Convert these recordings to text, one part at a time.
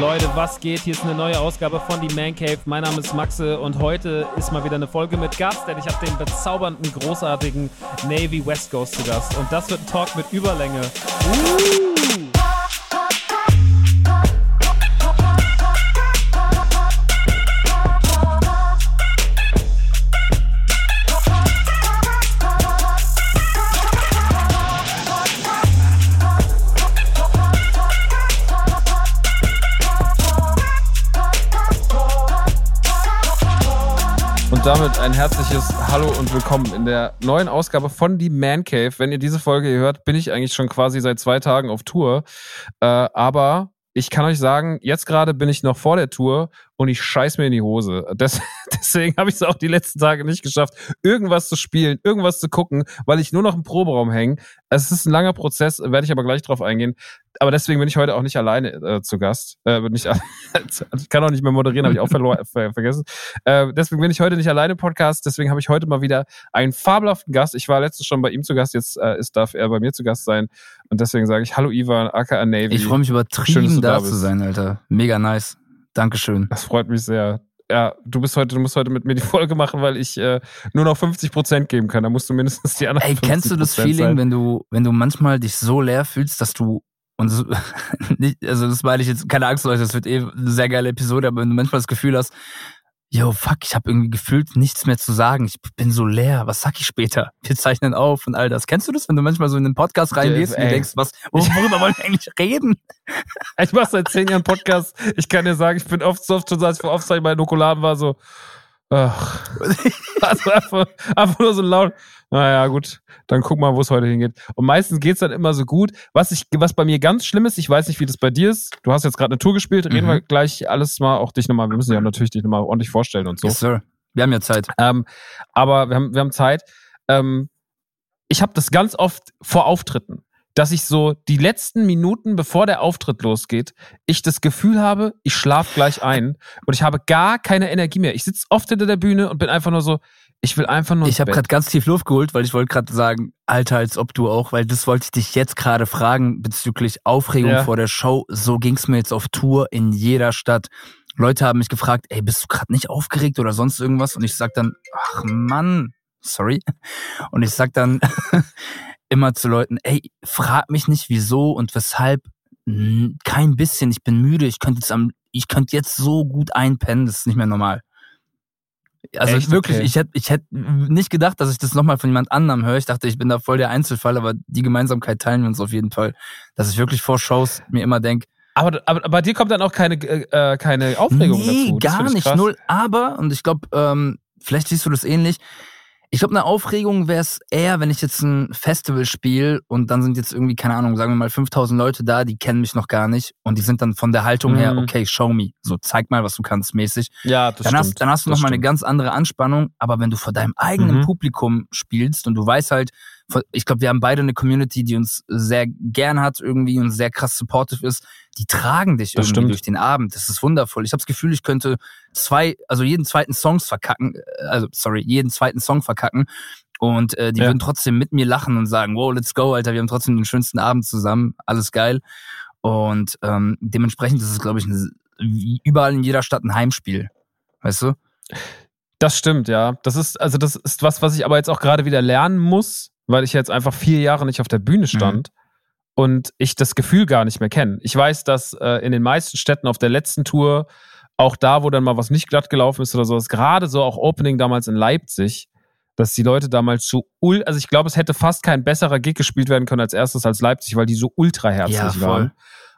Leute, was geht? Hier ist eine neue Ausgabe von Die Man Cave. Mein Name ist Maxe und heute ist mal wieder eine Folge mit Gast, denn ich habe den bezaubernden, großartigen Navy West Coast zu Gast. Und das wird ein Talk mit Überlänge. Uh! Damit ein herzliches Hallo und willkommen in der neuen Ausgabe von Die Man Cave. Wenn ihr diese Folge hier hört, bin ich eigentlich schon quasi seit zwei Tagen auf Tour. Äh, aber ich kann euch sagen, jetzt gerade bin ich noch vor der Tour und ich scheiß mir in die Hose. Das, deswegen habe ich es auch die letzten Tage nicht geschafft, irgendwas zu spielen, irgendwas zu gucken, weil ich nur noch im Proberaum hänge. Es ist ein langer Prozess, werde ich aber gleich drauf eingehen. Aber deswegen bin ich heute auch nicht alleine äh, zu Gast. Äh, nicht, ich kann auch nicht mehr moderieren, habe ich auch ver vergessen. Äh, deswegen bin ich heute nicht alleine im Podcast. Deswegen habe ich heute mal wieder einen fabelhaften Gast. Ich war letztens schon bei ihm zu Gast, jetzt äh, ist, darf er bei mir zu Gast sein. Und deswegen sage ich Hallo Ivan, aka Navy. Ich freue mich übertrieben, Schön, da, da zu sein, Alter. Mega nice. Dankeschön. Das freut mich sehr. Ja, du bist heute, du musst heute mit mir die Folge machen, weil ich äh, nur noch 50 Prozent geben kann. Da musst du mindestens die anderen Ey, 50 kennst du das Feeling, sein. wenn du, wenn du manchmal dich so leer fühlst, dass du und so, nicht, also das meine ich jetzt, keine Angst, Leute, das wird eh eine sehr geile Episode, aber wenn du manchmal das Gefühl hast, yo, fuck, ich habe irgendwie gefühlt nichts mehr zu sagen, ich bin so leer, was sag ich später? Wir zeichnen auf und all das. Kennst du das, wenn du manchmal so in den Podcast reingehst und denkst, was, worüber wollen wir eigentlich reden? Ich mache seit zehn Jahren Podcast. Ich kann dir sagen, ich bin oft so oft schon, als ich vor Aufzeichen bei Nukuladen war, so, ach. Also einfach, einfach nur so laut. Naja, gut, dann guck mal, wo es heute hingeht. Und meistens geht's dann immer so gut. Was, ich, was bei mir ganz schlimm ist, ich weiß nicht, wie das bei dir ist. Du hast jetzt gerade eine Tour gespielt, reden Mhm. wir gleich alles mal, auch dich nochmal, wir müssen ja natürlich dich nochmal ordentlich vorstellen und so. Yes, sir. Wir haben ja Zeit. Ähm, aber wir haben, wir haben Zeit. Ähm, ich habe das ganz oft vor Auftritten, dass ich so die letzten Minuten, bevor der Auftritt losgeht, ich das Gefühl habe, ich schlafe gleich ein und ich habe gar keine Energie mehr. Ich sitze oft hinter der Bühne und bin einfach nur so, ich will einfach nur. Ich habe gerade ganz tief Luft geholt, weil ich wollte gerade sagen, Alter, als ob du auch, weil das wollte ich dich jetzt gerade fragen bezüglich Aufregung Ja. vor der Show. So ging's mir jetzt auf Tour in jeder Stadt. Leute haben mich gefragt, ey, bist du gerade nicht aufgeregt oder sonst irgendwas? Und ich sag dann, ach Mann, sorry. Und ich sag dann immer zu Leuten, ey, frag mich nicht wieso und weshalb. Kein bisschen, ich bin müde, ich könnte jetzt am, ich könnte jetzt so gut einpennen, das ist nicht mehr normal. Also Echt? wirklich, Okay. ich hätte ich hätt nicht gedacht, dass ich das nochmal von jemand anderem höre. Ich dachte, ich bin da voll der Einzelfall, aber die Gemeinsamkeit teilen wir uns auf jeden Fall. Dass ich wirklich vor Shows mir immer denke, Aber, aber bei dir kommt dann auch keine, äh, äh, keine Aufregung nee, dazu. Das gar nicht, null. Aber, und ich glaube, ähm, vielleicht siehst du das ähnlich, ich glaube, eine Aufregung wäre es eher, wenn ich jetzt ein Festival spiele und dann sind jetzt irgendwie, keine Ahnung, sagen wir mal 5000 Leute da, die kennen mich noch gar nicht und die sind dann von der Haltung her, Mhm. okay, show me, so zeig mal, was du kannst, mäßig. Ja, das dann, stimmt. hast, dann hast du nochmal eine ganz andere Anspannung, aber wenn du vor deinem eigenen Mhm. Publikum spielst und du weißt halt, ich glaube, wir haben beide eine Community, die uns sehr gern hat irgendwie und sehr krass supportive ist, die tragen dich Das irgendwie stimmt. durch den Abend. Das ist wundervoll. Ich habe das Gefühl, ich könnte zwei, also jeden zweiten Songs verkacken, äh, also sorry, jeden zweiten Song verkacken und äh, die Ja. würden trotzdem mit mir lachen und sagen, wow, let's go, Alter, wir haben trotzdem den schönsten Abend zusammen, alles geil. Und ähm, dementsprechend ist es, glaube ich, ein, überall in jeder Stadt ein Heimspiel. Weißt du? Das stimmt, ja. Das ist, also das ist was, was ich aber jetzt auch gerade wieder lernen muss, weil ich jetzt einfach vier Jahre nicht auf der Bühne stand und ich das Gefühl gar nicht mehr kenne. Ich weiß, dass äh, in den meisten Städten auf der letzten Tour, auch da, wo dann mal was nicht glatt gelaufen ist oder sowas, gerade so auch Opening damals in Leipzig, dass die Leute damals so ul, also ich glaube, es hätte fast kein besserer Gig gespielt werden können als erstes als Leipzig, weil die so ultra herzlich Ja, waren.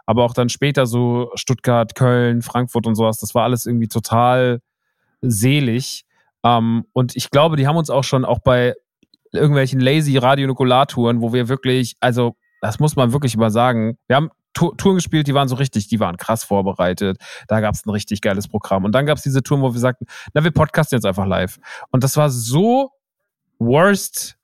aber auch dann später so Stuttgart, Köln, Frankfurt und sowas, das war alles irgendwie total selig. Ähm, und ich glaube, die haben uns auch schon auch bei irgendwelchen lazy Radionukulartouren, wo wir wirklich, also das muss man wirklich mal sagen, wir haben Touren gespielt, die waren so richtig, die waren krass vorbereitet. Da gab es ein richtig geiles Programm. Und dann gab es diese Touren, wo wir sagten, na, wir podcasten jetzt einfach live. Und das war so worst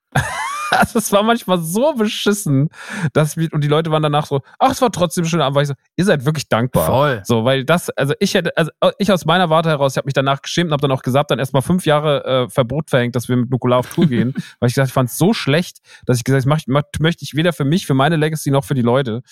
also es war manchmal so beschissen, dass wir, und die Leute waren danach so, ach, es war trotzdem schön, aber ich so, ihr seid wirklich dankbar. Voll. So, weil das, also ich hätte, also ich aus meiner Warte heraus, ich habe mich danach geschämt und habe dann auch gesagt, dann erstmal fünf Jahre äh, Verbot verhängt, dass wir mit Nukular auf Tour gehen, weil ich gesagt, ich fand es so schlecht, dass ich gesagt habe, mach, möchte ich weder für mich, für meine Legacy noch für die Leute.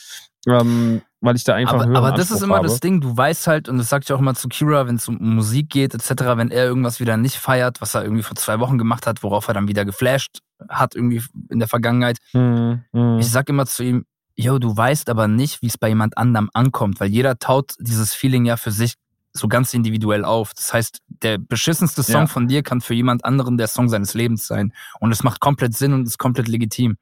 Ähm, weil ich da einfach Aber, aber das ist immer habe. das Ding, du weißt halt, und das sag ich auch immer zu Kira, wenn es um Musik geht, etc., wenn er irgendwas wieder nicht feiert, was er irgendwie vor zwei Wochen gemacht hat, worauf er dann wieder geflasht hat, irgendwie in der Vergangenheit. Mhm, mh. Ich sag immer zu ihm, yo, du weißt aber nicht, wie es bei jemand anderem ankommt, weil jeder taut dieses Feeling ja für sich so ganz individuell auf. Das heißt, der beschissenste Song Ja. von dir kann für jemand anderen der Song seines Lebens sein. Und es macht komplett Sinn und ist komplett legitim.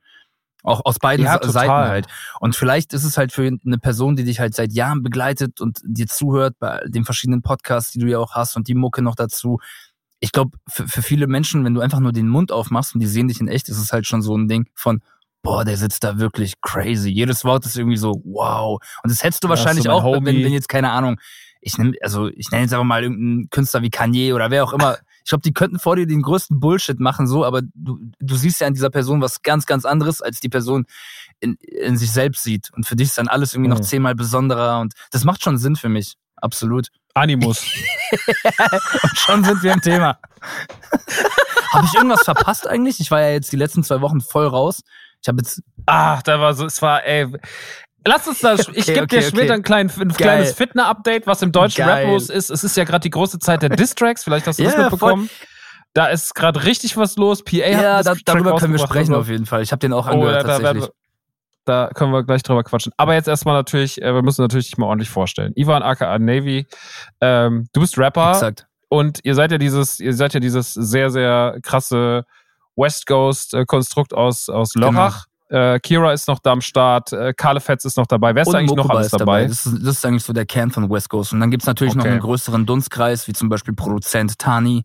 Auch aus beiden Ja. Seiten halt. Und vielleicht ist es halt für eine Person, die dich halt seit Jahren begleitet und dir zuhört bei den verschiedenen Podcasts, die du ja auch hast und die Mucke noch dazu. Ich glaube, für, für viele Menschen, wenn du einfach nur den Mund aufmachst und die sehen dich in echt, ist es halt schon so ein Ding von, boah, der sitzt da wirklich crazy. Jedes Wort ist irgendwie so, wow. Und das hättest du Ja, wahrscheinlich so auch, wenn, wenn jetzt, keine Ahnung, ich nehme, also ich nenne jetzt einfach mal irgendeinen Künstler wie Kanye oder wer auch immer. Ich glaube, die könnten vor dir den größten Bullshit machen, so, aber du, du siehst ja in dieser Person was ganz, ganz anderes, als die Person in, in sich selbst sieht. Und für dich ist dann alles irgendwie noch Mhm. zehnmal besonderer und das macht schon Sinn für mich. Absolut. Animus. Und schon sind wir im Thema. Habe ich irgendwas verpasst eigentlich? Ich war ja jetzt die letzten zwei Wochen voll raus. Ich habe jetzt Ah, da war so, es war, ey. Lass uns da, ich Okay, gebe dir okay, später okay. ein, klein, ein kleines Fitner-Update, was im deutschen Geil. Rap los ist. Es ist ja gerade die große Zeit der Distracks, vielleicht hast du das Ja, mitbekommen. Da ist gerade richtig was los. PA hat ja, das da, darüber können wir sprechen und so. auf jeden Fall. Ich habe den auch Oh, angehört da, da, werden tatsächlich. wir, da können wir gleich drüber quatschen. Aber jetzt erstmal natürlich, äh, wir müssen natürlich dich mal ordentlich vorstellen. Ivan aka Navy, ähm, du bist Rapper Exakt. und ihr seid ja dieses, ihr seid ja dieses sehr, sehr krasse West Coast äh, Konstrukt aus, aus Genau. Äh, Kira ist noch da am Start, äh, Karle Fetz ist noch dabei. Wer ist Und eigentlich noch Mokuba alles ist dabei? Das ist, das ist eigentlich so der Kern von West Coast. Und dann gibt's natürlich noch Okay. einen größeren Dunstkreis, wie zum Beispiel Produzent Tani,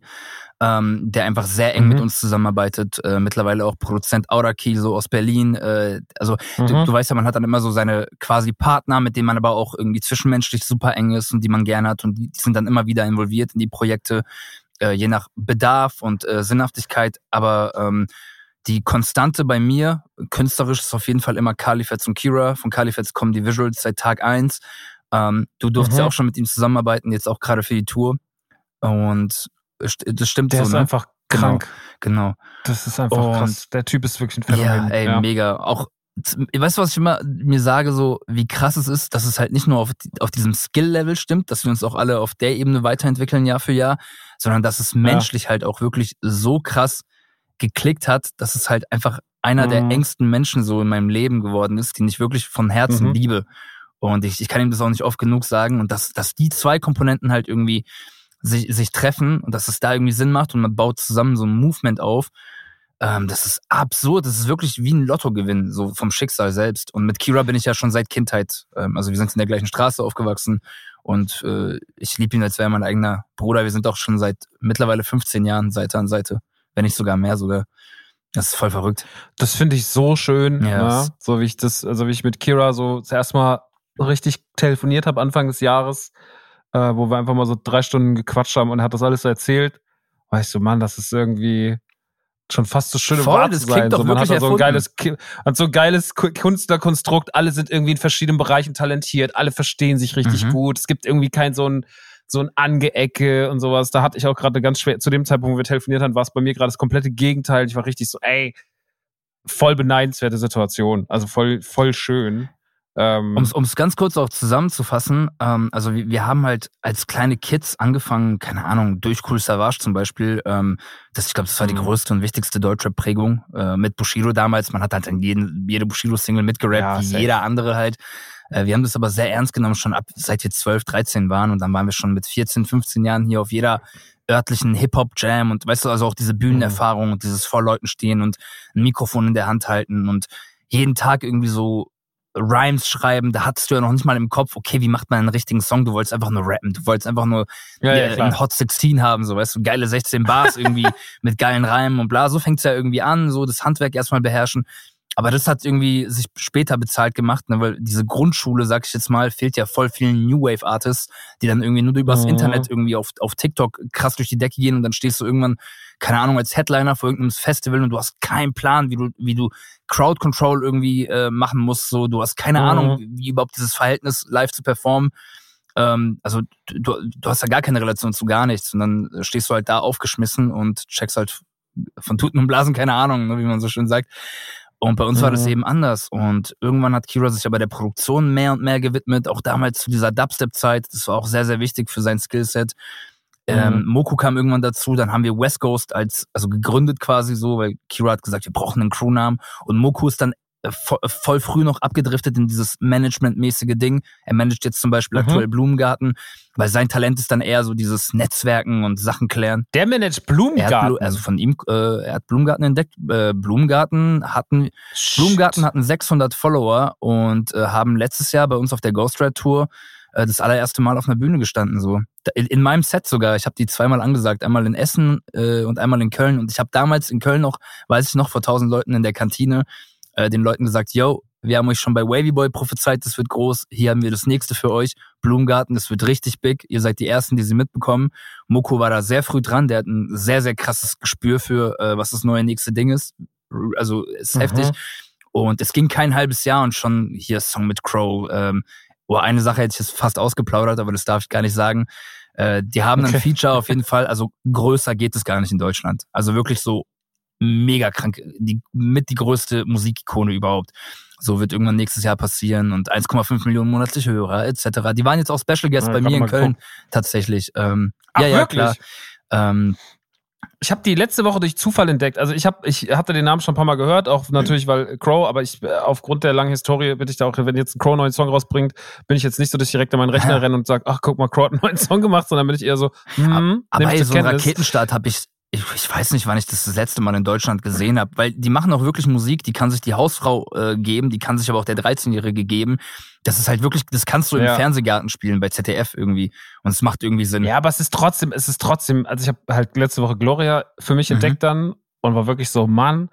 ähm, der einfach sehr eng Mhm. mit uns zusammenarbeitet. Äh, mittlerweile auch Produzent Auraki, so aus Berlin. Äh, also du, Mhm. du weißt ja, man hat dann immer so seine quasi Partner, mit denen man aber auch irgendwie zwischenmenschlich super eng ist und die man gerne hat. Und die, die sind dann immer wieder involviert in die Projekte, äh, je nach Bedarf und äh, Sinnhaftigkeit. Aber ähm, die Konstante bei mir, künstlerisch, ist auf jeden Fall immer Kalifetz und Kira. Von Kalifetz kommen die Visuals seit Tag eins. Ähm, du durftest Mhm. ja auch schon mit ihm zusammenarbeiten, jetzt auch gerade für die Tour. Und das stimmt Der so, ist ne? einfach krank. Genau. Das ist einfach Und- krass. Der Typ ist wirklich ein Phänomen. Ja, ey, mega. Auch, weißt du, was ich immer mir sage, so wie krass es ist, dass es halt nicht nur auf, auf diesem Skill-Level stimmt, dass wir uns auch alle auf der Ebene weiterentwickeln Jahr für Jahr, sondern dass es menschlich halt auch wirklich so krass geklickt hat, dass es halt einfach einer der Mhm. engsten Menschen so in meinem Leben geworden ist, den ich wirklich von Herzen Mhm. liebe. Und ich, ich kann ihm das auch nicht oft genug sagen. Und dass, dass die zwei Komponenten halt irgendwie sich, sich treffen und dass es da irgendwie Sinn macht und man baut zusammen so ein Movement auf, ähm, das ist absurd. Das ist wirklich wie ein Lottogewinn, so vom Schicksal selbst. Und mit Kira bin ich ja schon seit Kindheit. Ähm, also wir sind in der gleichen Straße aufgewachsen und äh, ich liebe ihn, als wäre er mein eigener Bruder. Wir sind auch schon seit mittlerweile 15 Jahren Seite an Seite, wenn nicht sogar mehr sogar. Das ist voll verrückt. Das finde ich so schön, Ja, ne? so wie ich das, also wie ich mit Kira so zuerst mal richtig telefoniert habe Anfang des Jahres, äh, wo wir einfach mal so drei Stunden gequatscht haben und er hat das alles so erzählt. Weißt du, Mann, das ist irgendwie schon fast so schön, Voll, wahr das zu klingt sein. doch So, man hat so ein geiles, hat so ein geiles Künstlerkonstrukt. Alle sind irgendwie in verschiedenen Bereichen talentiert. Alle verstehen sich richtig Mhm. gut. Es gibt irgendwie kein so ein so ein Angeecke und sowas. Da hatte ich auch gerade ganz schwer, zu dem Zeitpunkt, wo wir telefoniert haben, war es bei mir gerade das komplette Gegenteil. Ich war richtig so, ey, voll beneidenswerte Situation. Also voll, voll schön. Ähm, Um es ganz kurz auch zusammenzufassen, ähm, also wir, wir haben halt als kleine Kids angefangen, keine Ahnung, durch Cool Savage zum Beispiel, ähm, das, ich glaube, das war die Mhm. größte und wichtigste deutsche Prägung äh, mit Bushido damals. Man hat halt jeden, jede Bushido-Single mitgerappt, Ja, wie jeder andere halt. Äh, wir haben das aber sehr ernst genommen, schon ab seit wir 12, 13 waren. Und dann waren wir schon mit 14, 15 Jahren hier auf jeder örtlichen Hip-Hop-Jam. Und weißt du, also auch diese Bühnenerfahrung und dieses vor Leuten stehen und ein Mikrofon in der Hand halten und jeden Tag irgendwie so Rhymes schreiben, da hattest du ja noch nicht mal im Kopf, okay, wie macht man einen richtigen Song? Du wolltest einfach nur rappen, du wolltest einfach nur Ja, ja, einen Hot 16 haben, so weißt du, geile 16 Bars irgendwie mit geilen Reimen und bla. So fängt's ja irgendwie an, so das Handwerk erstmal beherrschen. Aber das hat irgendwie sich später bezahlt gemacht, ne, weil diese Grundschule, sag ich jetzt mal, fehlt ja voll vielen New Wave Artists, die dann irgendwie nur übers Mhm. Internet irgendwie auf, auf TikTok krass durch die Decke gehen und dann stehst du irgendwann, keine Ahnung, als Headliner vor irgendeinem Festival und du hast keinen Plan, wie du, wie du Crowd Control irgendwie äh, machen musst, so, du hast keine Mhm. Ahnung, wie, überhaupt dieses Verhältnis live zu performen. Ähm, also du, du hast ja gar keine Relation zu gar nichts und dann stehst du halt da aufgeschmissen und checkst halt von Tuten und Blasen keine Ahnung, ne, wie man so schön sagt. Und bei uns war das eben anders. Und irgendwann hat Kira sich aber der Produktion mehr und mehr gewidmet, auch damals zu dieser Dubstep-Zeit. Das war auch sehr, sehr wichtig für sein Skillset. Ähm, Mhm. Moku kam irgendwann dazu, dann haben wir West Coast als, also gegründet quasi so, weil Kira hat gesagt, wir brauchen einen Crewnamen. Und Moku ist dann voll früh noch abgedriftet in dieses Management-mäßige Ding. Er managt jetzt zum Beispiel Mhm. aktuell Blumengarten, weil sein Talent ist dann eher so dieses Netzwerken und Sachen klären. Der managt Blumengarten. Blu- also von ihm, äh, er hat Blumengarten entdeckt. Äh, Blumengarten hatten, Blumengarten hatten 600 Follower und äh, haben letztes Jahr bei uns auf der Ghost Ride Tour äh, das allererste Mal auf einer Bühne gestanden so. In, in meinem Set sogar. Ich habe die zweimal angesagt, einmal in Essen äh, und einmal in Köln. Und ich habe damals in Köln noch, weiß ich noch, vor tausend Leuten in der Kantine äh, den Leuten gesagt, yo, wir haben euch schon bei Wavy Boy prophezeit, das wird groß. Hier haben wir das nächste für euch. Blumengarten, das wird richtig big. Ihr seid die Ersten, die sie mitbekommen. Moko war da sehr früh dran. Der hat ein sehr, sehr krasses Gespür für, äh, was das neue nächste Ding ist. Also ist Mhm. heftig. Und es ging kein halbes Jahr und schon hier Song mit Crow. Ähm, oh, eine Sache hätte ich jetzt fast ausgeplaudert, aber das darf ich gar nicht sagen. Äh, die haben Okay. ein Feature auf jeden Fall. Also größer geht es gar nicht in Deutschland. Also wirklich so mega krank. Die, mit die größte Musikikone überhaupt. So wird irgendwann nächstes Jahr passieren und 1,5 Millionen monatliche Hörer etc. Die waren jetzt auch Special Guests Ja, bei mir in Köln geguckt. tatsächlich. Ähm, Ach, ja, ja, wirklich? klar. Ähm, Ich habe die letzte Woche durch Zufall entdeckt. Also ich habe, ich hatte den Namen schon ein paar Mal gehört, auch natürlich weil Crow, aber ich äh, aufgrund der langen Historie bin ich da auch, wenn jetzt ein Crow einen neuen Song rausbringt, bin ich jetzt nicht so, dass ich direkt an meinen Rechner renne und sage, ach guck mal, Crow hat einen neuen Song gemacht, sondern bin ich eher so, hm, Aber ich ey, so einen. Raketenstart habe ich, ich, ich weiß nicht, wann ich das das letzte Mal in Deutschland gesehen habe, weil die machen auch wirklich Musik, die kann sich die Hausfrau äh, geben, die kann sich aber auch der 13-Jährige geben. Das ist halt wirklich, das kannst du im Ja. Fernsehgarten spielen, bei ZDF irgendwie. Und es macht irgendwie Sinn. Ja, aber es ist trotzdem, es ist trotzdem, also ich habe halt letzte Woche Gloria für mich Mhm. entdeckt dann und war wirklich so, Mann,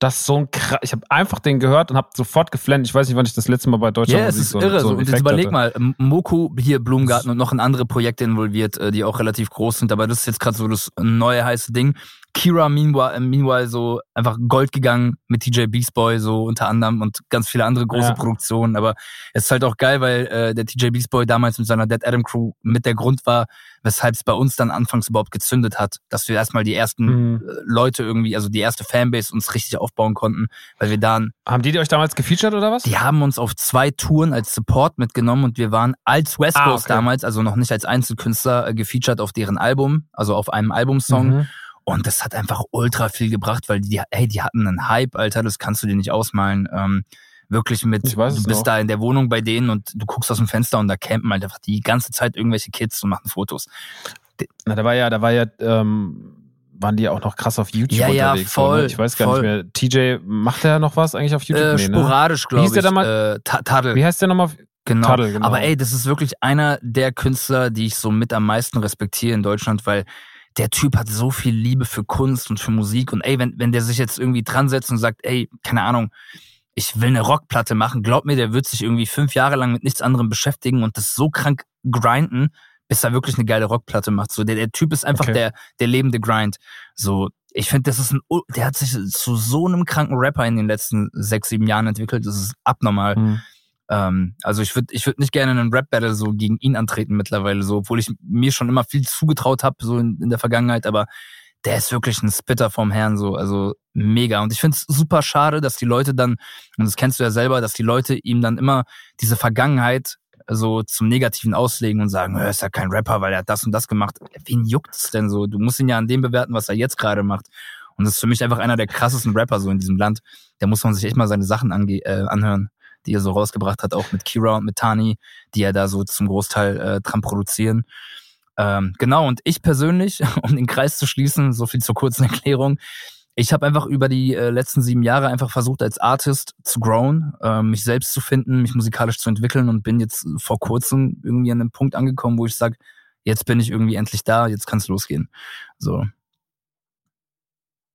das ist so ein krass. Ich habe einfach den gehört und habe sofort geflennt. Ich weiß nicht, wann ich das letzte Mal bei Deutschland Ja, es ist so, irre. so jetzt überleg hatte. mal, Moku, hier Blumengarten und noch in andere Projekte involviert, äh, die auch relativ groß sind, aber das ist jetzt gerade so das neue heiße Ding. Kira meanwhile, äh, meanwhile so einfach Gold gegangen mit TJ Beast Boy so unter anderem und ganz viele andere große Ja. Produktionen, aber es ist halt auch geil, weil äh, der TJ Beast Boy damals mit seiner Dead Adam Crew mit der Grund war, weshalb es bei uns dann anfangs überhaupt gezündet hat, dass wir erstmal die ersten Mhm. äh, Leute irgendwie, also die erste Fanbase uns richtig aufbauen konnten, weil wir dann Haben die, die euch damals gefeatured oder was? die haben uns auf zwei Touren als Support mitgenommen und wir waren als West Ah, Coast okay. damals, also noch nicht als Einzelkünstler, äh, gefeatured auf deren Album, also auf einem Albumsong. Mhm. Und das hat einfach ultra viel gebracht, weil die, ey, die hatten einen Hype, Alter, das kannst du dir nicht ausmalen. Ähm, wirklich mit, du bist noch. da in der Wohnung bei denen und du guckst aus dem Fenster und da campen halt einfach die ganze Zeit irgendwelche Kids und machen Fotos. Na, da war ja, da war ja, ähm, waren die auch noch krass auf YouTube Ja, ja, unterwegs. so, voll, ne? Ich weiß gar voll. nicht mehr. TJ, macht der noch was eigentlich auf YouTube? Äh, Nee, ne? sporadisch, Wie glaube ich. der damals? Äh, Ta- Tadel. Wie heißt der nochmal? Genau. Tadel, genau. Aber ey, das ist wirklich einer der Künstler, die ich so mit am meisten respektiere in Deutschland, weil der Typ hat so viel Liebe für Kunst und für Musik. Und ey, wenn, wenn der sich jetzt irgendwie dran setzt und sagt, ey, keine Ahnung, ich will eine Rockplatte machen, glaub mir, der wird sich irgendwie fünf Jahre lang mit nichts anderem beschäftigen und das so krank grinden, bis er wirklich eine geile Rockplatte macht. So, der, der Typ ist einfach Okay. der, der lebende Grind. So, ich finde, das ist ein, der hat sich zu so einem kranken Rapper in den letzten sechs, sieben Jahren entwickelt. Das ist abnormal. Mhm. Ähm, also ich würde ich würd nicht gerne in Rap-Battle so gegen ihn antreten mittlerweile, so, obwohl ich mir schon immer viel zugetraut habe, so in, in der Vergangenheit, aber der ist wirklich ein Spitter vom Herrn, so, also mega. Und ich finde es super schade, dass die Leute dann, und das kennst du ja selber, dass die Leute ihm dann immer diese Vergangenheit so zum Negativen auslegen und sagen, er ist ja kein Rapper, weil er hat das und das gemacht. Wen juckt es denn so? Du musst ihn ja an dem bewerten, was er jetzt gerade macht. Und das ist für mich einfach einer der krassesten Rapper so in diesem Land. Da muss man sich echt mal seine Sachen ange äh, anhören, die er so rausgebracht hat, auch mit Kira und mit Tani, die ja da so zum Großteil äh, dran produzieren. Ähm, genau, und ich persönlich, um den Kreis zu schließen, so viel zur kurzen Erklärung, Ich habe einfach über die äh, letzten sieben Jahre einfach versucht, als Artist zu grown, äh, mich selbst zu finden, mich musikalisch zu entwickeln und bin jetzt vor kurzem irgendwie an einem Punkt angekommen, wo ich sage, jetzt bin ich irgendwie endlich da, jetzt kann es losgehen. So.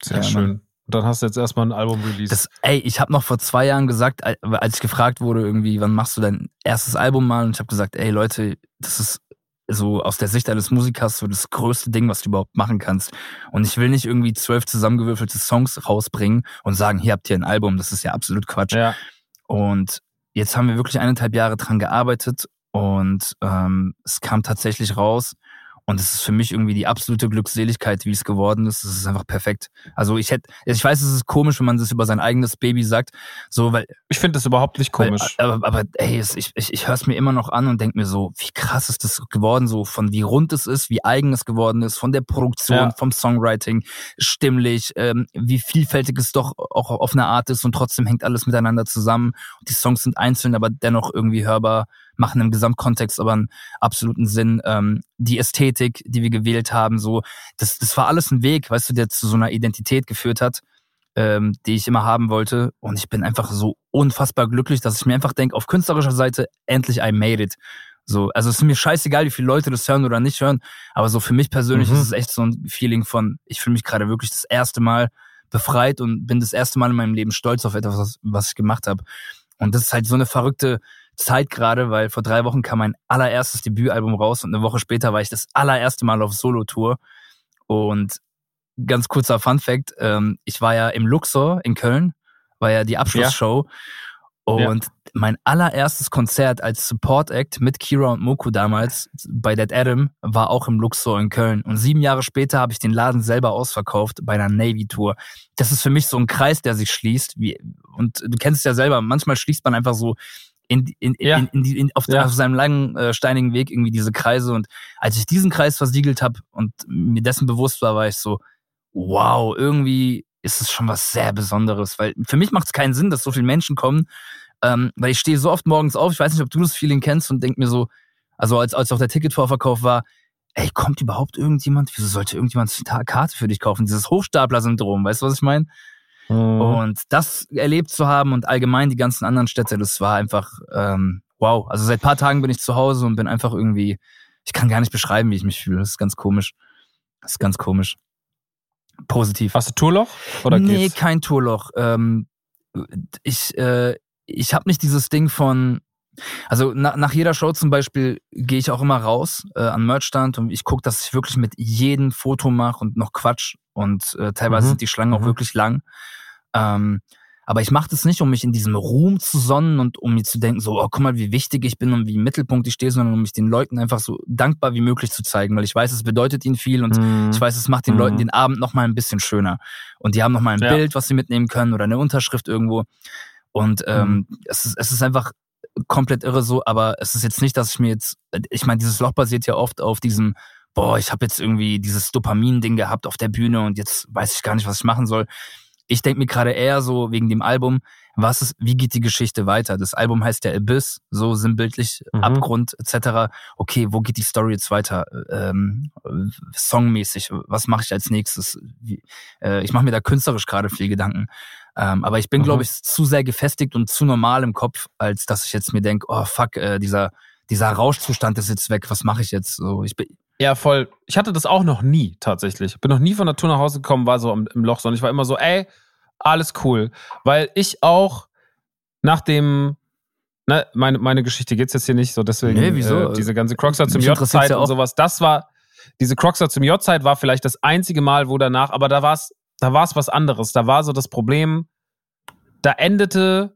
Sehr Ja, schön. Und dann hast du jetzt erstmal ein Album released. Das, ey, ich habe noch vor zwei Jahren gesagt, al- als ich gefragt wurde, irgendwie, wann machst du dein erstes Album mal? Und ich habe gesagt, ey Leute, das ist so aus der Sicht eines Musikers so das größte Ding, was du überhaupt machen kannst. Und ich will nicht irgendwie zwölf zusammengewürfelte Songs rausbringen und sagen, hier habt ihr ein Album. Das ist ja absolut Quatsch. ja. Und jetzt haben wir wirklich eineinhalb Jahre dran gearbeitet und ähm, es kam tatsächlich raus. Und es ist für mich irgendwie die absolute Glückseligkeit, wie es geworden ist. Es ist einfach perfekt. Also ich hätte, ich weiß, es ist komisch, wenn man das über sein eigenes Baby sagt, so weil, Ich finde das überhaupt nicht komisch. weil aber, aber ey, ich, ich, ich höre es mir immer noch an und denke mir so, wie krass ist das geworden, so von wie rund es ist, wie eigen es geworden ist, von der Produktion, Ja. vom Songwriting, stimmlich, ähm, wie vielfältig es doch auch auf eine Art ist und trotzdem hängt alles miteinander zusammen. Und die Songs sind einzeln, aber dennoch irgendwie hörbar, machen im Gesamtkontext aber einen absoluten Sinn. Ähm, die Ästhetik, die wir gewählt haben, so, das, das war alles ein Weg, weißt du, der zu so einer Identität geführt hat, ähm, die ich immer haben wollte. Und ich bin einfach so unfassbar glücklich, dass ich mir einfach denke, auf künstlerischer Seite, endlich I made it. So, also es ist mir scheißegal, wie viele Leute das hören oder nicht hören, aber so für mich persönlich Mhm. ist es echt so ein Feeling von, ich fühle mich gerade wirklich das erste Mal befreit und bin das erste Mal in meinem Leben stolz auf etwas, was, was ich gemacht habe. Und das ist halt so eine verrückte Zeit gerade, weil vor drei Wochen kam mein allererstes Debütalbum raus und eine Woche später war ich das allererste Mal auf Solo-Tour. Und ganz kurzer Fun Fact, ähm, ich war ja im Luxor in Köln, war ja die Abschlussshow. Und mein allererstes Konzert als Support Act mit Kira und Moku damals bei Dead Adam war auch im Luxor in Köln. Und sieben Jahre später habe ich den Laden selber ausverkauft bei einer Navy-Tour. Das ist für mich so ein Kreis, der sich schließt. Wie, und du kennst es ja selber, manchmal schließt man einfach so in, in, Ja. in, in, in, auf, Ja. auf seinem langen, äh, steinigen Weg irgendwie diese Kreise. Und als ich diesen Kreis versiegelt habe und mir dessen bewusst war, war ich so, wow, irgendwie ist es schon was sehr Besonderes. Weil für mich macht es keinen Sinn, dass so viele Menschen kommen, ähm, weil ich stehe so oft morgens auf, ich weiß nicht, ob du das Feeling kennst und denk mir so, also als, als auch der Ticketvorverkauf war, ey, kommt überhaupt irgendjemand? Wieso sollte irgendjemand eine Karte für dich kaufen? Dieses Hochstapler-Syndrom, weißt du, was ich meine? Mhm. Und das erlebt zu haben und allgemein die ganzen anderen Städte, das war einfach ähm, wow. Also seit paar Tagen bin ich zu Hause und bin einfach irgendwie, ich kann gar nicht beschreiben, wie ich mich fühle. Das ist ganz komisch. Das ist ganz komisch. Positiv. Hast du Tourloch? Oder nee, geht's? kein Tourloch. Ähm, ich äh, ich habe nicht dieses Ding von, also na, nach jeder Show zum Beispiel gehe ich auch immer raus äh, an Merchstand und ich gucke, dass ich wirklich mit jedem Foto mache und noch Quatsch und äh, teilweise Mhm. sind die Schlangen auch Mhm. wirklich lang. Ähm, aber ich mache das nicht, um mich in diesem Ruhm zu sonnen und um mir zu denken, so, oh, guck mal, wie wichtig ich bin und wie im Mittelpunkt ich stehe, sondern um mich den Leuten einfach so dankbar wie möglich zu zeigen, weil ich weiß, es bedeutet ihnen viel und Mhm. ich weiß, es macht den Mhm. Leuten den Abend noch mal ein bisschen schöner. Und die haben noch mal ein Ja. Bild, was sie mitnehmen können oder eine Unterschrift irgendwo. Und ähm, Mhm. es, ist, es ist einfach komplett irre so, aber es ist jetzt nicht, dass ich mir jetzt, ich meine, dieses Loch basiert ja oft auf diesem, boah, ich habe jetzt irgendwie dieses Dopamin-Ding gehabt auf der Bühne und jetzt weiß ich gar nicht, was ich machen soll. Ich denke mir gerade eher so wegen dem Album, was ist, wie geht die Geschichte weiter? Das Album heißt ja Abyss, so sinnbildlich, Mhm. Abgrund etc. Okay, wo geht die Story jetzt weiter? Ähm, äh, songmäßig, was mache ich als nächstes? Wie, äh, ich mache mir da künstlerisch gerade viel Gedanken. Ähm, aber ich bin, Mhm. glaube ich, zu sehr gefestigt und zu normal im Kopf, als dass ich jetzt mir denke, oh fuck, äh, dieser, dieser Rauschzustand ist jetzt weg, was mache ich jetzt? So, ich bin, Ja, voll. Ich hatte das auch noch nie tatsächlich. Bin noch nie von der Tour nach Hause gekommen, war so im, im Loch, sondern ich war immer so, ey, alles cool. Weil ich auch nach dem, ne, meine, meine Geschichte geht's jetzt hier nicht, so deswegen Nee, wieso? Äh, diese ganze Crocstar zum J-Zeit ja und sowas, das war, diese Crocstar zum J-Zeit war vielleicht das einzige Mal, wo danach, aber da war's, da war's was anderes. Da war so das Problem, da endete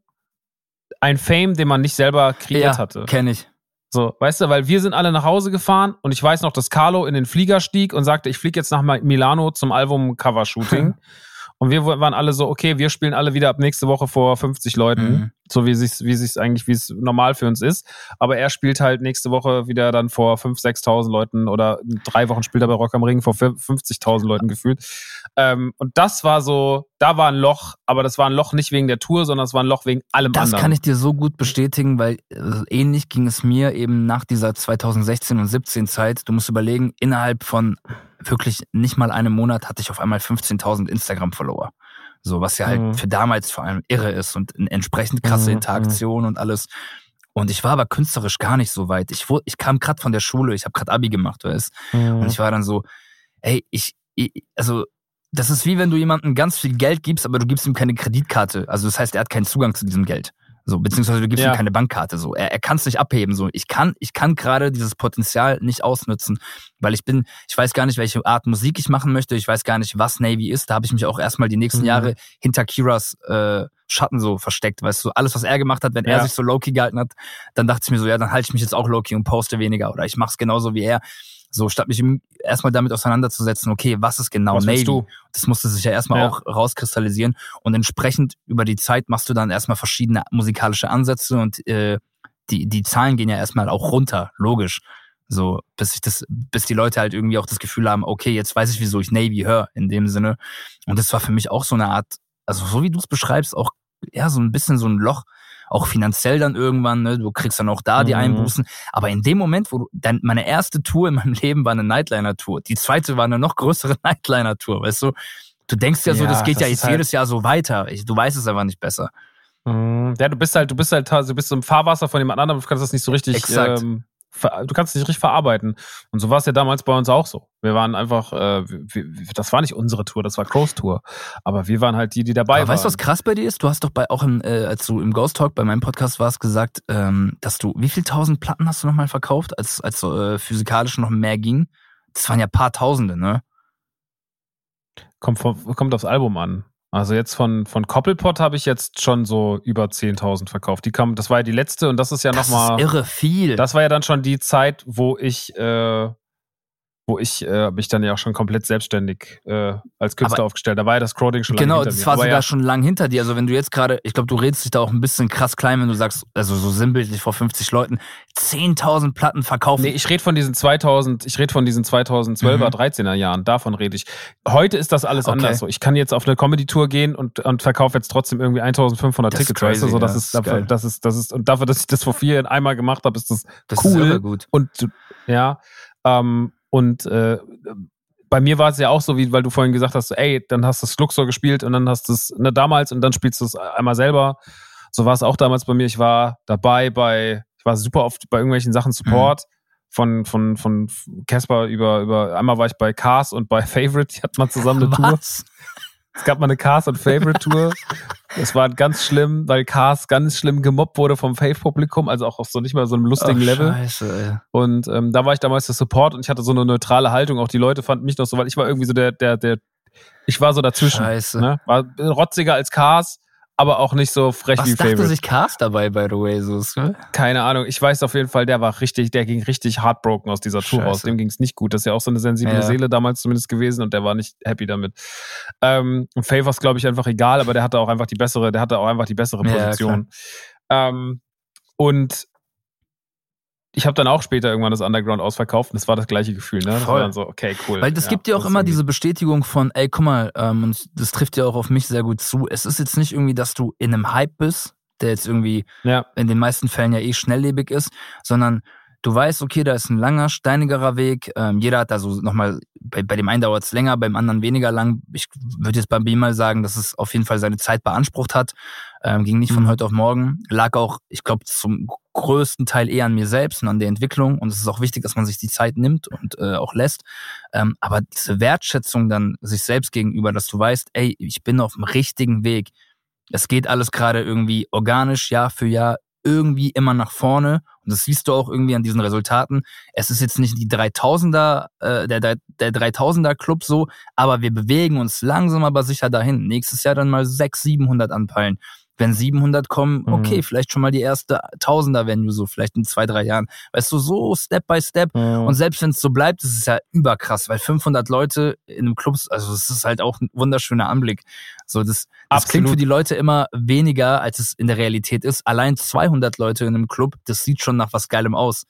ein Fame, den man nicht selber kreiert ja, hatte. kenne ich. So, weißt du, weil wir sind alle nach Hause gefahren und ich weiß noch, dass Carlo in den Flieger stieg und sagte, ich fliege jetzt nach Milano zum Album-Cover-Shooting. und wir waren alle so, okay, wir spielen alle wieder ab nächste Woche vor 50 Leuten, Mhm. so wie sich's, wie sich's eigentlich, wie es normal für uns ist. Aber er spielt halt nächste Woche wieder dann vor 5.000, 6.000 Leuten oder drei Wochen später bei Rock am Ring vor 50.000 Leuten gefühlt. Ähm, und das war so, da war ein Loch, aber das war ein Loch nicht wegen der Tour, sondern es war ein Loch wegen allem Das anderen. kann ich dir so gut bestätigen, weil äh, ähnlich ging es mir eben nach dieser 2016 und 17 Zeit. Du musst überlegen, innerhalb von wirklich nicht mal einen Monat hatte ich auf einmal 15.000 Instagram-Follower. So, was ja halt Mhm. für damals vor allem irre ist und eine entsprechend krasse Mhm, Interaktion und alles. Und ich war aber künstlerisch gar nicht so weit. Ich, ich kam gerade von der Schule, ich habe gerade Abi gemacht, weißt Und ich war dann so, ey, ich, ich, also das ist wie wenn du jemandem ganz viel Geld gibst, aber du gibst ihm keine Kreditkarte. Also das heißt, er hat keinen Zugang zu diesem Geld. So, beziehungsweise du gibst Ja. ihm keine Bankkarte. So, er, er kann es nicht abheben. So, ich kann, ich kann gerade dieses Potenzial nicht ausnutzen, weil ich bin, ich weiß gar nicht, welche Art Musik ich machen möchte. Ich weiß gar nicht, was Navy ist. Da habe ich mich auch erstmal die nächsten Mhm. Jahre hinter Kiras äh, Schatten so versteckt. Weißt du, alles, was er gemacht hat, wenn er Ja. sich so low-key gehalten hat, dann dachte ich mir so, ja, dann halte ich mich jetzt auch low-key und poste weniger oder ich mache es genauso wie er. So, statt mich erstmal damit auseinanderzusetzen, okay, was ist genau Was Navy? du? Das musste sich ja erstmal Ja. auch rauskristallisieren. Und entsprechend über die Zeit machst du dann erstmal verschiedene musikalische Ansätze und äh, die, die Zahlen gehen ja erstmal auch runter, logisch. So, bis ich das, bis die Leute halt irgendwie auch das Gefühl haben, okay, jetzt weiß ich, wieso ich Navy höre, in dem Sinne. Und das war für mich auch so eine Art, also so wie du es beschreibst, auch ja, so ein bisschen so ein Loch, auch finanziell dann irgendwann, ne? Du kriegst dann auch da die Mhm. Einbußen. Aber in dem Moment, wo du, dann meine erste Tour in meinem Leben war eine Nightliner-Tour. Die zweite war eine noch größere Nightliner-Tour, weißt du? Du denkst ja so, Ja, das geht das ja jetzt halt- jedes Jahr so weiter. Ich, du weißt es einfach nicht besser. Mhm. Ja, du bist halt, du bist halt, du bist so im Fahrwasser von jemand anderem, du kannst das nicht so richtig, Exakt. ähm, du kannst es nicht richtig verarbeiten. Und so war es ja damals bei uns auch so. Wir waren einfach, äh, wir, das war nicht unsere Tour, das war Crows Tour. Aber wir waren halt die, die dabei Aber weißt du, waren. was krass bei dir ist? Du hast doch bei auch im, äh, als du im Ghost Talk bei meinem Podcast warst, gesagt, ähm, dass du, wie viel tausend Platten hast du nochmal verkauft, als, als äh, physikalisch noch mehr ging? Das waren ja paar Tausende, ne? Kommt, vom, kommt aufs Album an. Also jetzt von, von Koppelpot habe ich jetzt schon so über 10.000 verkauft. Die kam, das war ja die letzte und das ist ja nochmal. irre viel. Das war ja dann schon die Zeit, wo ich, äh, wo ich äh, mich dann ja auch schon komplett selbstständig äh, als Künstler Aber- aufgestellt. Da war ja das Crowding schon lange Genau, hinter das mir. war Aber sogar ja, schon lang hinter dir. Also wenn du jetzt gerade, ich glaube, du redest dich da auch ein bisschen krass klein, wenn du sagst, also so sinnbildlich vor 50 Leuten, 10.000 Platten verkaufen. Nee, ich rede von diesen 2000, ich rede von diesen 2012er, Mhm. 13er Jahren, davon rede ich. Heute ist das alles Okay. anders so. Ich kann jetzt auf eine Comedy-Tour gehen und, und verkaufe jetzt trotzdem irgendwie 1500 Das Tickets, weißt du, crazy, so, das ja, ist, das ist dafür, geil. das ist, das ist, und dafür, dass ich das vor vier Jahren einmal gemacht habe, ist das, das cool. ist gut. Und ja, ähm, und äh, bei mir war es ja auch so, wie weil du vorhin gesagt hast, ey, dann hast du das Luxor gespielt und dann hast du es ne, damals und dann spielst du es einmal selber. So war es auch damals bei mir. Ich war dabei bei, ich war super oft bei irgendwelchen Sachen Support. Von, von, von Casper über, über, einmal war ich bei Cars und bei Favorite, die hatten mal zusammen eine Tour. Es gab mal eine Cars und Favorite Tour. Das war ganz schlimm, weil Cars ganz schlimm gemobbt wurde vom Fave-Publikum, also auch auf so nicht mal so einem lustigen Ach, Level. Scheiße, ey. Und ähm, da war ich damals der Support und ich hatte so eine neutrale Haltung. Auch die Leute fanden mich noch so, weil ich war irgendwie so der, der, der, ich war so dazwischen. Scheiße. Ne? War rotziger als Cars, aber auch nicht so frech Was wie dachte Favorite. sich Cast dabei, by the way? So, ist, ne? Keine Ahnung. Ich weiß auf jeden Fall, der war richtig, der ging richtig heartbroken aus dieser Tour Scheiße. raus. Dem ging es nicht gut. Das ist ja auch so eine sensible Ja. Seele damals zumindest gewesen und der war nicht happy damit. Ähm, und es, glaube ich, einfach egal, aber der hatte auch einfach die bessere, der hatte auch einfach die bessere Ja, Position. ähm, und ich habe dann auch später irgendwann das Underground ausverkauft und das war das gleiche Gefühl, ne? Das Voll. war dann so, okay, cool. Weil das Ja, gibt dir auch immer diese Bestätigung von, ey, guck mal, ähm, und das trifft ja auch auf mich sehr gut zu. Es ist jetzt nicht irgendwie, dass du in einem Hype bist, der jetzt irgendwie Ja, in den meisten Fällen ja eh schnelllebig ist, sondern du weißt, okay, da ist ein langer, steinigerer Weg. Ähm, jeder hat da so nochmal, bei, bei dem einen dauert es länger, beim anderen weniger lang. Ich würde jetzt bei B mal sagen, dass es auf jeden Fall seine Zeit beansprucht hat. Ähm, ging nicht von Mhm. heute auf morgen. Lag auch, ich glaube, zum größten Teil eher an mir selbst und an der Entwicklung. Und es ist auch wichtig, dass man sich die Zeit nimmt und äh, auch lässt. Ähm, aber diese Wertschätzung dann sich selbst gegenüber, dass du weißt, ey, ich bin auf dem richtigen Weg. Es geht alles gerade irgendwie organisch, Jahr für Jahr, irgendwie immer nach vorne. Und das siehst du auch irgendwie an diesen Resultaten. Es ist jetzt nicht die 3000er, äh, der, der, der 3000er Club so, aber wir bewegen uns langsam aber sicher dahin. Nächstes Jahr dann mal 600, 700 anpeilen. Wenn 700 kommen, Mhm. okay, vielleicht schon mal die erste Tausender-Venue so, vielleicht in zwei, drei Jahren. Weißt du, so Step by Step. Und selbst wenn es so bleibt, ist es ja überkrass, weil 500 Leute in einem Club, also es ist halt auch ein wunderschöner Anblick. So, das, das klingt für die Leute immer weniger, als es in der Realität ist. Allein 200 Leute in einem Club, das sieht schon nach was Geilem aus.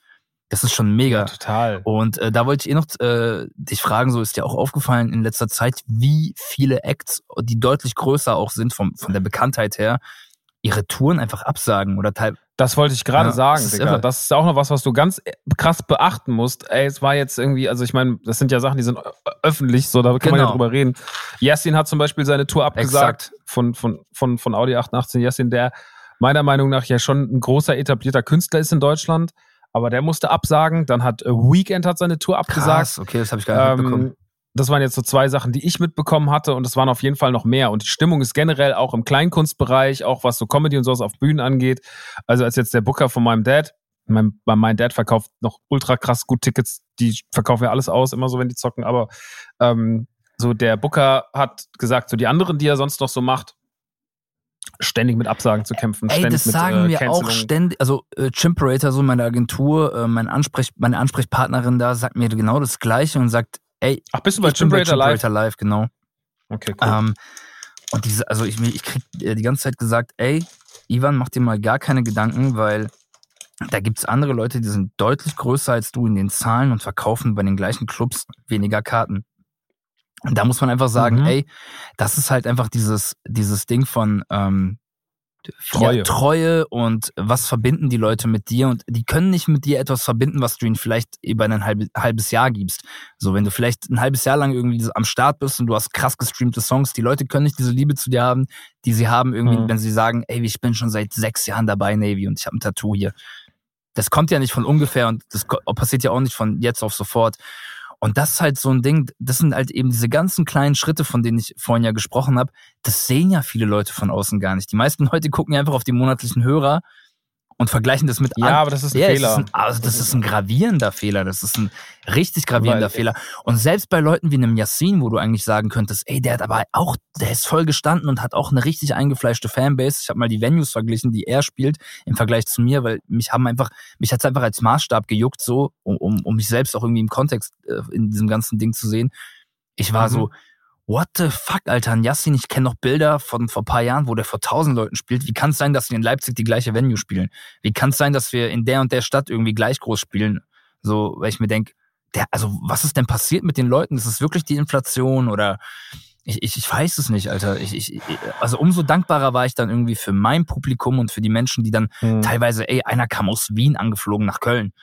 Das ist schon mega. ja, total. Und äh, da wollte ich eh noch äh, dich fragen, so ist dir auch aufgefallen in letzter Zeit, wie viele Acts, die deutlich größer auch sind vom, von der Bekanntheit her, ihre Touren einfach absagen oder teil Das wollte ich gerade Ja, sagen, das ist Digga. Das ist auch noch was, was du ganz äh, krass beachten musst. Ey, es war jetzt irgendwie, also ich meine, das sind ja Sachen, die sind ö- öffentlich, so, da kann man ja Genau. drüber reden. Yassin hat zum Beispiel seine Tour abgesagt Exakt. von, von, von, von Audi 818. Yassin, der meiner Meinung nach ja schon ein großer etablierter Künstler ist in Deutschland, aber der musste absagen. Dann hat äh, Weekend hat seine Tour abgesagt. krass, okay, das habe ich gar nicht mitbekommen. Ähm, das waren jetzt so zwei Sachen, die ich mitbekommen hatte und es waren auf jeden Fall noch mehr. Und die Stimmung ist generell auch im Kleinkunstbereich, auch was so Comedy und sowas auf Bühnen angeht. Also als jetzt der Booker von meinem Dad, mein, mein Dad verkauft noch ultra krass gut Tickets, die verkaufen ja alles aus, immer so, wenn die zocken, aber ähm, so der Booker hat gesagt, so die anderen, die er sonst noch so macht, ständig mit Absagen zu kämpfen, Ey, ständig das mit sagen äh, mir auch Cancelungen. ständig, also äh, Chimperator, so meine Agentur, äh, mein Ansprech, meine Ansprechpartnerin da sagt mir genau das Gleiche und sagt, ey, Ach, bist du bei Chimperator Live? Chimperator Live, genau. Okay, cool. Ähm, und diese, also ich, ich krieg äh, die ganze Zeit gesagt, ey, Ivan, mach dir mal gar keine Gedanken, weil da gibt's andere Leute, die sind deutlich größer als du in den Zahlen und verkaufen bei den gleichen Clubs weniger Karten. Und da muss man einfach sagen, Mhm. ey, das ist halt einfach dieses, dieses Ding von ähm, Treue. Ja, Treue und was verbinden die Leute mit dir und die können nicht mit dir etwas verbinden, was du ihnen vielleicht über ein halbe, halbes Jahr gibst. So, wenn du vielleicht ein halbes Jahr lang irgendwie am Start bist und du hast krass gestreamte Songs, die Leute können nicht diese Liebe zu dir haben, die sie haben irgendwie, Mhm. wenn sie sagen, ey, ich bin schon seit sechs Jahren dabei, Navy, und ich habe ein Tattoo hier. Das kommt ja nicht von ungefähr und das passiert ja auch nicht von jetzt auf sofort. Und das ist halt so ein Ding, das sind halt eben diese ganzen kleinen Schritte, von denen ich vorhin ja gesprochen habe, das sehen ja viele Leute von außen gar nicht. Die meisten Leute gucken ja einfach auf die monatlichen Hörer und vergleichen das mit Ja, an- aber das ist ein ja, Fehler. Ist ein, also das ist ein gravierender Fehler. Das ist ein richtig gravierender Weil- Fehler. Und selbst bei Leuten wie einem Yassin, wo du eigentlich sagen könntest, ey, der hat aber auch, der ist voll gestanden und hat auch eine richtig eingefleischte Fanbase. Ich habe mal die Venues verglichen, die er spielt im Vergleich zu mir, weil mich haben einfach, mich hat's einfach als Maßstab gejuckt, so, um, um, um mich selbst auch irgendwie im Kontext äh, in diesem ganzen Ding zu sehen. Ich war Mhm. so, what the fuck, Alter, Yassin, ich kenne noch Bilder von vor paar Jahren, wo der vor tausend Leuten spielt. Wie kann es sein, dass wir in Leipzig die gleiche Venue spielen? Wie kann es sein, dass wir in der und der Stadt irgendwie gleich groß spielen? So, weil ich mir denk, der, also was ist denn passiert mit den Leuten? Ist es wirklich die Inflation oder ich, ich, ich weiß es nicht, Alter. Ich, ich, also umso dankbarer war ich dann irgendwie für mein Publikum und für die Menschen, die dann Mhm. teilweise, ey, einer kam aus Wien angeflogen nach Köln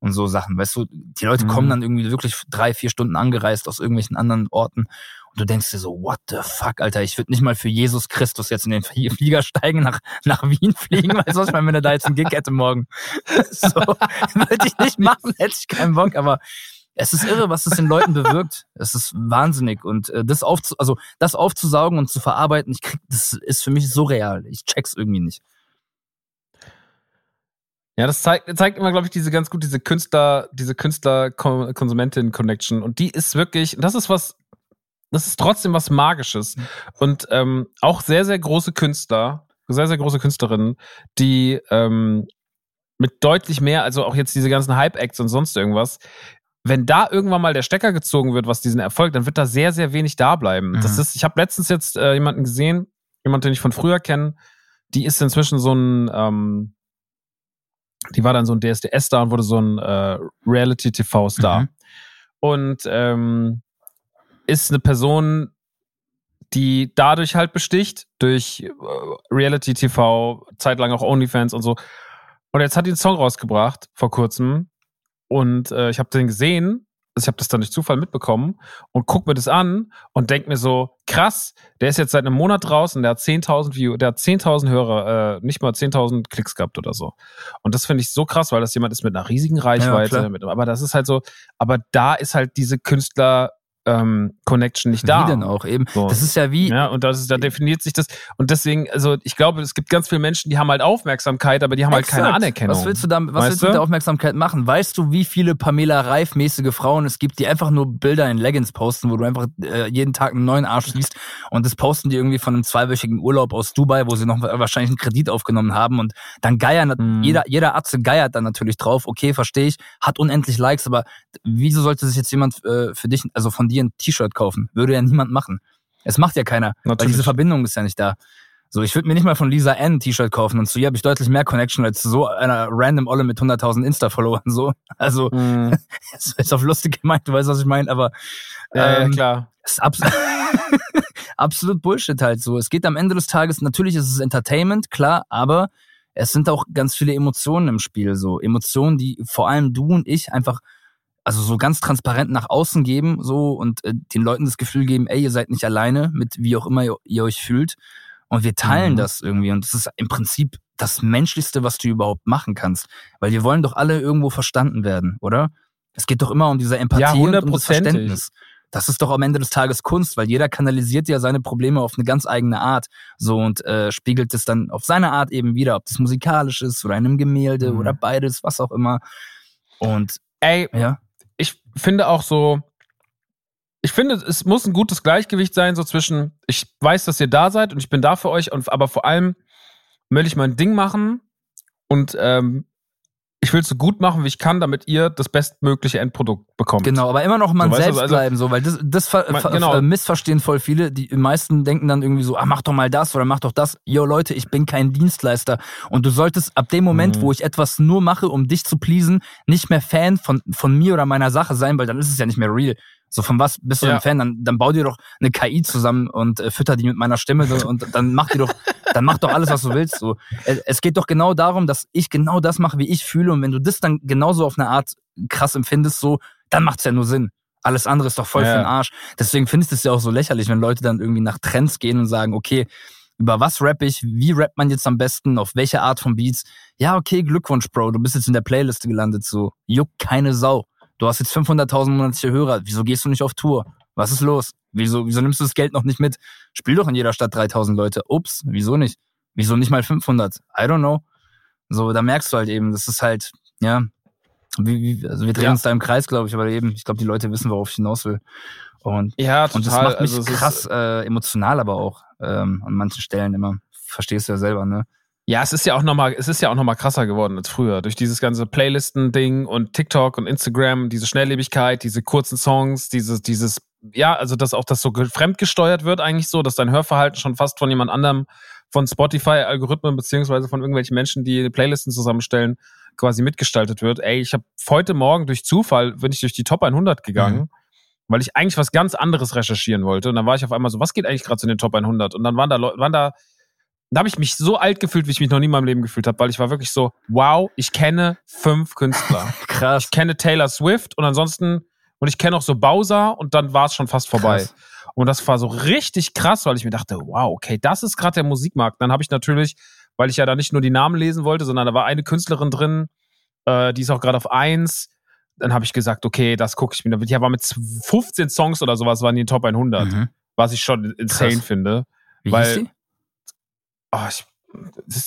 und so Sachen. Weißt du, die Leute Mhm. kommen dann irgendwie wirklich drei, vier Stunden angereist aus irgendwelchen anderen Orten und du denkst dir so, what the fuck, Alter, ich würde nicht mal für Jesus Christus jetzt in den Flie- Flieger steigen, nach, nach Wien fliegen, ich meine, wenn er da jetzt einen Gig hätte morgen. So, würde ich nicht machen, hätte ich keinen Bock, aber es ist irre, was es in Leuten bewirkt. Es ist wahnsinnig und äh, das aufzu also das aufzusaugen und zu verarbeiten, ich krieg das ist für mich surreal. Ich check's irgendwie nicht. Ja, das zeigt, zeigt immer, glaube ich, diese ganz gut, diese Künstler, diese Künstler-Konsumentin-Connection. Und die ist wirklich, das ist was, das ist trotzdem was Magisches. Und ähm, auch sehr, sehr große Künstler, sehr, sehr große Künstlerinnen, die ähm, mit deutlich mehr, also auch jetzt diese ganzen Hype-Acts und sonst irgendwas, wenn da irgendwann mal der Stecker gezogen wird, was diesen Erfolg, dann wird da sehr, sehr wenig da bleiben. Mhm. Das ist, ich habe letztens jetzt äh, jemanden gesehen, jemanden, den ich von früher kenne, die ist inzwischen so ein, ähm, die war dann so ein DSDS-Star und wurde so ein äh, Reality-TV-Star. Mhm. Und ähm, ist eine Person, die dadurch halt besticht, durch äh, Reality-TV, zeitlang auch OnlyFans und so. Und jetzt hat die einen Song rausgebracht vor kurzem. Und äh, ich habe den gesehen, ich habe das dann durch Zufall mitbekommen und guck mir das an und denk mir so, krass, der ist jetzt seit einem Monat draußen, der hat 10.000 View, der hat 10.000 Hörer, äh, nicht mal 10.000 Klicks gehabt oder so. Und das finde ich so krass, weil das jemand ist mit einer riesigen Reichweite, klar. mit, aber das ist halt so, aber da ist halt diese Künstler ähm, Connection nicht da. Wie denn auch eben. So. Das ist ja wie Ja, und das ist, da definiert sich das. Und deswegen, also ich glaube, es gibt ganz viele Menschen, die haben halt Aufmerksamkeit, aber die haben halt keine Exakt. Anerkennung. Was willst du damit, was Weißt willst du? mit der Aufmerksamkeit machen? Weißt du, wie viele Pamela Reif-mäßige Frauen es gibt, die einfach nur Bilder in Leggings posten, wo du einfach äh, jeden Tag einen neuen Arsch siehst und das posten die irgendwie von einem zweiwöchigen Urlaub aus Dubai, wo sie noch wahrscheinlich einen Kredit aufgenommen haben und dann geiern, Mhm. jeder, jeder Atze geiert dann natürlich drauf, okay, verstehe ich, hat unendlich Likes, aber wieso sollte sich jetzt jemand äh, für dich, also von dir ein T-Shirt kaufen? Würde ja niemand machen. Es macht ja keiner, weil Natürlich. diese Verbindung ist ja nicht da. So, ich würde mir nicht mal von Lisa N ein T-Shirt kaufen und zu ihr habe ich deutlich mehr Connection als zu so einer random Olle mit 100.000 Insta-Followern. So, also es ist auf lustig gemeint, du weißt, was ich meine, aber Ja, ja, ähm, klar. es ist abs absolut Bullshit halt so. Es geht am Ende des Tages, natürlich ist es Entertainment, klar, aber es sind auch ganz viele Emotionen im Spiel so. Emotionen, die vor allem du und ich einfach also so ganz transparent nach außen geben so und äh, den Leuten das Gefühl geben, ey, ihr seid nicht alleine mit wie auch immer ihr, ihr euch fühlt und wir teilen mhm. das irgendwie und das ist im Prinzip das menschlichste, was du überhaupt machen kannst, weil wir wollen doch alle irgendwo verstanden werden, oder? Es geht doch immer um diese Empathie ja, und um das Verständnis. Das ist doch am Ende des Tages Kunst, weil jeder kanalisiert ja seine Probleme auf eine ganz eigene Art so und äh, spiegelt es dann auf seine Art eben wieder, ob das musikalisch ist oder in einem Gemälde mhm. oder beides, was auch immer. Und ey, ja ich finde auch so, ich finde, es muss ein gutes Gleichgewicht sein, so zwischen, ich weiß, dass ihr da seid und ich bin da für euch, und, aber vor allem will ich mein Ding machen und ähm, ich will es so gut machen, wie ich kann, damit ihr das bestmögliche Endprodukt bekommt. Genau, aber immer noch man so, selbst also, bleiben, so, weil das, das ver, genau. Äh, missverstehen voll viele. Die meisten denken dann irgendwie so, ah, mach doch mal das oder mach doch das. Yo, Leute, ich bin kein Dienstleister. Und du solltest ab dem Moment, mhm. wo ich etwas nur mache, um dich zu pleasen, nicht mehr Fan von, von mir oder meiner Sache sein, weil dann ist es ja nicht mehr real. So, von was bist du ja. ein Fan? Dann, dann bau dir doch eine KI zusammen und äh, fütter die mit meiner Stimme und dann mach dir doch, dann mach doch alles, was du willst. So. Es geht doch genau darum, dass ich genau das mache, wie ich fühle. Und wenn du das dann genauso auf eine Art krass empfindest, so, dann macht's ja nur Sinn. Alles andere ist doch voll ja. für den Arsch. Deswegen finde ich das ja auch so lächerlich, wenn Leute dann irgendwie nach Trends gehen und sagen, okay, über was rapp ich? Wie rappt man jetzt am besten? Auf welche Art von Beats? Ja, okay, Glückwunsch, Bro. Du bist jetzt in der Playliste gelandet. So, juckt keine Sau. Du hast jetzt 500.000 monatliche Hörer. Wieso gehst du nicht auf Tour? Was ist los? Wieso, wieso nimmst du das Geld noch nicht mit? Spiel doch in jeder Stadt 3000 Leute. Ups, wieso nicht? Wieso nicht mal 500? I don't know. So, da merkst du halt eben, das ist halt, ja, wie, wie, also wir drehen ja. uns da im Kreis, glaube ich, aber eben, ich glaube, die Leute wissen, worauf ich hinaus will. Und, ja, total. Und das macht mich also, krass äh, emotional, aber auch ähm, an manchen Stellen immer. Verstehst du ja selber, ne? Ja, es ist ja auch nochmal, es ist ja auch noch mal krasser geworden als früher. Durch dieses ganze Playlisten-Ding und TikTok und Instagram, diese Schnelllebigkeit, diese kurzen Songs, dieses, dieses, ja, also dass auch das so fremdgesteuert wird eigentlich so, dass dein Hörverhalten schon fast von jemand anderem, von Spotify-Algorithmen beziehungsweise von irgendwelchen Menschen, die Playlisten zusammenstellen, quasi mitgestaltet wird. Ey, ich habe heute Morgen durch Zufall, bin ich durch die Top 100 gegangen. Mhm weil ich eigentlich was ganz anderes recherchieren wollte. Und dann war ich auf einmal so, was geht eigentlich gerade zu den Top 100? Und dann waren da, waren da da habe ich mich so alt gefühlt, wie ich mich noch nie in meinem Leben gefühlt habe, weil ich war wirklich so, wow, ich kenne fünf Künstler. Krass. Ich kenne Taylor Swift und ansonsten, und ich kenne auch so Bowser und dann war es schon fast vorbei. Krass. Und das war so richtig krass, weil ich mir dachte, wow, okay, das ist gerade der Musikmarkt. Dann habe ich natürlich, weil ich ja da nicht nur die Namen lesen wollte, sondern da war eine Künstlerin drin, äh, die ist auch gerade auf eins. Dann habe ich gesagt, okay, das gucke ich mir. Die war mit 15 Songs oder sowas, waren die in Top 100, mhm. was ich schon insane krass. finde. Wie weil, hieß die? Oh, ich,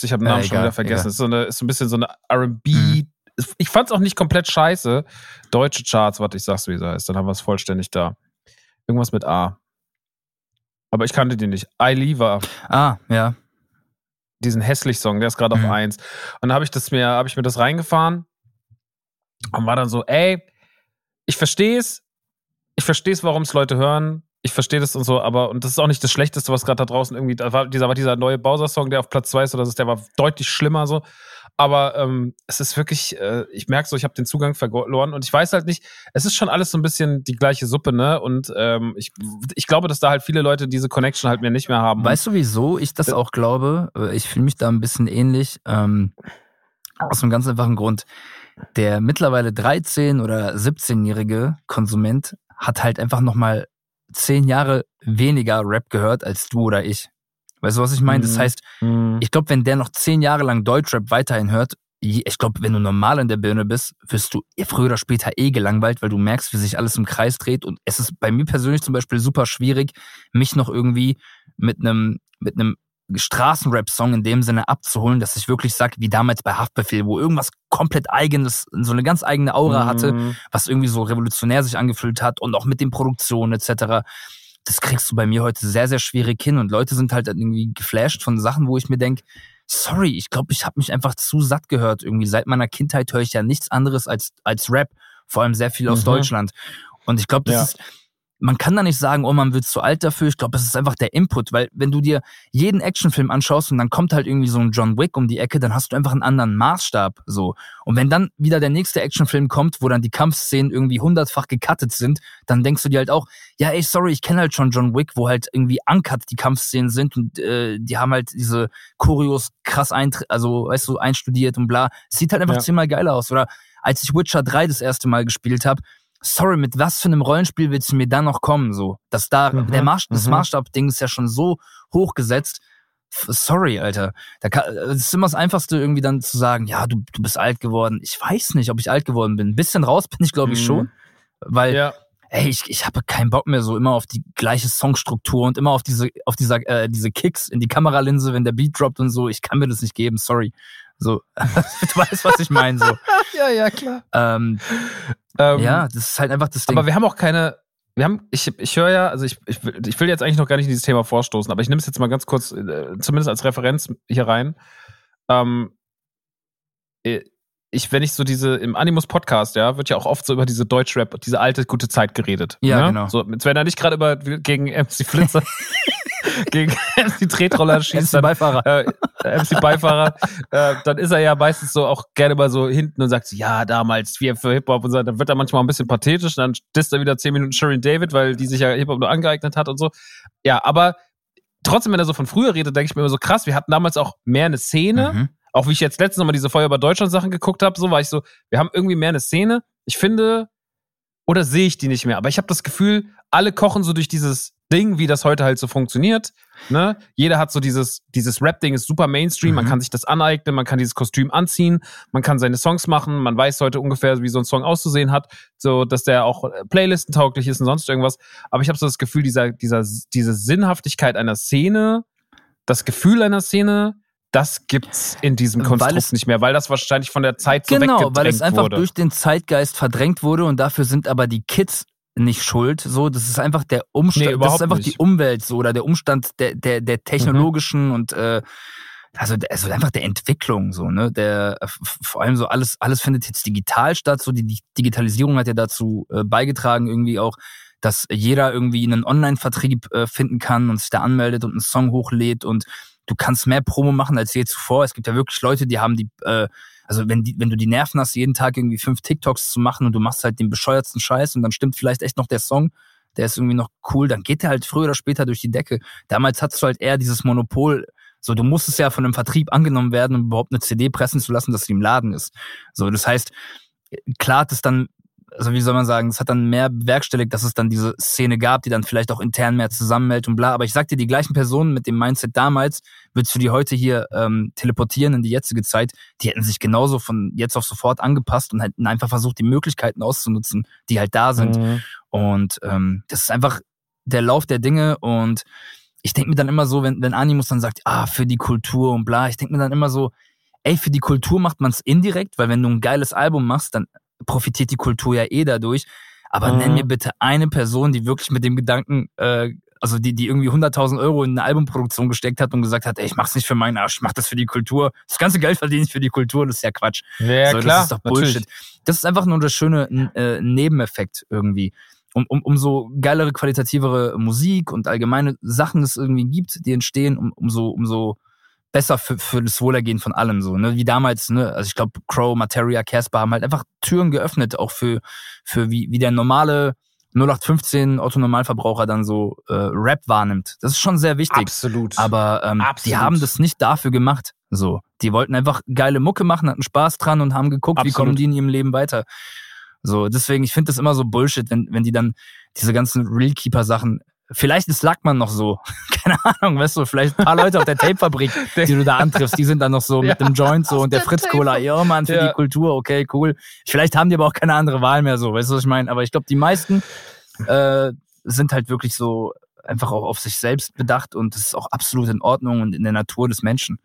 ich habe den Namen ja, schon wieder vergessen. Es ist so, eine, ist so ein bisschen so eine RB. Mhm. Ich fand es auch nicht komplett scheiße. Deutsche Charts, warte, ich sag's, wie es heißt. Dann haben wir es vollständig da. Irgendwas mit A. Aber ich kannte den nicht. I Lever. Ah, ja. Diesen hässlich Song, der ist gerade mhm. auf 1. Und dann habe ich das mir, habe ich mir das reingefahren und war dann so, ey, ich verstehe es. Ich verstehe es, warum es Leute hören ich verstehe das und so, aber und das ist auch nicht das Schlechteste, was gerade da draußen irgendwie, da war dieser, war dieser neue Bowser-Song, der auf Platz 2 ist, oder das, der war deutlich schlimmer so. Aber ähm, es ist wirklich, äh, ich merke so, ich habe den Zugang verloren und ich weiß halt nicht, es ist schon alles so ein bisschen die gleiche Suppe, ne? Und ähm, ich, ich glaube, dass da halt viele Leute diese Connection halt mehr nicht mehr haben. Weißt du, wieso ich das auch glaube? Äh, ich fühle mich da ein bisschen ähnlich. Ähm, aus einem ganz einfachen Grund. Der mittlerweile 13- oder 17-jährige Konsument hat halt einfach nochmal zehn Jahre weniger Rap gehört als du oder ich. Weißt du, was ich meine? Das mhm. heißt, mhm. ich glaube, wenn der noch zehn Jahre lang Deutschrap weiterhin hört, ich glaube, wenn du normal in der Birne bist, wirst du früher oder später eh gelangweilt, weil du merkst, wie sich alles im Kreis dreht. Und es ist bei mir persönlich zum Beispiel super schwierig, mich noch irgendwie mit einem mit einem Straßenrap-Song in dem Sinne abzuholen, dass ich wirklich sage, wie damals bei Haftbefehl, wo irgendwas komplett eigenes, so eine ganz eigene Aura mhm. hatte, was irgendwie so revolutionär sich angefühlt hat und auch mit den Produktionen etc. Das kriegst du bei mir heute sehr, sehr schwierig hin und Leute sind halt irgendwie geflasht von Sachen, wo ich mir denke, sorry, ich glaube, ich habe mich einfach zu satt gehört. Irgendwie seit meiner Kindheit höre ich ja nichts anderes als, als Rap, vor allem sehr viel aus mhm. Deutschland. Und ich glaube, das ja. ist man kann da nicht sagen, oh, man wird zu alt dafür. Ich glaube, es ist einfach der Input, weil wenn du dir jeden Actionfilm anschaust und dann kommt halt irgendwie so ein John Wick um die Ecke, dann hast du einfach einen anderen Maßstab, so. Und wenn dann wieder der nächste Actionfilm kommt, wo dann die Kampfszenen irgendwie hundertfach gecuttet sind, dann denkst du dir halt auch, ja, ey, sorry, ich kenne halt schon John Wick, wo halt irgendwie uncut die Kampfszenen sind und äh, die haben halt diese Choreos krass eintr also, weißt du, einstudiert und bla. Sieht halt einfach ja. zehnmal geiler aus. Oder als ich Witcher 3 das erste Mal gespielt habe, sorry, mit was für einem Rollenspiel willst du mir dann noch kommen? So, dass da mhm, der Maß, das mhm. Maßstabding ist ja schon so hochgesetzt. Sorry, Alter. Da kann, das ist immer das Einfachste, irgendwie dann zu sagen, ja, du, du bist alt geworden. Ich weiß nicht, ob ich alt geworden bin. Ein bisschen raus bin ich, glaube ich, mhm. schon. Weil, ja. ey, ich, ich habe keinen Bock mehr so immer auf die gleiche Songstruktur und immer auf diese, auf dieser, äh, diese Kicks in die Kameralinse, wenn der Beat droppt und so. Ich kann mir das nicht geben, sorry. So, du weißt, was ich meine. So. ja, ja, klar. Ähm, ähm, ja, das ist halt einfach das Ding. Aber wir haben auch keine, wir haben, ich, ich höre ja, also ich, ich, ich will jetzt eigentlich noch gar nicht in dieses Thema vorstoßen, aber ich nehme es jetzt mal ganz kurz, äh, zumindest als Referenz hier rein. Ähm, äh, ich, wenn ich so diese, im Animus Podcast, ja, wird ja auch oft so über diese Deutschrap, diese alte, gute Zeit geredet. Ja, ne? genau. So, wenn er nicht gerade über, gegen MC Flitzer gegen MC Tretroller schießt. MC Beifahrer. Äh, MC Beifahrer. äh, dann ist er ja meistens so auch gerne mal so hinten und sagt ja, damals, wir für Hip-Hop und so. Dann wird er manchmal ein bisschen pathetisch. Dann disst er wieder zehn Minuten Sharon David, weil die sich ja Hip-Hop nur angeeignet hat und so. Ja, aber trotzdem, wenn er so von früher redet, denke ich mir immer so krass, wir hatten damals auch mehr eine Szene. Mhm. Auch wie ich jetzt letztens nochmal diese Feuer über Deutschland Sachen geguckt habe, so war ich so, wir haben irgendwie mehr eine Szene. Ich finde, oder sehe ich die nicht mehr? Aber ich habe das Gefühl, alle kochen so durch dieses Ding, wie das heute halt so funktioniert. Ne? Jeder hat so dieses, dieses Rap-Ding ist super Mainstream, mhm. man kann sich das aneignen, man kann dieses Kostüm anziehen, man kann seine Songs machen, man weiß heute ungefähr, wie so ein Song auszusehen hat, so dass der auch äh, Playlisten tauglich ist und sonst irgendwas. Aber ich habe so das Gefühl, dieser, dieser, diese Sinnhaftigkeit einer Szene, das Gefühl einer Szene, das gibt's in diesem Konstrukt es, nicht mehr, weil das wahrscheinlich von der Zeit so Genau, weil es einfach wurde. durch den Zeitgeist verdrängt wurde und dafür sind aber die Kids nicht schuld. So, das ist einfach der Umstand, nee, das ist einfach nicht. die Umwelt so oder der Umstand der der der technologischen mhm. und äh, also, also einfach der Entwicklung so, ne? Der vor allem so alles alles findet jetzt digital statt. So die, die Digitalisierung hat ja dazu äh, beigetragen irgendwie auch, dass jeder irgendwie einen Online-Vertrieb äh, finden kann und sich da anmeldet und einen Song hochlädt und du kannst mehr Promo machen als je zuvor. Es gibt ja wirklich Leute, die haben die äh, also wenn, die, wenn du die Nerven hast, jeden Tag irgendwie fünf TikToks zu machen und du machst halt den bescheuertsten Scheiß und dann stimmt vielleicht echt noch der Song, der ist irgendwie noch cool, dann geht der halt früher oder später durch die Decke. Damals hattest du halt eher dieses Monopol. So, du musstest ja von einem Vertrieb angenommen werden, um überhaupt eine CD pressen zu lassen, dass sie im Laden ist. So, das heißt, klar hat es dann also wie soll man sagen, es hat dann mehr bewerkstelligt, dass es dann diese Szene gab, die dann vielleicht auch intern mehr zusammenhält und bla. Aber ich sag dir, die gleichen Personen mit dem Mindset damals, würdest du die heute hier ähm, teleportieren in die jetzige Zeit, die hätten sich genauso von jetzt auf sofort angepasst und hätten einfach versucht, die Möglichkeiten auszunutzen, die halt da sind. Mhm. Und ähm, das ist einfach der Lauf der Dinge und ich denke mir dann immer so, wenn, wenn Animus dann sagt, ah, für die Kultur und bla, ich denke mir dann immer so, ey, für die Kultur macht man es indirekt, weil wenn du ein geiles Album machst, dann profitiert die Kultur ja eh dadurch. Aber mhm. nenn mir bitte eine Person, die wirklich mit dem Gedanken, äh, also die, die irgendwie 100.000 Euro in eine Albumproduktion gesteckt hat und gesagt hat, ey, ich mach's nicht für meinen Arsch, ich mach das für die Kultur. Das ganze Geld verdiene ich für die Kultur, das ist ja Quatsch. Ja, so, klar. Das ist doch Bullshit. Natürlich. Das ist einfach nur der schöne äh, Nebeneffekt irgendwie. Um, um, umso geilere, qualitativere Musik und allgemeine Sachen es irgendwie gibt, die entstehen, um, umso, umso besser für, für das Wohlergehen von allen so, ne? Wie damals, ne? Also ich glaube, Crow, Materia, Casper haben halt einfach Türen geöffnet, auch für, für wie, wie der normale 0815 Autonormalverbraucher dann so äh, Rap wahrnimmt. Das ist schon sehr wichtig. Absolut. Aber ähm, Absolut. die haben das nicht dafür gemacht. So, die wollten einfach geile Mucke machen, hatten Spaß dran und haben geguckt, Absolut. wie kommen die in ihrem Leben weiter. So, deswegen, ich finde das immer so Bullshit, wenn, wenn die dann diese ganzen Realkeeper-Sachen Vielleicht ist Lackmann noch so. Keine Ahnung, weißt du, vielleicht ein paar Leute auf der Tapefabrik, die du da antriffst, die sind dann noch so ja, mit dem Joint so und der, der Fritz Cola, ja Mann, für ja. die Kultur, okay, cool. Vielleicht haben die aber auch keine andere Wahl mehr so, weißt du, was ich meine? Aber ich glaube, die meisten äh, sind halt wirklich so einfach auch auf sich selbst bedacht und das ist auch absolut in Ordnung und in der Natur des Menschen.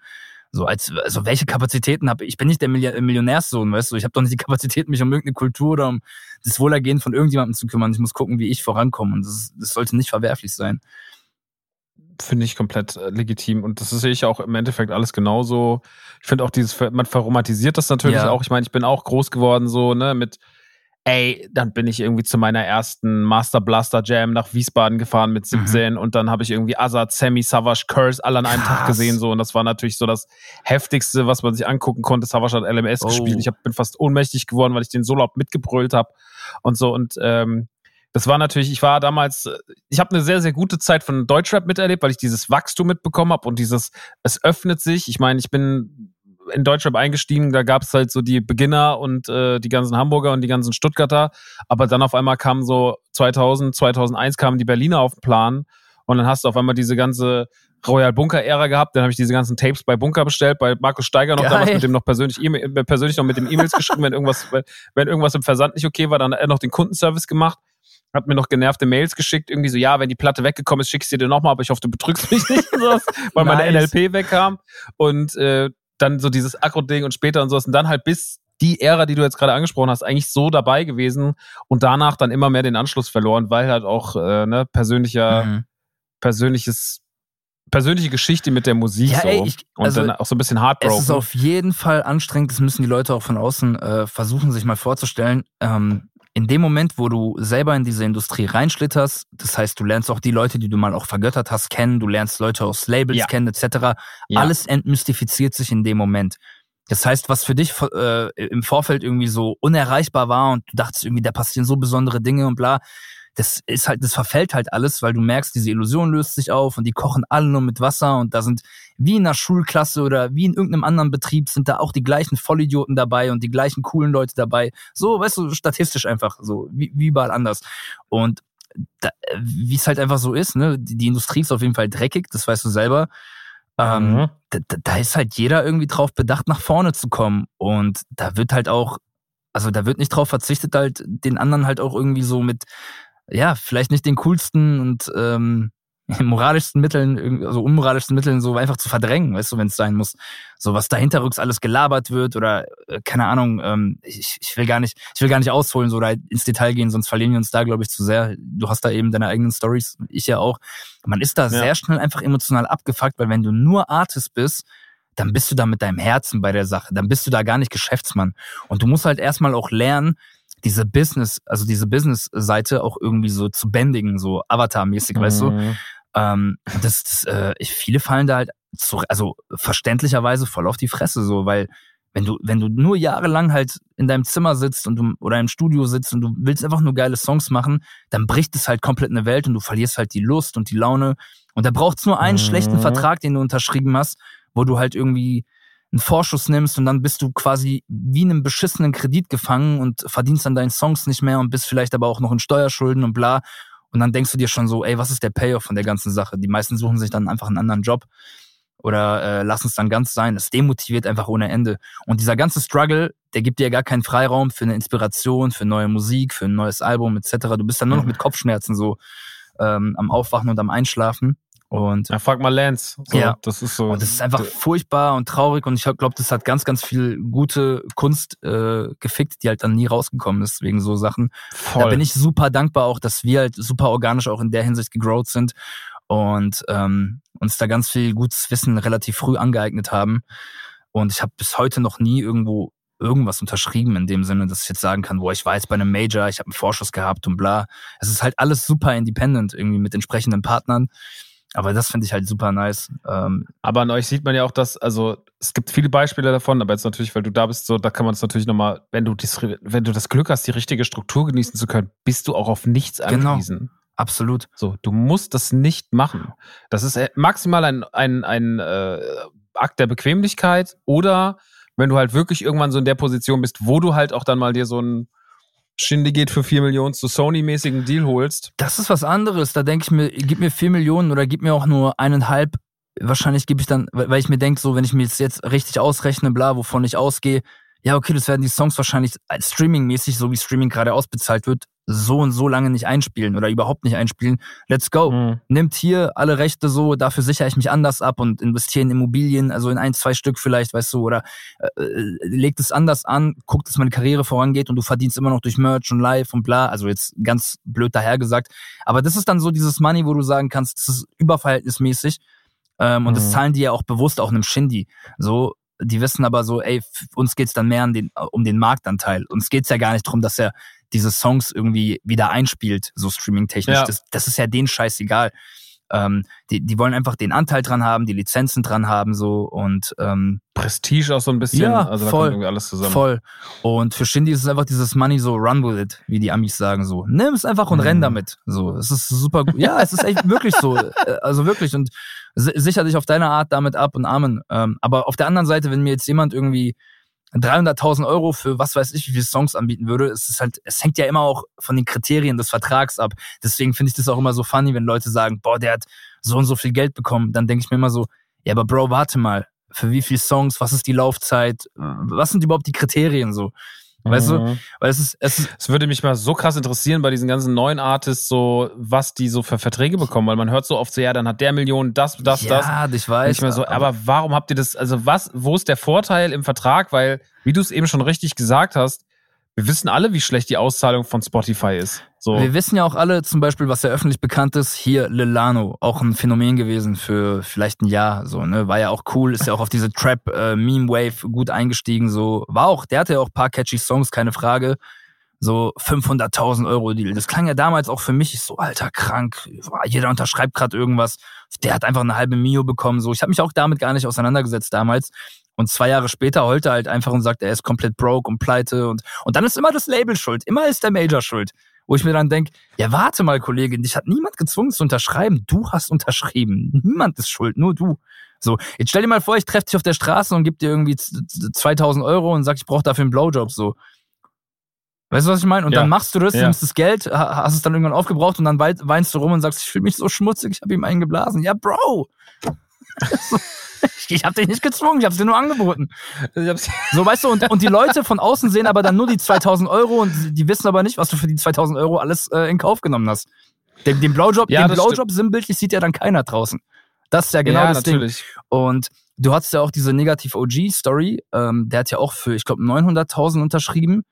So als, also welche Kapazitäten habe ich? Ich bin nicht der Millionärssohn, weißt du? Ich habe doch nicht die Kapazität, mich um irgendeine Kultur oder um das Wohlergehen von irgendjemandem zu kümmern. Ich muss gucken, wie ich vorankomme und das, das sollte nicht verwerflich sein. Finde ich komplett äh, legitim und das sehe ich auch im Endeffekt alles genauso. Ich finde auch dieses, man verromantisiert das natürlich ja. auch. Ich meine, ich bin auch groß geworden so, ne, mit ey, dann bin ich irgendwie zu meiner ersten Master Blaster Jam nach Wiesbaden gefahren mit 17 mhm. und dann habe ich irgendwie Azad, Sammy, Savage, Curse alle an einem Krass. Tag gesehen so und das war natürlich so das heftigste, was man sich angucken konnte. Savage hat LMS oh. gespielt. Ich hab, bin fast ohnmächtig geworden, weil ich den so laut mitgebrüllt habe und so und ähm, das war natürlich, ich war damals, ich habe eine sehr, sehr gute Zeit von Deutschrap miterlebt, weil ich dieses Wachstum mitbekommen habe und dieses, es öffnet sich. Ich meine, ich bin in Deutschrap eingestiegen, da gab es halt so die Beginner und äh, die ganzen Hamburger und die ganzen Stuttgarter, aber dann auf einmal kamen so 2000, 2001 kamen die Berliner auf den Plan und dann hast du auf einmal diese ganze Royal Bunker Ära gehabt, dann habe ich diese ganzen Tapes bei Bunker bestellt, bei Markus Steiger noch Geil. damals mit dem noch persönlich e persönlich noch mit dem E-Mails geschrieben, wenn irgendwas wenn irgendwas im Versand nicht okay war, dann hat er noch den Kundenservice gemacht hat mir noch genervte Mails geschickt, irgendwie so, ja, wenn die Platte weggekommen ist, schickst du dir nochmal, aber ich hoffe, du betrügst mich nicht, weil nice. meine NLP wegkam. Und äh, dann so dieses Akro-Ding und später und sowas. Und dann halt bis die Ära, die du jetzt gerade angesprochen hast, eigentlich so dabei gewesen und danach dann immer mehr den Anschluss verloren, weil halt auch äh, ne, persönlicher, mhm. persönliches, persönliche Geschichte mit der Musik ja, so ey, ich, also und dann auch so ein bisschen heartbroken. Es ist auf jeden Fall anstrengend, das müssen die Leute auch von außen äh, versuchen, sich mal vorzustellen. Ähm, in dem Moment, wo du selber in diese Industrie reinschlitterst, das heißt, du lernst auch die Leute, die du mal auch vergöttert hast, kennen, du lernst Leute aus Labels ja. kennen, etc. Ja. Alles entmystifiziert sich in dem Moment. Das heißt, was für dich äh, im Vorfeld irgendwie so unerreichbar war und du dachtest irgendwie, da passieren so besondere Dinge und bla, das ist halt, das verfällt halt alles, weil du merkst, diese Illusion löst sich auf und die kochen alle nur mit Wasser und da sind wie in einer Schulklasse oder wie in irgendeinem anderen Betrieb sind da auch die gleichen Vollidioten dabei und die gleichen coolen Leute dabei. So, weißt du, statistisch einfach so, wie, wie überall anders. Und wie es halt einfach so ist, ne, die, die, Industrie ist auf jeden Fall dreckig, das weißt du selber. Ähm, mhm. da, da ist halt jeder irgendwie drauf bedacht, nach vorne zu kommen. Und da wird halt auch, also da wird nicht drauf verzichtet, halt den anderen halt auch irgendwie so mit ja, vielleicht nicht den coolsten und ähm, moralischsten Mitteln, also unmoralischsten Mitteln so einfach zu verdrängen, weißt du, wenn es sein muss. So was dahinterrücks alles gelabert wird oder äh, keine Ahnung, ähm, ich, ich will gar nicht, ich will gar nicht ausholen so oder ins Detail gehen, sonst verlieren wir uns da, glaube ich, zu sehr. Du hast da eben deine eigenen Stories, ich ja auch. Man ist da ja. sehr schnell einfach emotional abgefuckt, weil wenn du nur Artist bist, dann bist du da mit deinem Herzen bei der Sache, dann bist du da gar nicht Geschäftsmann. Und du musst halt erstmal auch lernen, diese Business, also diese Business-Seite auch irgendwie so zu bändigen, so Avatar-mäßig, mhm. weißt du? Mhm. Ähm, das, das, äh, viele fallen da halt zu, also verständlicherweise voll auf die Fresse, so, weil wenn du, wenn du nur jahrelang halt in deinem Zimmer sitzt und du oder im Studio sitzt und du willst einfach nur geile Songs machen, dann bricht es halt komplett eine Welt und du verlierst halt die Lust und die Laune. Und da braucht's nur einen mhm. schlechten Vertrag, den du unterschrieben hast, wo du halt irgendwie einen Vorschuss nimmst und dann bist du quasi wie in einem beschissenen Kredit gefangen und verdienst dann deinen Songs nicht mehr und bist vielleicht aber auch noch in Steuerschulden und bla. Und dann denkst du dir schon so, ey, was ist der Payoff von der ganzen Sache? Die meisten suchen sich dann einfach einen anderen Job oder äh, lassen es dann ganz sein. Das demotiviert einfach ohne Ende. Und dieser ganze Struggle, der gibt dir gar keinen Freiraum für eine Inspiration, für neue Musik, für ein neues Album etc. Du bist dann nur noch mit Kopfschmerzen so ähm, am Aufwachen und am Einschlafen. Und ja, frag mal Lance. So, ja, das ist so. Und das ist einfach furchtbar und traurig und ich glaube, das hat ganz, ganz viel gute Kunst äh, gefickt, die halt dann nie rausgekommen ist wegen so Sachen. Voll. Da bin ich super dankbar auch, dass wir halt super organisch auch in der Hinsicht gegrowt sind und ähm, uns da ganz viel gutes Wissen relativ früh angeeignet haben. Und ich habe bis heute noch nie irgendwo irgendwas unterschrieben in dem Sinne, dass ich jetzt sagen kann, wo ich war jetzt bei einem Major, ich habe einen Vorschuss gehabt und bla. Es ist halt alles super independent irgendwie mit entsprechenden Partnern. Aber das finde ich halt super nice. Ähm, aber an euch sieht man ja auch, dass, also es gibt viele Beispiele davon, aber jetzt natürlich, weil du da bist, so, da kann man es natürlich nochmal, wenn du dies, wenn du das Glück hast, die richtige Struktur genießen zu können, bist du auch auf nichts genau. angewiesen. Genau. Absolut. So, du musst das nicht machen. Das ist äh, maximal ein, ein, ein äh, Akt der Bequemlichkeit oder wenn du halt wirklich irgendwann so in der Position bist, wo du halt auch dann mal dir so ein Shindy geht für 4 Millionen zu Sony-mäßigen Deal holst. Das ist was anderes. Da denke ich mir, gib mir 4 Millionen oder gib mir auch nur eineinhalb. Wahrscheinlich gebe ich dann, weil ich mir denke, so, wenn ich mir jetzt richtig ausrechne, bla, wovon ich ausgehe, ja, okay, das werden die Songs wahrscheinlich streamingmäßig, so wie Streaming gerade ausbezahlt wird, so und so lange nicht einspielen oder überhaupt nicht einspielen. Let's go. Mhm. Nimmt hier alle Rechte so, dafür sichere ich mich anders ab und investiere in Immobilien, also in ein, zwei Stück vielleicht, weißt du, oder äh, äh, legt es anders an, guckt, dass meine Karriere vorangeht und du verdienst immer noch durch Merch und Live und bla, also jetzt ganz blöd dahergesagt. Aber das ist dann so dieses Money, wo du sagen kannst, das ist überverhältnismäßig. Ähm, und mhm. das zahlen die ja auch bewusst auch einem Shindy. So, die wissen aber so, ey, uns geht's dann mehr den, um den Marktanteil. Uns geht's ja gar nicht drum, dass er diese Songs irgendwie wieder einspielt, so streaming-technisch. Ja. Das, das ist ja denen scheißegal. Ähm, die, die wollen einfach den Anteil dran haben, die Lizenzen dran haben, so und ähm, Prestige auch so ein bisschen. Ja, also voll. irgendwie alles zusammen. Voll. Und für Shindy ist es einfach dieses Money so run with it, wie die Amis sagen so. Nimm es einfach und Mhm. renn damit. So, es ist super gut. Ja, es ist echt wirklich so. Äh, Also wirklich und si- sicher dich auf deine Art damit ab und Amen. Ähm, aber auf der anderen Seite, wenn mir jetzt jemand irgendwie 300.000 Euro für was weiß ich, wie viele Songs anbieten würde, es ist halt, es hängt ja immer auch von den Kriterien des Vertrags ab. Deswegen finde ich das auch immer so funny, wenn Leute sagen, boah, der hat so und so viel Geld bekommen. Dann denke ich mir immer so, ja, aber Bro, warte mal, für wie viele Songs, was ist die Laufzeit, was sind überhaupt die Kriterien so? Weißt du? Mhm. Weil es ist, es ist, Es würde mich mal so krass interessieren bei diesen ganzen neuen Artists, so was die so für Verträge bekommen, weil man hört so oft so, ja, dann hat der Millionen das, das, das. ja, ich weiß. ich mir so, aber warum habt ihr das, also was, wo ist der Vorteil im Vertrag? Weil, wie du es eben schon richtig gesagt hast, wir wissen alle, wie schlecht die Auszahlung von Spotify ist. So. Wir wissen ja auch alle zum Beispiel, was ja öffentlich bekannt ist, hier Lilano, auch ein Phänomen gewesen für vielleicht ein Jahr, so, ne, war ja auch cool, ist ja auch auf diese Trap-Meme-Wave gut eingestiegen, so, war auch, der hatte ja auch ein paar catchy Songs, keine Frage, so 500.000 Euro Deal. Das klang ja damals auch für mich ich so, alter, krank, jeder unterschreibt gerade irgendwas, der hat einfach eine halbe Mio bekommen, so, ich habe mich auch damit gar nicht auseinandergesetzt damals. Und zwei Jahre später heult er halt einfach und sagt, er ist komplett broke und pleite und, und dann ist immer das Label schuld, immer ist der Major schuld wo ich mir dann denk, ja warte mal, Kollegin, dich hat niemand gezwungen zu unterschreiben. Du hast unterschrieben. Niemand ist schuld, nur du. So, jetzt stell dir mal vor, ich treffe dich auf der Straße und gebe dir irgendwie z- z- 2000 Euro und sag, ich brauche dafür einen Blowjob. So, weißt du, was ich meine? Und Ja. dann machst du das, Ja. nimmst das Geld, ha- hast es dann irgendwann aufgebraucht und dann wei- weinst du rum und sagst, ich fühle mich so schmutzig, ich habe ihm einen geblasen. Ja, Bro. Ich habe dich nicht gezwungen, ich habe dir nur angeboten. So, weißt du, und, und die Leute von außen sehen aber dann nur die 2000 Euro und die, wissen aber nicht, was du für die 2000 Euro alles äh, in Kauf genommen hast. Den, den Blowjob, Ja, den Blowjob sinnbildlich sieht ja dann keiner draußen. Das ist ja genau ja, das Ding. natürlich. Und du hattest ja auch diese Negativ-OG-Story, ähm, der hat ja auch für, ich glaube, 900.000 unterschrieben.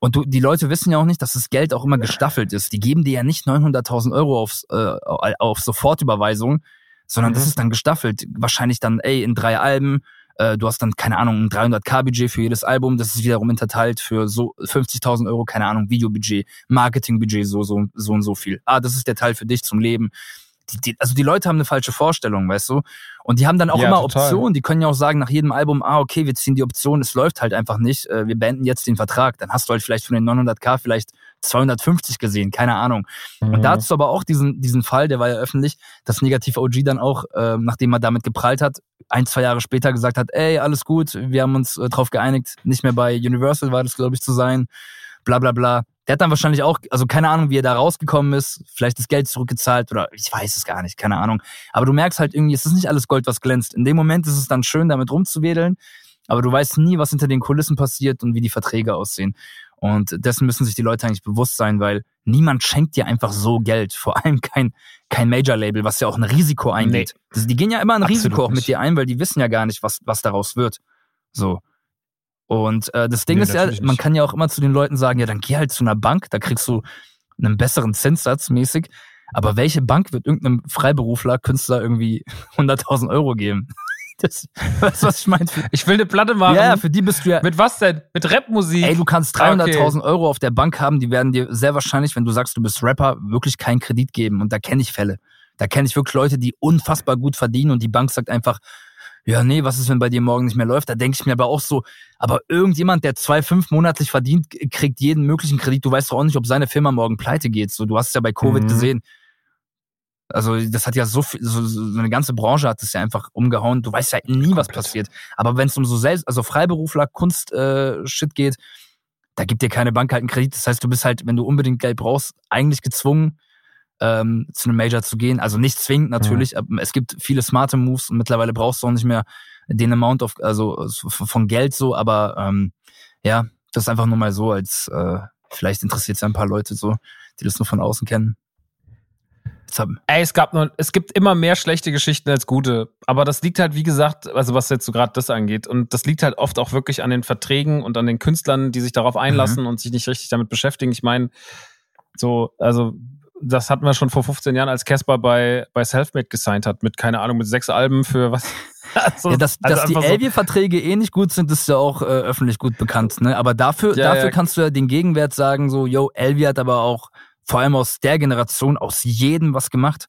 Und du, die Leute wissen ja auch nicht, dass das Geld auch immer gestaffelt ist. Die geben dir ja nicht 900.000 Euro aufs, äh, auf Sofortüberweisung, sondern Mhm. das ist dann gestaffelt. Wahrscheinlich dann, ey, in drei Alben. Äh, du hast dann, keine Ahnung, ein 300k-Budget für jedes Album. Das ist wiederum hinterteilt für so 50.000 Euro, keine Ahnung, Videobudget, Marketingbudget, so, so, so und so viel. Ah, das ist der Teil für dich zum Leben. Die, die, also die Leute haben eine falsche Vorstellung, weißt du? Und die haben dann auch Ja, immer total. Optionen. Die können ja auch sagen nach jedem Album, ah, okay, wir ziehen die Option, es läuft halt einfach nicht, äh, wir beenden jetzt den Vertrag. Dann hast du halt vielleicht von den 900k vielleicht 250 gesehen, keine Ahnung. Und da Mhm. hattest du aber auch diesen, diesen Fall, der war ja öffentlich, dass Negativ OG dann auch, äh, nachdem er damit geprallt hat, ein, zwei Jahre später gesagt hat, ey, alles gut, wir haben uns äh, drauf geeinigt, nicht mehr bei Universal war das, glaube ich, zu sein, bla bla bla. Der hat dann wahrscheinlich auch, also keine Ahnung, wie er da rausgekommen ist, vielleicht das Geld zurückgezahlt oder ich weiß es gar nicht, keine Ahnung. Aber du merkst halt irgendwie, es ist nicht alles Gold, was glänzt. In dem Moment ist es dann schön, damit rumzuwedeln, aber du weißt nie, was hinter den Kulissen passiert und wie die Verträge aussehen. Und dessen müssen sich die Leute eigentlich bewusst sein, weil niemand schenkt dir einfach so Geld. Vor allem kein, kein Major-Label, was ja auch ein Risiko eingeht. Das, die gehen ja immer ein Absolut Risiko auch mit nicht. dir ein, weil die wissen ja gar nicht, was, was daraus wird. So. Und äh, das Ding Nee, ist ja, man nicht. kann ja auch immer zu den Leuten sagen, ja, dann geh halt zu einer Bank, da kriegst du einen besseren Zinssatz mäßig. Aber welche Bank wird irgendeinem Freiberufler, Künstler irgendwie 100.000 Euro geben? Das, weißt du, was ich meine? Ich will eine Platte machen. Ja, für die bist du ja, Mit was denn? Mit Rapmusik? Ey, du kannst Ah, okay. 300.000 Euro auf der Bank haben, die werden dir sehr wahrscheinlich, wenn du sagst, du bist Rapper, wirklich keinen Kredit geben. Und da kenne ich Fälle. Da kenne ich wirklich Leute, die unfassbar gut verdienen und die Bank sagt einfach, ja, nee, was ist, wenn bei dir morgen nicht mehr läuft? Da denke ich mir aber auch so, aber irgendjemand, der zwei, fünf monatlich verdient, kriegt jeden möglichen Kredit. Du weißt doch auch nicht, ob seine Firma morgen pleite geht. So, du hast es ja bei Covid Mhm. gesehen. Also, das hat ja so viel, so, so eine ganze Branche hat das ja einfach umgehauen. Du weißt ja nie, was Komplett. passiert. Aber wenn es um so selbst, also Freiberufler, Kunst, äh, Shit geht, da gibt dir keine Bank halt einen Kredit. Das heißt, du bist halt, wenn du unbedingt Geld brauchst, eigentlich gezwungen, ähm, zu einem Major zu gehen. Also nicht zwingend natürlich, aber es gibt viele smarte Moves und mittlerweile brauchst du auch nicht mehr den Amount of, also von Geld so, aber ähm, ja, das ist einfach nur mal so, als äh, vielleicht interessiert es ja ein paar Leute so, die das nur von außen kennen. Haben, Ey, es gab nur, es gibt immer mehr schlechte Geschichten als gute. Aber das liegt halt, wie gesagt, also was jetzt so gerade das angeht. Und das liegt halt oft auch wirklich an den Verträgen und an den Künstlern, die sich darauf einlassen und sich nicht richtig damit beschäftigen. Ich meine, so, also, das hatten wir schon vor 15 Jahren, als Casper bei, bei Selfmade gesigned hat, mit, keine Ahnung, mit sechs Alben für was, Also, Ja, dass, also dass die so- Elvier-Verträge eh nicht gut sind, ist ja auch äh, öffentlich gut bekannt. Ne? Aber dafür, Ja, dafür ja. kannst du ja den Gegenwert sagen, so, yo, Elvier hat aber auch vor allem aus der Generation aus jedem was gemacht.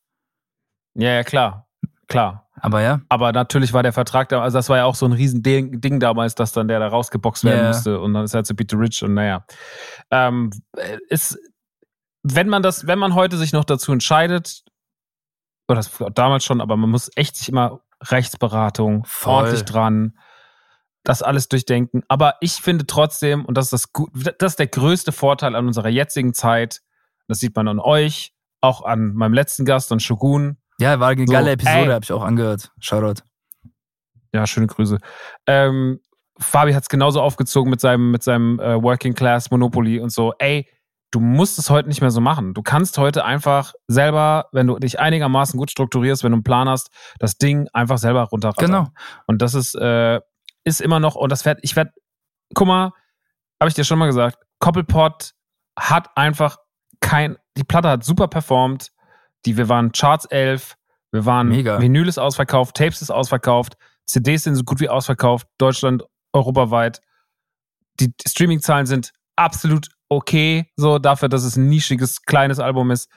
Ja, ja, klar. Klar. Aber ja, Aber natürlich war der Vertrag da, also das war ja auch so ein riesen Ding, damals, dass dann der da rausgeboxt werden Ja. musste und dann ist er zu Beat the Rich und naja. Ähm, ist, wenn man das, wenn man heute sich noch dazu entscheidet, oder das war damals schon, aber man muss echt sich immer Rechtsberatung, Voll. ordentlich dran, das alles durchdenken. Aber ich finde trotzdem, und das ist das, das ist der größte Vorteil an unserer jetzigen Zeit, das sieht man an euch, auch an meinem letzten Gast, an Shogun, ja, war eine So, geile Episode, habe ich auch angehört. Shoutout. Ja, schöne Grüße. Ähm, Fabi hat es genauso aufgezogen mit seinem, mit seinem äh, Working Class Monopoly und so. Ey, du musst es heute nicht mehr so machen. Du kannst heute einfach selber, wenn du dich einigermaßen gut strukturierst, wenn du einen Plan hast, das Ding einfach selber runterrattern. Genau. Und das ist, äh, ist immer noch, und das wird, ich werde, guck mal, habe ich dir schon mal gesagt, Koppelpot hat einfach kein, die Platte hat super performt, die, wir waren Charts 11, wir waren, Mega. Vinyl ist ausverkauft, Tapes ist ausverkauft, CDs sind so gut wie ausverkauft, Deutschland, europaweit. Die Streaming-Zahlen sind absolut okay, so dafür, dass es ein nischiges, kleines Album ist.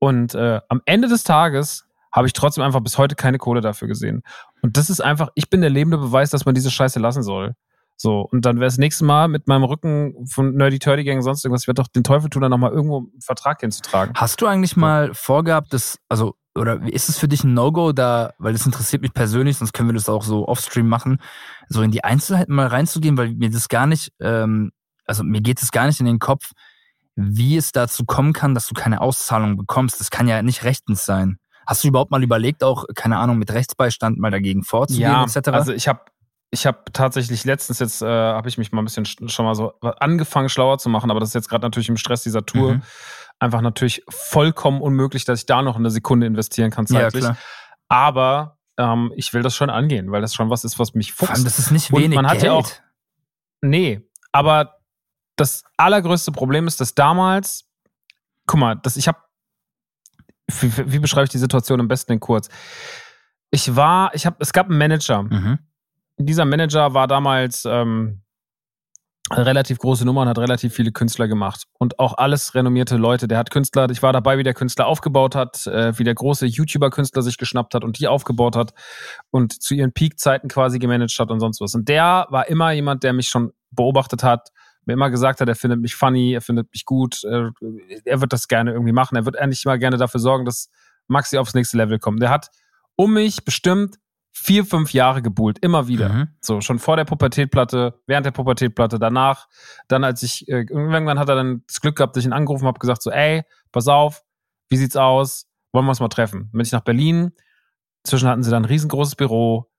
Und äh, am Ende des Tages habe ich trotzdem einfach bis heute keine Kohle dafür gesehen. Und das ist einfach, ich bin der lebende Beweis, dass man diese Scheiße lassen soll. So, und dann wäre das nächste Mal mit meinem Rücken von Nerdy Turdy Gang sonst irgendwas, ich werde doch den Teufel tun, da nochmal irgendwo einen Vertrag hinzutragen. Hast du eigentlich mal vorgehabt, dass, also, oder ist es für dich ein No-Go da, weil das interessiert mich persönlich, sonst können wir das auch so offstream machen, so in die Einzelheiten mal reinzugehen, weil mir das gar nicht, ähm, also mir geht es gar nicht in den Kopf, wie es dazu kommen kann, dass du keine Auszahlung bekommst. Das kann ja nicht rechtens sein. Hast du überhaupt mal überlegt, auch, keine Ahnung, mit Rechtsbeistand mal dagegen vorzugehen, ja, etc.? also ich habe ich habe tatsächlich letztens jetzt, äh, habe ich mich mal ein bisschen sch- schon mal so angefangen, schlauer zu machen, aber das ist jetzt gerade natürlich im Stress dieser Tour Mhm. einfach natürlich vollkommen unmöglich, dass ich da noch eine Sekunde investieren kann ja, zeitlich. klar. aber ähm, ich will das schon angehen, weil das schon was ist, was mich Vor allem, fuchst. das ist nicht Und wenig man hat Geld. ja auch- Nee, aber das allergrößte Problem ist, dass damals, guck mal, dass ich habe, wie, wie beschreibe ich die Situation am besten in kurz? Ich war, ich habe, es gab einen Manager. Mhm. Dieser Manager war damals ähm, eine relativ große Nummer und hat relativ viele Künstler gemacht. Und auch alles renommierte Leute. Der hat Künstler, ich war dabei, wie der Künstler aufgebaut hat, äh, wie der große YouTuber-Künstler sich geschnappt hat und die aufgebaut hat und zu ihren Peak-Zeiten quasi gemanagt hat und sonst was. Und der war immer jemand, der mich schon beobachtet hat, mir immer gesagt hat, er findet mich funny, er findet mich gut, äh, er wird das gerne irgendwie machen, er wird eigentlich mal gerne dafür sorgen, dass Maxi aufs nächste Level kommt. Der hat um mich bestimmt vier, fünf Jahre gebuhlt, immer wieder. Mhm. So, schon vor der Pubertätplatte, während der Pubertätplatte, danach. Dann, als ich, äh, irgendwann hat er dann das Glück gehabt, dass ich ihn angerufen habe, gesagt so, ey, pass auf, wie sieht's aus? Wollen wir uns mal treffen? Dann bin ich nach Berlin. Zwischen hatten sie dann ein riesengroßes Büro.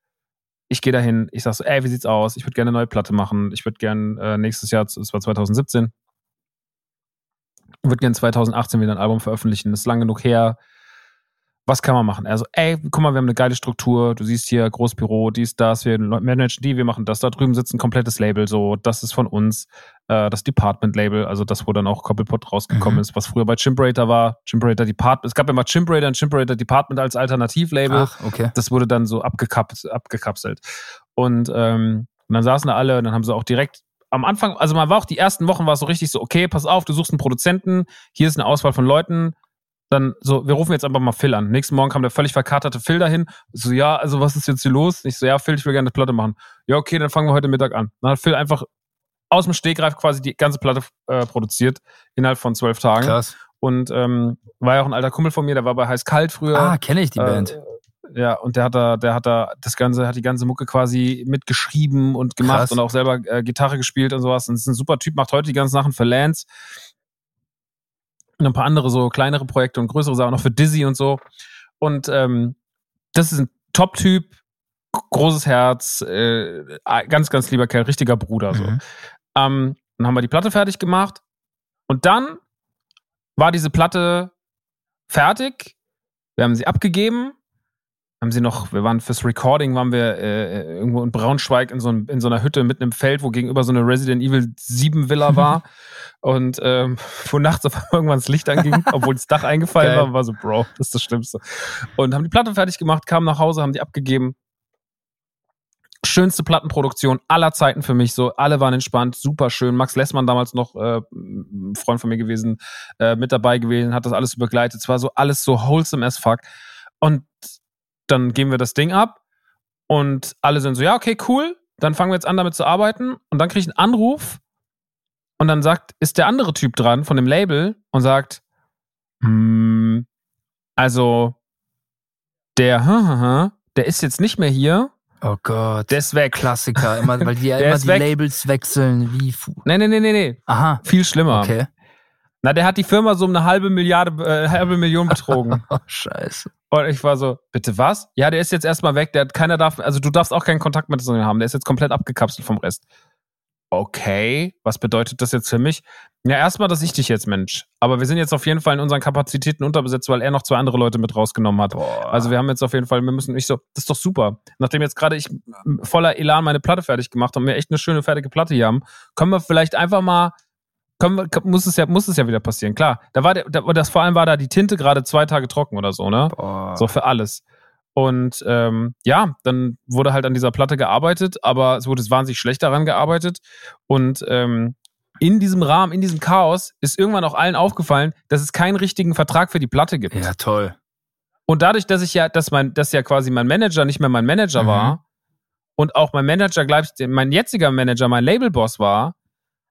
Ich gehe dahin, ich sag so, ey, wie sieht's aus? Ich würde gerne eine neue Platte machen. Ich würde gerne äh, nächstes Jahr, es war 2017, würde gerne 2018 wieder ein Album veröffentlichen. Das ist lang genug her. Was kann man machen? Also, ey, guck mal, wir haben eine geile Struktur. Du siehst hier Großbüro, dies, das. Wir managen die, wir machen das. Da drüben sitzt ein komplettes Label. So, das ist von uns. Äh, das Department-Label, also das, wo dann auch Koppelpot rausgekommen Mhm. ist, was früher bei Chimperator war. Chimperator Department. Es gab ja mal Chimperator und Chimperator Department als Alternativlabel Ach, okay. das wurde dann so abgekapselt. Und, ähm, und dann saßen da alle und dann haben sie auch direkt am Anfang, also man war auch die ersten Wochen war es so richtig so, okay, pass auf, du suchst einen Produzenten, hier ist eine Auswahl von Leuten, dann so, wir rufen jetzt einfach mal Phil an. Nächsten Morgen kam der völlig verkaterte Phil dahin. So, ja, also was ist jetzt hier los? Ich so, ja, Phil, ich will gerne eine Platte machen. Ja, okay, dann fangen wir heute Mittag an. Dann hat Phil einfach aus dem Stegreif quasi die ganze Platte äh, produziert, innerhalb von zwölf Tagen. Krass. Und ähm, war ja auch ein alter Kumpel von mir, der war bei Heiß Kalt früher. Ah, kenne ich die Band. Äh, ja, und der hat da, der hat da das Ganze, hat die ganze Mucke quasi mitgeschrieben und gemacht Krass. und auch selber äh, Gitarre gespielt und sowas. Und ist ein super Typ, macht heute die ganzen Sachen für Lance. Und ein paar andere so kleinere Projekte und größere Sachen, auch für Dizzy und so. Und ähm, das ist ein Top-Typ, großes Herz, äh, ganz, ganz lieber Kerl, richtiger Bruder. So. Mhm. Ähm, dann haben wir die Platte fertig gemacht. Und dann war diese Platte fertig. Wir haben sie abgegeben. Haben sie noch, wir waren fürs Recording, waren wir äh, irgendwo in Braunschweig in so, einem- in so einer Hütte mitten im Feld, wo gegenüber so eine Resident Evil 7 Villa war. und ähm, wo nachts auf einmal irgendwann das Licht anging, obwohl das Dach eingefallen war, war so, Bro, das ist das Schlimmste. Und haben die Platte fertig gemacht, kamen nach Hause, haben die abgegeben. schönste Plattenproduktion aller Zeiten für mich. So, alle waren entspannt, super schön. Max Lessmann damals noch äh, ein Freund von mir gewesen, äh, mit dabei gewesen, hat das alles begleitet. Es war so alles so wholesome as fuck. Und dann geben wir das Ding ab und alle sind so, ja, okay, cool. Dann fangen wir jetzt an, damit zu arbeiten. Und dann kriege ich einen Anruf und dann sagt, ist der andere Typ dran von dem Label und sagt, hm, also der, der ist jetzt nicht mehr hier. Oh Gott. Der ist weg. Klassiker, immer, weil die ja immer die weg. Labels wechseln. Wie fu Nee, nee, nee, nee, nee. Aha. Viel schlimmer. Okay. Na, der hat die Firma so um eine halbe Milliarde, äh, halbe Million betrogen. Oh, scheiße. Und ich war so, bitte was? Ja, der ist jetzt erstmal weg. Der hat keiner darf, also du darfst auch keinen Kontakt mit ihm haben. Der ist jetzt komplett abgekapselt vom Rest. Okay, was bedeutet das jetzt für mich? Ja, erstmal, dass ich dich jetzt, Mensch. Aber wir sind jetzt auf jeden Fall in unseren Kapazitäten unterbesetzt, weil er noch zwei andere Leute mit rausgenommen hat. Boah. Also wir haben jetzt auf jeden Fall, wir müssen nicht so, das ist doch super. Nachdem jetzt gerade ich voller Elan meine Platte fertig gemacht und wir echt eine schöne fertige Platte hier haben, können wir vielleicht einfach mal, wir, muss es ja, muss es ja wieder passieren. Klar, da war der, da, das vor allem war da die Tinte gerade zwei Tage trocken oder so, ne? Boah. So für alles. Und ähm, ja, dann wurde halt an dieser Platte gearbeitet, aber es wurde wahnsinnig schlecht daran gearbeitet. Und ähm, in diesem Rahmen, in diesem Chaos, ist irgendwann auch allen aufgefallen, dass es keinen richtigen Vertrag für die Platte gibt. Ja, toll. Und dadurch, dass ich ja, dass mein, dass ja quasi mein Manager nicht mehr mein Manager Mhm. war und auch mein Manager gleich mein jetziger Manager mein Labelboss war,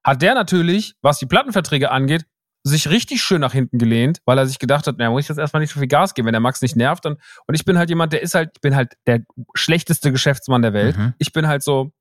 hat der natürlich, was die Plattenverträge angeht, sich richtig schön nach hinten gelehnt, weil er sich gedacht hat, na, muss ich jetzt erstmal nicht so viel Gas geben, wenn der Max nicht nervt, dann und ich bin halt jemand, der ist halt, ich bin halt der schlechteste Geschäftsmann der Welt. Mhm. Ich bin halt so,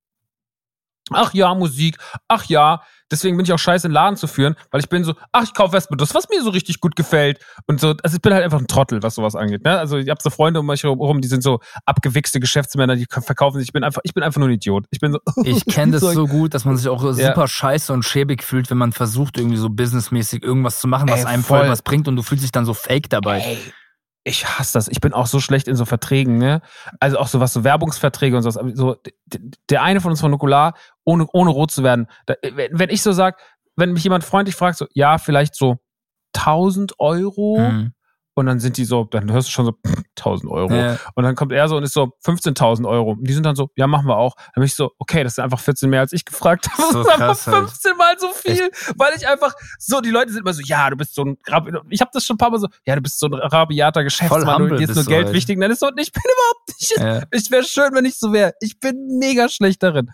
ach ja, Musik, ach ja, deswegen bin ich auch scheiße, einen Laden zu führen, weil ich bin so, ach, ich kaufe erstmal das, was mir so richtig gut gefällt. Und so, also ich bin halt einfach ein Trottel, was sowas angeht. Ne? Also ich habe so Freunde um mich herum, die sind so abgewichste Geschäftsmänner, die verkaufen sich. Ich bin einfach, ich bin einfach nur ein Idiot. Ich bin so, Ich kenne das so- gut, dass man sich auch Ja. super scheiße und schäbig fühlt, wenn man versucht, irgendwie so businessmäßig irgendwas zu machen, was Ey, einem voll voll. was bringt und du fühlst dich dann so fake dabei. Ey, ich hasse das. Ich bin auch so schlecht in so Verträgen, ne? Also auch so was, so Werbungsverträge und sowas. Aber So, der eine von uns von Nukular, ohne, ohne rot zu werden, da, wenn, wenn ich so sag, wenn mich jemand freundlich fragt, so, ja, vielleicht so 1000 Euro. Mhm. Und dann sind die so, dann hörst du schon so, pff, 1000 Euro. Ja. Und dann kommt er so und ist so 15.000 Euro. Und die sind dann so, ja, machen wir auch. Dann bin ich so, okay, das sind einfach 14 mehr als ich gefragt habe. So das ist einfach krass halt. 15 mal so viel, weil ich einfach so, die Leute sind immer so, ja, du bist so ein, ich habe das schon ein paar Mal so, ja, du bist so ein rabiater Geschäftsmann, du dir ist nur Geld halt. wichtig. Nein, das ist so, ich bin überhaupt nicht, Ja. ich wäre schön, wenn ich so wäre. Ich bin mega schlecht darin.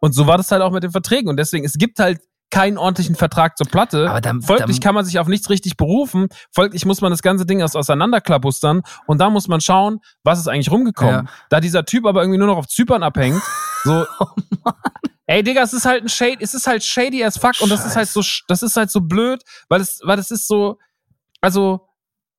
Und so war das halt auch mit den Verträgen. Und deswegen, es gibt halt keinen ordentlichen Vertrag zur Platte. Aber dann- Folglich dann- kann man sich auf nichts richtig berufen. Folglich muss man das ganze Ding erst auseinanderklabustern und da muss man schauen, was ist eigentlich rumgekommen. Ja. Da dieser Typ aber irgendwie nur noch auf Zypern abhängt, so. Oh Ey, Digga, es ist halt ein Shade, es ist halt shady as fuck und das ist halt so, das ist halt so blöd, weil es, weil es ist so, also,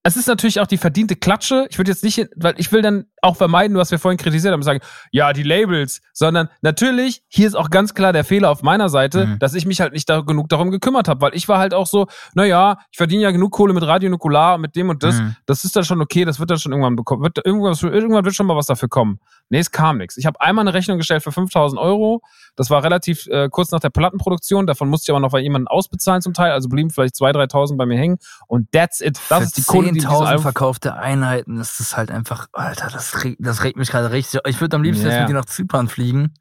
es ist natürlich auch die verdiente Klatsche. Ich würde jetzt nicht, weil ich will dann auch vermeiden, was wir vorhin kritisiert haben, sagen, ja, die Labels, sondern natürlich, hier ist auch ganz klar der Fehler auf meiner Seite, Mhm. dass ich mich halt nicht da genug darum gekümmert habe, weil ich war halt auch so, naja, ich verdiene ja genug Kohle mit Radio Nukular, mit dem und das, Mhm. das ist dann schon okay, das wird dann schon irgendwann bekommen, wird, irgendwann wird schon mal was dafür kommen. Nee, es kam nichts. Ich habe einmal eine Rechnung gestellt für 5000 Euro, das war relativ äh, kurz nach der Plattenproduktion, davon musste ich aber noch bei jemandem ausbezahlen zum Teil, also blieben vielleicht 2.000, 3.000 bei mir hängen und that's it. Das Für ist die Kohle, die in diesem 10.000 Album verkaufte Einheiten, das ist halt einfach, Alter, das regt, das regt mich gerade richtig. Ich würde am liebsten jetzt Ja. mit dir nach Zypern fliegen.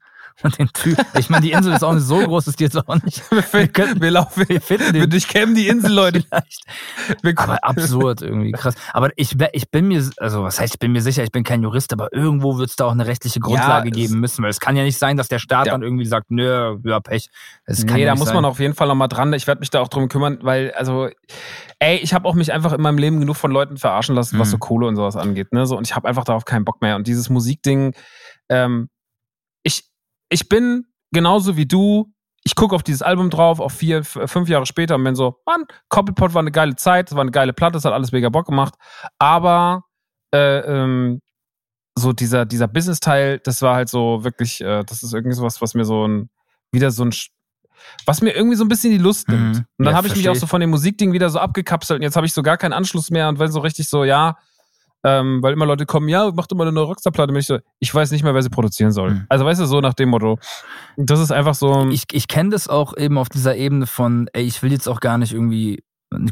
Und den Typ, ich meine, die Insel ist auch nicht so groß, ist die jetzt auch nicht. wir, finden, wir laufen, wir, finden wir den durchkämmen die Insel, Leute. Wir, Aber absurd irgendwie, krass. Aber ich, ich bin mir, also was heißt, ich bin mir sicher, ich bin kein Jurist, aber irgendwo wird es da auch eine rechtliche Grundlage es- geben müssen, weil es kann ja nicht sein, dass der Staat Ja. dann irgendwie sagt, nö, ja, Pech. Das kann nee, ja da muss sein. man auf jeden Fall noch mal dran. Ich werde mich da auch drum kümmern, weil, also, ey, ich habe auch mich einfach in meinem Leben genug von Leuten verarschen lassen, was Mhm. so Kohle und sowas angeht. Ne? So, und ich habe einfach darauf keinen Bock mehr. Und dieses Musikding, ähm, ich, bin genauso wie du. Ich gucke auf dieses Album drauf, auf vier, fünf Jahre später und bin so, Mann, Koppelpot war eine geile Zeit, es war eine geile Platte, es hat alles mega Bock gemacht. Aber äh, ähm, so dieser, dieser Business-Teil, das war halt so wirklich, äh, das ist irgendwie sowas, was mir so ein, wieder so ein, was mir irgendwie so ein bisschen die Lust Mhm. nimmt. Und dann Ja, habe ich mich auch so von dem Musikding wieder so abgekapselt und jetzt habe ich so gar keinen Anschluss mehr und weil so richtig so, ja, ähm, weil immer Leute kommen, ja, mach doch mal eine neue Rockstar-Platte. Ich so, ich weiß nicht mehr, wer sie produzieren soll. Mhm. Also weißt du, so nach dem Motto. Das ist einfach so, ich, ich kenne das auch eben auf dieser Ebene von, ey, ich will jetzt auch gar nicht irgendwie.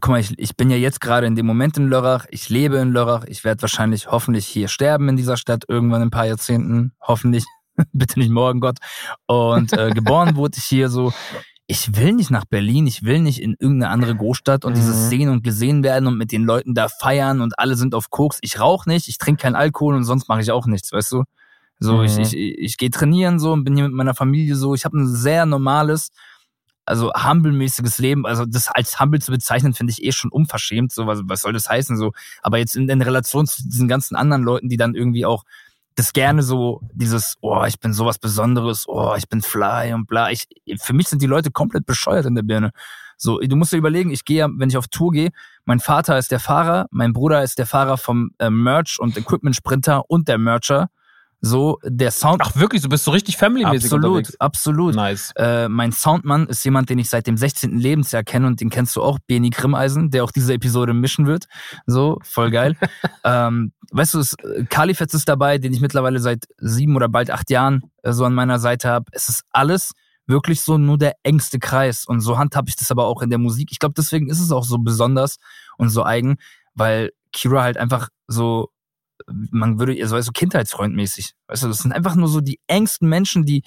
Guck mal, ich, ich bin ja jetzt gerade in dem Moment in Lörrach, ich lebe in Lörrach, ich werde wahrscheinlich hoffentlich hier sterben in dieser Stadt irgendwann in ein paar Jahrzehnten, hoffentlich. bitte nicht morgen, Gott. Und äh, geboren wurde ich hier so. Ich will nicht nach Berlin, ich will nicht in irgendeine andere Großstadt und Mhm. dieses sehen und gesehen werden und mit den Leuten da feiern und alle sind auf Koks. Ich rauche nicht, ich trinke keinen Alkohol und sonst mache ich auch nichts, weißt du? So, ich, Mhm. ich, ich gehe trainieren so und bin hier mit meiner Familie so. Ich habe ein sehr normales, also humble-mäßiges Leben. Also das als humble zu bezeichnen, finde ich eh schon unverschämt. So, was, was soll das heißen? So, aber jetzt in, in Relation zu diesen ganzen anderen Leuten, die dann irgendwie auch das gerne so, dieses, oh, ich bin sowas Besonderes, oh, ich bin fly und bla. Ich, für mich sind die Leute komplett bescheuert in der Birne. So, du musst dir überlegen, ich gehe ja, wenn ich auf Tour gehe, mein Vater ist der Fahrer, mein Bruder ist der Fahrer vom äh, Merch und Equipment Sprinter und der Mercher. So, der Sound. Ach wirklich, du bist so richtig family-mäßig absolut, unterwegs. absolut. Nice. Äh, mein Soundmann ist jemand, den ich seit dem 16. Lebensjahr kenne und den kennst du auch, Beni Grimmeisen, der auch diese Episode mischen wird. So, voll geil. ähm, weißt du, es, Kalifetz ist dabei, den ich mittlerweile seit sieben oder bald acht Jahren äh, so an meiner Seite habe. Es ist alles wirklich so nur der engste Kreis. Und so handhabe ich das aber auch in der Musik. Ich glaube, deswegen ist es auch so besonders und so eigen, weil Kira halt einfach so man würde ihr so weißt du, kindheitsfreundmäßig. Weißt du, das sind einfach nur so die engsten Menschen, die,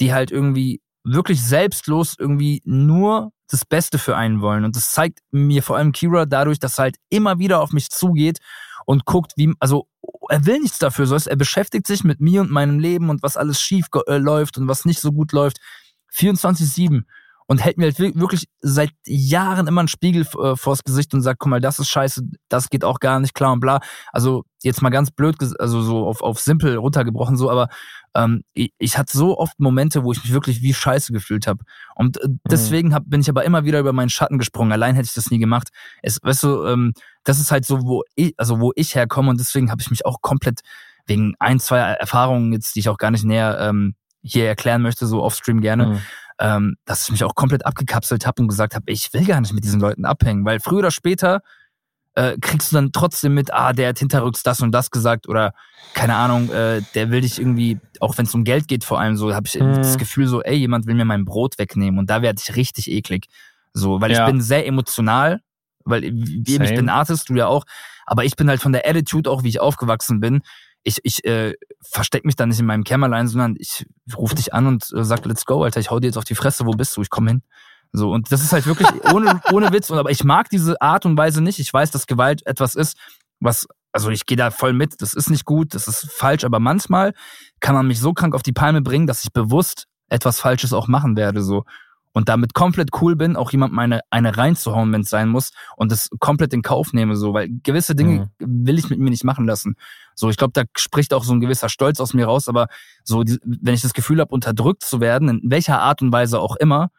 die halt irgendwie wirklich selbstlos irgendwie nur das Beste für einen wollen. Und das zeigt mir vor allem Kira dadurch, dass er halt immer wieder auf mich zugeht und guckt, wie, also er will nichts dafür, so er beschäftigt sich mit mir und meinem Leben und was alles schief äh, läuft und was nicht so gut läuft. 24-7 und hält mir halt wir- wirklich seit Jahren immer einen Spiegel äh, vors Gesicht und sagt, guck mal, das ist scheiße, das geht auch gar nicht klar und bla. Also jetzt mal ganz blöd, also so auf, auf simpel runtergebrochen so, aber ähm, ich, ich hatte so oft Momente, wo ich mich wirklich wie scheiße gefühlt habe. Und äh, deswegen hab, bin ich aber immer wieder über meinen Schatten gesprungen. Allein hätte ich das nie gemacht. Es, weißt du, ähm, das ist halt so, wo ich, also wo ich herkomme und deswegen habe ich mich auch komplett wegen ein, zwei Erfahrungen jetzt, die ich auch gar nicht näher ähm, hier erklären möchte, so offstream gerne, Mhm. Ähm, dass ich mich auch komplett abgekapselt habe und gesagt habe, ich will gar nicht mit diesen Leuten abhängen, weil früher oder später äh, kriegst du dann trotzdem mit, ah, der hat hinterrücks das und das gesagt oder keine Ahnung, äh, der will dich irgendwie, auch wenn es um Geld geht vor allem, so habe ich Mhm. das Gefühl so, ey, jemand will mir mein Brot wegnehmen und da werde ich richtig eklig. So, weil Ja. ich bin sehr emotional, weil wie, ich bin Artist, du ja auch, aber ich bin halt von der Attitude auch, wie ich aufgewachsen bin, ich, ich äh, versteck mich da nicht in meinem Kämmerlein, sondern ich rufe dich an und äh, sag, let's go, Alter, ich hau dir jetzt auf die Fresse, wo bist du? Ich komm hin. So, und das ist halt wirklich ohne, ohne Witz. Und, aber ich mag diese Art und Weise nicht. Ich weiß, dass Gewalt etwas ist, was, also ich gehe da voll mit, das ist nicht gut, das ist falsch, aber manchmal kann man mich so krank auf die Palme bringen, dass ich bewusst etwas Falsches auch machen werde. so Und damit komplett cool bin, auch jemand meine eine reinzuhauen, wenn es sein muss, und das komplett in Kauf nehme, so, weil gewisse Dinge will ich mit mir nicht machen lassen. So, ich glaube, da spricht auch so ein gewisser Stolz aus mir raus, aber so, die, wenn ich das Gefühl habe, unterdrückt zu werden, in welcher Art und Weise auch immer,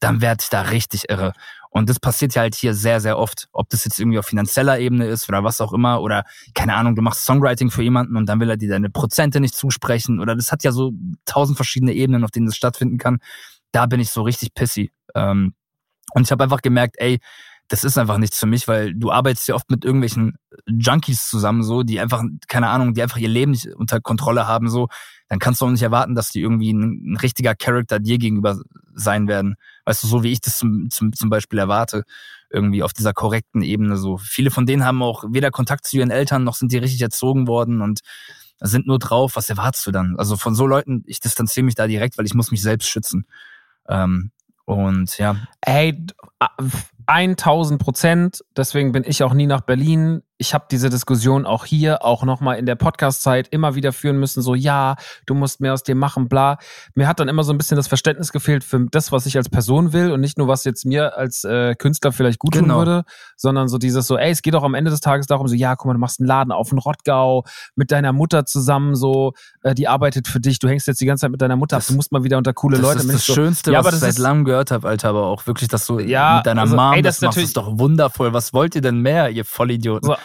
dann werde ich da richtig irre. Und das passiert ja halt hier sehr, sehr oft. Ob das jetzt irgendwie auf finanzieller Ebene ist oder was auch immer, oder keine Ahnung, du machst Songwriting für jemanden und dann will er dir deine Prozente nicht zusprechen, oder das hat ja so tausend verschiedene Ebenen, auf denen das stattfinden kann. Da bin ich so richtig pissy. Ähm, und ich habe einfach gemerkt, ey, das ist einfach nichts für mich, weil du arbeitest ja oft mit irgendwelchen Junkies zusammen, so, die einfach, keine Ahnung, die einfach ihr Leben nicht unter Kontrolle haben, so, dann kannst du auch nicht erwarten, dass die irgendwie ein, ein richtiger Charakter dir gegenüber sein werden. Weißt du, so wie ich das zum, zum, zum Beispiel erwarte, irgendwie auf dieser korrekten Ebene so. Viele von denen haben auch weder Kontakt zu ihren Eltern, noch sind die richtig erzogen worden und sind nur drauf. Was erwartest du dann? Also von so Leuten, ich distanziere mich da direkt, weil ich muss mich selbst schützen. Ähm, und ja, Ey, 1000 Prozent. Deswegen bin ich auch nie nach Berlin. Ich habe diese Diskussion auch hier, auch nochmal in der Podcast-Zeit immer wieder führen müssen. So, ja, du musst mehr aus dir machen, bla. Mir hat dann immer so ein bisschen das Verständnis gefehlt für das, was ich als Person will und nicht nur, was jetzt mir als äh, Künstler vielleicht gut tun Genau. würde, sondern so dieses so, ey, es geht auch am Ende des Tages darum, so, ja, guck mal, du machst einen Laden auf in Rottgau mit deiner Mutter zusammen, so, äh, die arbeitet für dich, du hängst jetzt die ganze Zeit mit deiner Mutter ab, Das- du musst mal wieder unter coole das Leute. ist Bin das so, Schönste, ja, was ich das seit ist- langem gehört habe, Alter, aber auch wirklich, dass du Ja, mit deiner also, Mom ey, das, das ist natürlich- ist doch wundervoll. Was wollt ihr denn mehr, ihr Vollidioten? So,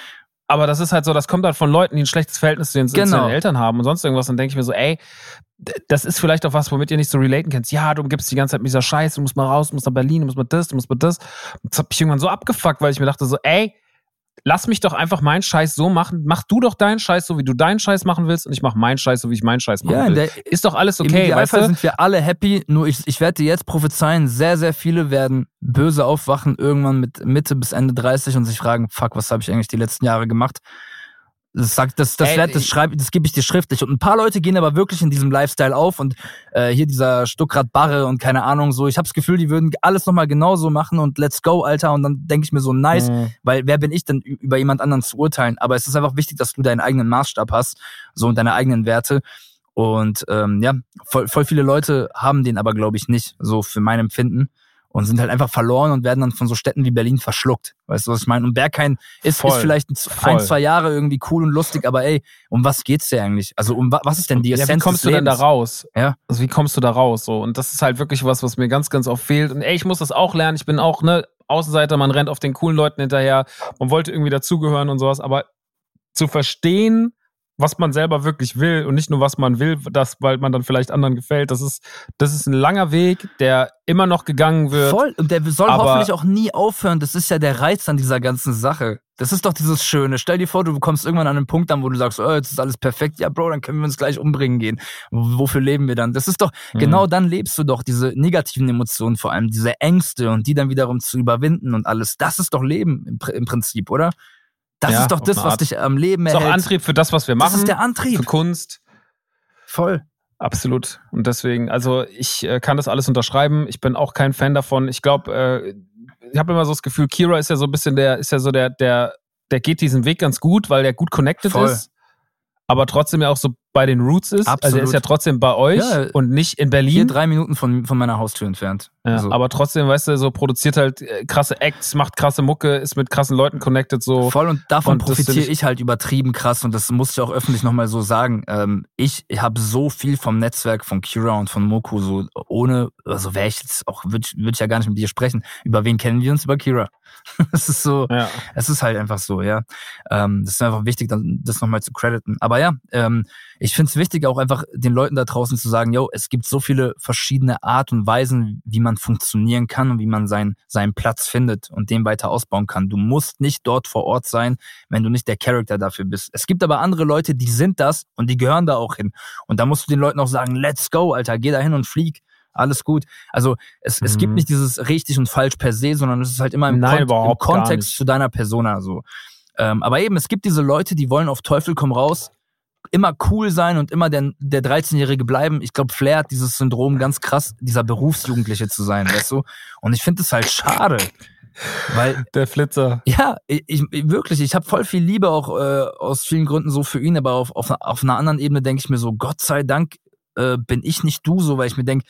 aber das ist halt so, das kommt halt von Leuten, die ein schlechtes Verhältnis zu den, zu Genau. den Eltern haben und sonst irgendwas. Dann denke ich mir so, ey, das ist vielleicht auch was, womit ihr nicht so relaten könnt. Ja, du gibst die ganze Zeit mit dieser Scheiße, du musst mal raus, du musst nach Berlin, du musst mal das, du musst mal das. Das hat mich irgendwann so abgefuckt, weil ich mir dachte so, ey, lass mich doch einfach meinen Scheiß so machen. Mach du doch deinen Scheiß so, wie du deinen Scheiß machen willst und ich mach meinen Scheiß so, wie ich meinen Scheiß machen Ja, will. der- ist doch alles Im okay, weißt Idealfall du? sind wir alle happy, nur ich, ich werde dir jetzt prophezeien, sehr, sehr viele werden böse aufwachen, irgendwann mit Mitte bis Ende 30 und sich fragen, fuck, was habe ich eigentlich die letzten Jahre gemacht? Das sagt, das, das, Ey, werd, das ich- schreibe, das gebe ich dir schriftlich. Und ein paar Leute gehen aber wirklich in diesem Lifestyle auf und äh, hier dieser Stuckrad Barre und keine Ahnung so. Ich habe das Gefühl, die würden alles nochmal genauso machen und let's go, Alter. Und dann denke ich mir so, nice, Mhm. weil wer bin ich denn über jemand anderen zu urteilen? Aber es ist einfach wichtig, dass du deinen eigenen Maßstab hast, so und deine eigenen Werte. Und ähm, ja, voll, voll viele Leute haben den aber, glaube ich, nicht, so für mein Empfinden. Und sind halt einfach verloren und werden dann von so Städten wie Berlin verschluckt. Weißt du, was ich meine? Und Berghain ist, Voll. ist vielleicht ein, Voll. ein, zwei Jahre irgendwie cool und lustig, aber ey, um was geht's dir eigentlich? Also um wa- was ist denn die Ja, Essenz wie kommst du denn da raus? Ja. Also wie kommst du da raus? So und das ist halt wirklich was, was mir ganz, ganz oft fehlt. Und ey, ich muss das auch lernen. Ich bin auch ne Außenseiter. Man rennt auf den coolen Leuten hinterher. Man wollte irgendwie dazugehören und sowas. Aber zu verstehen, was man selber wirklich will und nicht nur was man will, das, weil man dann vielleicht anderen gefällt. Das ist, das ist ein langer Weg, der immer noch gegangen wird. Voll. Und der soll hoffentlich auch nie aufhören. Das ist ja der Reiz an dieser ganzen Sache. Das ist doch dieses Schöne. Stell dir vor, du kommst irgendwann an einen Punkt an, wo du sagst, oh, jetzt ist alles perfekt. Ja, Bro, dann können wir uns gleich umbringen gehen. Wofür leben wir dann? Das ist doch, Mhm. genau dann lebst du doch diese negativen Emotionen, vor allem diese Ängste und die dann wiederum zu überwinden und alles. Das ist doch Leben im, im Prinzip, oder? Das Ja, ist doch das, was dich am Leben ist auch erhält. Antrieb für das, was wir das machen. ist der für Antrieb. Kunst. Voll. Absolut. Und deswegen, also ich äh, kann das alles unterschreiben. Ich bin auch kein Fan davon. Ich glaube, äh, ich habe immer so das Gefühl, Kira ist ja so ein bisschen der, ist ja so der, der, der geht diesen Weg ganz gut, weil der gut connected Voll. ist, aber trotzdem ja auch so bei den Roots ist. Also er Absolut. ist ja trotzdem bei euch Ja. und nicht in Hier Berlin. drei Minuten von, von meiner Haustür entfernt. Ja, Also, Aber trotzdem, weißt du, so produziert halt äh, krasse Acts, macht krasse Mucke, ist mit krassen Leuten connected, so. Voll und davon Und profitiere ich- halt übertrieben krass und das muss ich auch öffentlich nochmal so sagen. Ähm, ich habe so viel vom Netzwerk von Kira und von Moku, so ohne, also wäre ich jetzt auch, würde würd ich ja gar nicht mit dir sprechen. Über wen kennen wir uns? Über Kira. Es ist so, Ja. es ist halt einfach so, ja. Ähm, das ist einfach wichtig, dann das nochmal zu crediten. Aber ja, ähm, ich finde es wichtig, auch einfach den Leuten da draußen zu sagen, yo, es gibt so viele verschiedene Art und Weisen, wie man funktionieren kann und wie man sein, seinen Platz findet und den weiter ausbauen kann. Du musst nicht dort vor Ort sein, wenn du nicht der Charakter dafür bist. Es gibt aber andere Leute, die sind das und die gehören da auch hin. Und da musst du den Leuten auch sagen, let's go, Alter, geh da hin und flieg. Alles gut. Also es, es gibt Mhm. nicht dieses richtig und falsch per se, sondern es ist halt immer im, Nein, Kon im Kontext zu deiner Persona so. Ähm, aber eben, es gibt diese Leute, die wollen auf Teufel komm raus, immer cool sein und immer der, der 13-Jährige bleiben. Ich glaube, Flair hat dieses Syndrom ganz krass, dieser Berufsjugendliche zu sein, weißt du? Und ich finde es halt schade. Weil Der Flitzer. ja, ich, ich wirklich, ich habe voll viel Liebe auch äh, aus vielen Gründen so für ihn, aber auf, auf, auf einer anderen Ebene denke ich mir so, Gott sei Dank äh, bin ich nicht du so, weil ich mir denke,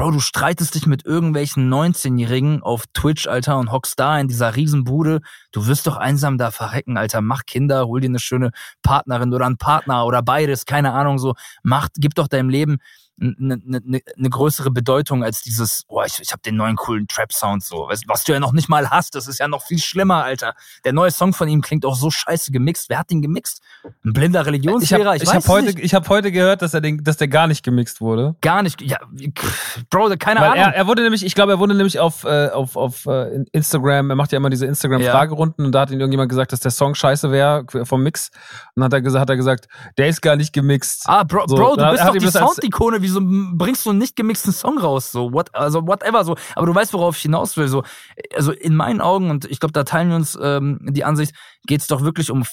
Bro, du streitest dich mit irgendwelchen 19-Jährigen auf Twitch, Alter, und hockst da in dieser Riesenbude. Du wirst doch einsam da verrecken, Alter. Mach Kinder, hol dir eine schöne Partnerin oder einen Partner oder beides, keine Ahnung, so. Mach, gib doch deinem Leben eine ne, ne, ne größere Bedeutung als dieses, oh, ich, ich habe den neuen coolen Trap-Sound so. Was, was du ja noch nicht mal hast, das ist ja noch viel schlimmer, Alter. Der neue Song von ihm klingt auch so scheiße gemixt. Wer hat den gemixt? Ein blinder Ich Religionslehrer? habe Ich, ich weiß hab heute, nicht. ich hab heute gehört, dass, er den, dass der gar nicht gemixt wurde. Gar nicht. Ja, Bro, keine Weil Ahnung. er, er wurde nämlich, ich glaube, er wurde nämlich auf, äh, auf, auf äh, Instagram, er macht ja immer diese Instagram-Fragerunden und da hat ihn irgendjemand gesagt, dass der Song scheiße wäre vom Mix. Und dann hat er, gesagt, hat er gesagt, der ist gar nicht gemixt. Ah, Bro, So, Bro du bist doch ihm die das als- Wieso bringst du einen nicht gemixten Song raus? So, what, also whatever. So, aber du weißt, worauf ich hinaus will. So, also in meinen Augen und ich glaube, da teilen wir uns ähm, die Ansicht, geht's doch wirklich um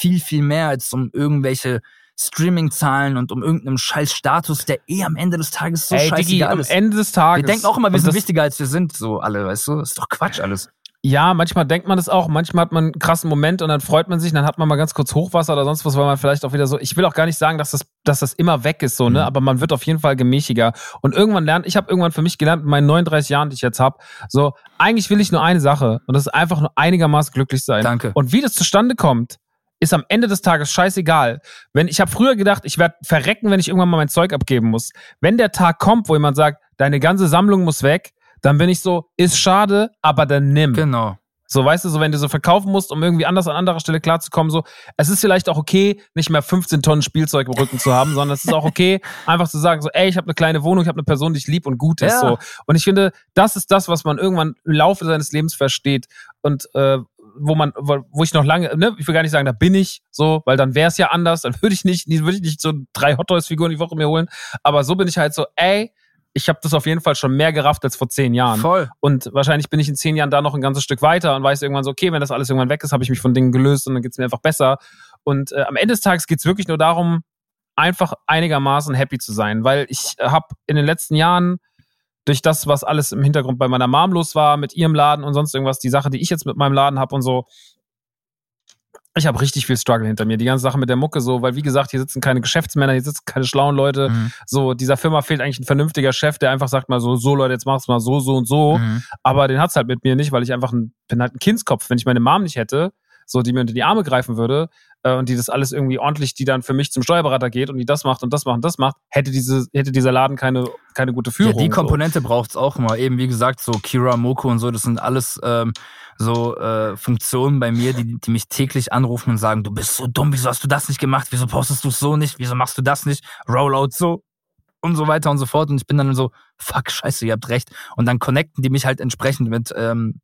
viel, viel mehr als um irgendwelche Streaming-Zahlen und um irgendeinen scheiß Status, der eh am Ende des Tages so Ey, Digi, scheißegal am ist. Ende des Tages. wir denken auch immer, wir sind wichtiger als wir sind, so alle, weißt du? ist doch Quatsch alles. Ja, manchmal denkt man das auch. Manchmal hat man einen krassen Moment und dann freut man sich, dann hat man mal ganz kurz Hochwasser oder sonst was, weil man vielleicht auch wieder so. Ich will auch gar nicht sagen, dass das, dass das immer weg ist, so, ne? Mhm. Aber man wird auf jeden Fall gemäßiger. Und irgendwann lernt, ich habe irgendwann für mich gelernt, mit meinen 39 Jahren, die ich jetzt habe, so, eigentlich will ich nur eine Sache und das ist einfach nur einigermaßen glücklich sein. Danke. Und wie das zustande kommt, ist am Ende des Tages scheißegal. Wenn ich habe früher gedacht, ich werde verrecken, wenn ich irgendwann mal mein Zeug abgeben muss. Wenn der Tag kommt, wo jemand sagt, deine ganze Sammlung muss weg, dann bin ich so, ist schade, aber dann nimm. Genau. So, weißt du, so wenn du so verkaufen musst, um irgendwie anders an anderer Stelle klarzukommen, so, es ist vielleicht auch okay, nicht mehr 15 Tonnen Spielzeug im Rücken zu haben, sondern es ist auch okay, einfach zu sagen, so, ey, ich habe eine kleine Wohnung, ich habe eine Person, die ich lieb und gut ist. Ja. So. Und ich finde, das ist das, was man irgendwann im Laufe seines Lebens versteht. Und äh, wo man, wo ich noch lange, ne, ich will gar nicht sagen, da bin ich so, weil dann wäre es ja anders, dann würde ich nicht, würde ich nicht so drei Hot Toys Figuren die Woche mir holen. Aber so bin ich halt so, ey, ich habe das auf jeden Fall schon mehr gerafft als vor zehn Jahren. Voll. Und wahrscheinlich bin ich in zehn Jahren da noch ein ganzes Stück weiter und weiß irgendwann so, okay, wenn das alles irgendwann weg ist, habe ich mich von Dingen gelöst und dann geht's mir einfach besser. Und äh, am Ende des Tages geht's wirklich nur darum, einfach einigermaßen happy zu sein, weil ich habe in den letzten Jahren durch das, was alles im Hintergrund bei meiner Mom los war, mit ihrem Laden und sonst irgendwas, die Sache, die ich jetzt mit meinem Laden habe und so, ich habe richtig viel Struggle hinter mir. Die ganze Sache mit der Mucke so, weil wie gesagt, hier sitzen keine Geschäftsmänner, hier sitzen keine schlauen Leute. Mhm. So, dieser Firma fehlt eigentlich ein vernünftiger Chef, der einfach sagt mal so, so Leute, jetzt mach's mal so, so und so. Mhm. Aber den hat's halt mit mir nicht, weil ich einfach ein, bin halt ein Kindskopf. Wenn ich meine Mom nicht hätte, so, die mir unter die Arme greifen würde äh, und die das alles irgendwie ordentlich, die dann für mich zum Steuerberater geht und die das macht und das macht und das macht, hätte diese, hätte dieser Laden keine, keine gute Ja, Führung. die so. Komponente braucht's auch immer. Eben, wie gesagt, so Kira, Moko und so, das sind alles ähm, so äh, Funktionen bei mir, die, die mich täglich anrufen und sagen, du bist so dumm, wieso hast du das nicht gemacht? Wieso postest du so nicht? Wieso machst du das nicht? Rollout so und so weiter und so fort. Und ich bin dann so, fuck, scheiße, ihr habt recht. Und dann connecten die mich halt entsprechend mit ähm,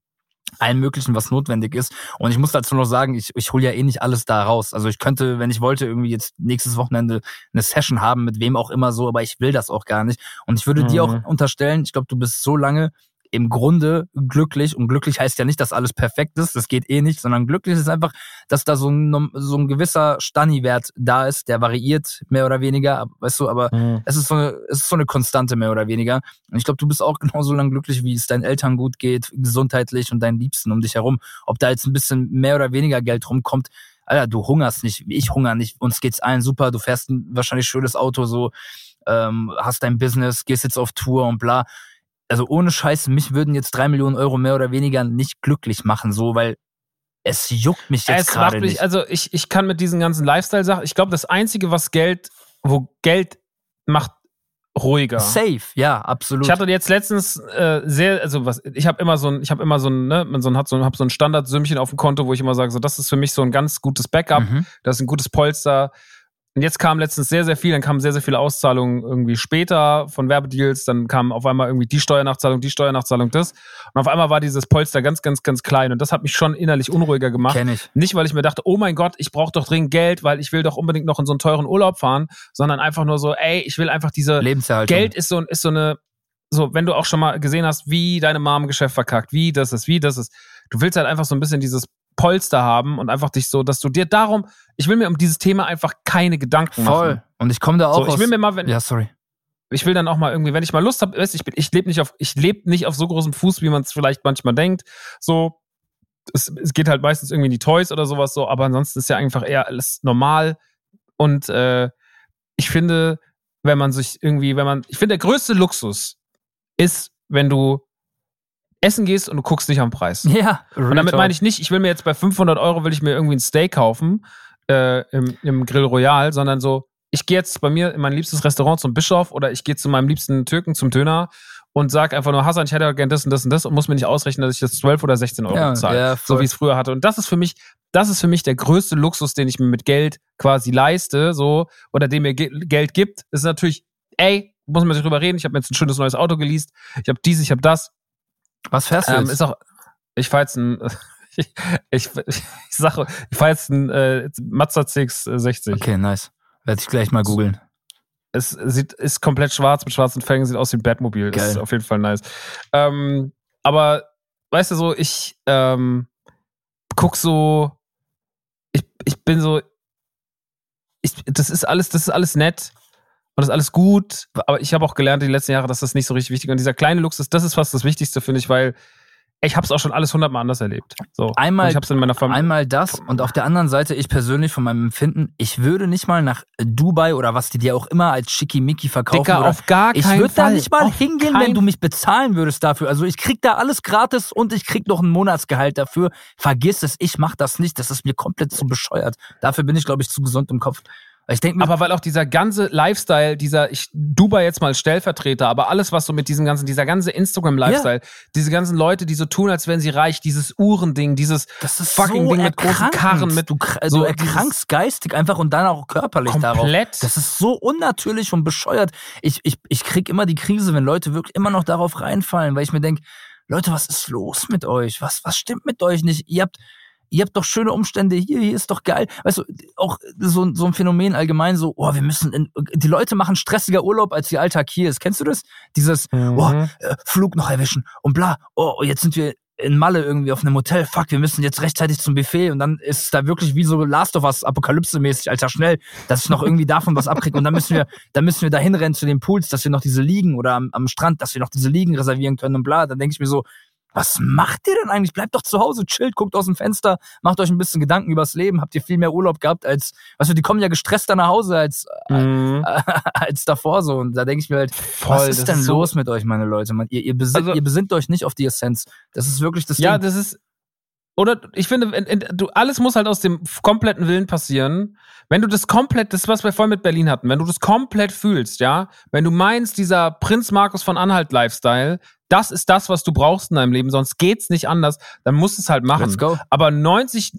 allem Möglichen, was notwendig ist. Und ich muss dazu noch sagen, ich, ich hole ja eh nicht alles da raus. Also ich könnte, wenn ich wollte, irgendwie jetzt nächstes Wochenende eine Session haben, mit wem auch immer so, aber ich will das auch gar nicht. Und ich würde dir Mhm. auch unterstellen, ich glaube, du bist so lange im Grunde glücklich und glücklich heißt ja nicht, dass alles perfekt ist, das geht eh nicht, sondern glücklich ist einfach, dass da so ein, so ein gewisser Stani-Wert da ist, der variiert mehr oder weniger, weißt du, aber Mhm. es ist so eine, es ist so eine Konstante mehr oder weniger. Und ich glaube, du bist auch genauso lang glücklich, wie es deinen Eltern gut geht, gesundheitlich und deinen Liebsten um dich herum. Ob da jetzt ein bisschen mehr oder weniger Geld rumkommt, Alter, du hungerst nicht, ich hungere nicht, uns geht's allen super, du fährst ein wahrscheinlich schönes Auto, so, ähm, hast dein Business, gehst jetzt auf Tour und bla. Also ohne Scheiß, mich würden jetzt drei Millionen Euro mehr oder weniger nicht glücklich machen, so, weil es juckt mich jetzt gerade mich, nicht. also ich, ich kann mit diesen ganzen Lifestyle-Sachen, ich glaube, das Einzige, was Geld, wo Geld macht, ruhiger. Safe, ja, absolut. Ich hatte jetzt letztens äh, sehr, also was, ich habe immer so ein, ich habe immer so ein, ne, so ein, hat so, ein- hab so ein Standardsümmchen auf dem Konto, wo ich immer sage, so das ist für mich so ein ganz gutes Backup, Mhm. das ist ein gutes Polster. Und jetzt kam letztens sehr, sehr viel, dann kamen sehr, sehr viele Auszahlungen irgendwie später von Werbedeals, dann kam auf einmal irgendwie die Steuernachzahlung, die Steuernachzahlung, das. Und auf einmal war dieses Polster ganz, ganz, ganz klein. Und das hat mich schon innerlich unruhiger gemacht. Kenn ich. Nicht, weil ich mir dachte, oh mein Gott, ich brauche doch dringend Geld, weil ich will doch unbedingt noch in so einen teuren Urlaub fahren, sondern einfach nur so, ey, ich will einfach diese Lebenserhaltung. Geld ist so, ist so eine, so, wenn du auch schon mal gesehen hast, wie deine Mom ein Geschäft verkackt, wie das ist, wie das ist. Du willst halt einfach so ein bisschen dieses Polster haben und einfach dich so, dass du dir darum, ich will mir um dieses Thema einfach keine Gedanken Voll. machen. Und ich komme da auch So, ich will mir mal, wenn, ja, sorry. ich will dann auch mal irgendwie, wenn ich mal Lust habe, weißt, ich bin, ich lebe nicht auf, ich lebe nicht auf so großem Fuß, wie man es vielleicht manchmal denkt. So, es, es geht halt meistens irgendwie in die Toys oder sowas so, aber ansonsten ist ja einfach eher alles normal. Und äh, ich finde, wenn man sich irgendwie, wenn man, ich finde, der größte Luxus ist, wenn du essen gehst und du guckst nicht am Preis. Ja, Und damit meine ich nicht, ich will mir jetzt bei 500 Euro will ich mir irgendwie ein Steak kaufen äh, im, im Grill Royal, sondern so, ich gehe jetzt bei mir in mein liebstes Restaurant zum Bischof oder ich gehe zu meinem liebsten Türken zum Döner und sag einfach nur, Hassan, ich hätte gerne das und das und das und muss mir nicht ausrechnen, dass ich das 12 oder 16 Euro Ja, bezahle, ja, so wie ich es früher hatte. Und das ist für mich, das ist für mich der größte Luxus, den ich mir mit Geld quasi leiste, so oder dem mir Ge Geld gibt. ist natürlich, ey, muss man sich drüber reden. Ich habe mir jetzt ein schönes neues Auto geleast. Ich habe dies, ich habe das. Was fährst du Ähm, jetzt? ist auch, ich fahr jetzt ein, ich, ich, ich sage, ich fahr jetzt ein äh, Mazda CX-60. okay, nice. Werde ich gleich mal googeln. Es sieht, ist komplett schwarz mit schwarzen Felgen, sieht aus wie ein Batmobil. Geil. Ist auf jeden Fall nice. Ähm, aber, weißt du so, ich ähm, guck so, ich, ich bin so, ich, das ist alles, das ist alles nett und das ist alles gut, aber ich habe auch gelernt die letzten Jahre, dass das nicht so richtig wichtig ist. Und dieser kleine Luxus, das ist fast das Wichtigste, finde ich, weil ich habe es auch schon alles hundertmal anders erlebt. So. Einmal- ich habe es in meiner Familie. Einmal das und auf der anderen Seite, ich persönlich von meinem Empfinden, ich würde nicht mal nach Dubai oder was die dir auch immer als Schickimicki verkaufen Dicker, auf gar ich keinen würde da Fall. nicht mal Auf hingehen, wenn du mich bezahlen würdest dafür. Also ich krieg da alles gratis und ich krieg noch ein Monatsgehalt dafür. Vergiss es, ich mach das nicht. Das ist mir komplett zu bescheuert. Dafür bin ich, glaube ich, zu gesund im Kopf. Ich denke mir, Aber weil auch dieser ganze Lifestyle, dieser, ich Dubai jetzt mal Stellvertreter, aber alles, was so mit diesem ganzen, dieser ganze Instagram-Lifestyle, diese ganzen Leute, die so tun, als wären sie reich, dieses Uhrending, dieses fucking so Ding mit großen. Karren, mit du, kr- so du erkrankst geistig einfach und dann auch körperlich darauf. komplett. Das ist so unnatürlich und bescheuert. Ich, ich, ich krieg immer die Krise, wenn Leute wirklich immer noch darauf reinfallen, weil ich mir denk, Leute, was ist los mit euch? Was, was stimmt mit euch nicht? Ihr habt, ihr habt doch schöne Umstände hier, hier ist doch geil. Weißt du, auch so, so ein Phänomen allgemein so, oh, wir müssen, in, die Leute machen stressiger Urlaub, als ihr Alltag hier ist. Kennst du das? Dieses, Mhm. oh, äh, Flug noch erwischen und bla, oh, jetzt sind wir in Malle irgendwie auf einem Hotel, fuck, wir müssen jetzt rechtzeitig zum Buffet und dann ist da wirklich wie so Last of Us Apokalypse-mäßig, Alter, schnell, dass ich noch irgendwie davon was abkriege und dann müssen wir, dann müssen wir da hinrennen zu den Pools, dass wir noch diese Liegen oder am, am Strand, dass wir noch diese Liegen reservieren können und bla. Dann denke ich mir so, was macht ihr denn eigentlich? Bleibt doch zu Hause, chillt, guckt aus dem Fenster, macht euch ein bisschen Gedanken übers Leben. Habt ihr viel mehr Urlaub gehabt als, weißt du, die kommen ja gestresster nach Hause als, Mhm. äh, als davor so. Und da denke ich mir halt, Voll, was ist denn ist so- los mit euch, meine Leute? Man, ihr, ihr, besinnt, Also- ihr besinnt euch nicht auf die Essenz. Das ist wirklich das Ja, Ding. das ist. Oder ich finde, in, in, du, alles muss halt aus dem kompletten Willen passieren. Wenn du das komplett, das, was wir vorhin mit Berlin hatten, wenn du das komplett fühlst, ja, wenn du meinst, dieser Prinz Markus von Anhalt Lifestyle, das ist das, was du brauchst in deinem Leben, sonst geht's nicht anders, dann musst du es halt machen. Let's go. Aber 90,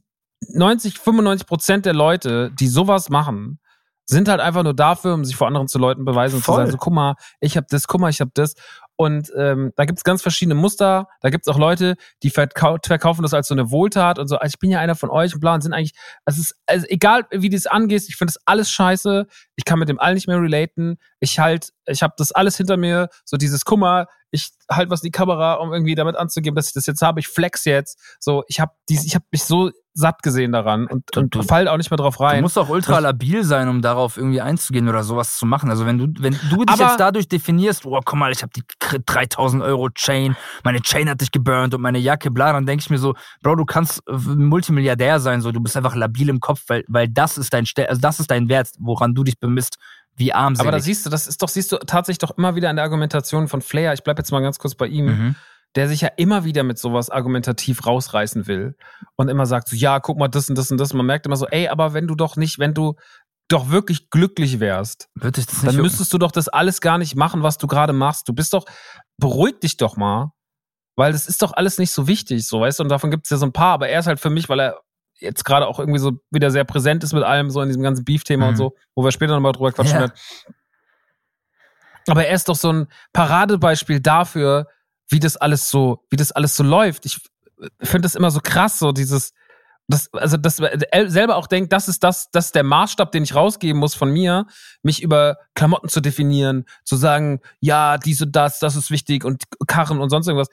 90, 95 Prozent der Leute, die sowas machen, sind halt einfach nur dafür, um sich vor anderen zu Leuten beweisen und zu sagen, so, guck mal, ich hab das, guck mal, ich hab das. Und ähm, da gibt's ganz verschiedene Muster. Da gibt's auch Leute, die verkau verkaufen das als so eine Wohltat und so, also ich bin ja einer von euch und bla und sind eigentlich, es ist, also egal wie du es angehst, ich finde das alles scheiße. Ich kann mit dem all nicht mehr relaten. Ich halt, ich habe das alles hinter mir, so dieses Kummer, ich halt was in die Kamera, um irgendwie damit anzugeben, dass ich das jetzt habe, ich flex jetzt. So, ich habe dies, ich habe mich so satt gesehen daran und, und Du- fall auch nicht mehr drauf Du rein. musst auch ultra labil sein, um darauf irgendwie einzugehen oder sowas zu machen. Also wenn du, wenn du dich Aber- jetzt dadurch definierst, oh, guck mal, ich habe die 3000 Euro Chain, meine Chain hat dich geburnt und meine Jacke, bla, dann denke ich mir so, Bro, du kannst äh, Multimilliardär sein, so, du bist einfach labil im Kopf, weil, weil das ist dein, also das ist dein Wert, woran du dich bemisst, wie armselig. Aber da siehst du, das ist doch, siehst du tatsächlich doch immer wieder in der Argumentation von Flair. Ich bleib jetzt mal ganz kurz bei ihm. mhm. der sich ja immer wieder mit sowas argumentativ rausreißen will und immer sagt so, ja, guck mal, das und das und das. Und man merkt immer so, ey, aber wenn du doch nicht, wenn du doch wirklich glücklich wärst, dann jucken. müsstest du doch das alles gar nicht machen, was du gerade machst. Du bist doch, beruhig dich doch mal, weil das ist doch alles nicht so wichtig, so, weißt du, und davon gibt es ja so ein paar, aber er ist halt für mich, weil er jetzt gerade auch irgendwie so wieder sehr präsent ist mit allem, so in diesem ganzen Beef-Thema Mhm. und so, wo wir später nochmal drüber quatschen Ja. werden. Aber er ist doch so ein Paradebeispiel dafür, wie das alles so, wie das alles so läuft. Ich finde das immer so krass, so dieses, das, also dass er selber auch denkt, das ist das, das ist der Maßstab, den ich rausgeben muss von mir, mich über Klamotten zu definieren, zu sagen, ja, dies und das, das ist wichtig und Karren und sonst irgendwas.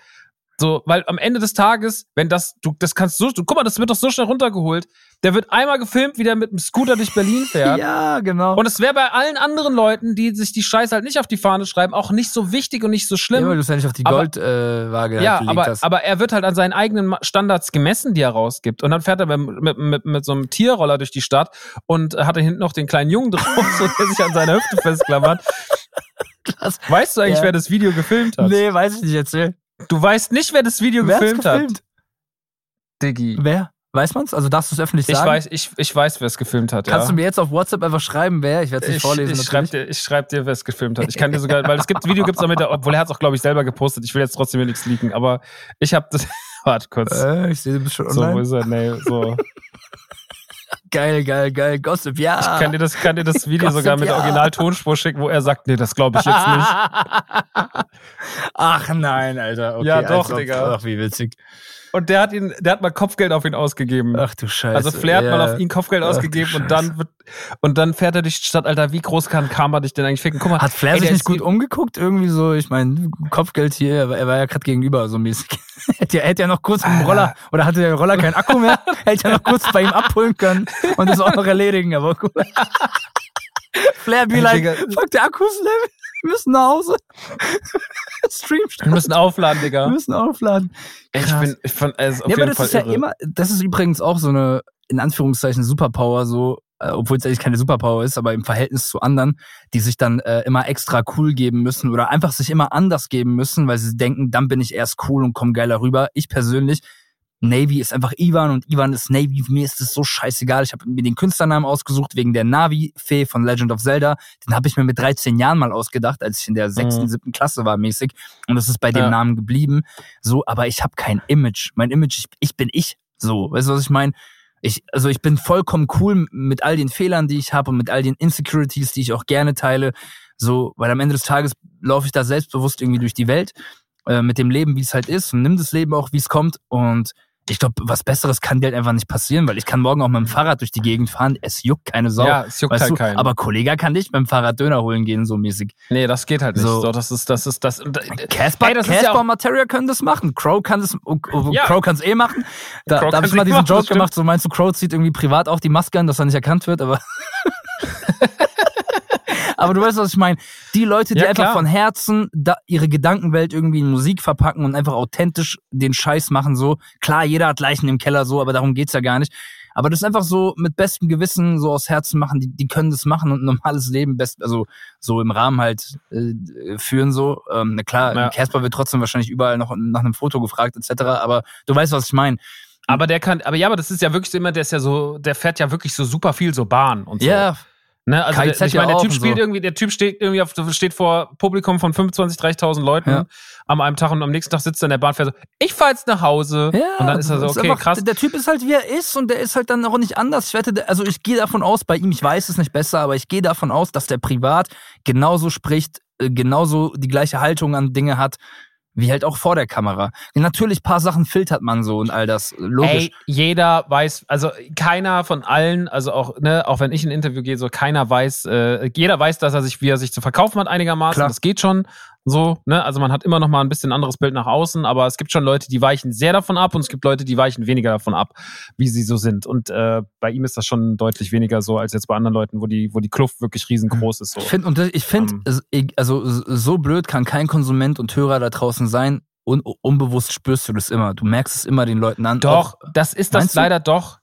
So, weil am Ende des Tages, wenn das, du, das kannst so, du, guck mal, das wird doch so schnell runtergeholt. Der wird einmal gefilmt, wie der mit dem Scooter durch Berlin fährt. Ja, genau. Und es wäre bei allen anderen Leuten, die sich die Scheiße halt nicht auf die Fahne schreiben, auch nicht so wichtig und nicht so schlimm. ja, weil du es ja nicht auf die Goldwaage äh, Ja, halt aber, hast. aber er wird halt an seinen eigenen Standards gemessen, die er rausgibt. Und dann fährt er mit, mit, mit, mit so einem Tierroller durch die Stadt und hat da hinten noch den kleinen Jungen drauf, so, der sich an seiner Hüfte festklammert. Krass. Weißt du eigentlich, Ja. wer das Video gefilmt hat? Nee, weiß ich nicht, erzähl. Du weißt nicht, wer das Video Wer gefilmt, gefilmt? hat. Diggi. Wer? Weiß man's? Also darfst du es öffentlich Ich sagen? weiß, ich, ich weiß, wer es gefilmt hat. Kannst ja. du mir jetzt auf WhatsApp einfach schreiben, wer? Ich werde es nicht ich, vorlesen. ich schreib natürlich. dir, ich schreib dir, wer es gefilmt hat. Ich kann dir sogar, weil es gibt Video gibt's auch mit der, obwohl er hat es auch glaube ich selber gepostet. Ich will jetzt trotzdem hier nichts leaken, aber ich habe das. Warte kurz. Äh, ich sehe, du bist schon so, wo online. ist er? Nee, so. geil, geil, geil. Gossip, ja. Ich kann dir das, kann dir das Video Gossip, sogar mit ja. Originaltonspur schicken, wo er sagt, nee, das glaube ich jetzt nicht. Ach nein, Alter. Okay, Ja, doch, als ob- Digga. Ach, wie witzig. Und der hat ihn, der hat mal Kopfgeld auf ihn ausgegeben. Ach du Scheiße. also Flair hat ja. mal auf ihn Kopfgeld Ach ausgegeben und dann wird, und dann fährt er durch die Stadt, Alter, wie groß kann Karma dich denn eigentlich ficken? Guck mal. Hat Flair ey, sich nicht gut umgeguckt? Irgendwie so, ich meine, Kopfgeld hier, er war- er war ja gerade gegenüber so mäßig. hätte, ja, hätte ja noch kurz mit dem Roller, oder hatte der Roller keinen Akku mehr, hätte ja noch kurz bei ihm abholen können und das auch noch erledigen, aber gut. Flair be like, fuck, der Akku ist leer, wir müssen nach Hause. Stream Wir müssen aufladen, Digga. wir müssen aufladen. Ey, Ich Krass. bin, ich fand, ist auf Ja, aber jeden das Fall ist ja irre. immer, das ist übrigens auch so eine, in Anführungszeichen, Superpower, so, äh, obwohl es eigentlich keine Superpower ist, aber im Verhältnis zu anderen, die sich dann äh, immer extra cool geben müssen oder einfach sich immer anders geben müssen, weil sie denken, dann bin ich erst cool und komme geiler rüber. Ich persönlich, Navy ist einfach Ivan und Ivan ist Navy. Mir ist es so scheißegal. Ich habe mir den Künstlernamen ausgesucht wegen der Navi-Fee von Legend of Zelda. Den habe ich mir mit 13 Jahren mal ausgedacht, als ich in der sechsten, Mhm. siebten Klasse war mäßig. Und das ist bei dem Ja. Namen geblieben. So, aber ich habe kein Image. Mein Image, ich, ich bin ich. So, weißt du, was ich meine? Ich, also ich bin vollkommen cool mit all den Fehlern, die ich habe und mit all den Insecurities, die ich auch gerne teile. So, weil am Ende des Tages laufe ich da selbstbewusst irgendwie durch die Welt äh, mit dem Leben, wie es halt ist und nimm das Leben auch, wie es kommt. Und ich glaube, was Besseres kann dir halt einfach nicht passieren, weil ich kann morgen auch mit dem Fahrrad durch die Gegend fahren. Es juckt keine Sau. Ja, es juckt halt du? keinen. Aber Kollege kann nicht mit dem Fahrrad Döner holen gehen, so mäßig. Nee, das geht halt nicht. So. So, das ist, das ist, das. äh, Casper, Ey, das ist ja Casper und Materia können das machen. Crow kann das, oh, oh, Ja. Crow kann es eh machen. Da, da habe ich mal diesen machen, Joke gemacht. So meinst du, Crow zieht irgendwie privat auch die Maske an, dass er nicht erkannt wird, aber. aber du weißt, was ich meine. Die Leute, die Ja, einfach von Herzen da ihre Gedankenwelt irgendwie in Musik verpacken und einfach authentisch den Scheiß machen, so. Klar, jeder hat Leichen im Keller, so, aber darum geht's ja gar nicht. Aber das einfach so mit bestem Gewissen so aus Herzen machen, die, die können das machen und ein normales Leben best, also so im Rahmen halt äh, führen so. Ähm, na klar, Ja. Casper wird trotzdem wahrscheinlich überall noch nach einem Foto gefragt etc. Aber du weißt, was ich meine. Aber der kann, aber ja, aber das ist ja wirklich so immer, der ist ja so, der fährt ja wirklich so super viel so Bahn und so. Ja, Ne, also KIZ der, ich meine, der Typ spielt so. irgendwie, der Typ steht irgendwie auf, steht vor Publikum von 25, 30.000 Leuten Ja. am einem Tag und am nächsten Tag sitzt er in der Bahn, fährt so, ich fahr jetzt nach Hause. Ja, und dann ist er so, okay, einfach- krass. Der Typ ist halt wie er ist und der ist halt dann auch nicht anders. Ich wette, also ich gehe davon aus, bei ihm, ich weiß es nicht besser, aber ich gehe davon aus, dass der privat genauso spricht, äh, genauso die gleiche Haltung an Dinge hat, wie halt auch vor der Kamera. Natürlich, paar Sachen filtert man so und all das. Logisch. Ey, jeder weiß, also keiner von allen, also auch, ne, auch wenn ich in ein Interview gehe, so keiner weiß, äh, jeder weiß, dass er sich, wie er sich zu verkaufen hat einigermaßen. Klar. Das geht schon so, ne? Also man hat immer noch mal ein bisschen anderes Bild nach außen, aber es gibt schon Leute, die weichen sehr davon ab und es gibt Leute, die weichen weniger davon ab, wie sie so sind. Und äh, bei ihm ist das schon deutlich weniger so als jetzt bei anderen Leuten, wo die, wo die Kluft wirklich riesengroß ist. So. Ich finde, und ich finde, Ähm. also so blöd kann kein Konsument und Hörer da draußen sein. Un unbewusst spürst du das immer. Du merkst es immer den Leuten an. Doch, Auch, das ist das Meinst du? leider doch.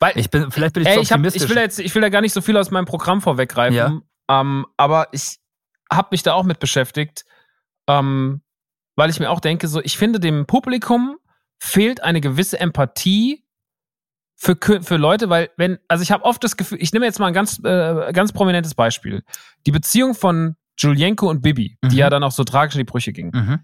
Weil ich bin, vielleicht bin ich Ey, zu ich, hab, ich will da jetzt, ich will da gar nicht so viel aus meinem Programm vorweggreifen, Ja. ähm, aber ich habe mich da auch mit beschäftigt, ähm, weil ich mir auch denke, so, ich finde dem Publikum fehlt eine gewisse Empathie für, für Leute, weil wenn, also ich habe oft das Gefühl, ich nehme jetzt mal ein ganz, äh, ganz prominentes Beispiel. Die Beziehung von Julienko und Bibi, Mhm. die ja dann auch so tragisch in die Brüche ging. mhm.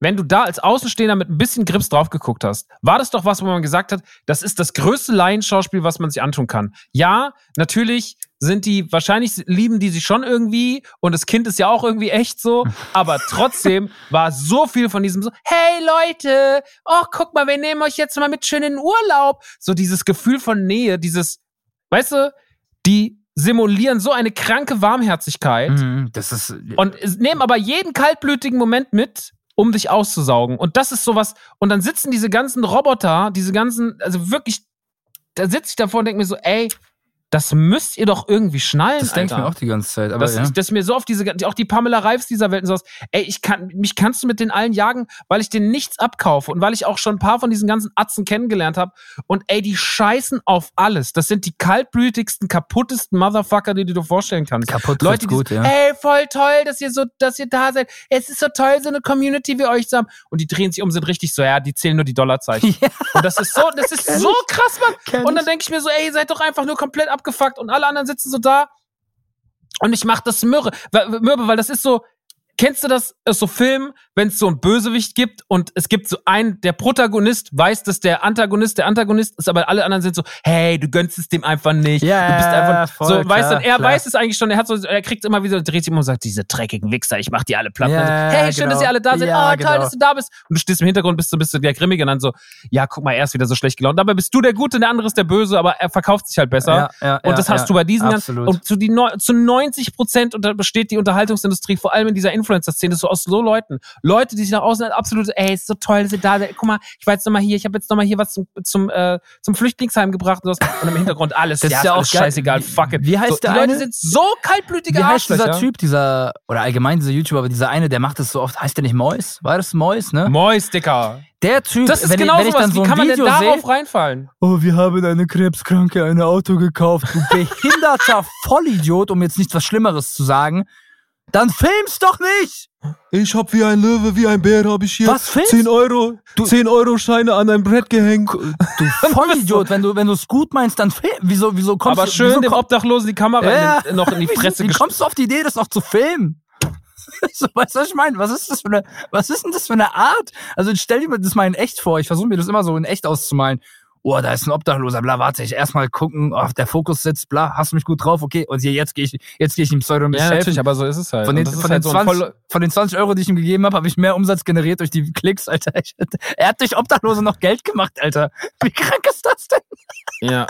Wenn du da als Außenstehender mit ein bisschen Grips drauf geguckt hast, war das doch was, wo man gesagt hat, das ist das größte Laienschauspiel, was man sich antun kann. Ja, natürlich sind die, wahrscheinlich lieben die sie schon irgendwie und das Kind ist ja auch irgendwie echt so, aber trotzdem war so viel von diesem so, hey Leute, oh guck mal, wir nehmen euch jetzt mal mit schön in den Urlaub. So dieses Gefühl von Nähe, dieses, weißt du, die simulieren so eine kranke Warmherzigkeit Mhm. Das ist. und es- nehmen aber jeden kaltblütigen Moment mit, um dich auszusaugen. Und das ist sowas. Und dann sitzen diese ganzen Roboter, diese ganzen, also wirklich, da sitze ich davor und denke mir so, ey, das müsst ihr doch irgendwie schnallen. das denke ich mir auch die ganze Zeit. Aber das, ja. ist, das ist mir so auf diese, auch die Pamela Reifs dieser Welt und sowas. Ey, ich kann, mich kannst du mit den allen jagen, weil ich denen nichts abkaufe und weil ich auch schon ein paar von diesen ganzen Atzen kennengelernt habe. Und ey, die scheißen auf alles. Das sind die kaltblütigsten, kaputtesten Motherfucker, die du dir vorstellen kannst. Kaputt Leute, die gut, ja. ey, voll toll, dass ihr so, dass ihr da seid. Es ist so toll, so eine Community wie euch zu haben. Und die drehen sich um, sind richtig so, ja, die zählen nur die Dollarzeichen. Ja. Und das ist so, das ist so krass, Mann. Kenn Und dann denke ich mir so, ey, ihr seid doch einfach nur komplett abgefuckt und alle anderen sitzen so da. Und ich mach das Mürre, Mürbe, weil das ist so, kennst du das, so Film, wenn es so einen Bösewicht gibt und es gibt so einen, der Protagonist weiß, dass der Antagonist der Antagonist ist, aber alle anderen sind so, hey, du gönnst es dem einfach nicht. Ja, du bist einfach voll, so, weißt klar, du, er klar. weiß es eigentlich schon, er hat so, er kriegt immer wieder, dreht sich immer und sagt, diese dreckigen Wichser, ich mach die alle platt. Ja, so, hey, schön, genau. dass ihr alle da seid. Ja, oh, toll, genau. dass du da bist. Und du stehst im Hintergrund, bist so ein bisschen der Grimmige und dann so, ja, guck mal, er ist wieder so schlecht gelaunt. Dabei bist du der Gute, der andere ist der Böse, aber er verkauft sich halt besser. Ja, ja, Und das hast du bei diesen ganzen, absolut. und zu, die, zu 90 Prozent besteht die Unterhaltungsindustrie, vor allem in dieser Influencer-Szene, so aus so Leuten. Leute, die sich nach außen absolut, ey, ist so toll, dass ihr da seid. Guck mal, ich war jetzt nochmal hier, ich habe jetzt nochmal hier was zum, zum, äh, zum Flüchtlingsheim gebracht und, sowas. und im Hintergrund alles. Das ja, ist ja auch scheißegal, fuck it. wie heißt so, der Die Leute eine? sind so kaltblütige Wie heißt dieser. Typ, dieser, oder allgemein dieser YouTuber, aber dieser eine, der macht das so oft, heißt der nicht Mois? War das Mois, ne? Mois, Dicker. Der Typ, Das ist wenn, genau ich, wenn ich sowas. dann so Wie kann man denn darauf sehe, reinfallen? oh, wir haben eine Krebskranke ein Auto gekauft, du behinderter Vollidiot, um jetzt nicht was Schlimmeres zu sagen, dann film's doch nicht! Ich hab wie ein Löwe, wie ein Bär, hab ich hier Was filmst 10 Euro, 10 Euro Scheine an ein Brett gehängt. Du Vollidiot, wenn du wenn du es gut meinst, dann film. Wieso wieso kommst Aber du schön wieso dem Obdachlosen die Kamera Ja. in den, noch in die Fresse Wie kommst du auf die Idee, das noch zu filmen? so, weißt du, was ich meine? Was ist das für eine, was ist denn das für eine Art? Also stell dir das mal in echt vor. Ich versuche mir das immer so in echt auszumalen. Oh, da ist ein Obdachloser, bla, warte, ich erstmal gucken, oh, der Fokus sitzt, bla, hast du mich gut drauf, okay, und hier, jetzt gehe ich, jetzt gehe ich ihm Pseudo Ja, natürlich, aber so ist es halt. Von den, ist von, halt den so ein 20, voll- von den 20 Euro, die ich ihm gegeben habe, habe ich mehr Umsatz generiert durch die Klicks, Alter. Ich, er hat durch Obdachlose noch Geld gemacht, Alter. Wie krank ist das denn? Ja.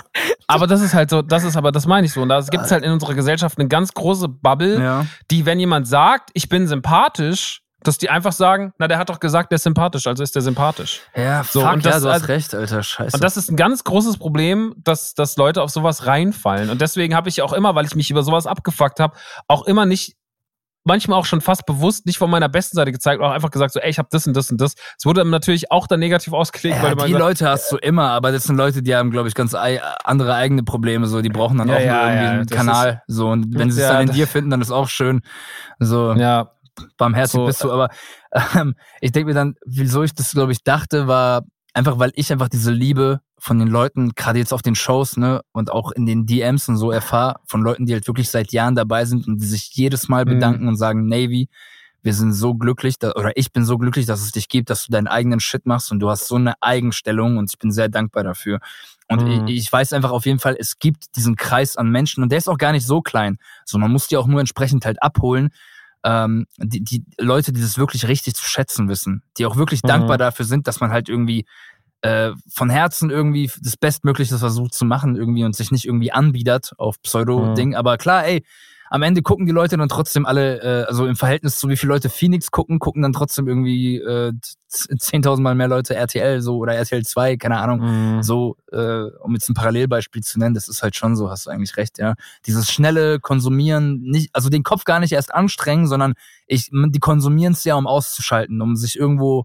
Aber das ist halt so, das ist aber, das meine ich so. Und da gibt es halt in unserer Gesellschaft eine ganz große Bubble, Ja. die, wenn jemand sagt, ich bin sympathisch, dass die einfach sagen, na, der hat doch gesagt, der ist sympathisch, also ist der sympathisch. Ja, So, fuck, und ja, das- du hast also- recht, Alter, scheiße. Und das ist ein ganz großes Problem, dass, dass Leute auf sowas reinfallen. Und deswegen habe ich auch immer, weil ich mich über sowas abgefuckt habe, auch immer nicht, manchmal auch schon fast bewusst nicht von meiner besten Seite gezeigt, auch einfach gesagt, so, ey, ich habe das und das und das. Es wurde natürlich auch dann negativ ausgelegt, ja, weil die gesagt- Leute hast du immer, aber das sind Leute, die haben, glaube ich, ganz andere eigene Probleme. So, die brauchen dann Ja, auch ja, irgendwie ja, einen Kanal. So, und wenn sie es Ja, dann in dir finden, dann ist auch schön. So, ja, barmherzig So, bist du, aber ähm, ich denke mir dann, wieso ich das, glaube ich, dachte, war einfach, weil ich einfach diese Liebe von den Leuten, gerade jetzt auf den Shows, ne, und auch in den DMs und so erfahre, von Leuten, die halt wirklich seit Jahren dabei sind und die sich jedes Mal Mhm. bedanken und sagen, Navy, wir sind so glücklich, oder ich bin so glücklich, dass es dich gibt, dass du deinen eigenen Shit machst und du hast so eine Eigenstellung und ich bin sehr dankbar dafür. Und Mhm. ich, ich weiß einfach auf jeden Fall, es gibt diesen Kreis an Menschen und der ist auch gar nicht so klein. So, man muss die auch nur entsprechend halt abholen ähm, die, die Leute, die das wirklich richtig zu schätzen wissen, die auch wirklich Mhm. dankbar dafür sind, dass man halt irgendwie äh, von Herzen irgendwie das Bestmögliche versucht zu machen irgendwie und sich nicht irgendwie anbiedert auf Pseudo-Ding. Aber klar, ey, am Ende gucken die Leute dann trotzdem alle, äh, also im Verhältnis zu wie viele Leute Phoenix gucken, gucken dann trotzdem irgendwie äh, 10.000 Mal mehr Leute RTL so oder RTL 2, keine Ahnung Mhm. so, äh, um jetzt ein Parallelbeispiel zu nennen, das ist halt schon so, hast du eigentlich recht, ja. Dieses schnelle Konsumieren, nicht, also den Kopf gar nicht erst anstrengen, sondern ich, die konsumieren es ja, um auszuschalten, um sich irgendwo,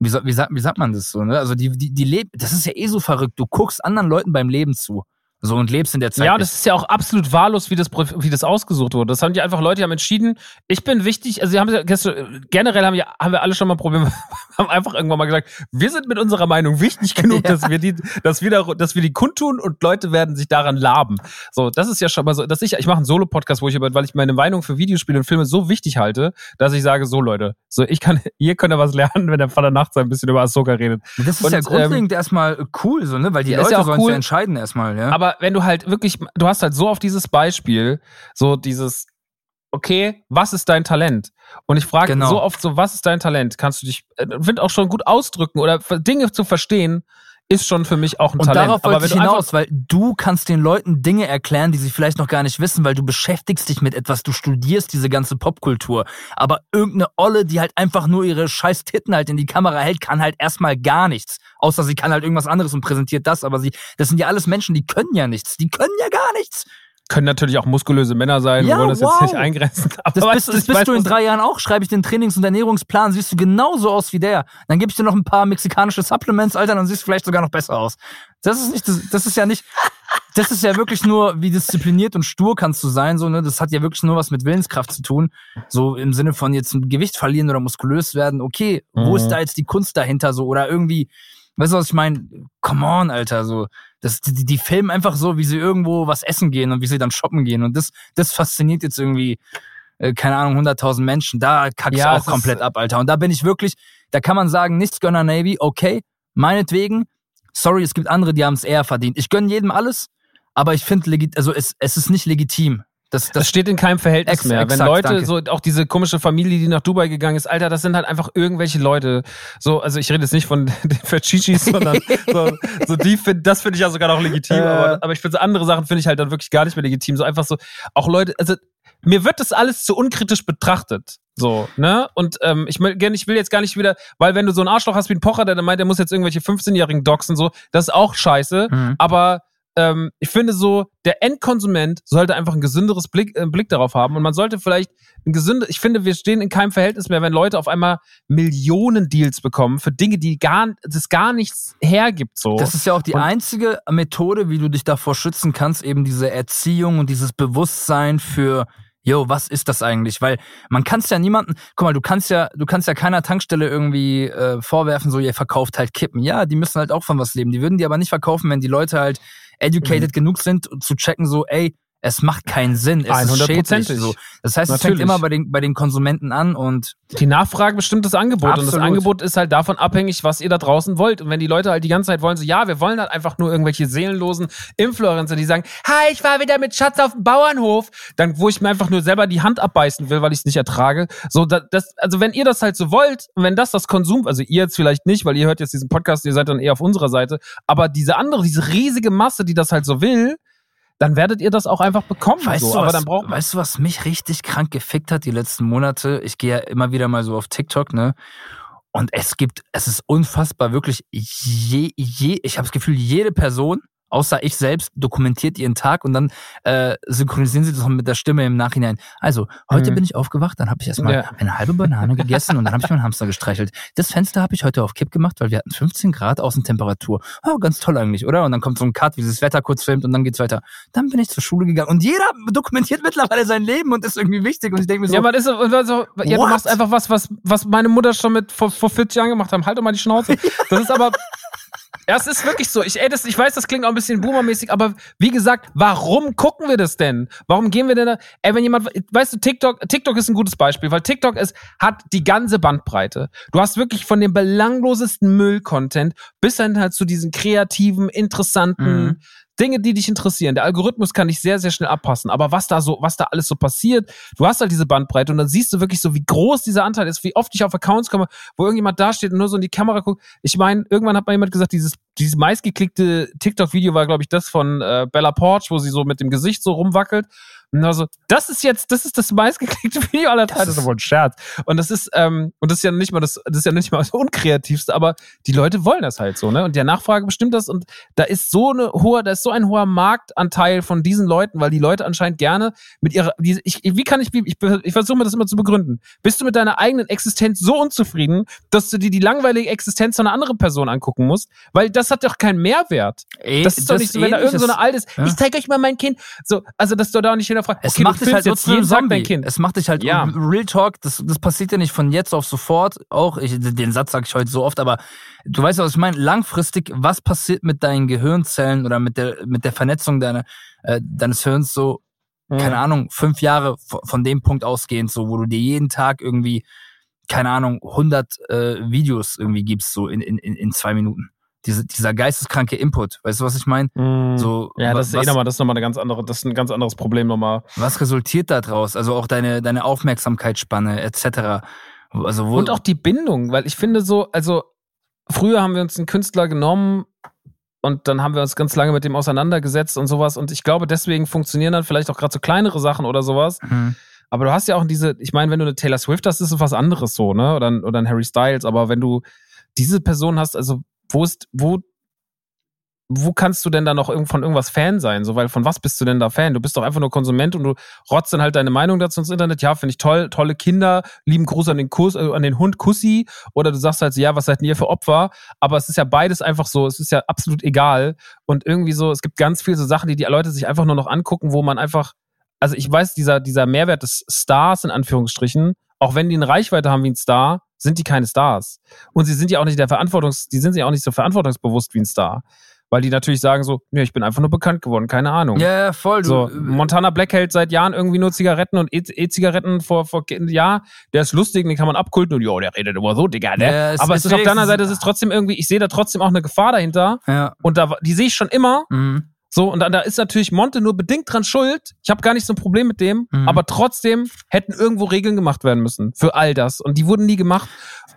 wie, wie, sagt, wie sagt man das so, ne? Also die, die, die leben, das ist ja eh so verrückt. Du guckst anderen Leuten beim Leben zu. So und lebst in der Zeit. Ja, und das ist ja auch absolut wahllos, wie das, wie das ausgesucht wurde. Das haben die einfach Leute, die haben entschieden, ich bin wichtig, also sie haben ja gestern, generell haben wir, haben wir alle schon mal Probleme, haben einfach irgendwann mal gesagt, wir sind mit unserer Meinung wichtig genug, Ja. dass wir die, dass wir, da, dass wir die kundtun und Leute werden sich daran laben. So, das ist ja schon mal so, dass ich, ich mache einen Solo-Podcast, wo ich über, weil ich meine Meinung für Videospiele und Filme so wichtig halte, dass ich sage, so Leute, so ich kann, ihr könnt ja was lernen, wenn der Vater nachts ein bisschen über Ahsoka redet. das ist und, ja ähm, grundlegend erstmal cool, so, ne? Weil die Ja, Leute ja sollen cool. ja entscheiden erstmal, ja. Aber wenn du halt wirklich, du hast halt so auf dieses Beispiel, so dieses, okay, was ist dein Talent? Und ich frage Genau. so oft so, was ist dein Talent? Kannst du dich, äh, find auch schon gut ausdrücken oder Dinge zu verstehen, ist schon für mich auch ein Und Talent. darauf wollte ich hinaus, weil du kannst den Leuten Dinge erklären, die sie vielleicht noch gar nicht wissen, weil du beschäftigst dich mit etwas, du studierst diese ganze Popkultur. Aber irgendeine Olle, die halt einfach nur ihre scheiß Titten halt in die Kamera hält, kann halt erstmal gar nichts. Außer sie kann halt irgendwas anderes und präsentiert das, aber sie, das sind ja alles Menschen, die können ja nichts. Die können ja gar nichts. Können natürlich auch muskulöse Männer sein, Ja, wir wollen das wow. jetzt nicht eingrenzen. Aber Das bist, du, das bist weiß, du in drei Jahren auch. Schreibe ich den Trainings- und Ernährungsplan, siehst du genauso aus wie der. Dann gebe ich dir noch ein paar mexikanische Supplements, Alter, dann siehst du vielleicht sogar noch besser aus. Das ist nicht, das, das ist ja nicht, das ist ja wirklich nur, wie diszipliniert und stur kannst du sein, so, ne? Das hat ja wirklich nur was mit Willenskraft zu tun. So im Sinne von jetzt ein Gewicht verlieren oder muskulös werden. Okay, wo Mhm. ist da jetzt die Kunst dahinter so? Oder irgendwie, weißt du, was ich meine? Come on, Alter, so. Das, die, die filmen einfach so, wie sie irgendwo was essen gehen und wie sie dann shoppen gehen. Und das, das fasziniert jetzt irgendwie, äh, keine Ahnung, 100.000 Menschen. Da kack ich Ja, auch es ist- komplett ab, Alter. Und da bin ich wirklich, da kann man sagen, nichts Gönner Navy, okay, meinetwegen. Sorry, es gibt andere, die haben es eher verdient. Ich gönn jedem alles, aber ich finde, legit, also es, es ist nicht legitim. Das, Das steht in keinem Verhältnis Ex- mehr. Wenn exakt, Leute, danke. so auch diese komische Familie, die nach Dubai gegangen ist, Alter, das sind halt einfach irgendwelche Leute. So, also ich rede jetzt nicht von den Fachichis, sondern so, so die find, das finde ich ja sogar noch legitim, Äh. aber, aber ich finde so andere Sachen finde ich halt dann wirklich gar nicht mehr legitim. So einfach so, auch Leute, also mir wird das alles zu unkritisch betrachtet. So, ne? Und ähm, ich, will, ich will jetzt gar nicht wieder, weil wenn du so einen Arschloch hast wie ein Pocher, der dann meint, der muss jetzt irgendwelche 15-Jährigen doxen, so, das ist auch scheiße. Mhm. Aber ähm, ich finde so, der Endkonsument sollte einfach ein gesünderes Blick, äh, Blick darauf haben und man sollte vielleicht ein gesünder, ich finde, wir stehen in keinem Verhältnis mehr, wenn Leute auf einmal Millionen Deals bekommen für Dinge, die gar, das gar nichts hergibt, so. Das ist ja auch die Und- einzige Methode, wie du dich davor schützen kannst, eben diese Erziehung und dieses Bewusstsein für, yo, was ist das eigentlich? Weil man kann es ja niemanden, guck mal, du kannst ja, du kannst ja keiner Tankstelle irgendwie äh, vorwerfen, so ihr verkauft halt Kippen. Ja, die müssen halt auch von was leben. Die würden die aber nicht verkaufen, wenn die Leute halt educated Mhm. genug sind, zu checken, so, ey, es macht keinen Sinn. Es ist 100%ig. schädlich. So. Das heißt, es fängt Natürlich. immer bei den, bei den Konsumenten an und Die Nachfrage bestimmt das Angebot und das Absolut. Angebot ist halt davon abhängig, was ihr da draußen wollt. Und wenn die Leute halt die ganze Zeit wollen, so ja, wir wollen halt einfach nur irgendwelche seelenlosen Influencer, die sagen, hi, ich war wieder mit Schatz auf dem Bauernhof, dann wo ich mir einfach nur selber die Hand abbeißen will, weil ich es nicht ertrage. So, da- das, also wenn ihr das halt so wollt und wenn das das Konsum, also ihr jetzt vielleicht nicht, weil ihr hört jetzt diesen Podcast, ihr seid dann eher auf unserer Seite, aber diese andere, diese riesige Masse, die das halt so will, dann werdet ihr das auch einfach bekommen. Weißt, so. du, aber was, dann braucht man weißt du, was mich richtig krank gefickt hat die letzten Monate? Ich gehe ja immer wieder mal so auf TikTok, ne? Und es gibt, es ist unfassbar, wirklich je, je, ich habe das Gefühl, jede Person, außer ich selbst, dokumentiert ihren Tag und dann äh, synchronisieren sie das mit der Stimme im Nachhinein. Also, heute Mhm. bin ich aufgewacht, dann habe ich erstmal Ja. eine halbe Banane gegessen und dann habe ich meinen Hamster gestreichelt. Das Fenster habe ich heute auf Kipp gemacht, weil wir hatten 15 Grad Außentemperatur. Oh, ganz toll eigentlich, oder? Und dann kommt so ein Cut, wie das Wetter kurz filmt und dann geht's weiter. Dann bin ich zur Schule gegangen und jeder dokumentiert mittlerweile sein Leben und ist irgendwie wichtig und ich denke mir so, Ja, man ist so, so ja, du machst einfach was, was, was meine Mutter schon mit vor, vor 40 Jahren gemacht hat. Halt doch mal die Schnauze. Das ist aber. Ja, es ist wirklich so. Ich, ey, das, ich weiß, das klingt auch ein bisschen boomermäßig, aber wie gesagt, warum gucken wir das denn? Warum gehen wir denn da? Ey, wenn jemand, weißt du, TikTok, TikTok ist ein gutes Beispiel, weil TikTok ist, hat die ganze Bandbreite. Du hast wirklich von dem belanglosesten Müll-Content bis hin halt zu diesen kreativen, interessanten, Mhm. Dinge, die dich interessieren. Der Algorithmus kann dich sehr, sehr schnell abpassen. Aber was da so, was da alles so passiert, du hast halt diese Bandbreite und dann siehst du wirklich so, wie groß dieser Anteil ist, wie oft ich auf Accounts komme, wo irgendjemand da steht und nur so in die Kamera guckt. Ich meine, irgendwann hat mal jemand gesagt, dieses, dieses meistgeklickte TikTok-Video war, glaube ich, das von äh, Bella Porch, wo sie so mit dem Gesicht so rumwackelt. Und also, das ist jetzt, das ist das meistgeklickte Video aller Zeiten. Das ist aber ein Scherz. Und das ist, ähm, und das ist ja nicht mal das, das ist ja nicht mal das unkreativste, aber die Leute wollen das halt so, ne? Und der Nachfrage bestimmt das und da ist so eine hohe, da ist so ein hoher Marktanteil von diesen Leuten, weil die Leute anscheinend gerne mit ihrer, die, ich, wie kann ich, ich, ich versuche mir das immer zu begründen. Bist du mit deiner eigenen Existenz so unzufrieden, dass du dir die langweilige Existenz von einer anderen Person angucken musst? Weil das hat doch keinen Mehrwert. ey, Das ist doch nicht so, wenn da irgend so eine altes, ja. ich zeig euch mal mein Kind. So, also, dass du da nicht hinterfragst, Es okay, macht dich halt einem Tag Zombie. dein Kind. Es macht dich halt Ja. Real Talk, das, das passiert ja nicht von jetzt auf sofort. Auch, ich, den Satz sage ich heute so oft, aber du weißt ja, was ich meine. Langfristig, was passiert mit deinen Gehirnzellen oder mit der, mit der Vernetzung deiner, äh, deines Hirns so, keine Ahnung, fünf Jahre von, von dem Punkt ausgehend, so, wo du dir jeden Tag irgendwie, keine Ahnung, 100 äh, Videos irgendwie gibst, so in, in in zwei Minuten. Diese, dieser geisteskranke Input, weißt du, was ich meine? Mhm. So, Ja, das ist eh was- nochmal, das ist nochmal eine ganz andere, das ist ein ganz anderes Problem nochmal. was resultiert da draus? Also auch deine, deine Aufmerksamkeitsspanne etc. Also wo, Und auch die Bindung, weil ich finde so, also früher haben wir uns einen Künstler genommen und dann haben wir uns ganz lange mit dem auseinandergesetzt und sowas und ich glaube, deswegen funktionieren dann vielleicht auch gerade so kleinere Sachen oder sowas. Mhm. Aber du hast ja auch diese, ich meine, wenn du eine Taylor Swift hast, ist es was anderes so, ne? Oder, oder ein Harry Styles, aber wenn du diese Person hast, also wo ist, wo, wo kannst du denn da noch von irgendwas Fan sein? So, weil von was bist du denn da Fan? Du bist doch einfach nur Konsument und du rotzt dann halt deine Meinung dazu ins Internet. Ja, finde ich toll, tolle Kinder, lieben Gruß an den Kuss, äh, an den Hund Kussi. Oder du sagst halt so, ja, was seid ihr für Opfer? Aber es ist ja beides einfach so, es ist ja absolut egal. Und irgendwie so, es gibt ganz viele so Sachen, die die Leute sich einfach nur noch angucken, wo man einfach, also ich weiß, dieser, dieser Mehrwert des Stars in Anführungsstrichen, auch wenn die eine Reichweite haben wie ein Star, sind die keine Stars. Und sie sind ja auch nicht der Verantwortungs, die sind ja auch nicht so verantwortungsbewusst wie ein Star. Weil die natürlich sagen so, nee, ich bin einfach nur bekannt geworden, keine Ahnung. ja, ja, voll. Du, So, Montana Black hält seit Jahren irgendwie nur Zigaretten und E- E-Zigaretten vor, vor, ja, der ist lustig, den kann man abkulten und jo, der redet immer so, Digga, ne? Ja, Aber es ist auf der anderen Seite, es ist trotzdem irgendwie, ich sehe da trotzdem auch eine Gefahr dahinter ja. und da, die sehe ich schon immer Mhm. So, und dann da ist natürlich Monte nur bedingt dran schuld. Ich habe gar nicht so ein Problem mit dem, Mhm. aber trotzdem hätten irgendwo Regeln gemacht werden müssen für all das. Und die wurden nie gemacht.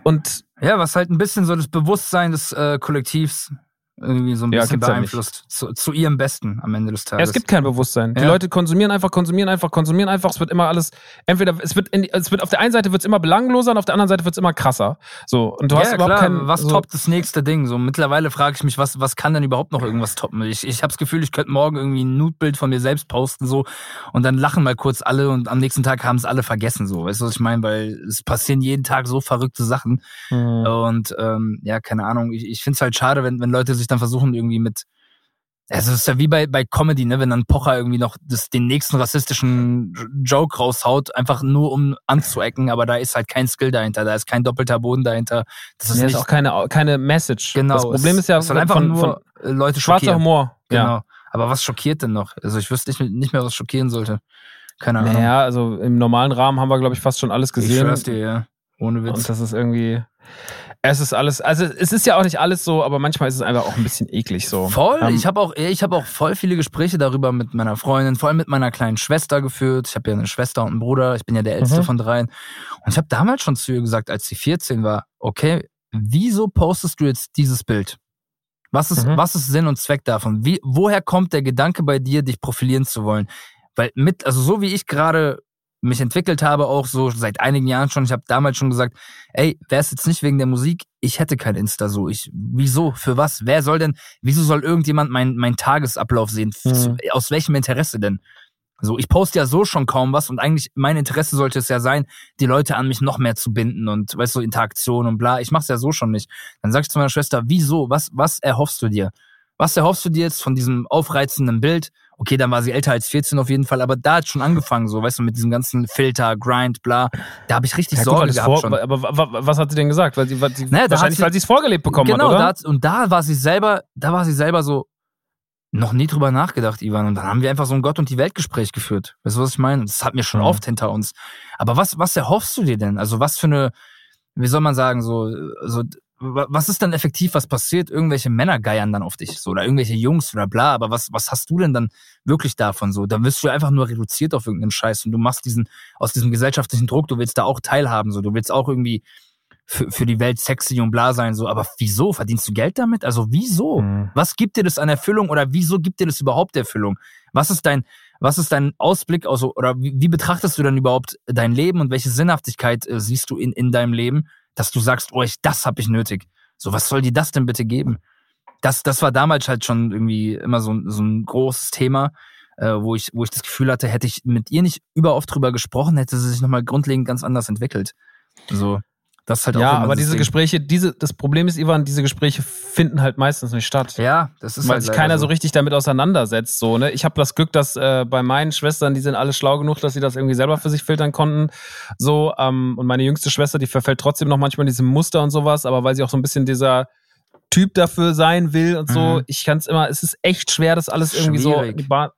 Und ja, was halt ein bisschen so das Bewusstsein des äh, Kollektivs irgendwie so ein Ja, bisschen ja beeinflusst. zu, zu ihrem Besten am Ende des ja, Tages. es gibt kein Bewusstsein. Die Ja. Leute konsumieren einfach, konsumieren einfach, konsumieren einfach. Es wird immer alles, entweder, es wird, in, es wird auf der einen Seite wird es immer belangloser und auf der anderen Seite wird es immer krasser. So, und du hast ja, überhaupt klar, keinen. was so, toppt das nächste Ding? So mittlerweile frage ich mich, was, was kann denn überhaupt noch irgendwas toppen? Ich, ich habe das Gefühl, ich könnte morgen irgendwie ein Nudebild von mir selbst posten so und dann lachen mal kurz alle und am nächsten Tag haben es alle vergessen so. Weißt du, was ich meine? Weil es passieren jeden Tag so verrückte Sachen Mhm. und ähm, ja, keine Ahnung. Ich, ich finde es halt schade, wenn, wenn Leute sich dann versuchen irgendwie mit also es ist ja wie bei, bei Comedy, ne, wenn dann Pocher irgendwie noch das, den nächsten rassistischen Joke raushaut, einfach nur um anzuecken, aber da ist halt kein Skill dahinter, da ist kein doppelter Boden dahinter. Das ist Ja, ist auch keine, keine Message. Genau. Das Problem ist ja es soll einfach von, nur von Leute schwarzer schockieren. Humor. Genau. Ja. Aber was schockiert denn noch? Also ich wüsste nicht, nicht mehr, was schockieren sollte. Keine Ahnung. Naja, also im normalen Rahmen haben wir, glaube ich, fast schon alles ich gesehen. schwör's dir, ja. Ohne Witz. Und das ist irgendwie. Es ist alles, also es ist ja auch nicht alles so, aber manchmal ist es einfach auch ein bisschen eklig so. Voll. Ähm, ich habe auch, ich habe auch voll viele Gespräche darüber mit meiner Freundin, vor allem mit meiner kleinen Schwester geführt. Ich habe ja eine Schwester und einen Bruder. Ich bin ja der älteste Mhm. von dreien. Und ich habe damals schon zu ihr gesagt, als sie 14 war, okay, wieso postest du jetzt dieses Bild? Was ist, Mhm. was ist Sinn und Zweck davon? Wie, woher kommt der Gedanke bei dir, dich profilieren zu wollen? Weil mit, also so wie ich gerade mich entwickelt habe, auch so seit einigen Jahren schon, ich habe damals schon gesagt, ey, wäre es jetzt nicht wegen der Musik, ich hätte kein Insta so. Ich, wieso? Für was? Wer soll denn, wieso soll irgendjemand meinen mein Tagesablauf sehen? Mhm. Aus welchem Interesse denn? So, ich poste ja so schon kaum was und eigentlich mein Interesse sollte es ja sein, die Leute an mich noch mehr zu binden und weißt du, Interaktion und bla. Ich mach's ja so schon nicht. Dann sag ich zu meiner Schwester, wieso? Was, was erhoffst du dir? Was erhoffst du dir jetzt von diesem aufreizenden Bild? Okay, dann war sie älter als 14 auf jeden Fall, aber da hat schon angefangen, so, weißt du, mit diesem ganzen Filter, Grind, bla. Da habe ich richtig ja, Sorge gehabt vor, schon. Aber wa- wa- was hat sie denn gesagt? Weil sie, weil sie, Naja, wahrscheinlich, sie- weil sie es vorgelebt bekommen genau, hat, oder? Da hat, und da war sie selber, da war sie selber so, noch nie drüber nachgedacht, Ivan. Und dann haben wir einfach so ein Gott und die Welt Gespräch geführt. Weißt du, was ich meine? Das hat mir schon Mhm. oft hinter uns. Aber was, was erhoffst du dir denn? Also was für eine, wie soll man sagen, so, so, was ist dann effektiv, was passiert? Irgendwelche Männer geiern dann auf dich, so, oder irgendwelche Jungs oder bla, aber was, was hast du denn dann wirklich davon, so? Dann wirst du einfach nur reduziert auf irgendeinen Scheiß und du machst diesen, aus diesem gesellschaftlichen Druck, du willst da auch teilhaben, so, du willst auch irgendwie für, für die Welt sexy und bla sein, so, aber wieso? Verdienst du Geld damit? Also, wieso? Mhm. Was gibt dir das an Erfüllung oder wieso gibt dir das überhaupt Erfüllung? Was ist dein, was ist dein Ausblick, also, oder wie, wie betrachtest du dann überhaupt dein Leben und welche Sinnhaftigkeit äh, siehst du in, in deinem Leben, dass du sagst, oh, ich, das habe ich nötig. So, was soll dir das denn bitte geben? Das, das war damals halt schon irgendwie immer so, ein- so ein großes Thema, äh, wo ich, wo ich das Gefühl hatte, hätte ich mit ihr nicht überoft drüber gesprochen, hätte sie sich nochmal grundlegend ganz anders entwickelt. So, das halt auch Ja, aber diese Ding. Gespräche, diese, das Problem ist, Ivan, diese Gespräche finden halt meistens nicht statt. Ja, das ist weil halt sich keiner so richtig damit auseinandersetzt. So, ne? Ich habe das Glück, dass äh, bei meinen Schwestern, die sind alle schlau genug, dass sie das irgendwie selber für sich filtern konnten. So, ähm, und meine jüngste Schwester, die verfällt trotzdem noch manchmal in diesem Muster und sowas, aber weil sie auch so ein bisschen dieser Typ dafür sein will und so, Mhm. ich kann es immer, es ist echt schwer, das alles irgendwie so. Schwierig. Bahn-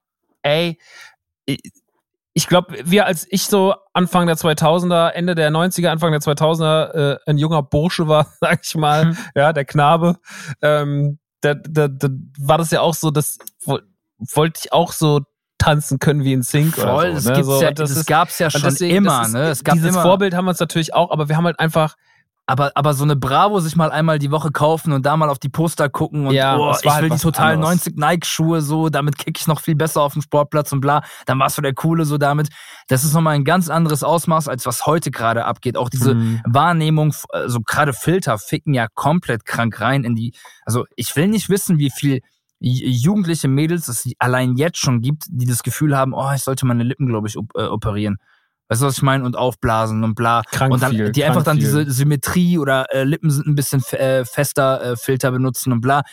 Ey, ich, glaube, wir als ich so Anfang der 2000er, Ende der 90er, Anfang der 2000er äh, ein junger Bursche war, sag ich mal, Mhm. ja, der Knabe, ähm, da, da, da war das ja auch so, das wo- wollte ich auch so tanzen können wie in Sync Voll, oder das so. Ne? gibt's so, ja, das das ist- gab's ja schon deswegen, immer, das ist, ne? Es gab dieses immer, Vorbild haben wir uns natürlich auch, aber wir haben halt einfach aber, aber so eine Bravo sich mal einmal die Woche kaufen und da mal auf die Poster gucken und Ja, oh, ich halt will die was total anderes. 90 Nike-Schuhe so, damit kick ich noch viel besser auf dem Sportplatz und bla, dann warst du der Coole so damit. Das ist nochmal ein ganz anderes Ausmaß, als was heute gerade abgeht. Auch diese Mhm. Wahrnehmung, also gerade Filter ficken ja komplett krank rein in die, also ich will nicht wissen, wie viel jugendliche Mädels es allein jetzt schon gibt, die das Gefühl haben, oh, ich sollte meine Lippen, glaube ich, op äh, operieren. Weißt du, was ich meine? Und aufblasen und bla. Krank und dann viel, die einfach dann viel. diese Symmetrie oder äh, Lippen sind ein bisschen äh, fester äh, Filter benutzen und bla.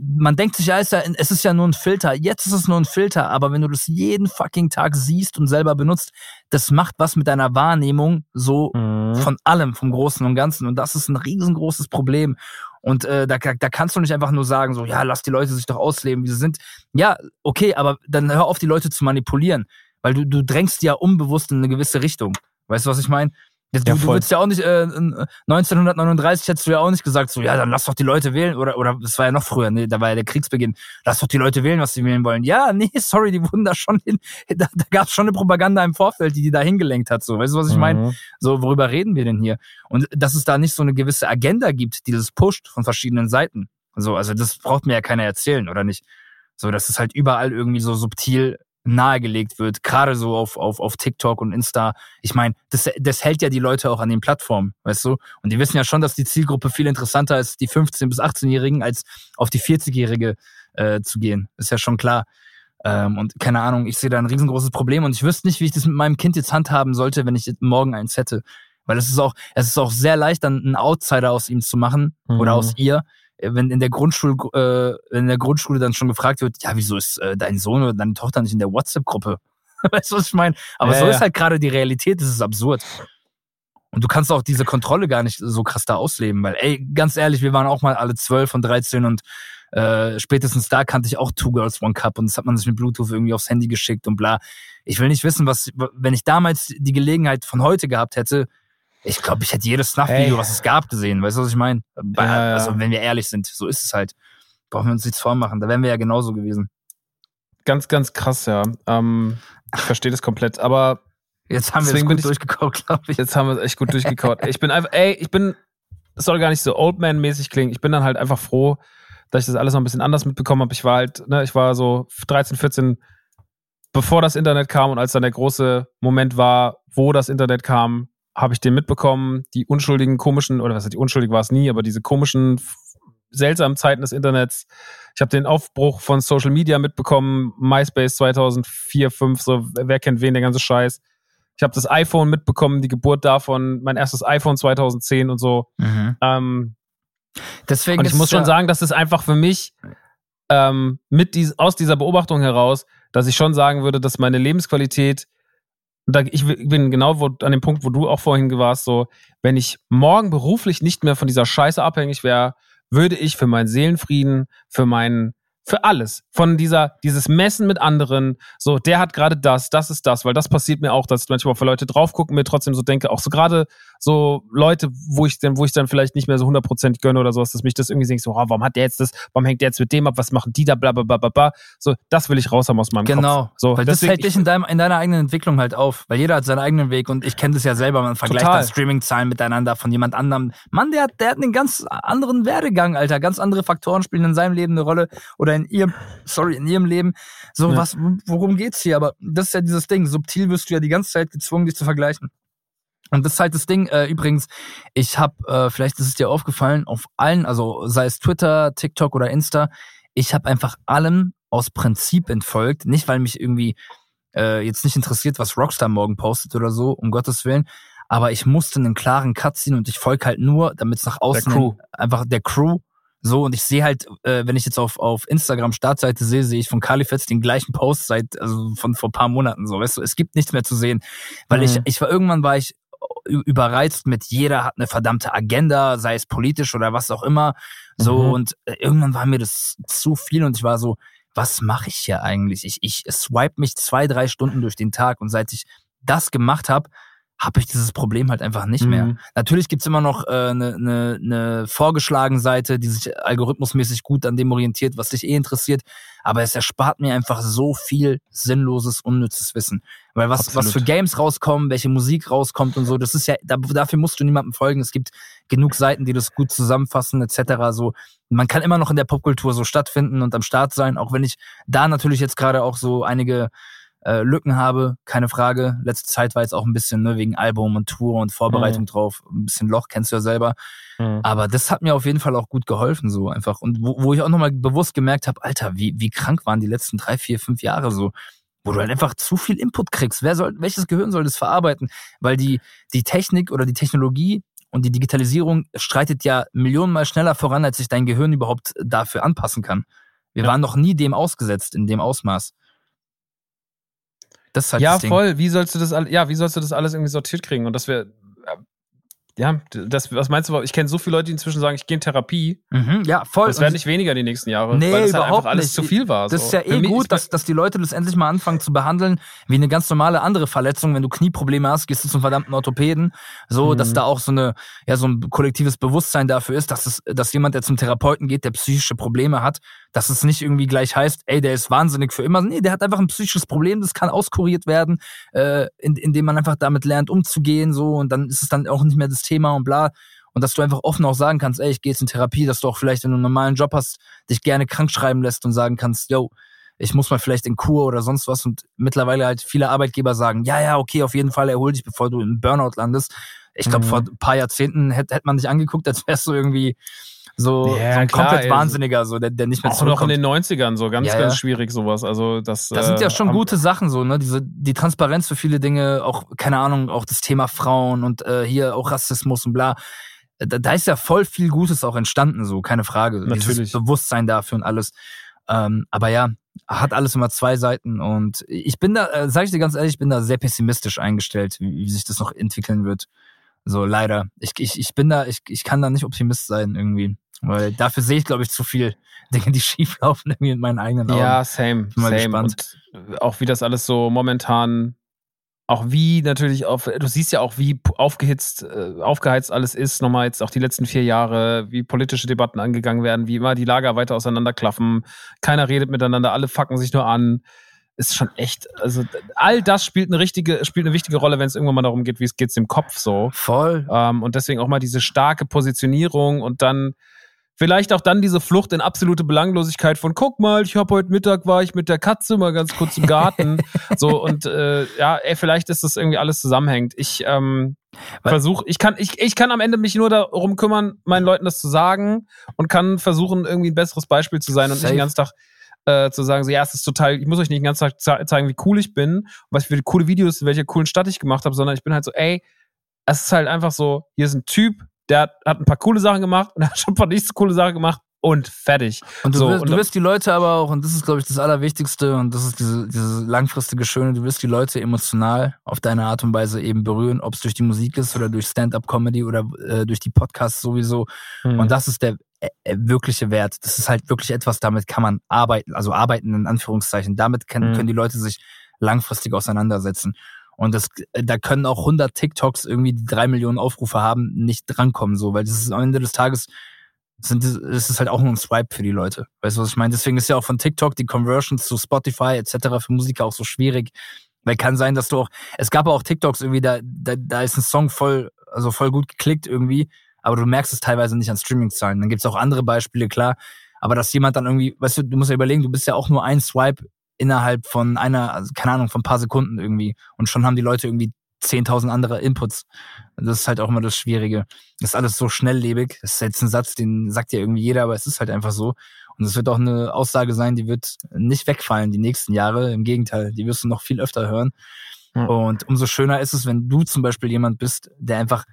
Man denkt sich ja, es ist ja, es ist ja nur ein Filter. Jetzt ist es nur ein Filter, aber wenn du das jeden fucking Tag siehst und selber benutzt, das macht was mit deiner Wahrnehmung so Mhm. von allem, vom Großen und Ganzen. Und das ist ein riesengroßes Problem. Und äh, da, da kannst du nicht einfach nur sagen, so, ja, lass die Leute sich doch ausleben, wie sie sind. Ja, okay, aber dann hör auf, die Leute zu manipulieren. Weil du, du drängst ja unbewusst in eine gewisse Richtung. Weißt du, was ich meine? Du, Ja, du würdest ja auch nicht, äh, in 1939 hättest du ja auch nicht gesagt, so, ja, dann lass doch die Leute wählen. Oder, oder das war ja noch früher, ne, da war ja der Kriegsbeginn. Lass doch die Leute wählen, was sie wählen wollen. Ja, nee, sorry, die wurden da schon hin, da, da gab es schon eine Propaganda im Vorfeld, die die da hingelenkt hat. So, weißt du, was ich meine? Mhm. So, worüber reden wir denn hier? Und dass es da nicht so eine gewisse Agenda gibt, die das pusht von verschiedenen Seiten. So, also das braucht mir ja keiner erzählen, oder nicht? So, dass es halt überall irgendwie so subtil nahegelegt wird, gerade so auf, auf, auf TikTok und Insta. Ich meine, das, das hält ja die Leute auch an den Plattformen, weißt du? Und die wissen ja schon, dass die Zielgruppe viel interessanter ist, die 15- bis 18-Jährigen, als auf die 40-Jährige äh, zu gehen. Ist ja schon klar. Ähm, und keine Ahnung, ich sehe da ein riesengroßes Problem und ich wüsste nicht, wie ich das mit meinem Kind jetzt handhaben sollte, wenn ich morgen eins hätte. Weil es ist auch, es ist auch sehr leicht, dann einen Outsider aus ihm zu machen oder Mhm. aus ihr. Äh, Wenn in der Grundschule, äh, wenn in der Grundschule dann schon gefragt wird, ja, wieso ist äh, dein Sohn oder deine Tochter nicht in der WhatsApp-Gruppe? weißt du, was ich meine? Aber Ja, so ja. ist halt gerade die Realität, das ist absurd. Und du kannst auch diese Kontrolle gar nicht so krass da ausleben, weil, ey, ganz ehrlich, wir waren auch mal alle zwölf und 13 und Äh, spätestens da kannte ich auch Two Girls One Cup und das hat man sich mit Bluetooth irgendwie aufs Handy geschickt und bla. Ich will nicht wissen, was, wenn ich damals die Gelegenheit von heute gehabt hätte, ich glaube, ich hätte jedes Snuff-Video, was es gab, gesehen. Weißt du, was ich meine? Ja. Also, wenn wir ehrlich sind, so ist es halt. Brauchen wir uns nichts vormachen. Da wären wir ja genauso gewesen. Ganz, ganz krass, ja. Ähm, ich verstehe das komplett. Aber Jetzt haben wir Deswegen bin gut durchgekaut, glaube ich. jetzt haben wir es echt gut durchgekaut. Ich bin einfach, ey, ich bin, es soll gar nicht so Oldman-mäßig klingen. Ich bin dann halt einfach froh, dass ich das alles noch ein bisschen anders mitbekommen habe. Ich war halt, ne, ich war so 13, 14, bevor das Internet kam und als dann der große Moment war, wo das Internet kam, habe ich den mitbekommen. Die unschuldigen, komischen, oder was heißt, die unschuldig war es nie, aber diese komischen, seltsamen Zeiten des Internets. Ich habe den Aufbruch von Social Media mitbekommen, MySpace 2004, 5, so wer kennt wen, der ganze Scheiß. Ich habe das iPhone mitbekommen, die Geburt davon, mein erstes iPhone 2010 und so. Ähm, Deswegen und ich ist muss schon ja, sagen, dass es einfach für mich ähm, mit dies, aus dieser Beobachtung heraus, dass ich schon sagen würde, dass meine Lebensqualität, da, ich bin genau wo, an dem Punkt, wo du auch vorhin warst, so, wenn ich morgen beruflich nicht mehr von dieser Scheiße abhängig wäre, würde ich für meinen Seelenfrieden, für meinen, für alles, von dieser, dieses Messen mit anderen, so, der hat gerade das, das ist das, weil das passiert mir auch, dass manchmal für Leute drauf gucken, mir trotzdem so denke, auch so gerade so Leute, wo ich dann, wo ich dann vielleicht nicht mehr so hundertprozentig gönne oder sowas, dass mich das irgendwie denkt, so, oh, warum hat der jetzt das, warum hängt der jetzt mit dem ab, was machen die da, bla, bla, bla, bla, bla. So, das will ich raus haben aus meinem Genau. Kopf. So, weil das deswegen, hält dich in, deinem, in deiner eigenen Entwicklung halt auf. Weil jeder hat seinen eigenen Weg und ich kenne das ja selber. Man vergleicht Total. dann Streaming-Zahlen miteinander von jemand anderem. Mann, der hat, der hat einen ganz anderen Werdegang, Alter. Ganz andere Faktoren spielen in seinem Leben eine Rolle oder in ihrem, sorry, in ihrem Leben. So, Ja. was, worum geht's hier? Aber das ist ja dieses Ding. Subtil wirst du ja die ganze Zeit gezwungen, dich zu vergleichen. Und das ist halt das Ding. Äh, übrigens, ich habe, äh, vielleicht ist es dir aufgefallen, auf allen, also sei es Twitter, TikTok oder Insta, ich habe einfach allem aus Prinzip entfolgt. Nicht, weil mich irgendwie äh, jetzt nicht interessiert, was Rockstar morgen postet oder so, um Gottes Willen. Aber ich musste einen klaren Cut ziehen und ich folge halt nur, damit es nach außen Crew. hin- einfach der Crew so und ich sehe halt, äh, wenn ich jetzt auf, auf Instagram Startseite sehe, sehe ich von Kalifetz den gleichen Post seit, also von vor paar Monaten so, weißt du, es gibt nichts mehr zu sehen. Weil ich, Mhm. ich war irgendwann war ich überreizt mit jeder hat eine verdammte Agenda, sei es politisch oder was auch immer. So Mhm. und äh, irgendwann war mir das zu viel und ich war so, was mache ich hier eigentlich? Ich, ich swipe mich zwei, drei Stunden durch den Tag und seit ich das gemacht habe, habe ich dieses Problem halt einfach nicht mehr. Mhm. Natürlich gibt's immer noch eine äh, ne, ne, ne vorgeschlagene Seite, die sich algorithmusmäßig gut an dem orientiert, was dich eh interessiert. Aber es erspart mir einfach so viel sinnloses, unnützes Wissen. Weil was, was für Games rauskommen, welche Musik rauskommt und so, das ist ja, da, dafür musst du niemandem folgen. Es gibt genug Seiten, die das gut zusammenfassen, etc. So, man kann immer noch in der Popkultur so stattfinden und am Start sein, auch wenn ich da natürlich jetzt gerade auch so einige äh, Lücken habe, keine Frage. Letzte Zeit war jetzt auch ein bisschen ne, wegen Album und Tour und Vorbereitung drauf, ein bisschen Loch, kennst du ja selber. Mhm. Aber das hat mir auf jeden Fall auch gut geholfen, so einfach. Und wo, wo ich auch nochmal bewusst gemerkt habe, Alter, wie, wie krank waren die letzten drei, vier, fünf Jahre so. Wo du halt einfach zu viel Input kriegst. Wer soll, welches Gehirn soll das verarbeiten? Weil die, die Technik oder die Technologie und die Digitalisierung streitet ja millionenmal schneller voran, als sich dein Gehirn überhaupt dafür anpassen kann. Wir Ja. waren noch nie dem ausgesetzt, in dem Ausmaß. Das ist halt ja, das Ding. voll. Wie sollst du das all, ja, wie sollst du das alles irgendwie sortiert kriegen? Und das wäre, ja, das, was meinst du? Ich kenne so viele Leute, die inzwischen sagen, ich gehe in Therapie. Mhm, ja, voll. Das werden nicht weniger die nächsten Jahre. Nee, weil das halt überhaupt einfach alles nicht. zu viel war. Das so. ist ja eh mich- gut, dass, dass die Leute das endlich mal anfangen zu behandeln, wie eine ganz normale andere Verletzung. Wenn du Knieprobleme hast, gehst du zum verdammten Orthopäden. So, Mhm. dass da auch so eine, ja, so ein kollektives Bewusstsein dafür ist, dass es, dass jemand, der zum Therapeuten geht, der psychische Probleme hat, dass es nicht irgendwie gleich heißt, ey, der ist wahnsinnig für immer. Nee, der hat einfach ein psychisches Problem, das kann auskuriert werden, äh, in, indem man einfach damit lernt, umzugehen, so, und dann ist es dann auch nicht mehr das Thema und bla. Und dass du einfach offen auch sagen kannst, ey, ich gehe jetzt in Therapie, dass du auch vielleicht, wenn du einen normalen Job hast, dich gerne krank schreiben lässt und sagen kannst, yo, ich muss mal vielleicht in Kur oder sonst was. Und mittlerweile halt viele Arbeitgeber sagen, ja, ja, okay, auf jeden Fall erhol dich, bevor du im Burnout landest. Ich glaube, Mhm. vor ein paar Jahrzehnten hätte hätte man dich angeguckt, als wärst du irgendwie so, Ja, so ein klar, komplett ey. Wahnsinniger, so, der, der nicht mehr auch noch in den 90ern so ganz, Ja, ganz schwierig sowas. Also das, Das sind ja äh, schon am- gute Sachen so, ne? Diese die Transparenz für viele Dinge, auch keine Ahnung, auch das Thema Frauen und äh, hier auch Rassismus und bla. Da, da ist ja voll viel Gutes auch entstanden, so keine Frage. Natürlich. Dieses Bewusstsein dafür und alles. Ähm, aber ja, hat alles immer zwei Seiten und ich bin da, äh, sag ich dir ganz ehrlich, ich bin da sehr pessimistisch eingestellt, wie, wie sich das noch entwickeln wird. So, leider. Ich, ich, ich bin da, ich, ich kann da nicht Optimist sein irgendwie. Weil dafür sehe ich, glaube ich, zu viel Dinge, die schief laufen irgendwie in meinen eigenen Augen. Ja, same, Bin mal same. gespannt. Und auch wie das alles so momentan, auch wie natürlich auf, du siehst ja auch, wie aufgehitzt, äh, aufgeheizt alles ist, nochmal jetzt auch die letzten vier Jahre, wie politische Debatten angegangen werden, wie immer die Lager weiter auseinanderklaffen, keiner redet miteinander, alle fucken sich nur an. Ist schon echt, also all das spielt eine richtige, spielt eine wichtige Rolle, wenn es irgendwann mal darum geht, wie es geht's dem Kopf so. Voll. Ähm, und deswegen auch mal diese starke Positionierung und dann vielleicht auch dann diese Flucht in absolute Belanglosigkeit von, guck mal, ich hab heute Mittag war ich mit der Katze mal ganz kurz im Garten. so und äh, ja, ey, vielleicht ist das irgendwie alles zusammenhängt. Ich ähm, versuche, ich kann, ich, ich kann am Ende mich nur darum kümmern, meinen Leuten das zu sagen und kann versuchen, irgendwie ein besseres Beispiel zu sein und nicht den ganzen Tag äh, zu sagen, so ja, es ist total, ich muss euch nicht den ganzen Tag ze- zeigen, wie cool ich bin, was für coole Videos, in welcher coolen Stadt ich gemacht habe, sondern ich bin halt so, ey, es ist halt einfach so, hier ist ein Typ, der hat, hat ein paar coole Sachen gemacht und er hat schon ein paar nicht so coole Sachen gemacht und fertig. Und du, So, wirst, du wirst die Leute aber auch, und das ist, glaube ich, das Allerwichtigste, und das ist diese, diese langfristige Schöne, du wirst die Leute emotional auf deine Art und Weise eben berühren, ob es durch die Musik ist oder durch Stand-up-Comedy oder äh, durch die Podcasts sowieso. Mhm. Und das ist der äh, äh, wirkliche Wert. Das ist halt wirklich etwas, damit kann man arbeiten, also arbeiten in Anführungszeichen. Damit können, Mhm. können die Leute sich langfristig auseinandersetzen. Und das, da können auch 100 TikToks irgendwie, die drei Millionen Aufrufe haben, nicht drankommen, so, weil das ist am Ende des Tages sind es ist halt auch nur ein Swipe für die Leute. Weißt du, was ich meine? Deswegen ist ja auch von TikTok die Conversions zu Spotify etc. für Musiker auch so schwierig. Weil kann sein, dass du auch, es gab auch TikToks irgendwie, da, da, da ist ein Song voll, also voll gut geklickt irgendwie, aber du merkst es teilweise nicht an Streaming-Zahlen. Dann gibt's auch andere Beispiele, klar. Aber dass jemand dann irgendwie, weißt du, du musst ja überlegen, du bist ja auch nur ein Swipe innerhalb von einer, also keine Ahnung, von ein paar Sekunden irgendwie. Und schon haben die Leute irgendwie 10.000 andere Inputs. Das ist halt auch immer das Schwierige. Das ist alles so schnelllebig. Das ist jetzt ein Satz, den sagt ja irgendwie jeder, aber es ist halt einfach so. Und es wird auch eine Aussage sein, die wird nicht wegfallen die nächsten Jahre. Im Gegenteil, die wirst du noch viel öfter hören. Und umso schöner ist es, wenn du zum Beispiel jemand bist, der einfach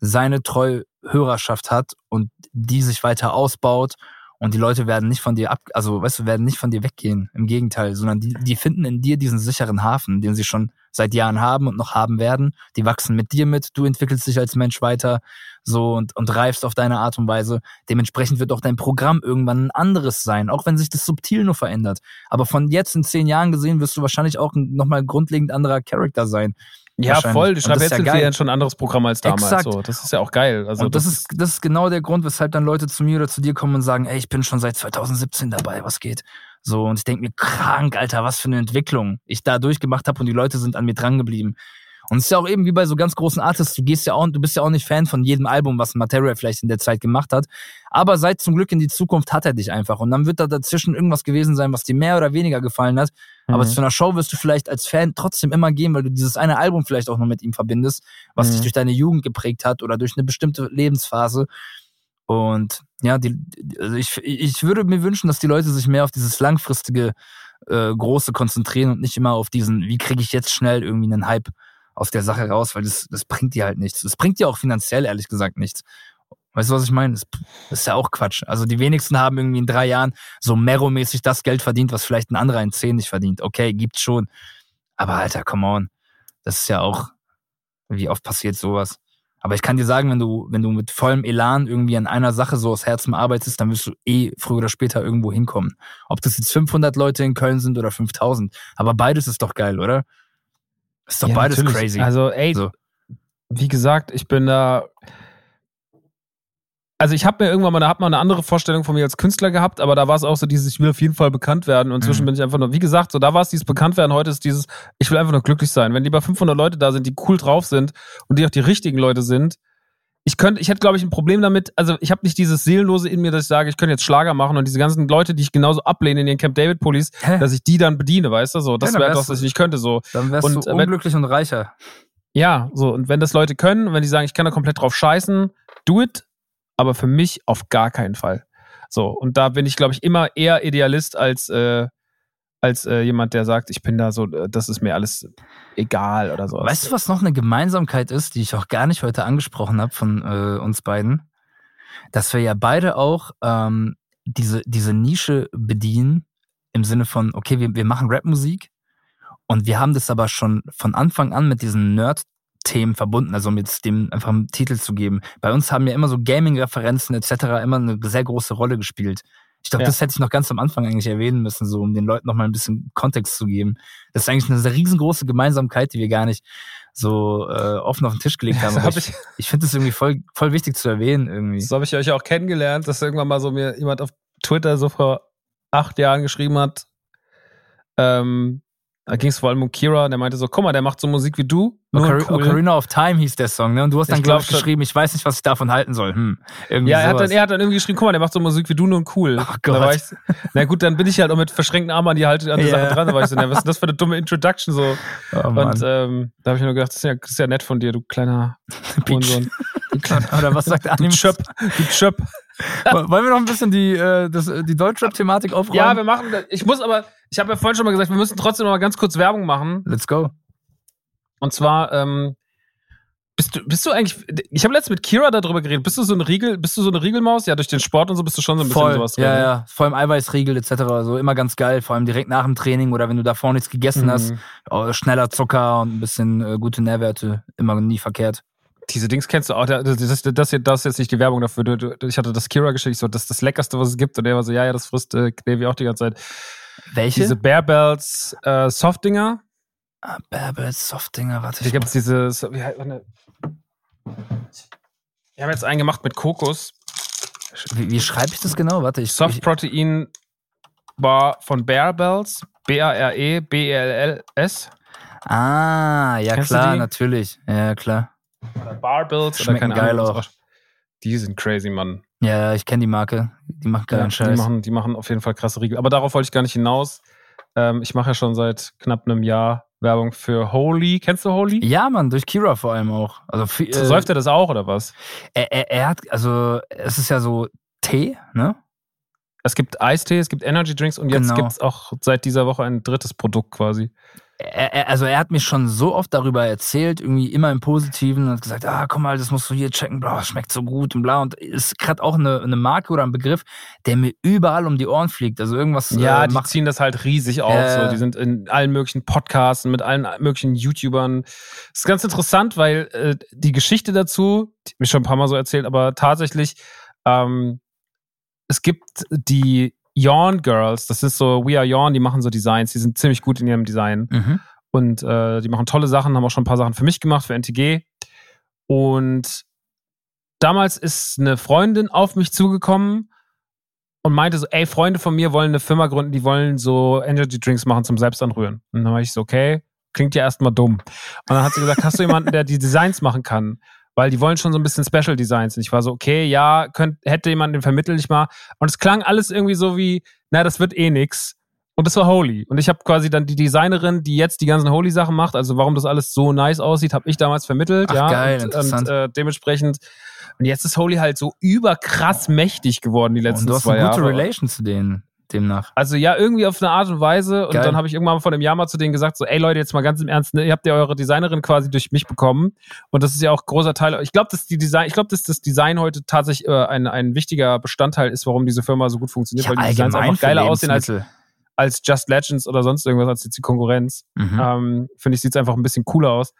seine treue Hörerschaft hat und die sich weiter ausbaut und die Leute werden nicht von dir ab, also weißt du, werden nicht von dir weggehen. Im Gegenteil, sondern die, die finden in dir diesen sicheren Hafen, den sie schon seit Jahren haben und noch haben werden. Die wachsen mit dir mit, du entwickelst dich als Mensch weiter, so und, und reifst auf deine Art und Weise. Dementsprechend wird auch dein Programm irgendwann ein anderes sein, auch wenn sich das subtil nur verändert. Aber von jetzt in zehn Jahren gesehen wirst du wahrscheinlich auch nochmal grundlegend anderer Charakter sein. Ja, voll. Die das ist ja ja schon ein anderes Programm als damals. Exakt. So. Das ist ja auch geil. Also und das, ist, das ist genau der Grund, weshalb dann Leute zu mir oder zu dir kommen und sagen, ey, ich bin schon seit 2017 dabei, was geht? So, und ich denke mir, krank, Alter, was für eine Entwicklung ich da durchgemacht habe und die Leute sind an mir dran geblieben. Und es ist ja auch eben wie bei so ganz großen Artists, du gehst ja auch, du bist ja auch nicht Fan von jedem Album, was Material vielleicht in der Zeit gemacht hat. Aber seit zum Glück in die Zukunft hat er dich einfach. Und dann wird da dazwischen irgendwas gewesen sein, was dir mehr oder weniger gefallen hat. Aber Mhm. zu einer Show wirst du vielleicht als Fan trotzdem immer gehen, weil du dieses eine Album vielleicht auch noch mit ihm verbindest, was Mhm. dich durch deine Jugend geprägt hat oder durch eine bestimmte Lebensphase. Und ja, die, also ich, ich würde mir wünschen, dass die Leute sich mehr auf dieses langfristige äh, Große konzentrieren und nicht immer auf diesen, wie kriege ich jetzt schnell irgendwie einen Hype aus der Sache raus, weil das, das bringt dir halt nichts. Das bringt dir auch finanziell ehrlich gesagt nichts. Weißt du, was ich meine? Das, ist ja auch Quatsch. Also die wenigsten haben irgendwie in drei Jahren so Mero-mäßig das Geld verdient, was vielleicht ein anderer in zehn nicht verdient. Okay, gibt's schon. Aber Alter, come on. Das ist ja auch, wie oft passiert sowas? Aber ich kann dir sagen, wenn du, wenn du mit vollem Elan irgendwie an einer Sache so aus Herzen arbeitest, dann wirst du eh früher oder später irgendwo hinkommen. Ob das jetzt 500 Leute in Köln sind oder 5000. Aber beides ist doch geil, oder? Ist doch Ja, beides natürlich. crazy. Also, ey, So. wie gesagt, ich bin da. Also ich habe mir irgendwann mal, da hat man eine andere Vorstellung von mir als Künstler gehabt, aber da war es auch so dieses, ich will auf jeden Fall bekannt werden. Und inzwischen Mhm. bin ich einfach nur, wie gesagt, so da war es dieses Bekanntwerden, heute ist dieses, ich will einfach nur glücklich sein. Wenn lieber 500 Leute da sind, die cool drauf sind und die auch die richtigen Leute sind, ich könnte, ich hätte, glaube ich, ein Problem damit, also ich habe nicht dieses Seelenlose in mir, dass ich sage, ich könnte jetzt Schlager machen und diese ganzen Leute, die ich genauso ablehne in den Camp David Pullis, dass ich die dann bediene, weißt du, so, das Ja, wäre du- was ich nicht könnte, so. Dann wärst Und, du äh, wenn- unglücklich und reicher. Ja, so, und wenn das Leute können, wenn die sagen, ich kann da komplett drauf scheißen, do it, aber für mich auf gar keinen Fall. So, und da bin ich, glaube ich, immer eher Idealist als, äh, als äh, jemand, der sagt, ich bin da so, äh, das ist mir alles egal oder so. Weißt du, was noch eine Gemeinsamkeit ist, die ich auch gar nicht heute angesprochen habe von äh, uns beiden? Dass wir ja beide auch ähm, diese, diese Nische bedienen, im Sinne von, okay, wir, wir machen Rapmusik und wir haben das aber schon von Anfang an mit diesen Themen verbunden, also mit dem einfach einen Titel zu geben. Bei uns haben ja immer so Gaming-Referenzen etc. immer eine sehr große Rolle gespielt. Ich glaube, Ja. das hätte ich noch ganz am Anfang eigentlich erwähnen müssen, so um den Leuten noch mal ein bisschen Kontext zu geben. Das ist eigentlich eine riesengroße Gemeinsamkeit, die wir gar nicht so äh, offen auf den Tisch gelegt haben. So Aber habe ich ich, ich finde es irgendwie voll, voll wichtig zu erwähnen irgendwie. so hab ich euch auch kennengelernt, dass irgendwann mal so mir jemand auf Twitter so vor acht Jahren geschrieben hat. Ähm, da ging es vor allem um Kira und der meinte so, guck mal, der macht so Musik wie du. Nur Ocar cool. Ocarina of Time hieß der Song, ne? Und du hast dann, glaube glaub ich, schon. geschrieben, ich weiß nicht, was ich davon halten soll. Hm. Irgendwie Ja, er hat, dann, er hat dann irgendwie geschrieben, guck mal, der macht so Musik wie du, nur cool. Oh da war Gott. ich, na gut, dann bin ich halt auch mit verschränkten Armen an die, halt, an die Ja. Sache dran. Da war ich so, na, was ist das für eine dumme Introduction so? oh. Und ähm, da habe ich nur gedacht, das ist, ja, das ist ja nett von dir, du kleiner Hurensohn. Oder was sagt der Du? Chöp, du Chöp. Wollen wir noch ein bisschen die, äh, das, die Deutschrap-Thematik aufräumen? Ja, wir machen das. Ich muss aber, ich habe ja vorhin schon mal gesagt, wir müssen trotzdem noch mal ganz kurz Werbung machen. Let's go. Und zwar, ähm, bist du, bist du eigentlich, ich habe letztens mit Kira darüber geredet, bist du so eine Riegel, bist du so eine Riegelmaus? Ja, durch den Sport und so bist du schon so ein bisschen Voll, sowas drin. ja, ja. Vor allem Eiweißriegel etc. So immer ganz geil. Vor allem direkt nach dem Training oder wenn du davor nichts gegessen Mhm. hast. Oh, schneller Zucker und ein bisschen äh, gute Nährwerte. Immer nie verkehrt. Diese Dings kennst du auch. Das, das, das, ist jetzt nicht die Werbung dafür. Ich hatte das Kira geschickt, so, das ist das Leckerste, was es gibt. Und der war so, ja, ja, das frisst äh, Davy auch die ganze Zeit. Welche? Diese Bear Bells äh, Softdinger. ah, Bärbels Softdinger, warte. Hier Ich gibt's diese, so, wie wir haben jetzt einen gemacht mit Kokos. wie, wie schreibe ich das genau? Warte, ich. Soft Protein Bar von Bear Bells. E B-A-R-E-B-E-L-L-S. ah, ja Kennst klar, natürlich. Ja, klar. Oder Barbells oder keine geil Ahnung. auch. Die sind crazy, Mann. Ja, ich kenne die Marke. Die macht geilen Ja, die, Scheiß. machen, die machen auf jeden Fall krasse Riegel. Aber darauf wollte ich gar nicht hinaus. Ähm, ich mache ja schon seit knapp einem Jahr Werbung für Holy. Kennst du Holy? Ja, Mann, durch Kira vor allem auch. Also viel, äh, Säuft er das auch oder was? er, er, er hat, also es ist ja so Tee, ne? Es gibt Eistee, es gibt Energy Drinks und jetzt Genau. gibt's auch seit dieser Woche ein drittes Produkt quasi. Er, er, also er hat mir schon so oft darüber erzählt, irgendwie immer im Positiven und hat gesagt, ah, komm mal, das musst du hier checken, bla, schmeckt so gut und bla. Und ist gerade auch eine, eine Marke oder ein Begriff, der mir überall um die Ohren fliegt. Also irgendwas Ja, äh, die ziehen das halt riesig auf. Äh. so. Die sind in allen möglichen Podcasts mit allen möglichen YouTubern. Das ist ganz interessant, weil äh, die Geschichte dazu, die ich schon ein paar Mal so erzählt, aber tatsächlich, ähm, es gibt die Yawn Girls, das ist so We Are Yawn, die machen so Designs, die sind ziemlich gut in ihrem Design. Mhm. Und äh, die machen tolle Sachen, haben auch schon ein paar Sachen für mich gemacht, für NTG. Und damals ist eine Freundin auf mich zugekommen und meinte so, ey, Freunde von mir wollen eine Firma gründen, die wollen so Energy Drinks machen zum Selbstanrühren. Und dann war ich so, okay, klingt ja erstmal dumm. Und dann hat sie gesagt, hast du jemanden, der die Designs machen kann? Weil die wollen schon so ein bisschen Special Designs. Und ich war so, okay, ja, könnt, hätte jemand den vermittel ich mal. Und es klang alles irgendwie so wie, na, das wird eh nix. Und das war Holy. Und ich habe quasi dann die Designerin, die jetzt die ganzen Holy-Sachen macht, also warum das alles so nice aussieht, habe ich damals vermittelt. Ach, ja. geil, und, interessant. Und äh, dementsprechend, und jetzt ist Holy halt so überkrass mächtig geworden die letzten Und du hast zwei eine gute Jahre. Relation zu denen, demnach. Also ja, irgendwie auf eine Art und Weise. Und Geil. dann habe ich irgendwann vor einem Jahr mal zu denen gesagt, so, ey Leute, jetzt mal ganz im Ernst, ne, ihr habt ja eure Designerin quasi durch mich bekommen. Und das ist ja auch großer Teil. Ich glaube, dass die Design, ich glaube, dass das Design heute tatsächlich äh, ein, ein wichtiger Bestandteil ist, warum diese Firma so gut funktioniert, weil die Designs einfach geiler aussehen als, als Just Legends oder sonst irgendwas, als jetzt die Konkurrenz. Mhm. Ähm, Finde ich, sieht einfach ein bisschen cooler aus.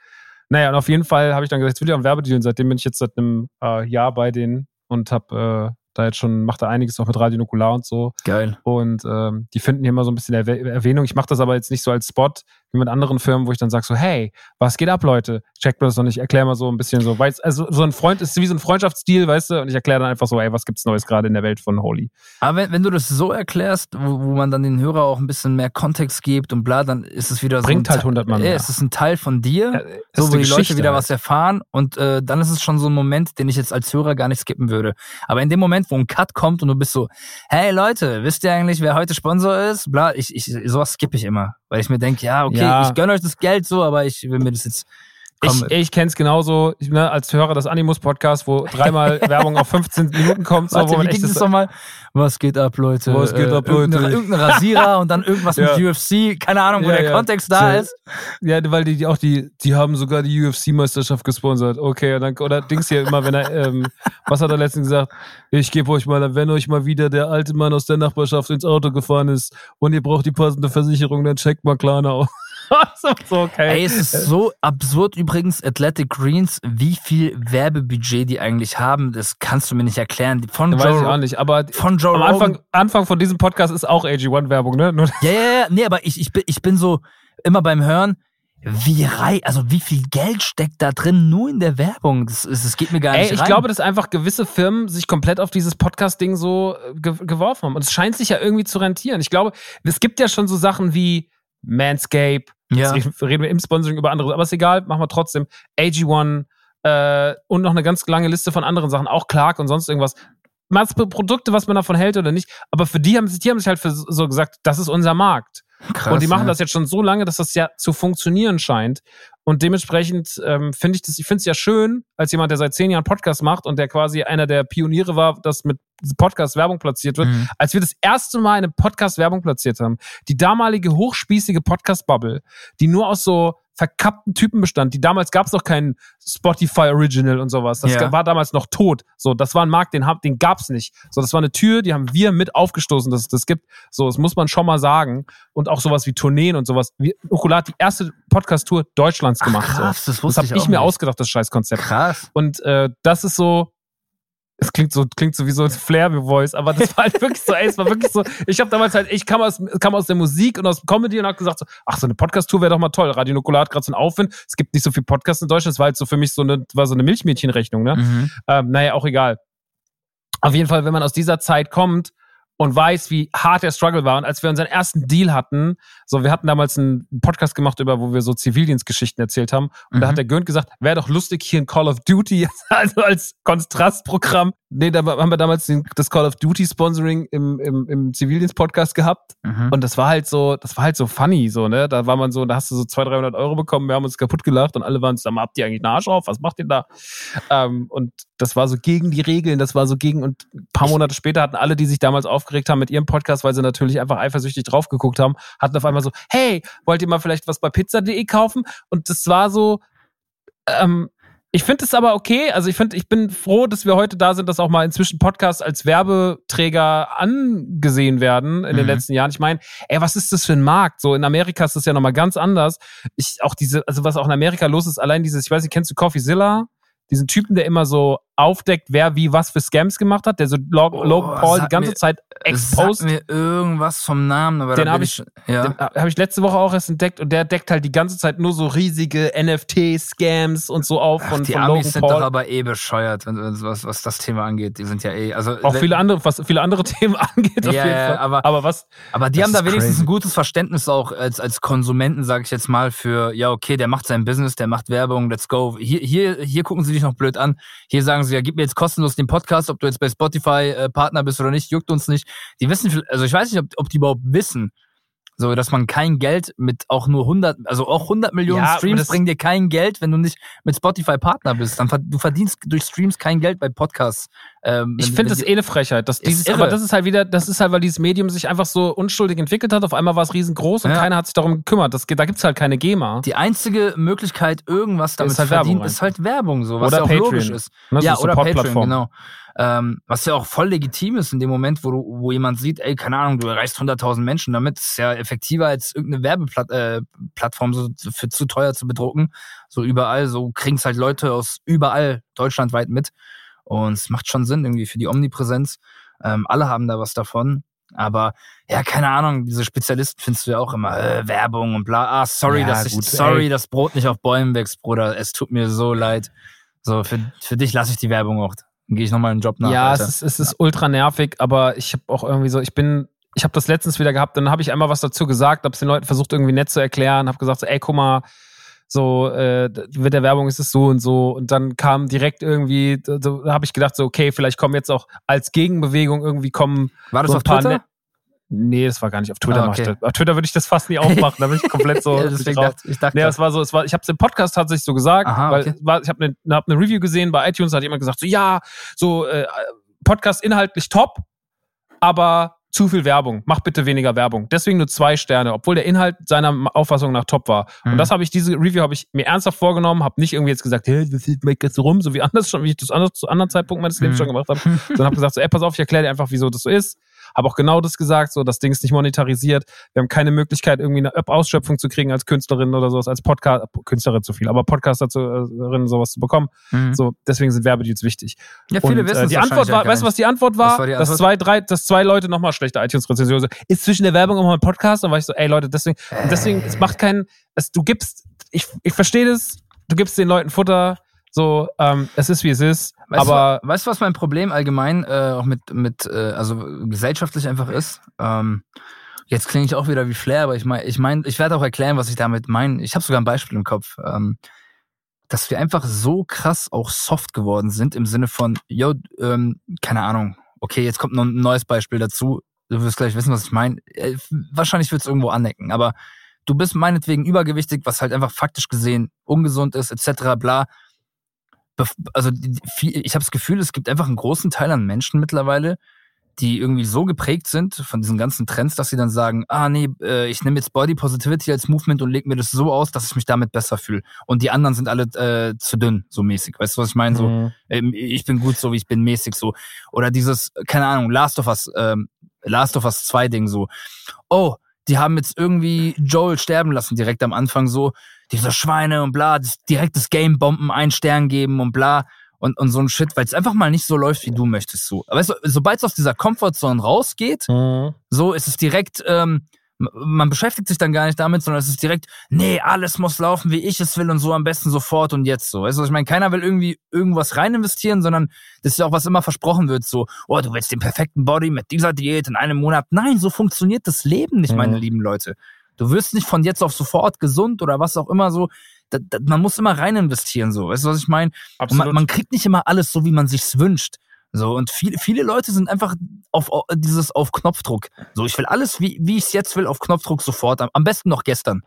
Naja, und auf jeden Fall habe ich dann gesagt, jetzt will ich auch einen Werbedeal. Und seitdem bin ich jetzt seit einem äh, Jahr bei denen und habe äh, da jetzt schon, macht da einiges auch mit Radio Nukular und so. Geil. Und ähm, die finden hier immer so ein bisschen Erwäh- Erwähnung. Ich mache das aber jetzt nicht so als Spot wie mit anderen Firmen, wo ich dann sage so, hey, was geht ab, Leute? Checkt mir das noch nicht, erklär mal so ein bisschen so. Weiß, also so ein Freund ist wie so ein Freundschaftsdeal, weißt du? Und ich erkläre dann einfach so, ey, was gibt's Neues gerade in der Welt von Holy? Aber wenn, wenn du das so erklärst, wo, wo man dann den Hörer auch ein bisschen mehr Kontext gibt und bla, dann ist es wieder Bringt so. ein halt 100 Mann Ja, mehr. es ist ein Teil von dir, es so wo die Leute wieder halt. was erfahren und äh, dann ist es schon so ein Moment, den ich jetzt als Hörer gar nicht skippen würde. Aber in dem Moment, wo ein Cut kommt und du bist so, hey Leute, wisst ihr eigentlich, wer heute Sponsor ist? Bla, ich, ich sowas skippe ich immer, weil ich mir denke, ja, okay, Ja. ich gönne euch das Geld so, aber ich will mir das jetzt. Komm, Ich, ich kenne es genauso, ich, ne, als Hörer des Animus-Podcasts, wo dreimal Werbung auf 15 Minuten kommt, so, Warte, wo man wie echt ging das nochmal? Was geht ab, Leute? Was geht ab, irgendein, Leute? Irgendein Rasierer und dann irgendwas Ja. mit UFC. Keine Ahnung, wo Ja, der ja. Kontext da So. ist. Ja, weil die, die auch die, die haben sogar die UFC-Meisterschaft gesponsert. Okay, dann, oder Dings hier immer, wenn er, ähm, was hat er letztens gesagt? Ich gebe euch mal, wenn euch mal wieder der alte Mann aus der Nachbarschaft ins Auto gefahren ist und ihr braucht die passende Versicherung, dann checkt mal Klarna aus. So, okay. Ey, es ist so absurd übrigens, Athletic Greens, wie viel Werbebudget die eigentlich haben, das kannst du mir nicht erklären. Von Weiß Joe, ich auch nicht, aber Von Joe am. Anfang, Anfang von diesem Podcast ist auch AG1-Werbung, ne? Nur, Ja, ja, ja, nee, aber ich, ich, bin, ich bin so immer beim Hören, wie rei also wie viel Geld steckt da drin nur in der Werbung? Das, das geht mir gar Ey, nicht ich rein. glaube, dass einfach gewisse Firmen sich komplett auf dieses Podcast-Ding so äh, ge geworfen haben. Und es scheint sich ja irgendwie zu rentieren. Ich glaube, es gibt ja schon so Sachen wie Manscape. Ja. Jetzt reden wir im Sponsoring über andere, aber ist egal, machen wir trotzdem. AG1 äh, und noch eine ganz lange Liste von anderen Sachen, auch Clark und sonst irgendwas. Mal Produkte, was man davon hält oder nicht. Aber für die haben sich, die haben sich halt für so gesagt, das ist unser Markt. Krass, und die machen ja. das jetzt schon so lange, dass das ja zu funktionieren scheint. Und dementsprechend ähm, finde ich das, ich finde es ja schön, als jemand, der seit zehn Jahren Podcast macht und der quasi einer der Pioniere war, dass mit Podcast Werbung platziert wird, Mhm. als wir das erste Mal eine Podcast Werbung platziert haben. Die damalige hochspießige Podcast Bubble, die nur aus so verkappten Typen bestand. Die damals gab es noch keinen Spotify Original und sowas. Das Ja. war damals noch tot. So, das war ein Markt, den, hab- den gab's nicht. So, das war eine Tür, die haben wir mit aufgestoßen, dass es das gibt. So, das muss man schon mal sagen. Und auch sowas wie Tourneen und sowas. Wie Nukular hat die erste Podcast-Tour Deutschlands Ach, gemacht. krass, so. das wusste das ich habe ich, auch mir nicht. ausgedacht, das Scheißkonzept. Krass. Und äh, das ist so, es klingt so, klingt so wie so ein Flair-Voice, aber das war halt wirklich so, ey, es war wirklich so, ich habe damals halt, ich kam aus, kam aus der Musik und aus Comedy und hab gesagt so, ach, so eine Podcast-Tour wäre doch mal toll. Radio Nukular hat gerade so einen Aufwind. Es gibt nicht so viel Podcasts in Deutschland, es war halt so für mich so eine, war so eine Milchmädchenrechnung, ne? Mhm. Ähm, naja, auch egal. Auf jeden Fall, wenn man aus dieser Zeit kommt und weiß, wie hart der Struggle war und als wir unseren ersten Deal hatten, so wir hatten damals einen Podcast gemacht über, wo wir so Zivildienstgeschichten erzählt haben und da Mhm. hat der Gönnt gesagt, wäre doch lustig hier ein Call of Duty, also als Kontrastprogramm. Nee, da haben wir damals den, das Call of Duty Sponsoring im, im, im Zivildienst-Podcast gehabt Mhm. und das war halt so, das war halt so funny, so, ne? Da war man so, da hast du so 200, 300 Euro bekommen, wir haben uns kaputt gelacht und alle waren so, habt ihr eigentlich einen Arsch auf? Was macht ihr da? Ähm, und das war so gegen die Regeln, das war so gegen, und ein paar Monate später hatten alle, die sich damals aufgeregt haben mit ihrem Podcast, weil sie natürlich einfach eifersüchtig drauf geguckt haben, hatten auf einmal so, hey, wollt ihr mal vielleicht was bei pizza.de kaufen? Und das war so, ähm, ich finde es aber okay. Also ich finde, ich bin froh, dass wir heute da sind, dass auch mal inzwischen Podcasts als Werbeträger angesehen werden in den Mhm. letzten Jahren. Ich meine, ey, was ist das für ein Markt? So in Amerika ist das ja nochmal ganz anders. Ich auch diese, also was auch in Amerika los ist, allein dieses, ich weiß nicht, kennst du Coffeezilla? Diesen Typen, der immer so aufdeckt, wer wie was für Scams gemacht hat, der so Log Oh, Logan Paul die sag ganze mir- Zeit Sag exposed. mir irgendwas vom Namen, aber Den da hab bin ich- ja. Den habe ich letzte Woche auch erst entdeckt und der deckt halt die ganze Zeit nur so riesige NFT-Scams und so auf Ach, von, die von Amis Logan sind Paul. doch aber eh bescheuert, was, was das Thema angeht. Die sind ja eh, also auch wenn- viele andere, was viele andere Themen angeht, auf Ja, jeden ja, Fall. aber- aber was, Aber die haben da wenigstens crazy. ein gutes Verständnis auch als, als Konsumenten, sage ich jetzt mal, für, ja, okay, der macht sein Business, der macht Werbung, let's go. Hier, hier, hier gucken sie dich noch blöd an. Hier sagen sie, ja, gib mir jetzt kostenlos den Podcast, ob du jetzt bei Spotify äh, Partner bist oder nicht, juckt uns nicht. Die wissen, also ich weiß nicht, ob, ob die überhaupt wissen, so, dass man kein Geld mit auch nur 100, also auch 100 Millionen Ja, Streams das- bringen dir kein Geld, wenn du nicht mit Spotify Partner bist. Dann du verdienst durch Streams kein Geld bei Podcasts. Ähm, ich finde das eh eine Frechheit. Dass Ist dieses, irre. aber das ist halt wieder, das ist halt, weil dieses Medium sich einfach so unschuldig entwickelt hat. Auf einmal war es riesengroß und Ja. keiner hat sich darum gekümmert. Das, da gibt's halt keine GEMA. Die einzige Möglichkeit, irgendwas damit Ist zu halt verdienen, ist halt Werbung, so, was Oder ja auch Patreon. logisch ist. Ne, ja, so oder Patreon, genau. Ähm, was ja auch voll legitim ist in dem Moment, wo, du, wo jemand sieht, ey, keine Ahnung, du erreichst 100.000 Menschen damit, ist ja effektiver als irgendeine Werbeplattform äh, so für zu teuer zu bedrucken. So überall, so kriegen's halt Leute aus überall deutschlandweit mit. Und es macht schon Sinn irgendwie für die Omnipräsenz. Ähm, alle haben da was davon. Aber ja, keine Ahnung, diese Spezialisten findest du ja auch immer, äh, Werbung und bla. Ah, sorry, Ja, dass ich, gut, sorry, ey. das Brot nicht auf Bäumen wächst, Bruder. Es tut mir so leid. So, für, für dich lasse ich die Werbung auch. Dann gehe ich nochmal einen Job nach. ja, Alter. es ist, es ist ultra nervig, aber ich habe auch irgendwie so, ich bin, ich habe das letztens wieder gehabt, dann habe ich einmal was dazu gesagt, habe es den Leuten versucht irgendwie nett zu erklären, habe gesagt so, ey, guck mal, so äh, mit der Werbung ist es so und so und dann kam direkt irgendwie, da, da habe ich gedacht so, okay, vielleicht kommen jetzt auch als Gegenbewegung irgendwie kommen War das so auf Twitter? Ne- Nee, das war gar nicht auf Twitter. Ah, mach ich okay. das. Auf Twitter würde ich das fast nie aufmachen, da bin ich komplett so. ja, deswegen dachte, ich dachte, Nee, es war so, es war, ich habe es im Podcast tatsächlich so gesagt, Aha, weil okay. war, ich habe eine hab ne Review gesehen bei iTunes, da hat jemand gesagt, so ja, so äh, Podcast inhaltlich top, aber zu viel Werbung. Mach bitte weniger Werbung. Deswegen nur zwei Sterne, obwohl der Inhalt seiner Auffassung nach top war. Mhm. Und das habe ich, diese Review habe ich mir ernsthaft vorgenommen, habe nicht irgendwie jetzt gesagt, hey, das geht jetzt so rum, so wie anders schon, wie ich das anders, zu anderen Zeitpunkten meines Lebens Mhm. schon gemacht habe, sondern habe gesagt, so, ey, pass auf, ich erkläre dir einfach, wieso das so ist. Habe auch genau das gesagt, so das Ding ist nicht monetarisiert. Wir haben keine Möglichkeit, irgendwie eine Ausschöpfung zu kriegen als Künstlerin oder sowas, als Podcast, Künstlerin zu viel, aber Podcasterin sowas zu bekommen. Mhm. So, deswegen sind Werbedeals wichtig. Ja, viele Und, wissen äh, Die Antwort war, weißt du, was die Antwort war? War die Dass Antwort? zwei, drei, dass zwei Leute nochmal schlechte iTunes-Rezensionen so, ist zwischen der Werbung und meinem Podcast, dann war ich so, ey Leute, deswegen, und deswegen, es macht keinen, es, du gibst, ich, ich verstehe das, du gibst den Leuten Futter, so, ähm, es ist wie es ist, Weißt aber du, weißt du, was mein Problem allgemein äh, auch mit, mit äh, also gesellschaftlich einfach ist? Ähm, jetzt klinge ich auch wieder wie Flair, aber ich meine, ich mein, ich werde auch erklären, was ich damit meine. Ich habe sogar ein Beispiel im Kopf. Ähm, dass wir einfach so krass auch soft geworden sind im Sinne von, yo, ähm, keine Ahnung, okay, jetzt kommt noch ein neues Beispiel dazu. Du wirst gleich wissen, was ich meine. Äh, wahrscheinlich wird es irgendwo anecken, aber du bist meinetwegen übergewichtig, was halt einfach faktisch gesehen ungesund ist, etc. bla. Also ich habe das Gefühl, es gibt einfach einen großen Teil an Menschen mittlerweile, die irgendwie so geprägt sind von diesen ganzen Trends, dass sie dann sagen, ah nee, äh, ich nehme jetzt Body Positivity als Movement und lege mir das so aus, dass ich mich damit besser fühle. Und die anderen sind alle äh, zu dünn, so mäßig. Weißt du, was ich meine? So, Mhm. ähm, ich bin gut so, wie ich bin, mäßig so. Oder dieses, keine Ahnung, Last of Us, ähm, Last of Us 2 Ding so. Oh, die haben jetzt irgendwie Joel sterben lassen direkt am Anfang so. Diese Schweine und bla, das, direkt das Game bomben, einen Stern geben und bla. Und, und so ein Shit, weil es einfach mal nicht so läuft, wie du möchtest so. Aber weißt du, sobald es aus dieser Comfortzone rausgeht, Mhm. so ist es direkt, ähm, man beschäftigt sich dann gar nicht damit, sondern es ist direkt, nee, alles muss laufen, wie ich es will und so am besten sofort und jetzt so. Weißt du, ich meine, keiner will irgendwie irgendwas rein investieren, sondern das ist ja auch, was immer versprochen wird, so, oh, du willst den perfekten Body mit dieser Diät in einem Monat. Nein, so funktioniert das Leben nicht, meine Mhm. lieben Leute. Du wirst nicht von jetzt auf sofort gesund oder was auch immer so. Da, da, man muss immer rein investieren, so. Weißt du, was ich meine? Man, man kriegt nicht immer alles so, wie man sich's wünscht. So, und viele, viele Leute sind einfach auf, auf dieses auf Knopfdruck. So, ich will alles, wie, wie ich es jetzt will, auf Knopfdruck sofort. Am, am besten noch gestern.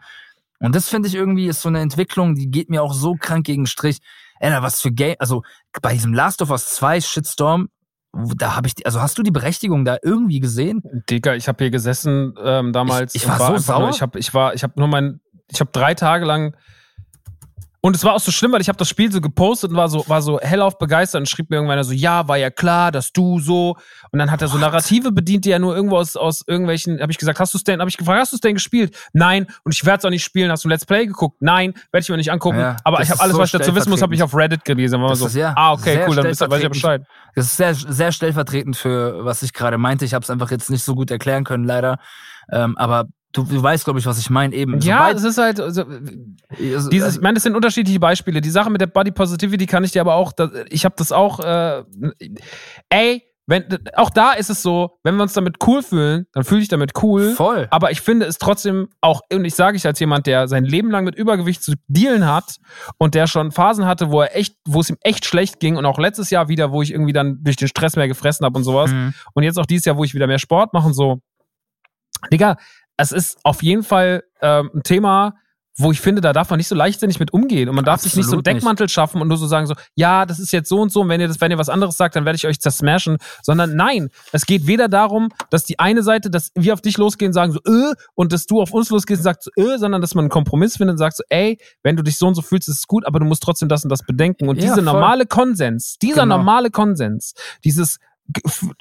Und das finde ich irgendwie ist so eine Entwicklung, die geht mir auch so krank gegen den Strich. Alter, was für Game, also bei diesem Last of Us 2 Shitstorm, da habe ich, die, also hast du die Berechtigung da irgendwie gesehen? Digga, ich habe hier gesessen ähm, damals. Ich- ich und war so einfach Nur, sauer. ich habe, ich war, ich habe nur mein, ich habe drei Tage lang und es war auch so schlimm, weil ich habe das Spiel so gepostet und war so, war so hellauf begeistert und schrieb mir irgendwann so, ja, war ja klar, dass du so. Und dann hat er so Narrative bedient, die er nur irgendwo aus, aus irgendwelchen, habe ich gesagt, hast du denn, habe ich gefragt, hast du es denn gespielt? Nein. Und ich werde es auch nicht spielen. Hast du Let's Play geguckt? Nein. Werde ich mir nicht angucken. Ja, Aber ich habe alles, so was ich dazu wissen muss, habe ich auf Reddit gelesen. War so, ist ja ah, okay, cool, dann wisst ihr- weiß ich ja. Bescheid. Das ist sehr, sehr stellvertretend für, was ich gerade meinte. Ich habe es einfach jetzt nicht so gut erklären können, leider. Ähm, aber du, du weißt, glaube ich, was ich meine eben. Ja, es ist halt, also, also- Dieses, ich meine, das sind unterschiedliche Beispiele. Die Sache mit der Body Positivity kann ich dir aber auch, ich habe das auch, äh, ey, wenn, auch da ist es so, wenn wir uns damit cool fühlen, dann fühle ich damit cool. Voll. Aber ich finde es trotzdem auch, und ich sage ich als jemand, der sein Leben lang mit Übergewicht zu dealen hat und der schon Phasen hatte, wo er echt, wo es ihm echt schlecht ging und auch letztes Jahr wieder, wo ich irgendwie dann durch den Stress mehr gefressen habe und sowas. Mhm. Und jetzt auch dieses Jahr, wo ich wieder mehr Sport mache und so. Digga, es ist auf jeden Fall ähm, ein Thema, wo ich finde, da darf man nicht so leichtsinnig mit umgehen. Und man darf sich nicht so einen Absolut nicht. Deckmantel schaffen und nur so sagen, so, ja, das ist jetzt so und so, und wenn ihr das, wenn ihr was anderes sagt, dann werde ich euch zersmashen. Sondern nein, es geht weder darum, dass die eine Seite, dass wir auf dich losgehen und sagen so, äh, und dass du auf uns losgehst und sagst so, äh, sondern dass man einen Kompromiss findet und sagt so, ey, wenn du dich so und so fühlst, ist es gut, aber du musst trotzdem das und das bedenken. Und Ja, dieser voll. normale Konsens, dieser Genau. normale Konsens, dieses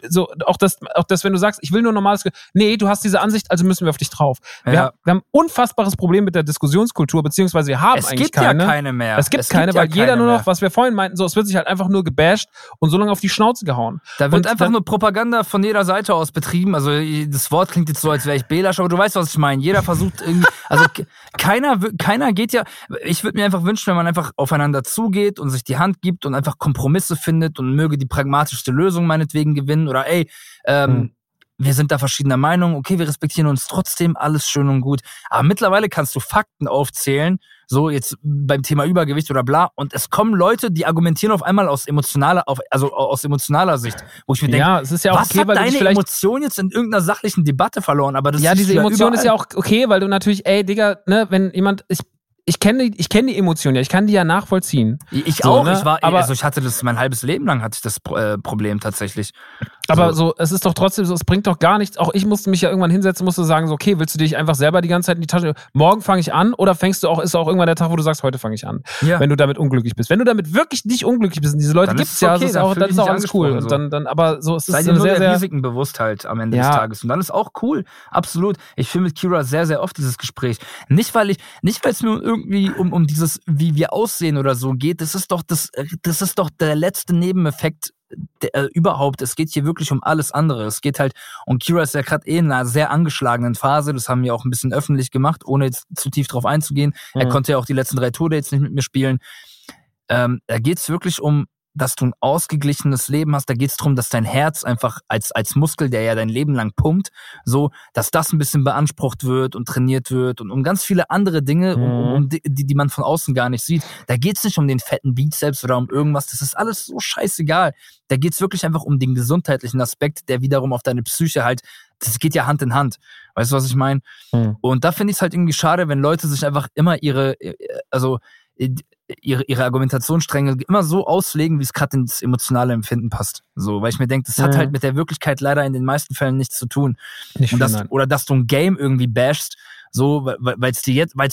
so auch das auch das wenn du sagst ich will nur normales nee du hast diese Ansicht also müssen wir auf dich drauf wir, Ja. haben, wir haben ein unfassbares Problem mit der Diskussionskultur beziehungsweise wir haben es eigentlich gibt keine ja keine mehr. es gibt keine ja weil jeder keine nur noch mehr. was wir vorhin meinten so es wird sich halt einfach nur gebasht und so lange auf die Schnauze gehauen Da wird Und einfach dann- nur Propaganda von jeder Seite aus betrieben. Also das Wort klingt jetzt so, als wäre ich Belasch, aber du weißt, was ich meine. Jeder versucht irgendwie, also ke- keiner, keiner geht ja. Ich würde mir einfach wünschen, wenn man einfach aufeinander zugeht und sich die Hand gibt und einfach Kompromisse findet und möge die pragmatischste Lösung meinetwegen gewinnen oder ey, ähm, Hm. wir sind da verschiedener Meinung, okay, wir respektieren uns trotzdem, alles schön und gut. Aber mittlerweile kannst du Fakten aufzählen, so jetzt beim Thema Übergewicht oder bla, und es kommen Leute, die argumentieren auf einmal aus emotionaler, auf, also aus emotionaler Sicht, wo ich mir denke, ja es ist ja auch was okay hat weil deine vielleicht Emotion jetzt in irgendeiner sachlichen Debatte verloren? Aber das ja ist diese Emotion ist ja überall. auch okay weil du natürlich ey Digga ne wenn jemand ich ich kenne die, ich kenne die Emotion ja ich kann die ja nachvollziehen Ich So, auch, ne? ich war, Aber- also ich hatte das mein halbes Leben lang hatte ich das äh, Problem tatsächlich. Aber so, es ist doch trotzdem so, es bringt doch gar nichts. Auch ich musste mich ja irgendwann hinsetzen, musste sagen, so, okay, willst du dich einfach selber die ganze Zeit in die Tasche, morgen fange ich an oder fängst du auch, ist auch irgendwann der Tag, wo du sagst, heute fange ich an. Ja. Wenn du damit unglücklich bist. Wenn du damit wirklich nicht unglücklich bist, und diese Leute ist es ja, okay, das ist auch, dann ist auch alles cool. Und so. dann, dann, aber so, es ist Sei dir eine nur sehr, der sehr, Risiken bewusst halt am Ende Ja. des Tages. Und dann ist auch cool. Absolut. Ich fühle mit Kira sehr, sehr oft dieses Gespräch. Nicht, weil ich, nicht, weil es mir irgendwie um, um dieses, wie wir aussehen oder so geht. Das ist doch, das, das ist doch der letzte Nebeneffekt der, äh, überhaupt. Es geht hier wirklich um alles andere. Es geht halt, und Kira ist ja gerade eh in einer sehr angeschlagenen Phase. Das haben wir auch ein bisschen öffentlich gemacht, ohne jetzt zu tief drauf einzugehen. Er Mhm. konnte ja auch die letzten drei Tourdates nicht mit mir spielen. Ähm, da geht's wirklich um, dass du ein ausgeglichenes Leben hast. Da geht's drum, dass dein Herz einfach als, als Muskel, der ja dein Leben lang pumpt, so, dass das ein bisschen beansprucht wird und trainiert wird und um ganz viele andere Dinge, um, um, um die, die man von außen gar nicht sieht. Da geht's nicht um den fetten Bizeps oder um irgendwas. Das ist alles so scheißegal. Da geht's wirklich einfach um den gesundheitlichen Aspekt, der wiederum auf deine Psyche halt, das geht ja Hand in Hand. Weißt du, was ich meine? Mhm. Und da finde ich es halt irgendwie schade, wenn Leute sich einfach immer ihre, äh, also ihre, ihre Argumentationsstränge immer so auslegen, wie es gerade ins emotionale Empfinden passt. So, weil ich mir denke, das hat Mhm. halt mit der Wirklichkeit leider in den meisten Fällen nichts zu tun. nicht Und viel, das, oder dass du ein Game irgendwie bashst, so, weil es dir jetzt, weil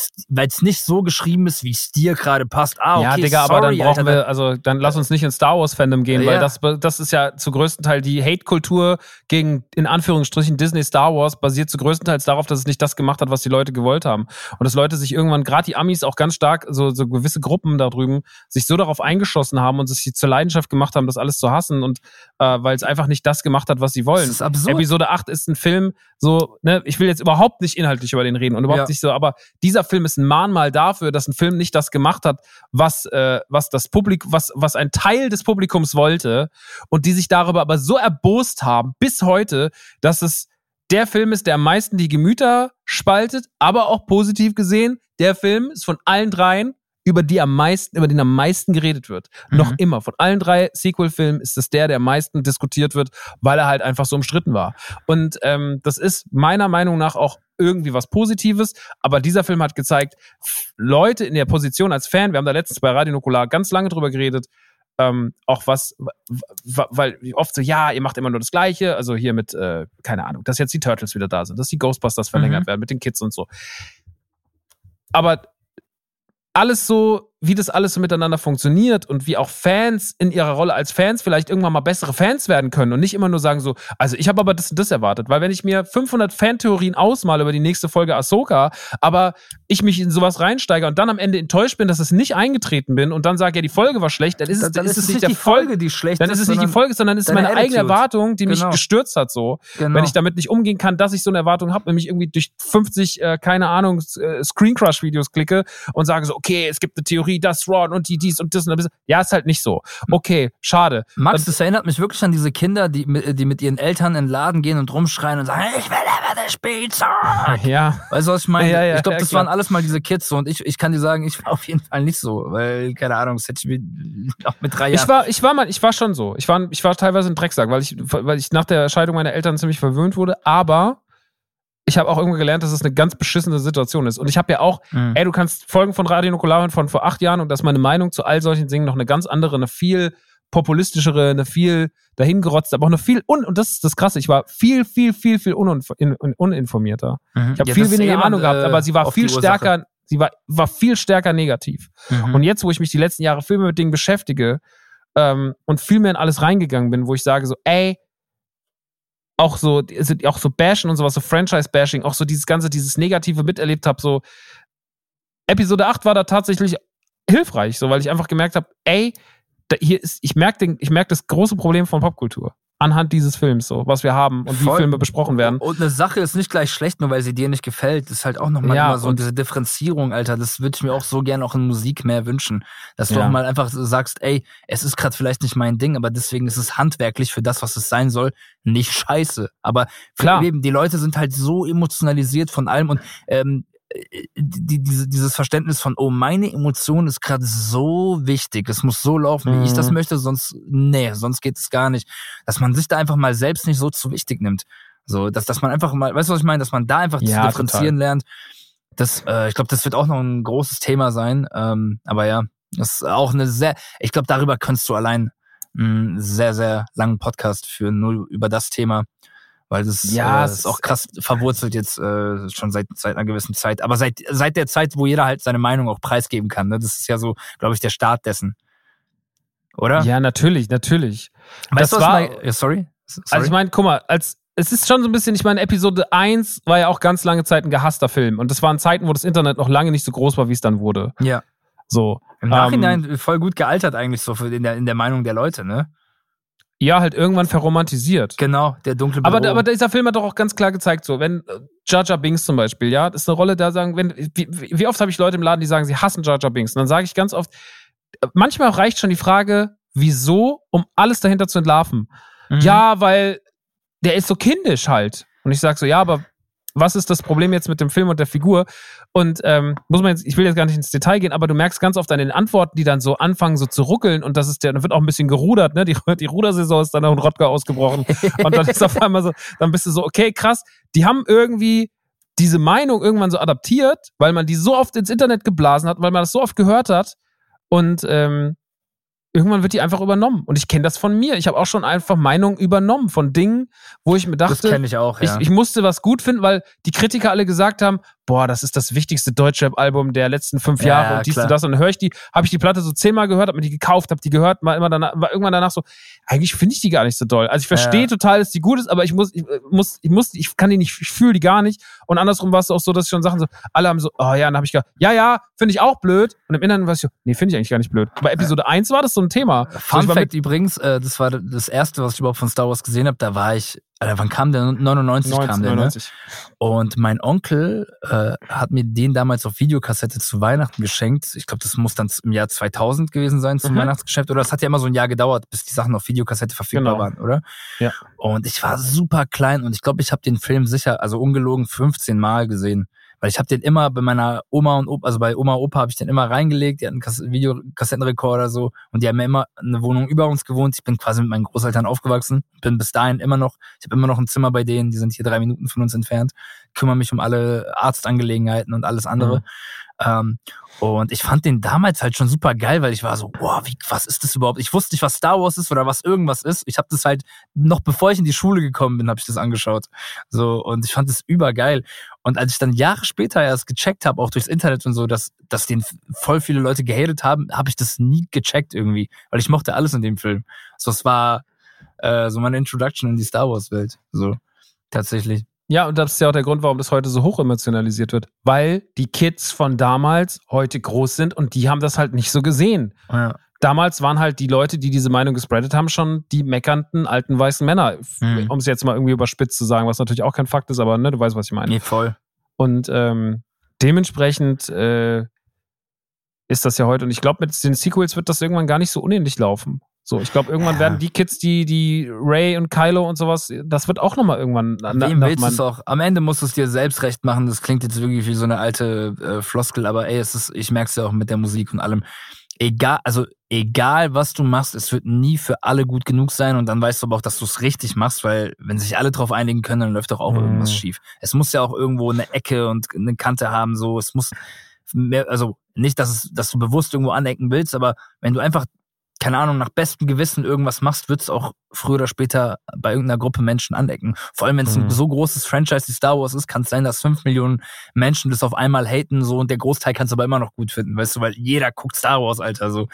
es nicht so geschrieben ist, wie es dir gerade passt. Ah, okay, ja, Digga, aber dann sorry, brauchen Alter, wir, also dann lass uns nicht ins Star Wars Fandom gehen, weil Ja. das, das ist ja zu größten Teil die Hate-Kultur gegen, in Anführungsstrichen, Disney Star Wars basiert zu größtenteils darauf, dass es nicht das gemacht hat, was die Leute gewollt haben. Und dass Leute sich irgendwann, gerade die Amis auch ganz stark, so, so gewisse Gruppen da drüben, sich so darauf eingeschossen haben und sich zur Leidenschaft gemacht haben, das alles zu hassen und äh, weil es einfach nicht das gemacht hat, was sie wollen. Das ist absurd. Episode 8 ist ein Film, so, ne, ich will jetzt überhaupt nicht inhaltlich über den reden und überhaupt Ja. nicht so, aber dieser Film ist ein Mahnmal dafür, dass ein Film nicht das gemacht hat, was, äh, was das Publikum, was, was ein Teil des Publikums wollte und die sich darüber aber so erbost haben, bis heute, dass es der Film ist, der am meisten die Gemüter spaltet, aber auch positiv gesehen, der Film ist von allen dreien über die am meisten, über den am meisten geredet wird. Noch Mhm. immer. Von allen drei Sequel-Filmen ist es der, der am meisten diskutiert wird, weil er halt einfach so umstritten war. Und ähm, das ist meiner Meinung nach auch irgendwie was Positives. Aber dieser Film hat gezeigt, Leute in der Position als Fan, wir haben da letztens bei Radio Nukular ganz lange drüber geredet, ähm, auch was, weil oft so, ja, ihr macht immer nur das Gleiche, also hier mit, äh, keine Ahnung, dass jetzt die Turtles wieder da sind, dass die Ghostbusters verlängert Mhm. werden mit den Kids und so. Aber alles so, wie das alles so miteinander funktioniert und wie auch Fans in ihrer Rolle als Fans vielleicht irgendwann mal bessere Fans werden können und nicht immer nur sagen so, also ich habe aber das und das erwartet, weil wenn ich mir 500 Fantheorien ausmale über die nächste Folge Ahsoka, aber ich mich in sowas reinsteige und dann am Ende enttäuscht bin, dass es nicht eingetreten bin und dann sage, ja, die Folge war schlecht, dann ist es, dann, ist es nicht die Folge, die schlecht dann ist es nicht die Folge, sondern ist es meine eigene Attitude. Erwartung, die mich Genau. gestürzt hat so. Genau. Wenn ich damit nicht umgehen kann, dass ich so eine Erwartung habe, wenn ich irgendwie durch 50, äh, keine Ahnung, äh, Screen Crush Videos klicke und sage so, okay, es gibt eine Theorie, das Ron und die dies und das und das. Ja, ist halt nicht so. Okay, schade. Max, das erinnert mich wirklich an diese Kinder, die, mit- die mit ihren Eltern in den Laden gehen und rumschreien und sagen, ich will aber das Spielzeug. Ja, Weißt du, was ich meine? Ja, ja, ich glaube, ja, das klar. waren alles mal diese Kids so und ich, ich kann dir sagen, ich war auf jeden Fall nicht so, weil, keine Ahnung, das hätte ich mir auch mit drei Jahren. ich war, ich war mal, ich war schon so. Ich war, ich war teilweise ein Drecksack, weil ich, weil ich nach der Scheidung meiner Eltern ziemlich verwöhnt wurde. Aber ich habe auch irgendwo gelernt, dass es eine ganz beschissene Situation ist. Und ich habe ja auch, Mhm. ey, du kannst Folgen von Radio Nukular hören von vor acht Jahren und dass meine Meinung zu all solchen Dingen noch eine ganz andere, eine viel populistischere, eine viel dahingerotzte, aber auch eine viel, un und das ist das Krasse, ich war viel, viel, viel, viel uninf in, un uninformierter. Mhm. Ich habe Ja, viel weniger eben, Ahnung gehabt, äh, aber sie war die viel stärker, sie war, war viel stärker negativ. Mhm. Und jetzt, wo ich mich die letzten Jahre viel mehr mit Dingen beschäftige ähm, und viel mehr in alles reingegangen bin, wo ich sage so, ey, auch so, also auch so Bashen und sowas, so Franchise-Bashing, auch so dieses ganze, dieses Negative miterlebt habe, so Episode 8 war da tatsächlich hilfreich, so weil ich einfach gemerkt habe, ey, da, hier ist, ich merke ich merke das große Problem von Popkultur anhand dieses Films, so was wir haben und wie Voll. Filme besprochen werden. Und eine Sache ist nicht gleich schlecht, nur weil sie dir nicht gefällt. Das ist halt auch nochmal Ja, immer so diese Differenzierung, Alter. Das würde ich mir auch so gerne auch in Musik mehr wünschen. Dass du Ja. auch mal einfach sagst, ey, es ist gerade vielleicht nicht mein Ding, aber deswegen ist es handwerklich für das, was es sein soll, nicht scheiße. Aber Klar. eben, die Leute sind halt so emotionalisiert von allem und ähm, äh, die, diese, dieses Verständnis von, oh, meine Emotion ist gerade so wichtig, es muss so laufen, wie ich das Mhm. möchte, sonst, nee, sonst geht es gar nicht. Dass man sich da einfach mal selbst nicht so zu wichtig nimmt. So, dass, dass man einfach mal, weißt du, was ich meine, dass man da einfach zu Ja, differenzieren lernt. Das, äh, ich glaube, das wird auch noch ein großes Thema sein. Ähm, aber ja, das ist auch eine sehr, ich glaube, darüber kannst du allein einen sehr, sehr langen Podcast führen, nur über das Thema. Weil das Ja, äh, es- ist auch krass verwurzelt jetzt äh, schon seit, seit einer gewissen Zeit. Aber seit, seit der Zeit, wo jeder halt seine Meinung auch preisgeben kann. Ne? Das ist ja so, glaube ich, der Start dessen. Oder? Ja, natürlich, natürlich. weißt das du, was war- mein, ja, sorry? sorry? Also ich meine, guck mal, als es ist schon so ein bisschen, ich meine, Episode 1 war ja auch ganz lange Zeit ein gehasster Film. Und das waren Zeiten, wo das Internet noch lange nicht so groß war, wie es dann wurde. ja. So. Im Nachhinein voll gut gealtert eigentlich so für in der, in der Meinung der Leute, ne? Ja, halt irgendwann verromantisiert. Genau, der dunkle Aber, Büro. aber dieser Film hat doch auch ganz klar gezeigt, so, wenn äh, Jar Jar Binks zum Beispiel, ja, das ist eine Rolle, da sagen, wenn, wie, wie oft habe ich Leute im Laden, die sagen, sie hassen Jar Jar Binks? Und dann sage ich ganz oft, äh, manchmal reicht schon die Frage, wieso, um alles dahinter zu entlarven. Mhm. Ja, weil der ist so kindisch halt. Und ich sage so, ja, aber was ist das Problem jetzt mit dem Film und der Figur? Und ähm, muss man jetzt, ich will jetzt gar nicht ins Detail gehen, aber du merkst ganz oft an den Antworten, die dann so anfangen, so zu ruckeln und das ist der, dann wird auch ein bisschen gerudert, ne? Die, die Rudersaison ist dann auch in Rottgau ausgebrochen. Und dann ist auf einmal so, dann bist du so, okay, krass, die haben irgendwie diese Meinung irgendwann so adaptiert, weil man die so oft ins Internet geblasen hat, weil man das so oft gehört hat. Und ähm, irgendwann wird die einfach übernommen. Und ich kenne das von mir. Ich habe auch schon einfach Meinungen übernommen von Dingen, wo ich mir das dachte, kenne ich auch, ja. ich, ich musste was gut finden, weil die Kritiker alle gesagt haben, boah, das ist das wichtigste Deutschrap-Album der letzten fünf Ja, Jahre ja, und dies klar. und das. Und dann höre ich die, habe ich die Platte so zehnmal gehört, habe mir die gekauft, habe die gehört, war immer danach, war irgendwann danach so, eigentlich finde ich die gar nicht so doll. Also ich verstehe Ja. total, dass die gut ist, aber ich muss, ich äh, muss, ich muss, ich kann die nicht, ich fühle die gar nicht. Und andersrum war es auch so, dass ich schon Sachen so, alle haben so, oh ja, und dann habe ich gedacht, ja, ja, finde ich auch blöd. Und im Inneren war ich so, nee, finde ich eigentlich gar nicht blöd. Bei Episode 1 war das so ein Thema. So, Fun ich war Fact übrigens, äh, das war das erste, was ich überhaupt von Star Wars gesehen habe. Da war ich, Alter, wann kam der? 99 mit kam der, ne? 99. Und mein Onkel äh, hat mir den damals auf Videokassette zu Weihnachten geschenkt. Ich glaube, das muss dann im Jahr 2000 gewesen sein zum Mhm. Weihnachtsgeschäft. Oder es hat ja immer so ein Jahr gedauert, bis die Sachen auf Videokassette verfügbar Genau. waren, oder? Ja. Und ich war super klein und ich glaube, ich habe den Film sicher, also ungelogen 15 Mal gesehen. Weil ich habe den immer bei meiner Oma und Opa, also bei Oma und Opa habe ich den immer reingelegt, die hatten einen Kass- Videokassettenrekorder so und die haben immer eine Wohnung über uns gewohnt. Ich bin quasi mit meinen Großeltern aufgewachsen, bin bis dahin immer noch, ich habe immer noch ein Zimmer bei denen, die sind hier drei Minuten von uns entfernt, kümmere mich um alle Arztangelegenheiten und alles andere. Mhm. Ähm, und ich fand den damals halt schon super geil, weil ich war so, boah, wie, was ist das überhaupt? Ich wusste nicht, was Star Wars ist oder was irgendwas ist. Ich habe das halt noch bevor ich in die Schule gekommen bin, habe ich das angeschaut. So und ich fand das übergeil. Und als ich dann Jahre später erst gecheckt habe, auch durchs Internet und so, dass dass den voll viele Leute gehatet haben, habe ich das nie gecheckt irgendwie, weil ich mochte alles in dem Film. So es war äh, so meine Introduction in die Star Wars Welt. So tatsächlich. Ja, und das ist ja auch der Grund, warum das heute so hoch emotionalisiert wird. Weil die Kids von damals heute groß sind und die haben das halt nicht so gesehen. Ja. Damals waren halt die Leute, die diese Meinung gespreadet haben, schon die meckernden alten weißen Männer. Mhm. Um es jetzt mal irgendwie überspitzt zu sagen, was natürlich auch kein Fakt ist, aber ne, du weißt, was ich meine. Nee, voll. Und ähm, dementsprechend äh, ist das ja heute. Und ich glaube, mit den Sequels wird das irgendwann gar nicht so unähnlich laufen. So, ich glaube, irgendwann Ja. werden die Kids, die, die Ray und Kylo und sowas, das wird auch nochmal irgendwann na- Wem willst du man- es auch? Am Ende musst du es dir selbst recht machen. Das klingt jetzt wirklich wie so eine alte äh, Floskel, aber ey, es ist, ich merk's ja auch mit der Musik und allem. Egal, also egal was du machst, es wird nie für alle gut genug sein und dann weißt du aber auch, dass du es richtig machst, weil wenn sich alle drauf einigen können, dann läuft doch auch Mhm. irgendwas schief. Es muss ja auch irgendwo eine Ecke und eine Kante haben, so. Es muss mehr, also nicht, dass es, dass du bewusst irgendwo anecken willst, aber wenn du einfach keine Ahnung, nach bestem Gewissen irgendwas machst, wird es auch früher oder später bei irgendeiner Gruppe Menschen anecken. Vor allem, wenn es Mhm. ein so großes Franchise wie Star Wars ist, kann es sein, dass fünf Millionen Menschen das auf einmal haten, so und der Großteil kannst du aber immer noch gut finden, weißt du, weil jeder guckt Star Wars, Alter, so.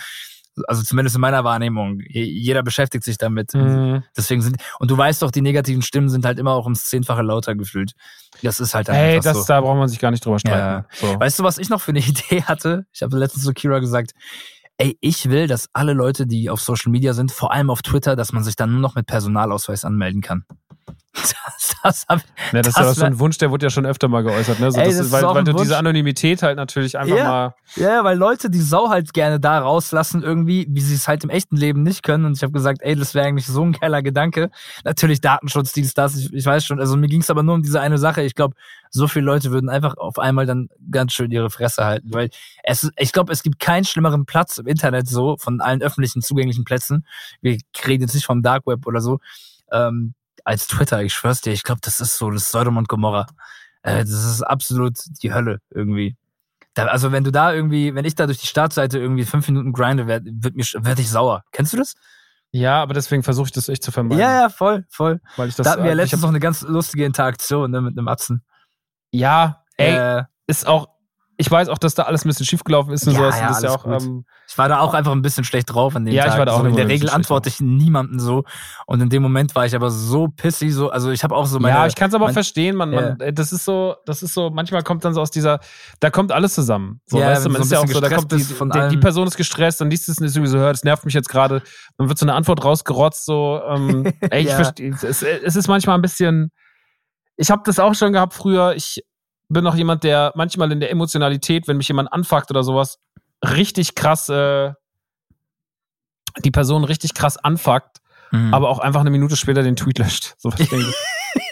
Also zumindest in meiner Wahrnehmung. Je- Jeder beschäftigt sich damit. Mhm. Deswegen sind, und du weißt doch, die negativen Stimmen sind halt immer auch ums Zehnfache lauter gefühlt. Das ist halt dann Ey, einfach das, so. da braucht man sich gar nicht drüber streiten. Ja. So. Weißt du, was ich noch für eine Idee hatte? Ich habe letztens zu Kira gesagt, ey, ich will, dass alle Leute, die auf Social Media sind, vor allem auf Twitter, dass man sich dann nur noch mit Personalausweis anmelden kann. Das, das hab, Ja, das ist ja das so ein Wunsch, der wurde ja schon öfter mal geäußert, ne? So, Ey, das das ist, weil, weil du Wunsch. diese Anonymität halt natürlich einfach Ja. mal. Ja, weil Leute, die Sau halt gerne da rauslassen irgendwie, wie sie es halt im echten Leben nicht können. Und ich habe gesagt, ey, das wäre eigentlich so ein geiler Gedanke. Natürlich Datenschutz, dies, das, ich, ich weiß schon. Also mir ging es aber nur um diese eine Sache. Ich glaube, so viele Leute würden einfach auf einmal dann ganz schön ihre Fresse halten. Weil es, ich glaube, es gibt keinen schlimmeren Platz im Internet so, von allen öffentlichen zugänglichen Plätzen. Wir reden jetzt nicht vom Dark Web oder so, ähm, als Twitter. Ich schwör's dir, ich glaube, das ist so das Sodom und Gomorra. Äh, das ist absolut die Hölle irgendwie. Da, also wenn du da irgendwie, wenn ich da durch die Startseite irgendwie fünf Minuten grinde, werd, mir, werd ich sauer. Kennst du das? Ja, aber deswegen versuche ich das echt zu vermeiden. Ja, ja, voll, voll. Weil ich das, Da hatten wir ja letztens noch eine ganz lustige Interaktion ne, mit einem Atzen. Ja, ey, Äh, ist auch, ich weiß auch, dass da alles ein bisschen schiefgelaufen ist und Ja, sowas. ja, und das ist ja auch, ähm, ich war da auch einfach ein bisschen schlecht drauf an dem Ja, ich Tag. war da auch so, in der Regel antworte ich niemanden so. Und in dem Moment war ich aber so pissy, so, also ich habe auch so meine. ja, ich kann es aber mein- verstehen, man, man, äh, das ist so, das ist so, manchmal kommt dann so aus dieser, da kommt alles zusammen. So, Ja, weißt du, man du ist so ja auch so, da kommt bist von die, die. Person ist gestresst, dann liest es nicht sowieso hört, es nervt mich jetzt gerade, dann wird so eine Antwort rausgerotzt, so, ähm, ey, ich verstehe, es, es ist manchmal ein bisschen, ich habe das auch schon gehabt früher, ich bin noch jemand, der manchmal in der Emotionalität, wenn mich jemand anfuckt oder sowas, richtig krass, äh, die Person richtig krass anfuckt, Mhm. aber auch einfach eine Minute später den Tweet löscht. So, ich denke,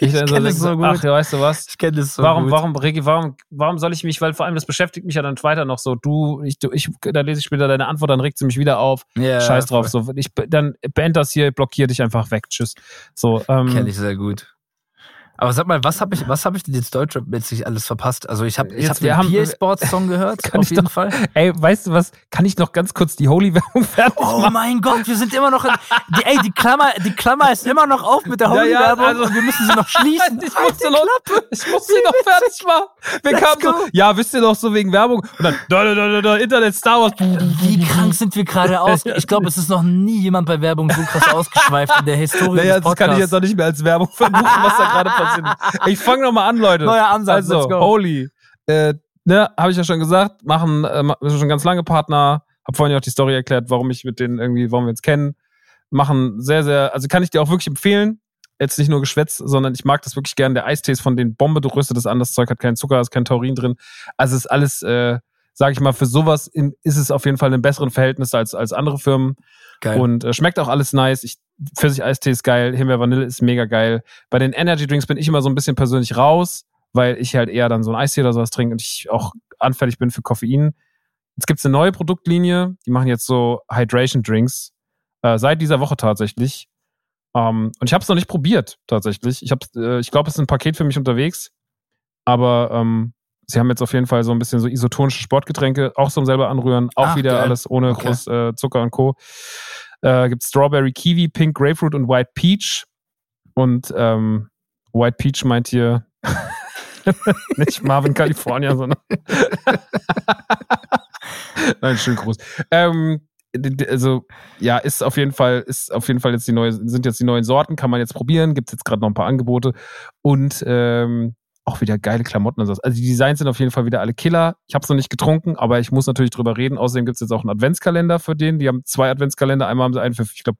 ich dann so, denke, so gut. ach, ja, weißt du was? ich kenne das so warum, gut. warum, Regi, warum, warum soll ich mich, weil vor allem das beschäftigt mich ja dann weiter noch so, du, ich, du, ich, da lese ich später deine Antwort, dann regt sie mich wieder auf. Ja, Scheiß drauf, voll. so, ich, dann beend das hier, blockier dich einfach weg, tschüss. So, ähm, Kenn ich sehr gut. Aber sag mal, was habe ich, was habe ich denn jetzt Deutschrap-mäßig alles verpasst? Also ich habe ich hab den PA Sports Song gehört, Kann auf ich jeden doch- Fall. ey, weißt du was, kann ich noch ganz kurz die Holy-Werbung fertig Oh machen? mein Gott, wir sind immer noch in, die, ey, die Klammer, die Klammer ist immer noch auf mit der Ja, ja, Holy-Werbung also- wir müssen sie noch schließen. Ich musste noch, ich musste noch fertig machen. Wir Let's kamen so, go. ja, wisst ihr noch so wegen Werbung? Und dann, da, da, da, da, Internet Star Wars. Wie krank sind wir gerade aus? Ich glaube, es ist noch nie jemand bei Werbung so krass ausgeschweift in der Historie Naja, das kann ich jetzt auch nicht mehr als Werbung verbuchen, was da gerade passiert. Ich fange nochmal an, Leute. Neuer Ansatz, Also, let's go. Holy. Äh, ne, habe ich ja schon gesagt, machen äh, ma- wir sind schon ganz lange Partner. Hab vorhin ja auch die Story erklärt, warum ich mit denen irgendwie, warum wir uns kennen. Machen sehr, sehr, also kann ich dir auch wirklich empfehlen. Jetzt nicht nur Geschwätz, sondern ich mag das wirklich gern. Der Eistee ist von den Bombe, du rüstet das an, das Zeug hat keinen Zucker, ist kein Taurin drin. Also ist alles, äh, sag ich mal, für sowas in, ist es auf jeden Fall in einem besseren Verhältnis als, als andere Firmen. Geil. Und äh, schmeckt auch alles nice. Ich, Pfirsich-Eistee ist geil, Himbeer Vanille ist mega geil. Bei den Energy Drinks bin ich immer so ein bisschen persönlich raus, weil ich halt eher dann so ein Eistee oder sowas trinke und ich auch anfällig bin für Koffein. Jetzt gibt's eine neue Produktlinie, die machen jetzt so Hydration Drinks. Äh, seit dieser Woche tatsächlich. Ähm, und ich habe es noch nicht probiert, tatsächlich. Ich, hab's, äh, ich glaube, es ist ein Paket für mich unterwegs. Aber ähm, sie haben jetzt auf jeden Fall so ein bisschen so isotonische Sportgetränke, auch zum selber anrühren, auch Ach, wieder geil. alles ohne Okay. groß äh, Zucker und Co. Äh, gibt Strawberry, Kiwi, Pink, Grapefruit und White Peach. Und ähm, White Peach meint hier nicht Marvin, California, sondern Nein, schön groß. Ähm, also ja, ist auf jeden Fall ist auf jeden Fall jetzt die neue sind jetzt die neuen Sorten, kann man jetzt probieren. Gibt jetzt gerade noch ein paar Angebote und ähm, auch wieder geile Klamotten und so. Also die Designs sind auf jeden Fall wieder alle Killer. Ich habe es noch nicht getrunken, aber ich muss natürlich drüber reden. Außerdem gibt es jetzt auch einen Adventskalender für den. Die haben zwei Adventskalender. Einmal haben sie einen für, ich glaube,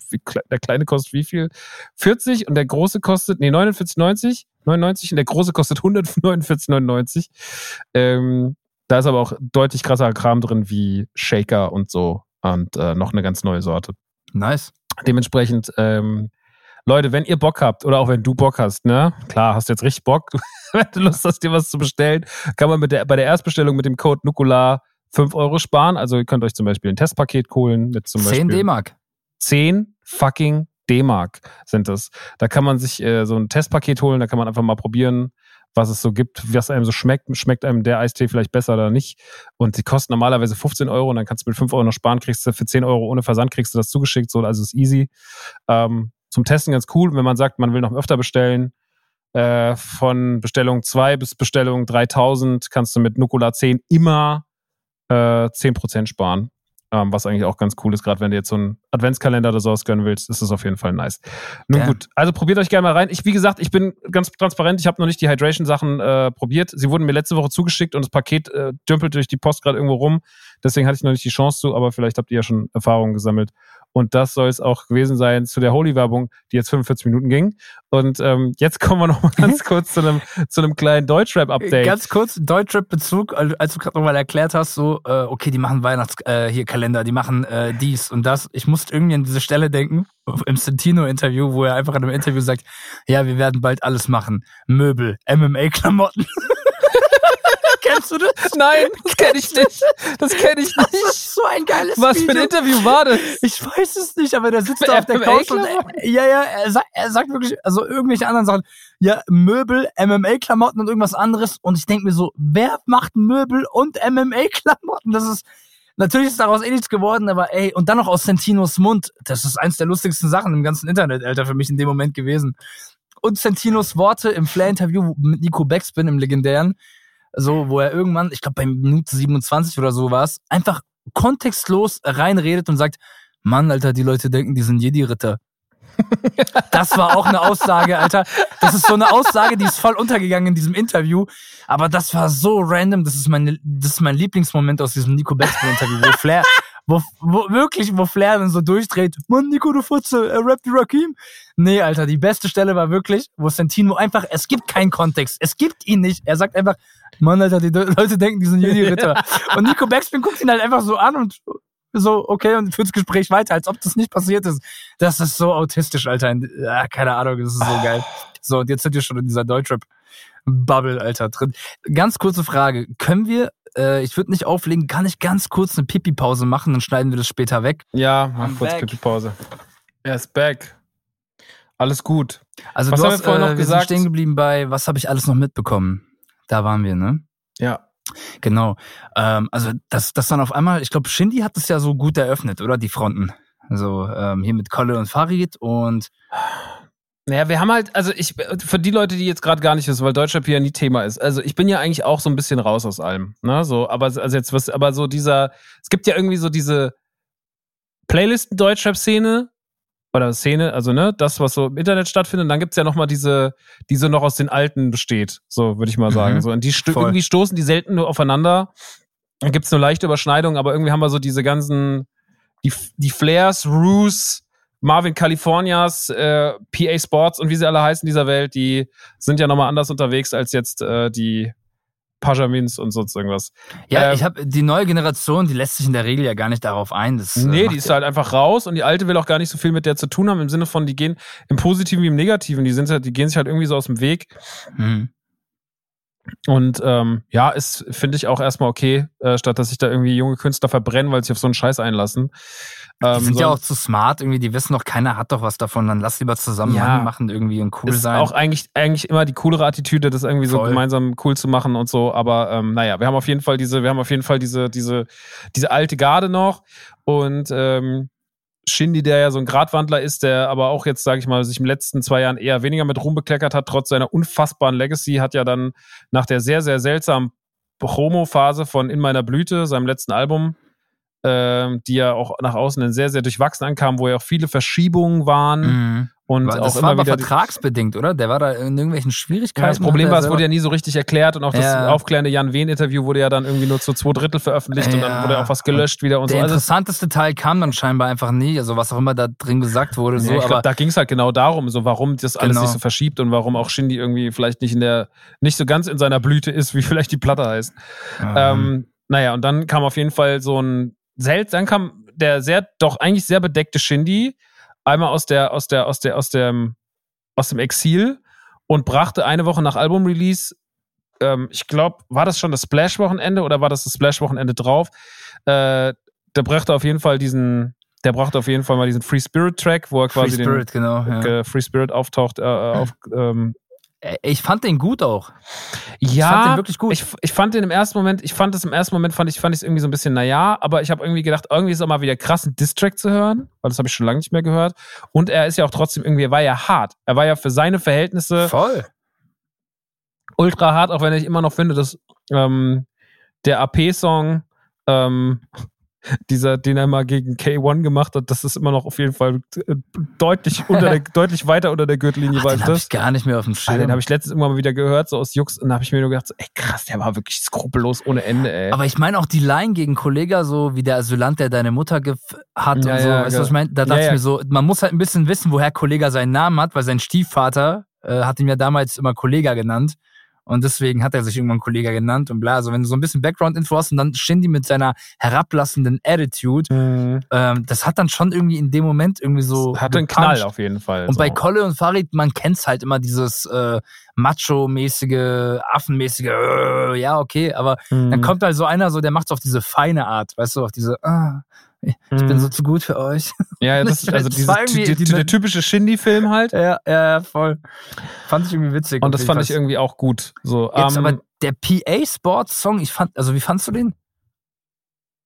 der kleine kostet wie viel? 40 und der große kostet, nee, 49,90, 99 und der große kostet 149,99. Ähm, da ist aber auch deutlich krasser Kram drin wie Shaker und so und äh, noch eine ganz neue Sorte. Nice. Dementsprechend, ähm, Leute, wenn ihr Bock habt oder auch wenn du Bock hast, ne, klar, hast jetzt richtig Bock, wenn du Lust hast, dir was zu bestellen, kann man mit der, bei der Erstbestellung mit dem Code Nukular 5 Euro sparen. Also ihr könnt euch zum Beispiel ein Testpaket holen mit zum 10 Beispiel D-Mark. 10 fucking D-Mark sind es. Da kann man sich äh, so ein Testpaket holen, da kann man einfach mal probieren, was es so gibt, was einem so schmeckt. Schmeckt einem der Eistee vielleicht besser oder nicht. Und die kosten normalerweise 15 Euro und dann kannst du mit 5 Euro noch sparen, kriegst du für 10 Euro ohne Versand, kriegst du das zugeschickt, so, also ist easy. Ähm, zum Testen ganz cool, wenn man sagt, man will noch öfter bestellen. Äh, von Bestellung 2 bis Bestellung 3000 kannst du mit Nukular 10 immer äh, 10% sparen. Ähm, was eigentlich auch ganz cool ist, gerade wenn du jetzt so einen Adventskalender oder sowas gönnen willst, ist das auf jeden Fall nice. Nun Ja. gut, also probiert euch gerne mal rein. Ich, wie gesagt, ich bin ganz transparent, ich habe noch nicht die Hydration-Sachen äh, probiert. Sie wurden mir letzte Woche zugeschickt und das Paket äh, dümpelt durch die Post gerade irgendwo rum. Deswegen hatte ich noch nicht die Chance zu, aber vielleicht habt ihr ja schon Erfahrungen gesammelt. Und das soll es auch gewesen sein zu der Holy-Werbung, die jetzt 45 Minuten ging. Und ähm, jetzt kommen wir noch mal ganz kurz zu einem, zu einem kleinen Deutschrap-Update. Ganz kurz, Deutschrap-Bezug, als du gerade nochmal erklärt hast, so, äh, okay, die machen Weihnachts-, äh, hier Kalender, die machen äh, dies und das. Ich musste irgendwie an diese Stelle denken, im Santino-Interview, wo er einfach in einem Interview sagt, ja, wir werden bald alles machen. Möbel, MMA-Klamotten. Kennst du das? Nein, das kenne ich nicht. Das kenne ich Das nicht. ist so ein geiles Was für ein Video. Interview war das? Ich weiß es nicht, aber der sitzt da auf der Couch und MMA-Klamotten? ja, ja, er sagt, er sagt wirklich, also irgendwelche anderen Sachen, ja, Möbel, MMA-Klamotten und irgendwas anderes und ich denke mir so, wer macht Möbel und MMA-Klamotten? Das ist, natürlich ist daraus eh nichts geworden, aber ey, und dann noch aus Sentinos Mund. Das ist eins der lustigsten Sachen im ganzen Internet, Alter, für mich in dem Moment gewesen. Und Sentinos Worte im Flair-Interview mit Nico Backspin im legendären, so, wo er irgendwann, ich glaube bei Minute 27 oder so war es, einfach kontextlos reinredet und sagt, Mann, Alter, die Leute denken, die sind Jedi-Ritter. Das war auch eine Aussage, Alter. Das ist so eine Aussage, die ist voll untergegangen in diesem Interview. Aber das war so random. Das ist mein, das ist mein Lieblingsmoment aus diesem Nico Backspin-Interview, wo Flair, wo, wo, wirklich, wo Flair dann so durchdreht. Mann, Nico, du Futze, er rappt wie Rakim. Nee, Alter, die beste Stelle war wirklich, wo Santino einfach, es gibt keinen Kontext. Es gibt ihn nicht. Er sagt einfach, Mann, Alter, die Leute denken, die sind Jedi-Ritter. Und Nico Backspin guckt ihn halt einfach so an und so, okay, und führt das Gespräch weiter, als ob das nicht passiert ist. Das ist so autistisch, Alter. Ja, keine Ahnung, das ist so geil. So, und jetzt sind wir schon in dieser Deutschrap-Bubble, Alter, drin. Ganz kurze Frage. Können wir, äh, ich würde nicht auflegen, kann ich ganz kurz eine Pipi-Pause machen, dann schneiden wir das später weg? Ja, mach I'm kurz. Pipi-Pause. Er ist back. Alles gut. Also Was du haben hast, wir vorhin noch äh, wir gesagt? sind stehen geblieben bei, was habe ich alles noch mitbekommen? Da waren wir, ne? Ja. Genau. Ähm, also das, das dann auf einmal, ich glaube, Shindy hat es ja so gut eröffnet, oder? Die Fronten. Also ähm, hier mit Kolle und Farid und Naja, wir haben halt, also ich, für die Leute, die jetzt gerade gar nicht wissen, weil Deutschrap hier nie Thema ist, also ich bin ja eigentlich auch so ein bisschen raus aus allem, ne, so, aber, also jetzt was, aber so dieser, es gibt ja irgendwie so diese Playlisten-Deutschrap-Szene, oder Szene, also ne, das, was so im Internet stattfindet, und dann gibt's ja nochmal diese, die so noch aus den Alten besteht, so würde ich mal sagen, Mhm. so, und die sto Voll. irgendwie stoßen die selten nur aufeinander, dann gibt's nur leichte Überschneidungen, aber irgendwie haben wir so diese ganzen, die, die Flares, Roos, Marvin Californias, äh, PA Sports und wie sie alle heißen dieser Welt, die sind ja nochmal anders unterwegs als jetzt äh, die Pajamins und sonst irgendwas. ja, Ähm, ich habe die neue Generation, die lässt sich in der Regel ja gar nicht darauf ein. Das, äh, Nee, die ist halt einfach raus und die alte will auch gar nicht so viel mit der zu tun haben, im Sinne von, die gehen im Positiven wie im Negativen, die sind halt, die gehen sich halt irgendwie so aus dem Weg. Mhm. Und ähm, ja, ist, finde ich auch erstmal okay, äh, statt dass sich da irgendwie junge Künstler verbrennen, weil sie sich auf so einen Scheiß einlassen. Die Ähm, sind so- ja auch zu smart, irgendwie, die wissen doch, keiner hat doch was davon, dann lass lieber zusammen Ja. Machen irgendwie und cool ist sein. auch eigentlich, eigentlich immer die coolere Attitüde, das irgendwie so Voll. gemeinsam cool zu machen und so. Aber ähm, naja, wir haben auf jeden Fall diese, wir haben auf jeden Fall diese, diese, diese alte Garde noch. Und ähm, Shindy, der ja so ein Gratwandler ist, der aber auch jetzt, sage ich mal, sich den letzten zwei Jahren eher weniger mit Ruhm bekleckert hat, trotz seiner unfassbaren Legacy, hat ja dann nach der sehr, sehr seltsamen Promo-Phase von In meiner Blüte, seinem letzten Album, ähm, die ja auch nach außen dann sehr, sehr durchwachsen ankam, wo ja auch viele Verschiebungen waren Mhm. und War- auch das immer war aber wieder vertragsbedingt, oder? Der war da in irgendwelchen Schwierigkeiten. ja, das Problem war, es wurde ja nie so richtig erklärt und auch das Ja. aufklärende Jan Wehn-Interview wurde ja dann irgendwie nur zu zwei Drittel veröffentlicht und dann Ja. wurde auch was gelöscht wieder und der so. Also, interessanteste Teil kam dann scheinbar einfach nie, also was auch immer da drin gesagt wurde, so, ja, ich aber glaub, da ging es halt genau darum, so warum das alles Genau. sich so verschiebt und warum auch Shindy irgendwie vielleicht nicht in der, nicht so ganz in seiner Blüte ist, wie vielleicht die Platte heißt. Ähm, naja, und dann kam auf jeden Fall so ein seltsam, dann kam der sehr, doch eigentlich sehr bedeckte Shindy einmal aus der, aus der, aus der, aus dem, aus dem Exil und brachte eine Woche nach Album-Release, ähm, ich glaube, war das schon das Splash-Wochenende oder war das das Splash-Wochenende drauf? Äh, der brachte auf jeden Fall diesen, der brachte auf jeden Fall mal diesen Free Spirit-Track, wo er Free quasi Spirit, genau. den Ja. äh, Free Spirit auftaucht, äh, äh, auf, ähm, Äh, Ich fand den gut auch. ja, fand den wirklich gut. Ich, ich fand den im ersten Moment, ich fand das im ersten Moment, fand ich, fand ich es irgendwie so ein bisschen, naja, aber ich habe irgendwie gedacht, irgendwie ist es auch mal wieder krass, einen Distrack zu hören, weil das habe ich schon lange nicht mehr gehört. Und er ist ja auch trotzdem irgendwie, er war ja hart. Er war ja für seine Verhältnisse Voll. ultra hart, auch wenn ich immer noch finde, dass ähm, der AP-Song, ähm, dieser, den er mal gegen K1 gemacht hat, das ist immer noch auf jeden Fall äh, deutlich unter der, deutlich weiter unter der Gürtellinie Ach, den als hab das. ich gar nicht mehr auf dem Schirm. den habe ich letztens irgendwann mal wieder gehört, so aus Jux, und da habe ich mir nur gedacht, so, ey krass, der war wirklich skrupellos ohne Ende, ey. aber ich meine auch die Line gegen Kollega, so wie der Asylant, der deine Mutter hat Ja, und so. ja, weißt du, was ich meine? Da dachte Ja, ich mir so, man muss halt ein bisschen wissen, woher Kollega seinen Namen hat, weil sein Stiefvater äh, hat ihn ja damals immer Kollega genannt. Und deswegen hat er sich irgendwann Kollega genannt und bla. Also wenn du so ein bisschen Background-Info hast und dann Shindy mit seiner herablassenden Attitude, Mhm. ähm, das hat dann schon irgendwie in dem Moment irgendwie so. Hatte einen gepuncht. Knall auf jeden Fall. Und so. bei Kolle und Farid, man kennt's halt immer dieses äh, Macho-mäßige, Affenmäßige, äh, ja, okay, aber Mhm. dann kommt halt so einer, so, der macht's auf diese feine Art, weißt du, auf diese, ah, ich ich bin Mhm. so zu gut für euch. Ja, ja, das, also dieses, die, die, der typische Shindy-Film halt. ja, ja, ja, voll. Fand ich irgendwie witzig. Und das fand ich irgendwie auch gut. So, Jetzt ähm, aber der PA-Sports-Song, ich fand, also wie fandst du den?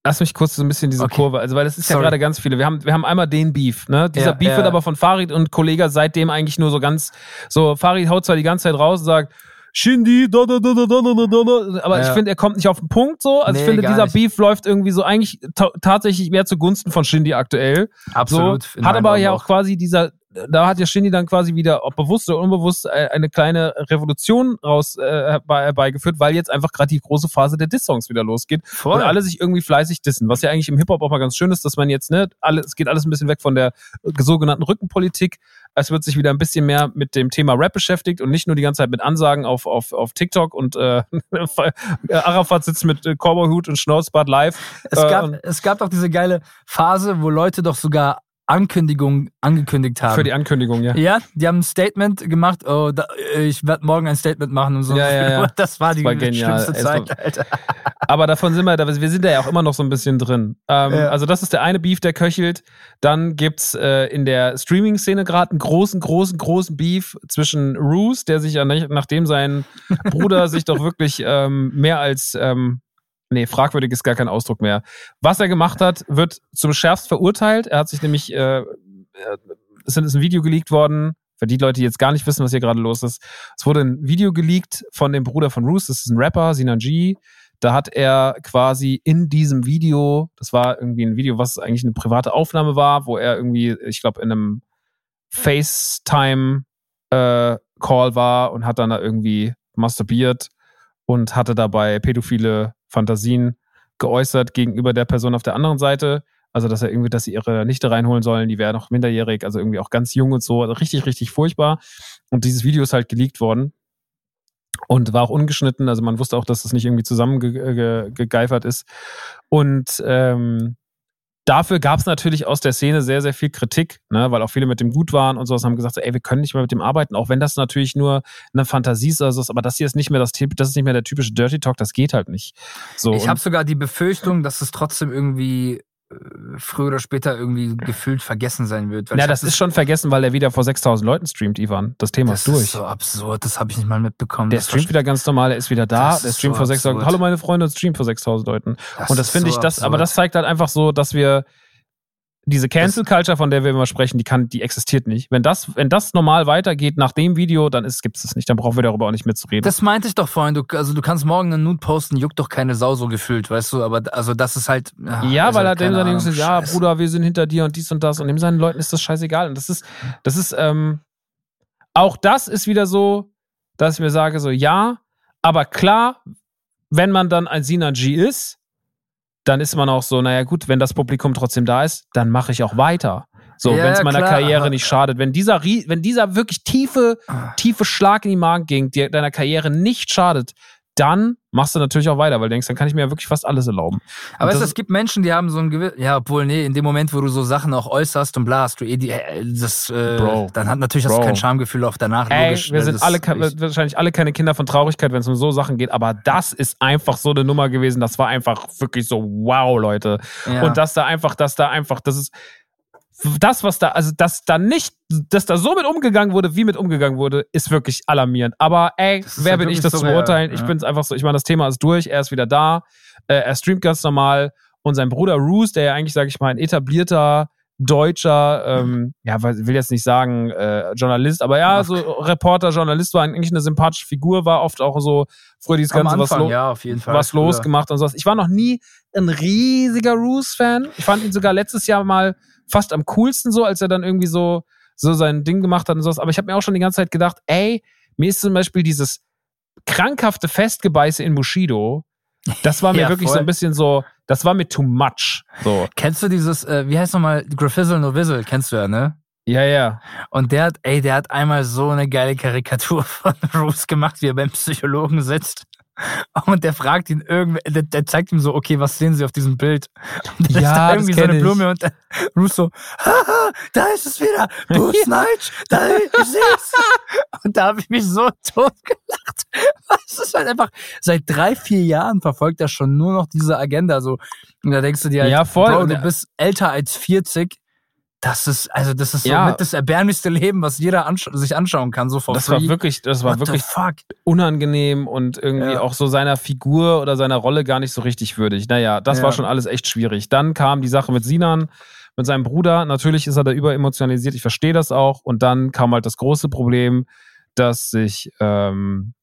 Lass mich kurz so ein bisschen diese Okay. Kurve, also weil das ist ja Sorry. gerade ganz viele. Wir haben, wir haben einmal den Beef, ne? Dieser Ja, Beef ja. wird aber von Farid und Kollega seitdem eigentlich nur so ganz, so Farid haut zwar die ganze Zeit raus und sagt, Shindy, da, da, da, da, da, da, da, da, aber ich Ja. finde, er kommt nicht auf den Punkt so. Also ich Nee, finde, gar dieser nicht. Beef läuft irgendwie so eigentlich ta tatsächlich mehr zugunsten von Shindy aktuell. Absolut. So, hat aber ja auch quasi dieser, da hat ja Shindy dann quasi wieder, ob bewusst oder unbewusst, äh, eine kleine Revolution raus äh, herbei- herbeigeführt, weil jetzt einfach gerade die große Phase der Diss-Songs wieder losgeht Voll. und alle sich irgendwie fleißig dissen. Was ja eigentlich im Hip-Hop auch mal ganz schön ist, dass man jetzt, ne, alle, es geht alles ein bisschen weg von der äh, sogenannten Rückenpolitik. Es wird sich wieder ein bisschen mehr mit dem Thema Rap beschäftigt und nicht nur die ganze Zeit mit Ansagen auf, auf, auf TikTok und äh, Arafat sitzt mit äh, Cowboy-Hut und Schnauzbart live. Es Äh, gab, und- es gab doch diese geile Phase, wo Leute doch sogar Ankündigungen angekündigt haben. für die Ankündigung, ja. ja, die haben ein Statement gemacht, oh, da, ich werde morgen ein Statement machen und so. Ja, ja, ja. Das war die war genial. schlimmste Zeit, war- Alter. Aber davon sind wir, da- wir sind da ja auch immer noch so ein bisschen drin. Ähm, Ja. Also das ist der eine Beef, der köchelt. Dann gibt's äh, in der Streaming-Szene gerade einen großen, großen, großen Beef zwischen Roos, der sich nachdem sein Bruder sich doch wirklich ähm, mehr als ähm, Nee, fragwürdig ist gar kein Ausdruck mehr. Was er gemacht hat, wird zum schärfst verurteilt. Er hat sich nämlich, äh, äh, es ist ein Video geleakt worden, für die Leute, die jetzt gar nicht wissen, was hier gerade los ist. Es wurde ein Video geleakt von dem Bruder von Roos, das ist ein Rapper, Sinan G. Da hat er quasi in diesem Video, das war irgendwie ein Video, was eigentlich eine private Aufnahme war, wo er irgendwie, ich glaube, in einem FaceTime äh, Call war und hat dann da irgendwie masturbiert und hatte dabei pädophile Fantasien geäußert gegenüber der Person auf der anderen Seite. Also, dass er irgendwie, dass sie ihre Nichte reinholen sollen, die wäre noch minderjährig, also irgendwie auch ganz jung und so. Also richtig, richtig furchtbar. Und dieses Video ist halt geleakt worden und war auch ungeschnitten. Also man wusste auch, dass es nicht irgendwie zusammengegeifert ist. Und ähm, dafür gab es natürlich aus der Szene sehr, sehr viel Kritik, ne? weil auch viele mit dem gut waren und sowas haben gesagt, so, ey, wir können nicht mehr mit dem arbeiten, auch wenn das natürlich nur eine Fantasie ist oder so, aber das hier ist nicht mehr das, das ist nicht mehr der typische Dirty Talk, das geht halt nicht. So, Ich habe sogar die Befürchtung, dass es trotzdem irgendwie früher oder später irgendwie gefühlt vergessen sein wird. ja, das ist schon vergessen, weil er wieder vor 6000 Leuten streamt, Ivan. Das Thema das ist durch. ist so absurd, das habe ich nicht mal mitbekommen. der Das streamt wieder ganz normal, er ist wieder da, Das der streamt so vor 6000. absurd. Hallo meine Freunde, und streamt vor 6000 Leuten. das und das finde so ich, das, aber das zeigt halt einfach so, dass wir diese Cancel Culture, von der wir immer sprechen, die kann, die existiert nicht. Wenn das, wenn das normal weitergeht nach dem Video, dann ist, gibt's es nicht. Dann brauchen wir darüber auch nicht mitzureden. Das meinte ich doch vorhin. Du, also du kannst morgen einen Nude posten, juckt doch keine Sau so gefühlt, weißt du? Aber also das ist halt. ja, also, weil er dem seine Jungs sagt, ja. Bruder, wir sind hinter dir und dies und das. Und dem seinen Leuten ist das scheißegal. Und das ist, das ist, ähm, auch das ist wieder so, dass ich mir sage, so, ja, aber klar, wenn man dann ein Sina G ist, dann ist man auch so, naja, gut, wenn das Publikum trotzdem da ist, dann mache ich auch weiter. So, Ja, wenn es meiner klar, Karriere aber- nicht schadet. Wenn dieser, wenn dieser wirklich tiefe, Ah. tiefe Schlag in die Magen ging, der deiner Karriere nicht schadet, dann machst du natürlich auch weiter, weil du denkst, dann kann ich mir ja wirklich fast alles erlauben. Aber weißt es gibt Menschen, die haben so ein gewiss, ja, obwohl, nee, in dem Moment, wo du so Sachen auch äußerst und bla, hast du eh die, äh, das, äh, Bro. dann hat natürlich hast du Bro. kein Schamgefühl auch danach, Ey, logisch. wir sind alle ich- wahrscheinlich alle keine Kinder von Traurigkeit, wenn es um so Sachen geht, aber das ist einfach so eine Nummer gewesen. Das war einfach wirklich so, wow, Leute. ja. Und dass da einfach, dass da einfach, das ist das, was da, also dass da nicht, dass da so mit umgegangen wurde, wie mit umgegangen wurde, ist wirklich alarmierend. Aber ey, wer halt bin ich, das zu surreal, beurteilen? Ich ja. bin's einfach so, ich meine, das Thema ist durch, er ist wieder da, äh, er streamt ganz normal und sein Bruder Roos, der ja eigentlich, sage ich mal, ein etablierter deutscher, ähm, ja, will jetzt nicht sagen äh, Journalist, aber ja, so Reporter, Journalist war eigentlich eine sympathische Figur, war oft auch so früher dieses Am ganze was, Anfang, lo ja, was losgemacht und sowas. Ich war noch nie ein riesiger Roos-Fan. Ich fand ihn sogar letztes Jahr mal fast am coolsten so, als er dann irgendwie so, so sein Ding gemacht hat und sowas. Aber ich habe mir auch schon die ganze Zeit gedacht, ey, mir ist zum Beispiel dieses krankhafte Festgebeiße in Bushido, das war mir Ja, wirklich so voll. ein bisschen so, das war mir too much. So. Kennst du dieses, äh, wie heißt nochmal, Graphizzle No Wizzle, kennst du ja, ne? Ja, ja. Und der hat, ey, der hat einmal so eine geile Karikatur von Bruce gemacht, wie er beim Psychologen sitzt. Und der fragt ihn irgendwie, der, der zeigt ihm so, okay, was sehen Sie auf diesem Bild? Und da Ja, ist da irgendwie so eine ich. Blume und der Bruce so, haha, da ist es wieder, Bruce Knight, da ich seh's. Und da habe ich mich so totgelacht. Es ist halt einfach, seit drei, vier Jahren verfolgt er schon nur noch diese Agenda, so. Und da denkst du dir halt, Ja, voll. Bro, Und du bist älter als 40, Das ist, also das ist so Ja. mit das erbärmlichste Leben, was jeder ansch sich anschauen kann, so Das free. war wirklich, das war What wirklich unangenehm und irgendwie Ja. auch so seiner Figur oder seiner Rolle gar nicht so richtig würdig. Naja, das Ja. war schon alles echt schwierig. Dann kam die Sache mit Sinan, mit seinem Bruder. Natürlich ist er da überemotionalisiert, ich verstehe das auch. Und dann kam halt das große Problem, dass sich ähm,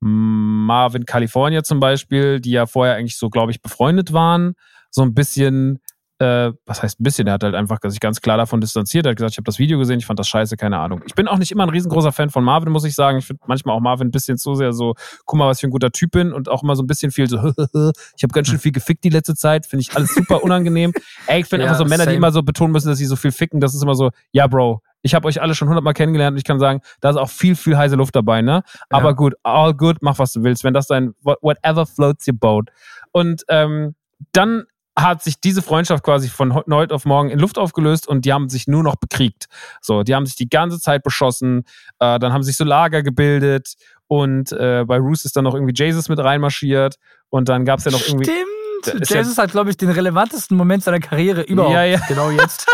Marvin California zum Beispiel, die ja vorher eigentlich so, glaube ich, befreundet waren, so ein bisschen, äh, was heißt ein bisschen, er hat halt einfach sich ganz klar davon distanziert, er hat gesagt, ich habe das Video gesehen, ich fand das scheiße, keine Ahnung. Ich bin auch nicht immer ein riesengroßer Fan von Marvin, muss ich sagen. Ich finde manchmal auch Marvin ein bisschen zu sehr so, guck mal, was für ein guter Typ bin und auch immer so ein bisschen viel so, ich habe ganz schön viel gefickt die letzte Zeit, finde ich alles super unangenehm. Ey, ich finde Ja, einfach so Männer, die same. immer so betonen müssen, dass sie so viel ficken, das ist immer so, ja, Bro, ich habe euch alle schon hundertmal kennengelernt und ich kann sagen, da ist auch viel, viel heiße Luft dabei, ne? Aber Ja. gut, all good, mach was du willst, wenn das dein wha- whatever floats your boat. Und ähm, dann hat sich diese Freundschaft quasi von heu- heute auf morgen in Luft aufgelöst und die haben sich nur noch bekriegt. So, die haben sich die ganze Zeit beschossen, äh, dann haben sich so Lager gebildet und äh, bei Roos ist dann noch irgendwie Jesus mit reinmarschiert und dann gab's ja noch irgendwie. Stimmt. ist ja- Jesus hat, glaube ich, den relevantesten Moment seiner Karriere überhaupt. Ja, ja. Genau jetzt.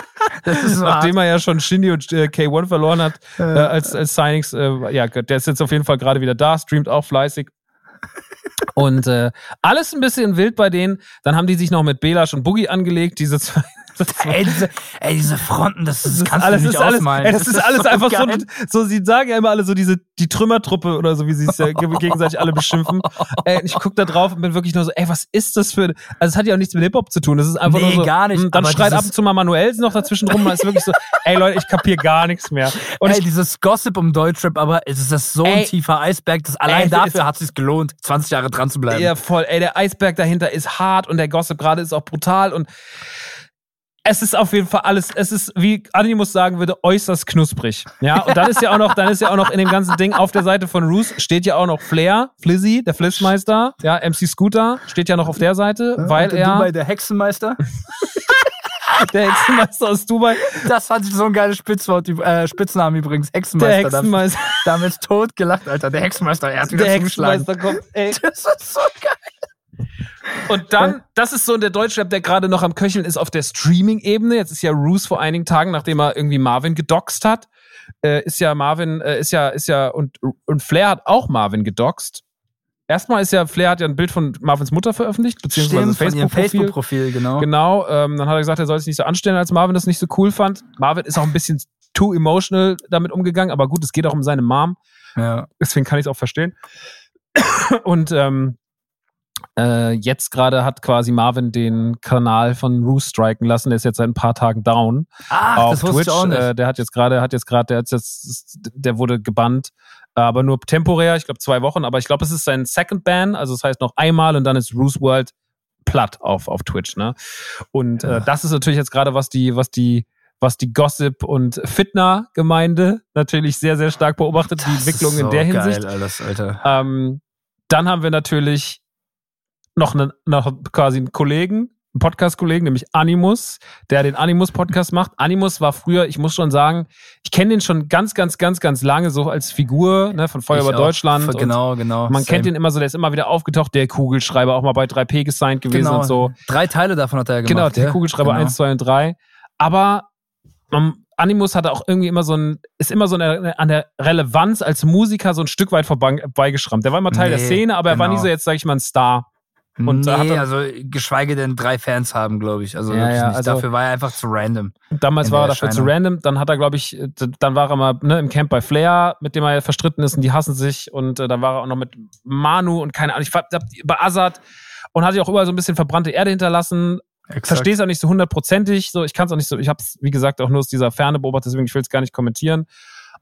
Nachdem er ja schon Shindy und äh, K1 verloren hat, äh, als, als Signings, äh, ja, der ist jetzt auf jeden Fall gerade wieder da, streamt auch fleißig. Und äh, alles ein bisschen wild bei denen. Dann haben die sich noch mit Belash und Boogie angelegt, diese zwei. Ey, diese, ey, diese Fronten, das, das, Das ist kannst alles, du nicht ist alles, ausmalen. ey, das, ist alles einfach so, geil. so, sie sagen ja immer alle so diese, die Trümmertruppe oder so, wie sie es ja ge- gegenseitig alle beschimpfen. Ey, ich guck da drauf und bin wirklich nur so, ey, was ist das für, also es hat ja auch nichts mit Hip-Hop zu tun, das ist einfach Nee, nur so, gar nicht, hm, dann schreit ab und zu mal Manuels noch dazwischen rum, man ist wirklich so, ey Leute, ich kapier gar nichts mehr. Und ey, ich, dieses Gossip um Deutschrap, aber es ist das so ein Ey. tiefer Eisberg, dass allein Ey, dafür hat es sich gelohnt, 20 Jahre dran zu bleiben. Ja, voll. Ey, der Eisberg dahinter ist hart und der Gossip gerade ist auch brutal und es ist auf jeden Fall alles, es ist, wie Animus sagen würde, äußerst knusprig. Ja, und dann ist ja auch noch, dann ist ja auch noch in dem ganzen Ding auf der Seite von Roos steht ja auch noch Flair, Flizzy, der Flissmeister, ja, MC Scooter steht ja noch auf der Seite, weil Und er, Dubai, der Hexenmeister. der Hexenmeister aus Dubai, Das fand ich so ein geiles Spitzname, äh, Spitznamen übrigens. der Hexenmeister. Da- Hexenmeister, Da haben wir jetzt tot gelacht, Alter. Der Hexenmeister, er hat wieder der zugeschlagen. Hexenmeister kommt, ey. Das ist so geil. Und dann, das ist so der Deutschrap, der gerade noch am Köcheln ist auf der Streaming-Ebene. Jetzt ist ja Roos vor einigen Tagen, nachdem er irgendwie Marvin gedoxt hat, äh, ist ja Marvin, äh, ist ja, ist ja, und, und Flair hat auch Marvin gedoxt. Erstmal ist ja, Flair hat ja ein Bild von Marvins Mutter veröffentlicht, beziehungsweise Facebook-Profil. Facebook-Profil, genau. Genau, ähm, dann hat er gesagt, er soll sich nicht so anstellen, als Marvin das nicht so cool fand. Marvin ist auch ein bisschen too emotional damit umgegangen, aber gut, es geht auch um seine Mom Ja. deswegen kann ich es auch verstehen. Und ähm, äh, jetzt gerade hat quasi Marvin den Kanal von Roos striken lassen. Der ist jetzt seit ein paar Tagen down Ach, auf Twitch. Äh, der hat jetzt gerade, hat jetzt gerade, der hat jetzt, der wurde gebannt, äh, aber nur temporär. Ich glaube zwei Wochen. Aber ich glaube, es ist sein Second Ban. Also das heißt noch einmal und dann ist Roos World platt auf auf Twitch. Ne? Und äh, das ist natürlich jetzt gerade was die, was die was die Gossip- und Fitner-Gemeinde natürlich sehr, sehr stark beobachtet, die Das Entwicklung ist in so der geil, Hinsicht. Alles, Alter. Ähm, dann haben wir natürlich noch, einen, noch quasi einen Kollegen, einen Podcast-Kollegen, nämlich Animus, der den Animus-Podcast macht. Animus war früher, ich muss schon sagen, ich kenne den schon ganz, ganz, ganz, ganz lange so als Figur ne, von Feuer über. Deutschland. und Genau, genau. Man Same. kennt ihn immer so, der ist immer wieder aufgetaucht, der Kugelschreiber, auch mal bei 3P gesigned gewesen genau. und so. Drei Teile davon hat er ja gemacht. Genau, der ja? Kugelschreiber genau. 1, 2 und 3. Aber man, Animus hatte auch irgendwie immer so ein, ist immer so eine, an der Relevanz als Musiker so ein Stück weit vorbeigeschrammt. Der war immer Teil der Nee, Szene, aber er war genau. nie so jetzt, sag ich mal, ein Star. Und nee, er- also geschweige denn drei Fans haben, glaube ich. Also Ja, wirklich ja, nicht. also- Dafür war er einfach zu random. Damals war er dafür zu random. Dann hat er, glaube ich, äh, dann war er mal ne, im Camp bei Flair, mit dem er verstritten ist und die hassen sich. Und äh, dann war er auch noch mit Manu und keine Ahnung, ich hab, bei Azad und hat ja auch überall so ein bisschen verbrannte Erde hinterlassen. verstehe es auch nicht so hundertprozentig. So, ich kann es auch nicht so. Ich habe es, wie gesagt, auch nur aus dieser Ferne beobachtet, deswegen ich will es gar nicht kommentieren.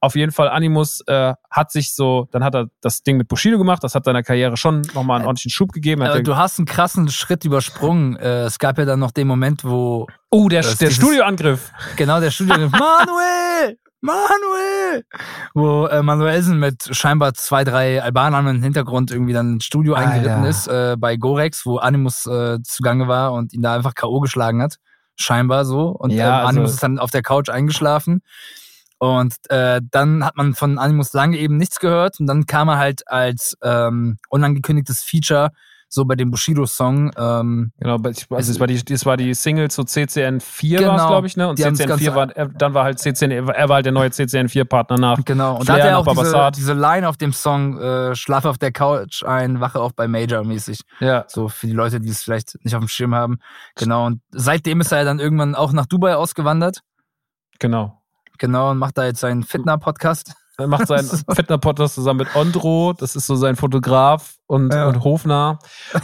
Auf jeden Fall, Animus äh, hat sich so, dann hat er das Ding mit Bushido gemacht, das hat seiner Karriere schon nochmal einen ordentlichen Schub gegeben. Er- du hast einen krassen Schritt übersprungen. Äh, es gab ja dann noch den Moment, wo oh, der, der Studioangriff. genau der Studio Manuel, Manuel, wo äh, Manuelsen mit scheinbar zwei, drei Albanern im Hintergrund irgendwie dann ins Studio Alter. eingeritten ist äh, bei Gorex, wo Animus äh, zugange war und ihn da einfach K.O. geschlagen hat. Scheinbar so. Und Ja, ähm, also- Animus ist dann auf der Couch eingeschlafen. Und äh, dann hat man von Animus lange eben nichts gehört. Und dann kam er halt als ähm, unangekündigtes Feature so bei dem Bushido-Song. Ähm, Genau, also es war die, das war die Single zu CCN 4 war es, Genau. glaube ich, ne? Und CCN 4 ganz- war, er- dann war halt CCN, er war halt der neue CCN 4 Partner nach. genau. Und Flair da hat er auch diese, diese Line auf dem Song, äh, Schlaf auf der Couch ein, wache auf bei Major mäßig. Ja, So für die Leute, die es vielleicht nicht auf dem Schirm haben. Genau. Und seitdem ist er dann irgendwann auch nach Dubai ausgewandert. genau. Genau. Und macht da jetzt seinen Fitner-Podcast. Er macht seinen Fitner-Podcast zusammen mit Ondro, das ist so sein Fotograf und, Ja. und Hofner.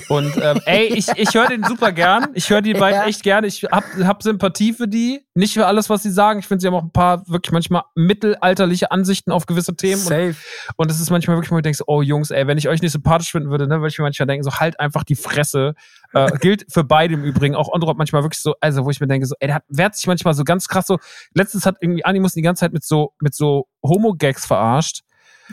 Und ähm, ey, ich, ich höre den super gern. Ich höre die beiden Ja. echt gern. Ich hab, hab Sympathie für die. Nicht für alles, was sie sagen. Ich finde, sie haben auch ein paar wirklich manchmal mittelalterliche Ansichten auf gewisse Themen. Und, Safe. und es ist manchmal wirklich, wo ich denke, so, oh Jungs, ey, wenn ich euch nicht sympathisch finden würde, ne, würde ich mir manchmal denken, so halt einfach die Fresse. Äh, gilt für beide im Übrigen. Auch Ondro hat manchmal wirklich so, also wo ich mir denke, so, ey, der hat, wehrt sich manchmal so ganz krass so. Letztens hat irgendwie Animus die ganze Zeit mit so, mit so Homo-Gags verarscht.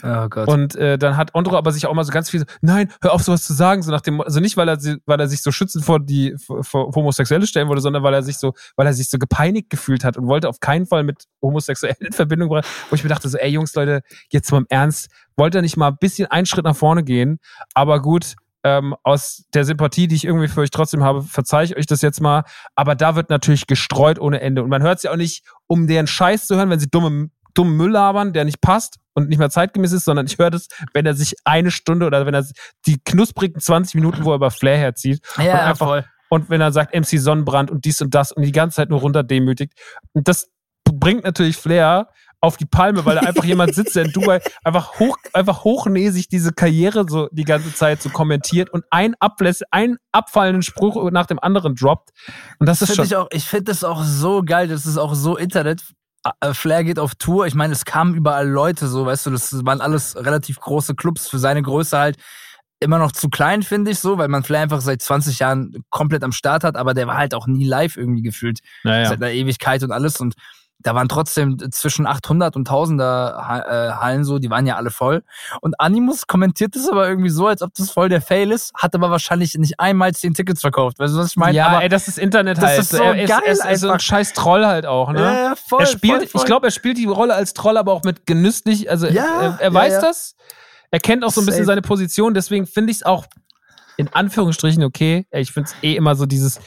Oh Gott. Und äh, dann hat Ondro aber sich auch mal so ganz viel so, nein, hör auf sowas zu sagen, so nach dem, also nicht weil er, sie- weil er sich so schützend vor die vor, Homosexuelle stellen wollte, sondern weil er sich so, weil er sich so gepeinigt gefühlt hat und wollte auf keinen Fall mit Homosexuellen in Verbindung bringen. Wo ich mir dachte so, ey Jungs, Leute, jetzt mal im Ernst, wollt ihr nicht mal ein bisschen einen Schritt nach vorne gehen? Aber gut. Ähm, aus der Sympathie, die ich irgendwie für euch trotzdem habe, verzeihe ich euch das jetzt mal. Aber da wird natürlich gestreut ohne Ende. Und man hört es ja auch nicht, um deren Scheiß zu hören, wenn sie dumme, dummen Müll labern, der nicht passt und nicht mehr zeitgemäß ist, sondern ich höre das, wenn er sich eine Stunde oder wenn er die knusprigen 20 Minuten, wo er über Flair herzieht ja, und einfach- voll. und wenn er sagt MC Sonnenbrand und dies und das und die ganze Zeit nur runterdemütigt. Und das bringt natürlich Flair auf die Palme, weil da einfach jemand sitzt, der in Dubai einfach hoch, einfach hochnäsig diese Karriere so die ganze Zeit so kommentiert und ein Abläss, einen abfallenden Spruch nach dem anderen droppt. Und das ist Find schon. ich auch, ich finde das auch so geil, das ist auch so Internet. Äh, Flair geht auf Tour. Ich meine, es kamen überall Leute, so, weißt du, das waren alles relativ große Clubs für seine Größe halt. Immer noch zu klein, finde ich so, weil man Flair einfach seit 20 Jahren komplett am Start hat, aber der war halt auch nie live irgendwie gefühlt. naja. Seit einer Ewigkeit und alles. Und da waren trotzdem zwischen 800 und 1000er Ha- äh, Hallen so, die waren ja alle voll. Und Animus kommentiert das aber irgendwie so, als ob das voll der Fail ist, hat aber wahrscheinlich nicht einmal 10 Tickets verkauft. Weißt du, was ich meine? ja, aber ey, das ist Internet das halt. ist so er ist, geil ist, er ist so ein einfach. scheiß Troll halt auch, ne? Ja, ja, voll, er spielt, voll, voll. ich glaube, er spielt die Rolle als Troll, aber auch mit genüsslich. Also Ja, er, er ja, weiß ja. das. Er kennt auch so ein bisschen Safe. seine Position. Deswegen finde ich es auch in Anführungsstrichen okay. Ey, Ich finde es eh immer so dieses.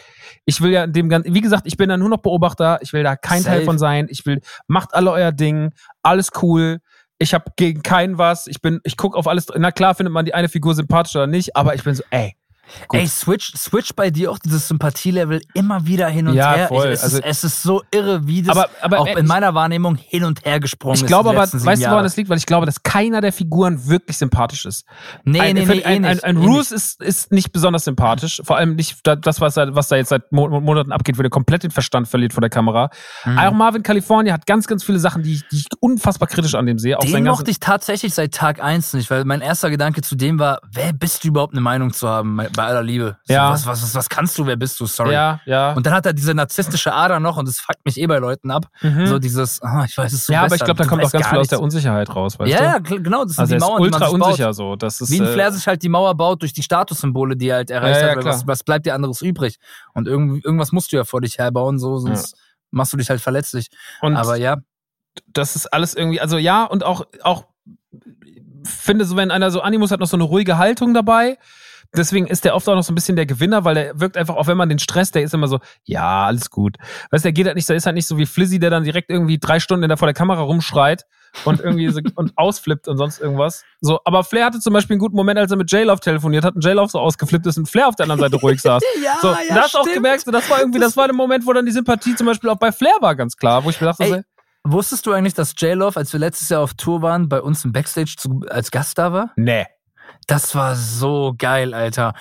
Ich will ja in dem ganzen, wie gesagt, ich bin da nur noch Beobachter. Ich will da kein Teil Safe. von sein. Ich will, macht alle euer Ding, alles cool. Ich habe gegen keinen was. Ich bin, ich gucke auf alles. Na klar findet man die eine Figur sympathisch oder nicht, aber ich bin so, ey, Gut. Ey, switch, switch bei dir auch dieses Sympathielevel immer wieder hin und Ja, her. voll. Ich, es, Also- ist, es ist so irre, wie das Aber- aber, auch in meiner Wahrnehmung hin und her gesprungen Ich ist. glaube aber, weißt du, woran Jahre. das liegt? Weil ich glaube, dass keiner der Figuren wirklich sympathisch ist. Nee, ein, nee, nee, ein, eh ein, nicht, ein eh Roos ist, ist nicht besonders sympathisch. Vor allem nicht da- das, was, da- was da jetzt seit Mo Monaten abgeht, wo der komplett den Verstand verliert vor der Kamera. Mhm. Auch Marvin California hat ganz, ganz viele Sachen, die ich, die ich unfassbar kritisch an dem sehe. Den mochte ich tatsächlich seit Tag eins nicht, weil mein erster Gedanke zu dem war, wer bist du überhaupt eine Meinung zu haben, bei aller Liebe? So, Ja. Was, was, was, was kannst du, wer bist du? Sorry. Ja, ja. Und dann hat er diese narzisstische Ader noch und das fuckt mich eh bei Leuten ab. Mhm. So dieses, ah, ich weiß es so ja, aber besser. ich glaube, da kommt auch ganz viel aus der Unsicherheit raus, weißt Ja, du? ja, genau, das sind Also die er ist Mauern, die man ultra sich baut. unsicher so. Das ist, Wie ein äh, Flair sich halt die Mauer baut durch die Statussymbole, die er halt erreicht Ja, ja, hat. Was, was bleibt dir anderes übrig? Und irgendwie, irgendwas musst du ja vor dich herbauen, so, sonst machst du dich halt verletzlich. und Aber ja, das ist alles irgendwie, also ja, und auch, auch finde so, wenn einer so Animus hat noch so eine ruhige Haltung dabei. Deswegen ist der oft auch noch so ein bisschen der Gewinner, weil der wirkt einfach, auch wenn man den Stress, der ist immer so, ja, alles gut. Weißt du, der geht halt nicht, der ist halt nicht so wie Flizzy, der dann direkt irgendwie drei Stunden da vor der Kamera rumschreit und irgendwie so, und ausflippt und sonst irgendwas. So, aber Flair hatte zum Beispiel einen guten Moment, als er mit J-Love telefoniert hat und J-Love so ausgeflippt ist und Flair auf der anderen Seite ruhig saß. Ja, so, ja, da hast du auch stimmt. gemerkt, so, das war irgendwie, das war der Moment, wo dann die Sympathie zum Beispiel auch bei Flair war, ganz klar, wo ich mir dachte, Ey, so, wusstest du eigentlich, dass J-Love, als wir letztes Jahr auf Tour waren, bei uns im Backstage zu, als Gast da war? nee. Das war so geil, Alter.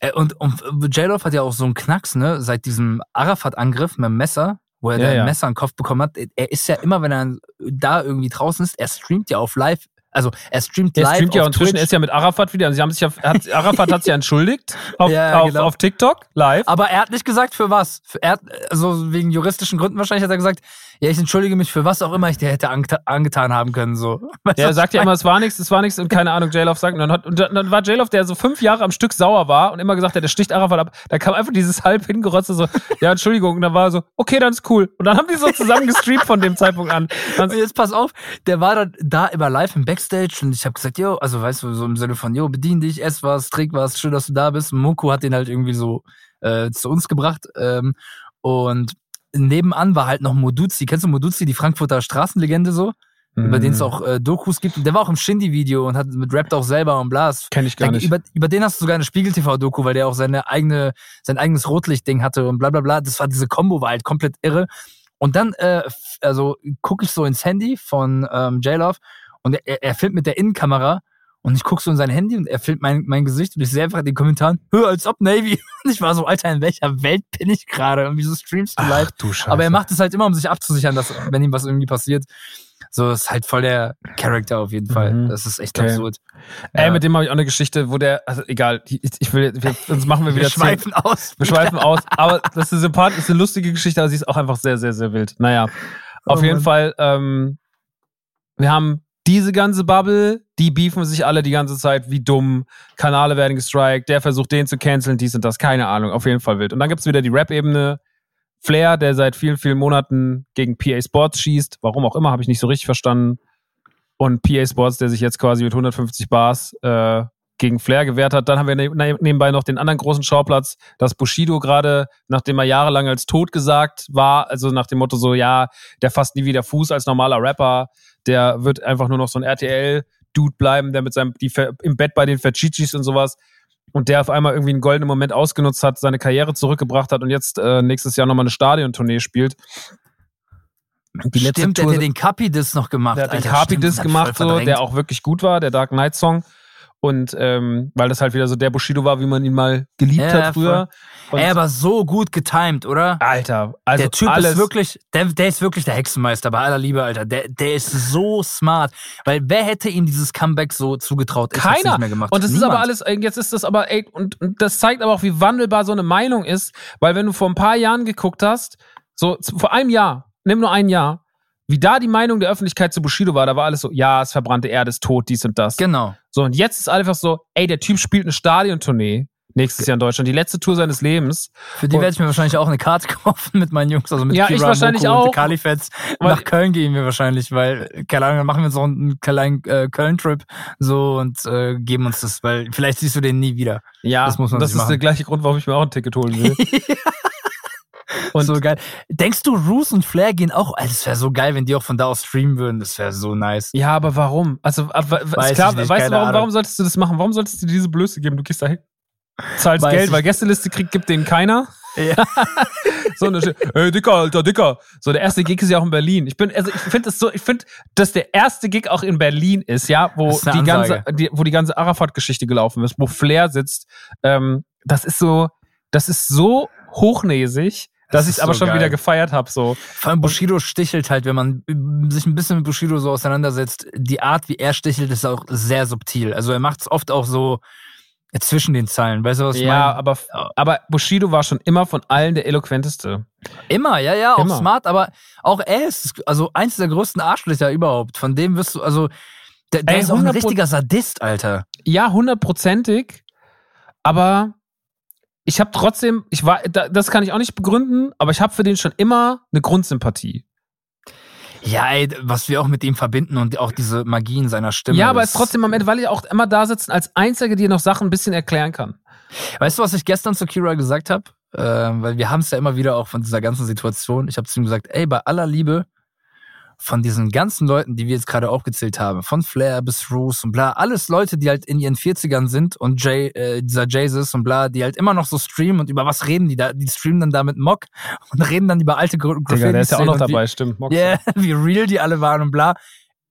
Äh, Und, und J-Love hat ja auch so einen Knacks, ne? Seit diesem Arafat-Angriff mit dem Messer, wo er Ja, ein ja. Messer in den Kopf bekommen hat. Er ist ja immer, wenn er da irgendwie draußen ist, er streamt ja auf live. Also er streamt live streamt ja auf inzwischen, er ist ja mit Arafat wieder. Sie haben sich ja, hat, Arafat hat sich ja entschuldigt auf, Ja, auf, genau. auf TikTok live. Aber er hat nicht gesagt, für was. Er hat, also wegen juristischen Gründen wahrscheinlich hat er gesagt, ja, ich entschuldige mich für was auch immer ich dir hätte angeta angetan haben können. So. Weißt du, Er sagt ja immer, es war nichts, es war nichts und keine Ahnung, J-Love sagt. Und dann, hat, und dann dann war J-Love, der so fünf Jahre am Stück sauer war und immer gesagt hat, der sticht Arafat ab. Da kam einfach dieses halb hingerotzte so, ja, Entschuldigung. Und dann war er so, okay, dann ist cool. Und dann haben die so zusammen gestreamt von dem Zeitpunkt an. Dann, Und jetzt pass auf, der war dann da immer live im Backstage Backstage und ich habe gesagt, yo, also weißt du, so im Sinne von, yo, bedien dich, ess was, trink was, schön, dass du da bist. Moko hat den halt irgendwie so äh, zu uns gebracht. Ähm, und nebenan war halt noch Moduzi. Kennst du Moduzi, die Frankfurter Straßenlegende so? Über den es Mhm. auch äh, Dokus gibt. Und der war auch im Shindy-Video und hat mit rappt auch selber und Blas. Kenn ich gar nicht. Über, über den hast du sogar eine Spiegel-TV-Doku, weil der auch seine eigene, sein eigenes Rotlicht-Ding hatte und bla bla bla. Das war diese Combo, war halt komplett irre. Und dann, äh, also gucke ich so ins Handy von ähm, J-Love und er, er filmt mit der Innenkamera und ich gucke so in sein Handy und er filmt mein, mein Gesicht und ich sehe einfach in den Kommentaren, hör als ob Navy. Und ich war so, Alter, in welcher Welt bin ich gerade? Und wieso streamst du live? du Scheiße. Aber er macht es halt immer, um sich abzusichern, dass, wenn ihm was irgendwie passiert. So ist halt voll der Charakter auf jeden Fall. Mhm. Das ist echt Okay. absurd. Ey, Ja. mit dem habe ich auch eine Geschichte, wo der, also egal, ich, will, wir, sonst machen wir wieder Wir zehn- schweifen aus. Wir schweifen aus. Aber das ist eine sympathisch, ist eine lustige Geschichte, aber sie ist auch einfach sehr, sehr, sehr wild. Naja, auf Oh jeden Mann. Fall, ähm, wir haben diese ganze Bubble, die beefen sich alle die ganze Zeit, wie dumm. Kanale werden gestrikt, der versucht den zu canceln, dies und das, keine Ahnung, auf jeden Fall wild. Und dann gibt's wieder die Rap-Ebene. Flair, der seit vielen, vielen Monaten gegen PA Sports schießt, warum auch immer, habe ich nicht so richtig verstanden. Und PA Sports, der sich jetzt quasi mit 150 Bars äh, gegen Flair gewehrt hat. Dann haben wir ne ne- nebenbei noch den anderen großen Schauplatz, dass Bushido gerade, nachdem er jahrelang als tot gesagt war, also nach dem Motto so, ja, der fasst nie wieder Fuß als normaler Rapper, der wird einfach nur noch so ein RTL-Dude bleiben, der mit seinem, die im Bett bei den Verchichis und sowas und der auf einmal irgendwie einen goldenen Moment ausgenutzt hat, seine Karriere zurückgebracht hat und jetzt äh, nächstes Jahr nochmal eine Stadiontournee spielt. Die letzte Stimmt, der Tour- hat ja den Capi-Diss noch gemacht. der hat den Alter, ich gemacht, so, der auch wirklich gut war, der Dark Knight Song. Und ähm, weil das halt wieder so der Bushido war, wie man ihn mal geliebt Ja, hat früher. Und Ey, aber so gut getimed, oder? Alter, also der Typ alles, ist wirklich, der, der ist wirklich der Hexenmeister, bei aller Liebe, Alter. Der, der ist so smart. Weil wer hätte ihm dieses Comeback so zugetraut? Ich keiner. nicht mehr gemacht. Und das ist Niemand. aber alles, jetzt ist das aber, ey, und, und das zeigt aber auch, wie wandelbar so eine Meinung ist, weil wenn du vor ein paar Jahren geguckt hast, so vor einem Jahr, nimm nur ein Jahr, wie da die Meinung der Öffentlichkeit zu Bushido war, da war alles so, ja, es verbrannte Erde ist tot, dies und das. Genau. So, und jetzt ist einfach so, ey, der Typ spielt eine Stadiontournee nächstes Jahr in Deutschland, die letzte Tour seines Lebens. Für die Und- werde ich mir wahrscheinlich auch eine Karte kaufen mit meinen Jungs, also mit Ja, Kira, ich wahrscheinlich Moko auch. und Kalifets. Weil- Nach Köln gehen wir wahrscheinlich, weil, keine Ahnung, dann machen wir so einen kleinen äh, Köln-Trip so und äh, geben uns das, weil vielleicht siehst du den nie wieder. Ja, Das muss man das ist machen. der gleiche Grund, warum ich mir auch ein Ticket holen will. Und- so geil. Denkst du, Roos und Flair gehen auch? Alter, das wäre so geil, wenn die auch von da aus streamen würden. Das wäre so nice. ja, aber warum? Also, aber, Weiß ist klar, ich nicht, weißt du, warum, warum solltest du das machen? Warum solltest du dir diese Blöße geben? Du gehst da hin, zahlst Weiß Geld, ich weil Gästeliste kriegt, gibt denen keiner. Ja. So eine, ey, Dicker, Alter, Dicker. So, der erste Gig ist ja auch in Berlin. Ich bin, also, ich finde es so, ich finde, dass der erste Gig auch in Berlin ist, ja, wo ist die ganze, die, wo die ganze Arafat-Geschichte gelaufen ist, wo Flair sitzt. Ähm, das ist so, das ist so hochnäsig, dass Das ich es aber so schon geil. wieder gefeiert habe, so. Vor allem Bushido stichelt halt, wenn man äh, sich ein bisschen mit Bushido so auseinandersetzt. Die Art, wie er stichelt, ist auch sehr subtil. Also er macht es oft auch so ja, zwischen den Zeilen. Weißt du, was ich Ja, meine? aber, aber Bushido war schon immer von allen der eloquenteste. Immer, ja, ja, auch Immer. smart, aber auch er ist also eins der größten Arschlöcher überhaupt. Von dem wirst du, also, der, der Ey, ist auch ein 100%. richtiger Sadist, Alter. Ja, hundertprozentig, aber ich habe trotzdem, ich war, da- das kann ich auch nicht begründen, aber ich habe für den schon immer eine Grundsympathie. Ja, ey, was wir auch mit ihm verbinden und auch diese Magie in seiner Stimme. ja, aber es ist trotzdem am Ende, weil ich auch immer da sitzen als Einzige, die noch Sachen ein bisschen erklären kann. Weißt du, was ich gestern zu Kira gesagt habe? Äh, weil wir haben es ja immer wieder auch von dieser ganzen Situation. Ich habe zu ihm gesagt, ey, bei aller Liebe, von diesen ganzen Leuten, die wir jetzt gerade aufgezählt haben, von Flair bis Roos und bla, alles Leute, die halt in ihren 40ern sind und Jay, äh, dieser Jesus und bla, die halt immer noch so streamen und über was reden die da? Die streamen dann da mit Mock und reden dann über alte Gra Digga, der ist ja auch noch und wie- dabei, stimmt. Mox. Ja, wie real die alle waren und bla.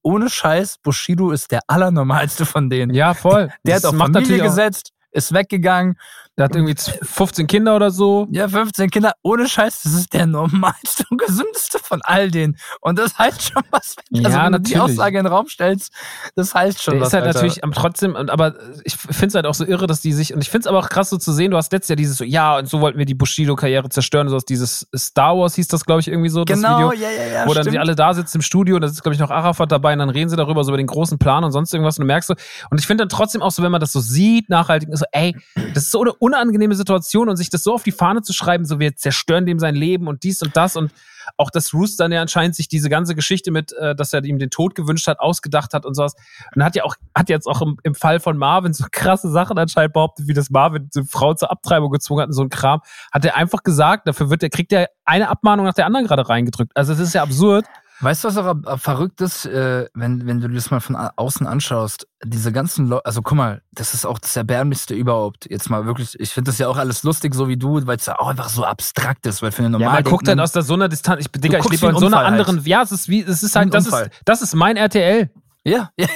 Ohne Scheiß, Bushido ist der allernormalste von denen. Ja, voll. Der Das hat auf macht Familie gesetzt, ist weggegangen. Der hat irgendwie 15 Kinder oder so. Ja, 15 Kinder. Ohne Scheiß, das ist der normalste und gesündeste von all denen. Und das heißt schon was. Ja, also, wenn du die. Aussage in den Raum stellst, das heißt schon Der was. ist halt Alter. natürlich am trotzdem, aber ich finde es halt auch so irre, dass die sich, und ich finde es aber auch krass so zu sehen, du hast letztes Jahr dieses so, ja, und so wollten wir die Bushido-Karriere zerstören, so aus dieses Star Wars hieß das, glaube ich, irgendwie so, das Genau, Video. ja, ja, ja. wo dann sie stimmt. alle da sitzen im Studio und da ist, glaube ich, noch Arafat dabei und dann reden sie darüber, so über den großen Plan und sonst irgendwas und du merkst so, und ich finde dann trotzdem auch so, wenn man das so sieht, nachhaltig, ist so, ey, das ist so eine unangenehme Situation und sich das so auf die Fahne zu schreiben, so wir zerstören dem sein Leben und dies und das und auch, dass Roos dann ja anscheinend sich diese ganze Geschichte mit, äh, dass er ihm den Tod gewünscht hat, ausgedacht hat und sowas. Und hat ja auch, hat jetzt auch im, im Fall von Marvin so krasse Sachen anscheinend behauptet, wie das Marvin die Frau zur Abtreibung gezwungen hat und so ein Kram. Hat er einfach gesagt, dafür wird er, kriegt er eine Abmahnung nach der anderen gerade reingedrückt. Also es ist ja absurd. Weißt du, was auch verrückt ist, äh, wenn, wenn du das mal von außen anschaust? Diese ganzen Leute, also guck mal, das ist auch das Erbärmlichste überhaupt. Jetzt mal wirklich, ich finde das ja auch alles lustig, so wie du, weil es ja auch einfach so abstrakt ist, weil für einen Ja, normal man guckt halt aus der so einer Distanz. Ich, Digga, ich lebe in so einer anderen. halt. Ja, es ist wie, es ist halt, das Unfall. ist, das ist mein RTL. Ja, ja,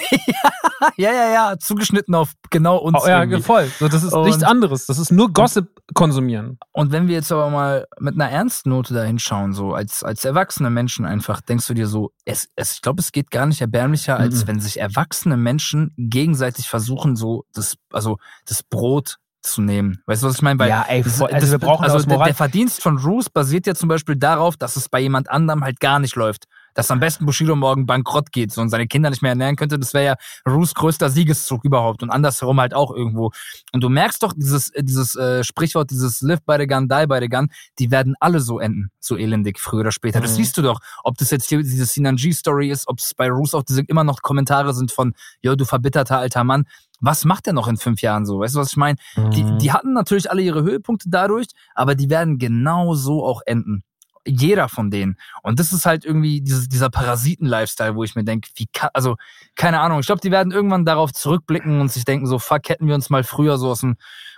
ja, ja, ja, zugeschnitten auf genau uns. Oh, ja, irgendwie. voll. So, das ist Und- nichts anderes. Das ist nur Gossip konsumieren. Und wenn wir jetzt aber mal mit einer ernsten Note da hinschauen, so als, als erwachsene Menschen einfach, denkst du dir so, es, es, ich glaube, es geht gar nicht erbärmlicher, als Mhm. wenn sich erwachsene Menschen gegenseitig versuchen, so das, also das Brot zu nehmen. Weißt du, was ich meine? Weil Ja, ey, das. Also wir brauchen also der, der Verdienst von Roos basiert ja zum Beispiel darauf, dass es bei jemand anderem halt gar nicht läuft. Dass am besten Bushido morgen bankrott geht so, und seine Kinder nicht mehr ernähren könnte, das wäre ja Roos größter Siegeszug überhaupt und andersherum halt auch irgendwo. Und du merkst doch dieses, äh, dieses äh, Sprichwort, dieses Live by the gun, die by the gun, die werden alle so enden, so elendig, früher oder später. Das Mhm. siehst du doch. Ob das jetzt hier diese Sinanji-Story ist, ob es bei Roos auch diese immer noch Kommentare sind von, yo, du verbitterter alter Mann. Was macht der noch in fünf Jahren so? Weißt du, was ich meine? Die, Mhm. die hatten natürlich alle ihre Höhepunkte dadurch, aber die werden genau so auch enden. Jeder von denen. Und das ist halt irgendwie dieses, dieser Parasiten-Lifestyle, wo ich mir denke, wie kann, also, keine Ahnung. Ich glaube, die werden irgendwann darauf zurückblicken und sich denken, so, fuck, hätten wir uns mal früher so aus dem,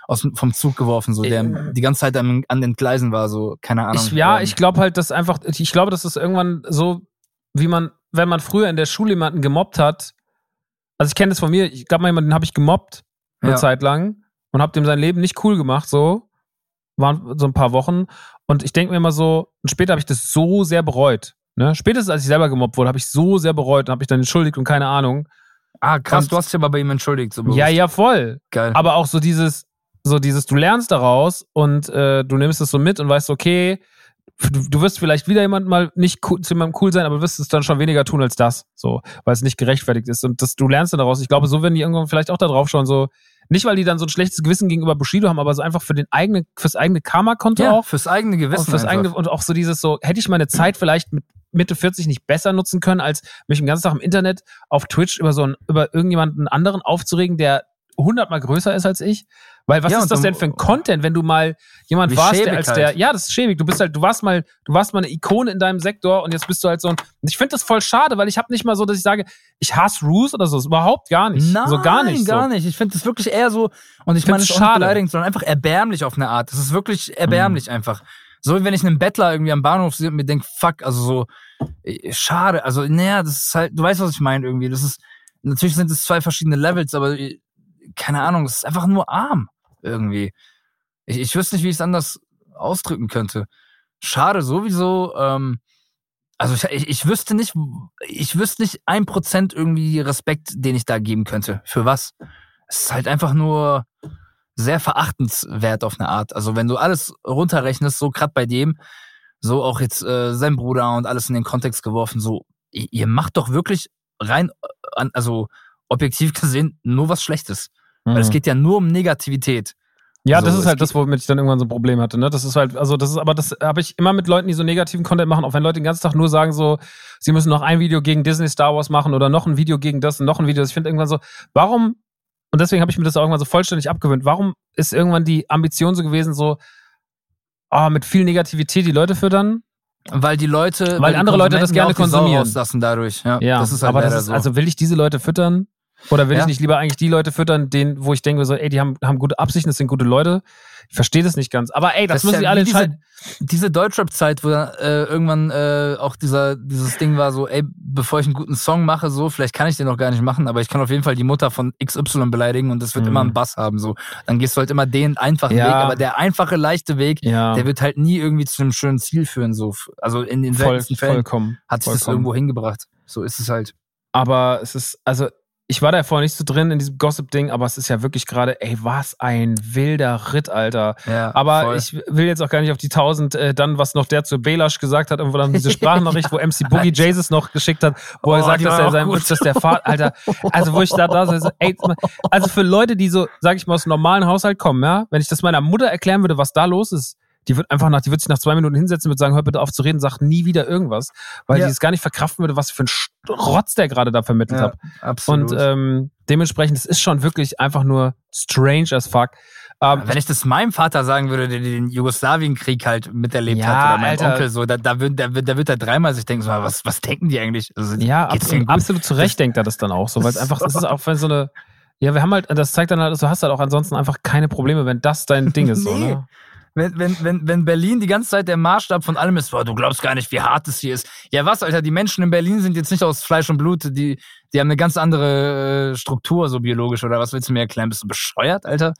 aus dem, vom Zug geworfen, so, der die ganze Zeit an, an den Gleisen war, so, keine Ahnung. Ich, ja, Ähm, ich glaube halt, dass einfach, ich glaube, dass es irgendwann so, wie man, wenn man früher in der Schule jemanden gemobbt hat, also ich kenne das von mir, ich glaube mal jemanden den habe ich gemobbt eine Ja. Zeit lang und habe dem sein Leben nicht cool gemacht, so, waren so ein paar Wochen und ich denke mir immer so, und später habe ich das so sehr bereut, ne, spätestens als ich selber gemobbt wurde, habe ich so sehr bereut und habe mich dann entschuldigt und keine Ahnung. Ah, krass, und- du hast dich aber bei ihm entschuldigt, so bewusst. Ja, ja, voll. Geil. Aber auch so dieses, so dieses, du lernst daraus und äh, du nimmst es so mit und weißt, okay, du, du wirst vielleicht wieder jemand mal nicht cool, zu jemandem cool sein, aber wirst es dann schon weniger tun als das, so, weil es nicht gerechtfertigt ist. Und das, du lernst dann daraus. Ich glaube, so werden die irgendwann vielleicht auch da drauf schauen, so, nicht weil die dann so ein schlechtes Gewissen gegenüber Bushido haben, aber so einfach für den eigenen, fürs eigene Karma-Konto ja, auch. fürs eigene Und, Gewissen. fürs einfach. eigene, und auch so dieses so, hätte ich meine Zeit vielleicht mit Mitte 40 nicht besser nutzen können, als mich den ganzen Tag im Internet auf Twitch über so einen, über irgendjemanden anderen aufzuregen, der hundertmal größer ist als ich. Weil was Ja, ist das denn für ein Content, wenn du mal jemand warst, der als halt. der, ja, das ist schäbig. Du bist halt, du warst mal, du warst mal eine Ikone in deinem Sektor und jetzt bist du halt so ein. Ich finde das voll schade, weil ich habe nicht mal so, dass ich sage, ich hasse Roos oder so. Das ist überhaupt gar nicht. Nein, so gar nicht. gar so. nicht. Ich finde das wirklich eher so, und ich Find's meine, es ist schade. beleidigend, sondern einfach erbärmlich auf eine Art. Das ist wirklich erbärmlich Mhm. einfach. So wie wenn ich einen Bettler irgendwie am Bahnhof sehe und mir denke, fuck, also so, äh, schade. Also, naja, das ist halt, du weißt, was ich meine irgendwie. Das ist, natürlich sind es zwei verschiedene Levels, aber äh, keine Ahnung, es ist einfach nur arm irgendwie. Ich, ich wüsste nicht, wie ich es anders ausdrücken könnte. Schade sowieso. Ähm, also ich, ich, wüsste nicht, ich wüsste nicht ein Prozent irgendwie Respekt, den ich da geben könnte. Für was? Es ist halt einfach nur sehr verachtenswert auf eine Art. Also wenn du alles runterrechnest, so gerade bei dem, so auch jetzt äh, sein Bruder und alles in den Kontext geworfen, so ihr, macht doch wirklich rein, äh, also objektiv gesehen nur was Schlechtes. Weil es Mhm. geht ja nur um Negativität. Ja, Also, das ist halt das, womit ich dann irgendwann so ein Problem hatte. Ne? Das ist halt, also das ist, aber das habe ich immer mit Leuten, die so negativen Content machen, auch wenn Leute den ganzen Tag nur sagen so, sie müssen noch ein Video gegen Disney Star Wars machen oder noch ein Video gegen das und noch ein Video. Ich finde irgendwann so, warum, und deswegen habe ich mir das auch irgendwann so vollständig abgewöhnt, warum ist irgendwann die Ambition so gewesen, so, ah, mit viel Negativität die Leute füttern? Weil die Leute, Weil die andere Leute das gerne konsumieren. rauslassen dadurch. Ja, Ja, das ist halt aber das ist, so. also will ich diese Leute füttern? Oder will Ja. ich nicht lieber eigentlich die Leute füttern, denen, wo ich denke, so, ey, die haben, haben gute Absichten, das sind gute Leute. Ich verstehe das nicht ganz. Aber ey, das, ist müssen ja sie alle wie diese, entscheiden. diese Deutschrap-Zeit, wo dann, äh, irgendwann äh, auch dieser, dieses Ding war so, ey, bevor ich einen guten Song mache, so, vielleicht kann ich den noch gar nicht machen, aber ich kann auf jeden Fall die Mutter von XY beleidigen und das wird Mhm. immer einen Bass haben. so. Dann gehst du halt immer den einfachen Ja. Weg, aber der einfache, leichte Weg, Ja. der wird halt nie irgendwie zu einem schönen Ziel führen. so. Also in den Voll, seltensten Fällen vollkommen. hat sich das vollkommen. irgendwo hingebracht. So ist es halt. Aber es ist, also ich war da vorher nicht so drin in diesem Gossip-Ding, aber es ist ja wirklich gerade, ey, was ein wilder Ritt, Alter. Ja, aber voll. ich will jetzt auch gar nicht auf die tausend, äh, dann, was noch der zu Belasch gesagt hat, irgendwo dann diese Sprachnachricht, wo MC Boogie Jesus noch geschickt hat, wo er Oh, sagt, die dass er sein, gut. dass der Vater, Alter, also wo ich da da so, ey, also für Leute, die so, sag ich mal, aus einem normalen Haushalt kommen, ja, wenn ich das meiner Mutter erklären würde, was da los ist, die wird einfach nach, die wird sich nach zwei Minuten hinsetzen und wird sagen, hör bitte auf zu reden, sag nie wieder irgendwas, weil Ja. die es gar nicht verkraften würde, was für ein Rotz der gerade da vermittelt Ja, hat. absolut. Und ähm, dementsprechend, es ist schon wirklich einfach nur strange as fuck. Ähm, Wenn ich das meinem Vater sagen würde, der den Jugoslawienkrieg halt miterlebt Ja, hat, oder meinem Alter. Onkel so, da, da, wird, da, wird, da wird er dreimal sich denken, so, was, was denken die eigentlich? Also, ja, absolut, absolut zu Recht denkt er das dann auch so, weil es einfach, das ist auch wenn so eine, ja, wir haben halt, das zeigt dann halt, du hast halt auch ansonsten einfach keine Probleme, wenn das dein Ding ist, so, Nee. ne? Wenn, wenn, wenn, wenn Berlin die ganze Zeit der Maßstab von allem ist, boah, du glaubst gar nicht, wie hart es hier ist. Ja, was, Alter, die Menschen in Berlin sind jetzt nicht aus Fleisch und Blut, die, die haben eine ganz andere äh, Struktur, so biologisch, oder was willst du mir erklären? Bist du bescheuert, Alter?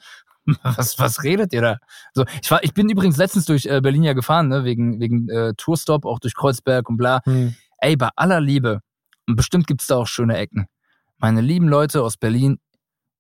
Was, was redet ihr da? So, ich, war, ich bin übrigens letztens durch äh, Berlin ja gefahren, ne, wegen, wegen äh, Tourstop, auch durch Kreuzberg und bla. Hm. Ey, bei aller Liebe, und bestimmt gibt's da auch schöne Ecken. Meine lieben Leute aus Berlin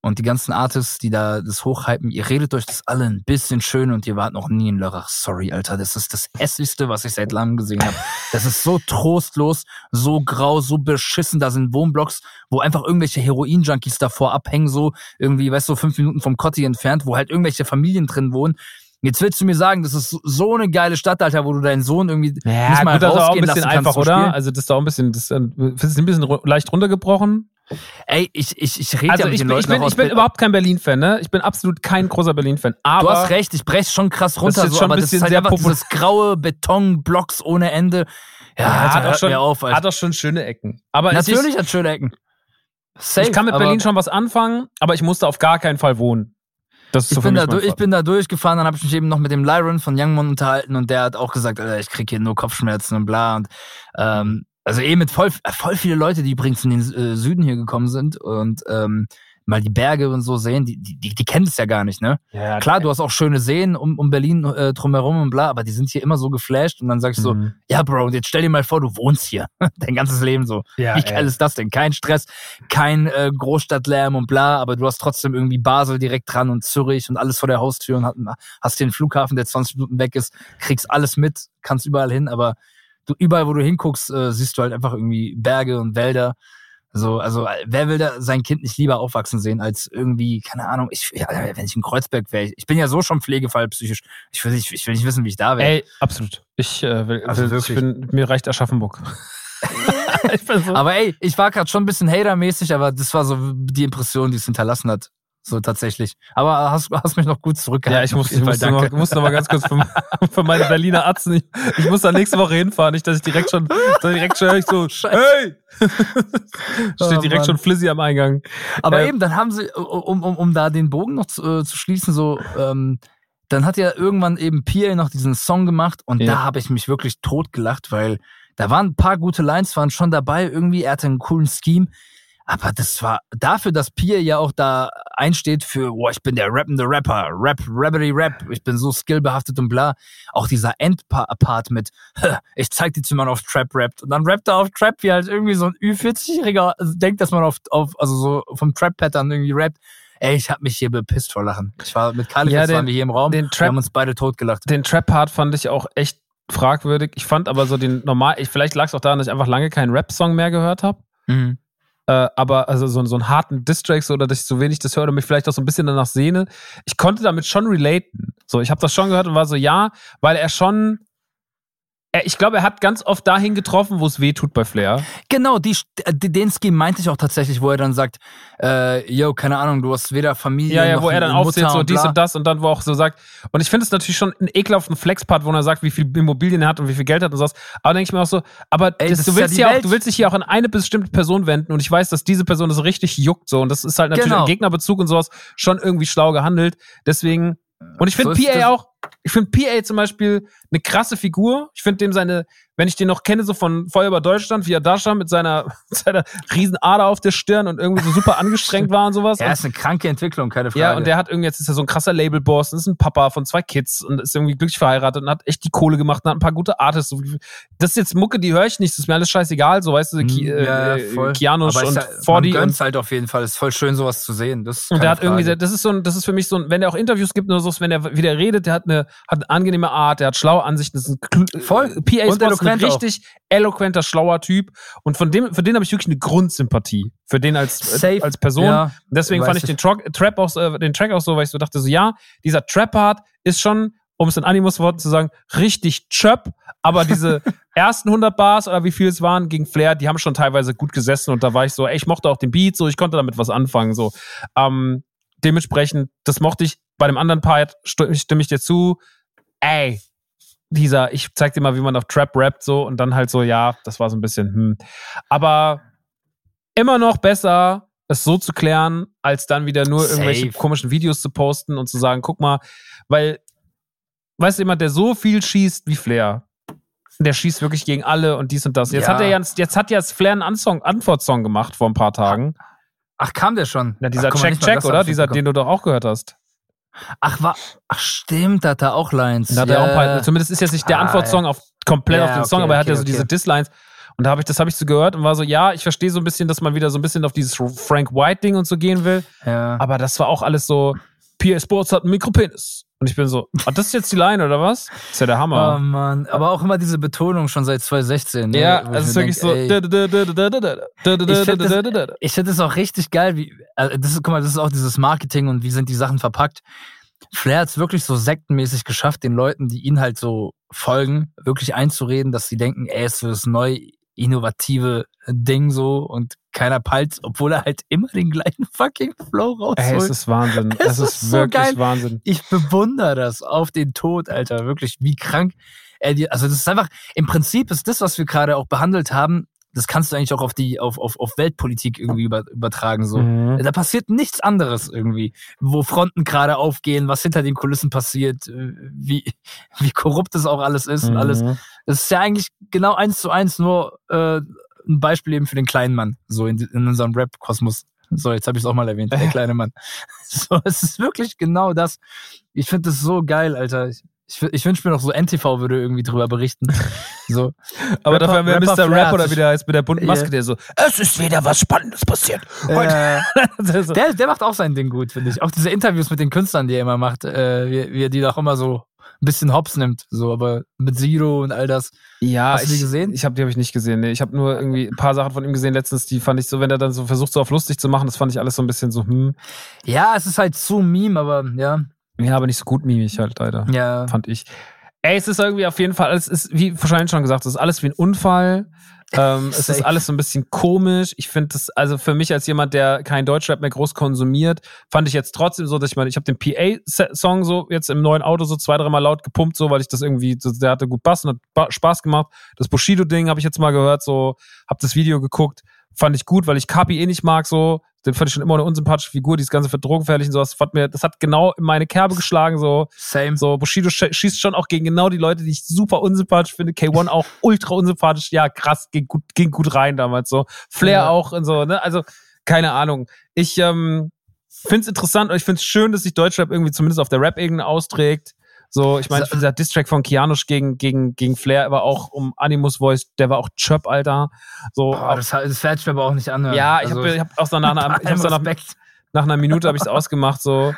und die ganzen Artists, die da das hochhypen, ihr redet euch das alle ein bisschen schön und ihr wart noch nie in Lörrach. Sorry, Alter, das ist das hässlichste, was ich seit langem gesehen habe. Das ist so trostlos, so grau, so beschissen. Da sind Wohnblocks, wo einfach irgendwelche Heroin-Junkies davor abhängen, so irgendwie, weißt du, so fünf Minuten vom Cotti entfernt, wo halt irgendwelche Familien drin wohnen. Jetzt willst du mir sagen, das ist so- eine geile Stadt, Alter, wo du deinen Sohn irgendwie Ja, nicht mal gut, das ist auch ein bisschen einfach, oder? Also das ist auch ein bisschen, das ist ein bisschen leicht runtergebrochen. Ey, ich, ich, ich rede Also ja mit ich den bin, Leuten ich bin, ich bin überhaupt kein Berlin-Fan, ne? Ich bin absolut kein großer Berlin-Fan. Aber Du hast recht, ich brech's schon krass runter, so, schon ein aber das ist halt sehr einfach dieses graue Betonblocks ohne Ende. Ja, Ja, Alter, hat, auch schon, auf, hat auch schon schöne Ecken. Aber Natürlich ist, hat schöne Ecken. Safe, ich kann mit Berlin schon was anfangen, aber ich musste auf gar keinen Fall wohnen. Ich so für bin, da, ich bin da durchgefahren, dann habe ich mich eben noch mit dem Lyron von Youngmon unterhalten und der hat auch gesagt, Alter, ich krieg hier nur Kopfschmerzen und bla. Und, ähm, also eben mit voll, voll viele Leute, die übrigens in den äh, Süden hier gekommen sind und ähm, mal die Berge und so sehen, die, die, die, kennen es ja gar nicht, ne? ja, Klar, du hast auch schöne Seen um, um Berlin äh, drumherum und bla, aber die sind hier immer so geflasht und dann sag ich so, Mhm. ja Bro, und jetzt stell dir mal vor, du wohnst hier dein ganzes Leben so. Ja, Wie geil ist das denn? Kein Stress, kein äh, Großstadtlärm und bla, aber du hast trotzdem irgendwie Basel direkt dran und Zürich und alles vor der Haustür und hat- hast den Flughafen, der 20 Minuten weg ist, kriegst alles mit, kannst überall hin, aber du überall, wo du hinguckst, äh, siehst du halt einfach irgendwie Berge und Wälder. So, also äh, wer will da sein Kind nicht lieber aufwachsen sehen als irgendwie, keine Ahnung, ich, ja, wenn ich in Kreuzberg wäre, ich bin ja so schon Pflegefall psychisch. Ich will nicht, ich will nicht wissen, wie ich da wäre. Ey, absolut. Ich, äh, will, Also will, ich bin, mir reicht Aschaffenburg. so. Aber ey, ich war gerade schon ein bisschen hatermäßig, aber das war so die Impression, die es hinterlassen hat. So tatsächlich. Aber hast, hast mich noch gut zurückgehalten. Ja, ich muss, ich jeden Fall, musste, noch, musste noch mal ganz kurz für, für meine Berliner Atzen. Ich, ich muss da nächste Woche hinfahren, nicht, dass ich direkt schon, direkt schon ich so, hey! Steht Oh, direkt Mann. schon Flizzy am Eingang. Aber Äh, eben, dann haben sie, um, um, um da den Bogen noch zu, äh, zu schließen, so, ähm, dann hat ja irgendwann eben PA noch diesen Song gemacht und Ja. da habe ich mich wirklich totgelacht, weil da waren ein paar gute Lines, waren schon dabei irgendwie, er hatte einen coolen Scheme. Aber das war dafür, dass Pia ja auch da einsteht für, boah, ich bin der rappende Rapper, Rap, Rappity Rap, ich bin so skillbehaftet und bla. Auch dieser Endpart mit, "Hä, ich zeig dir, wie man auf Trap rappt. Und dann rappt er auf Trap, wie halt irgendwie so ein Ü40-Jähriger denkt, dass man auf, auf, also so vom Trap-Pattern irgendwie rappt. Ey, ich hab mich hier bepisst vor Lachen. Ich war mit Kali, Ja, den- waren wir hier im Raum, den wir Trap- haben uns beide totgelacht. Den Trap-Part fand ich auch echt fragwürdig. Ich fand aber so den normal, ich, vielleicht lag es auch daran, dass ich einfach lange keinen Rap-Song mehr gehört habe. Mhm. Äh, aber also so, so einen harten Distrack so, oder dass ich so wenig das höre oder mich vielleicht auch so ein bisschen danach sehne. Ich konnte damit schon relaten. So, ich habe das schon gehört und war so, ja, weil er schon. Er, ich glaube, er hat ganz oft dahin getroffen, wo es weh tut bei Flair. Genau, die, die, den Scheme meinte ich auch tatsächlich, wo er dann sagt, äh, yo, keine Ahnung, du hast weder Familie Ja, ja, noch wo er dann aufzählt, so dies bla. und das und dann, wo auch so sagt. Und ich finde es natürlich schon einen ekelhaften Flexpart, wo er sagt, wie viel Immobilien er hat und wie viel Geld er hat und sowas. Aber denke ich mir auch so, aber Ey, das, das du willst ja auch, du willst dich hier auch an eine bestimmte Person wenden und ich weiß, dass diese Person das richtig juckt so und das ist halt natürlich Genau. im Gegnerbezug und sowas schon irgendwie schlau gehandelt. Deswegen und ich finde So PA auch, ich finde PA zum Beispiel eine krasse Figur. Ich finde dem seine, wenn ich den noch kenne, so von Feuer über Deutschland, wie er da stand mit seiner, mit seiner riesen Ader auf der Stirn und irgendwie so super angestrengt war und sowas. Ja, ist eine kranke Entwicklung, keine Frage. ja, und der hat irgendwie, jetzt ist er so ein krasser Labelboss und ist ein Papa von zwei Kids und ist irgendwie glücklich verheiratet und hat echt die Kohle gemacht und hat ein paar gute Artists. Das ist jetzt Mucke, die höre ich nicht, das ist mir alles scheißegal, so weißt du, Ki, Mhm, ja, äh, voll. Kianusch Aber und ja, man Fordi gönnt's halt auf jeden Fall. Ist voll schön, sowas zu sehen. Das und der hat irgendwie, Frage. sehr- das ist so ein, das ist für mich so ein, wenn er auch Interviews gibt, nur so, wenn er wieder redet, der hat eine, hat eine angenehme Art, der hat schlaue Ansichten, ist ein Voll. äh, PA Und eloquent auch. richtig eloquenter, schlauer Typ. Und von dem, für den habe ich wirklich eine Grundsympathie. Für den als, Safe. als Person. Ja, Deswegen fand ich den Track, Trap auch, so- äh, den Track auch so, weil ich so dachte, so ja, dieser Trap-Part ist schon, um es in Animus-Worten zu sagen, richtig chöp, aber diese ersten 100 Bars oder wie viel es waren gegen Flair, die haben schon teilweise gut gesessen und da war ich so, ey, ich mochte auch den Beat, so, ich konnte damit was anfangen, so. Ähm, dementsprechend, das mochte ich. Bei dem anderen Part stimme ich dir zu, ey, dieser, ich zeig dir mal, wie man auf Trap rappt, so, und dann halt so, ja, das war so ein bisschen, hm. Aber immer noch besser, es so zu klären, als dann wieder nur Safe. irgendwelche komischen Videos zu posten und zu sagen, guck mal, weil, weißt du, jemand, der so viel schießt wie Flair, der schießt wirklich gegen alle und dies und das. Jetzt Ja. hat er ja, jetzt hat ja Flair einen Antwortsong gemacht vor ein paar Tagen. Ach, kam der schon? Ja, dieser Ach, guck mal, Check nicht mal Check, das oder? hab Dieser, den du doch auch gehört hast. Ach, war, ach, stimmt, da hat er auch Lines. Da hat er auch paar, zumindest ist jetzt nicht der Ah, Antwortsong auf, komplett Ja, auf den okay, Song, aber er hat ja okay, so okay. diese Dislines. Und da habe ich, das habe ich so gehört und war so, ja, ich verstehe so ein bisschen, dass man wieder so ein bisschen auf dieses Frank White-Ding und so gehen will. Ja. Aber das war auch alles so, PA Sports hat einen Mikropenis. Und ich bin so, ah, das ist jetzt die Line, oder was? ist ja der Oh Hammer. Mann, aber auch immer diese Betonung schon seit 2016. Ne? ja, ich es ist wirklich denk, so. ey, Ich finde es auch richtig geil, wie, also das ist, guck mal, das ist auch dieses Marketing und wie sind die Sachen verpackt. Flair hat es wirklich so sektenmäßig geschafft, den Leuten, die ihn halt so folgen, wirklich einzureden, dass sie denken, er ist für das neu innovative Ding so und keiner peilt, obwohl er halt immer den gleichen fucking Flow rausholt. Ey, es ist Wahnsinn. Es Es ist ist so wirklich geil. Wahnsinn. ich bewundere das auf den Tod, Alter. Wirklich, wie krank also das ist einfach, im Prinzip ist das, was wir gerade auch behandelt haben, das kannst du eigentlich auch auf die, auf, auf, auf Weltpolitik irgendwie über, übertragen, so. Mhm. Da passiert nichts anderes irgendwie, wo Fronten gerade aufgehen, was hinter den Kulissen passiert, wie, wie korrupt das auch alles ist und alles. Mhm. Das ist ja eigentlich genau eins zu eins nur äh, ein Beispiel eben für den kleinen Mann, so in, in unserem Rap-Kosmos. So, jetzt habe ich es auch mal erwähnt, der kleine Mann. So, es ist wirklich genau das. Ich finde das so geil, Alter. Ich, ich, ich wünsche mir noch so NTV würde irgendwie drüber berichten. So. Aber Rapper- dafür haben wir Rapper Mr. Flair Rap oder sich- wie der heißt mit der bunten Maske, Ja. der so, es ist wieder was Spannendes passiert. Äh, der, der macht auch sein Ding gut, finde ich. Auch diese Interviews mit den Künstlern, die er immer macht, äh, wie, wie er die doch immer so bisschen hops nimmt. So, aber mit Zero und all das. Ja, Hast du die ich, gesehen? Ich habe die habe ich nicht gesehen. Nee, ich habe nur irgendwie ein paar Sachen von ihm gesehen letztens, die fand ich so, wenn er dann so versucht so auf lustig zu machen, das fand ich alles so ein bisschen so hm. Ja, es ist halt zu Meme, aber ja. Ja, aber nicht so gut mimig halt leider. Ja. Fand ich. Ey, es ist irgendwie auf jeden Fall, alles ist, wie wahrscheinlich schon gesagt, es ist alles wie ein Unfall. Ähm, es ist alles so ein bisschen komisch. Ich finde das, also für mich als jemand, der kein Deutschrap mehr groß konsumiert, fand ich jetzt trotzdem so, dass ich meine, ich habe den PA-Song so jetzt im neuen Auto so zwei, dreimal laut gepumpt, so, weil ich das irgendwie, so, der hatte gut Bass und hat Spaß gemacht. Das Bushido-Ding habe ich jetzt mal gehört, so, hab das Video geguckt, fand ich gut, weil ich Kapi eh nicht mag, so. Den fand ich schon immer eine unsympathische Figur, dieses ganze Verdrohgefährlich und sowas. Das hat mir, das hat genau in meine Kerbe geschlagen, so. Same. So, Bushido sch- schießt schon auch gegen genau die Leute, die ich super unsympathisch finde. K1 auch ultra unsympathisch. Ja, krass, ging gut, ging gut rein damals so. Flair Ja. auch und so, ne? Also, keine Ahnung. Ich ähm, finde es interessant und ich finde es schön, dass sich Deutschrap irgendwie zumindest auf der Rap-Ebene austrägt. So, ich meine, dieser Distrack von Kianusch gegen, gegen, gegen Flair war auch um Animus Voice, der war auch Chöp, Alter. So, Boah, das, das werde ich mir aber auch nicht anhören. ja, ich Also, habe ich hab auch so nach einer, ich dann nach, nach einer Minute habe ich es ausgemacht, so.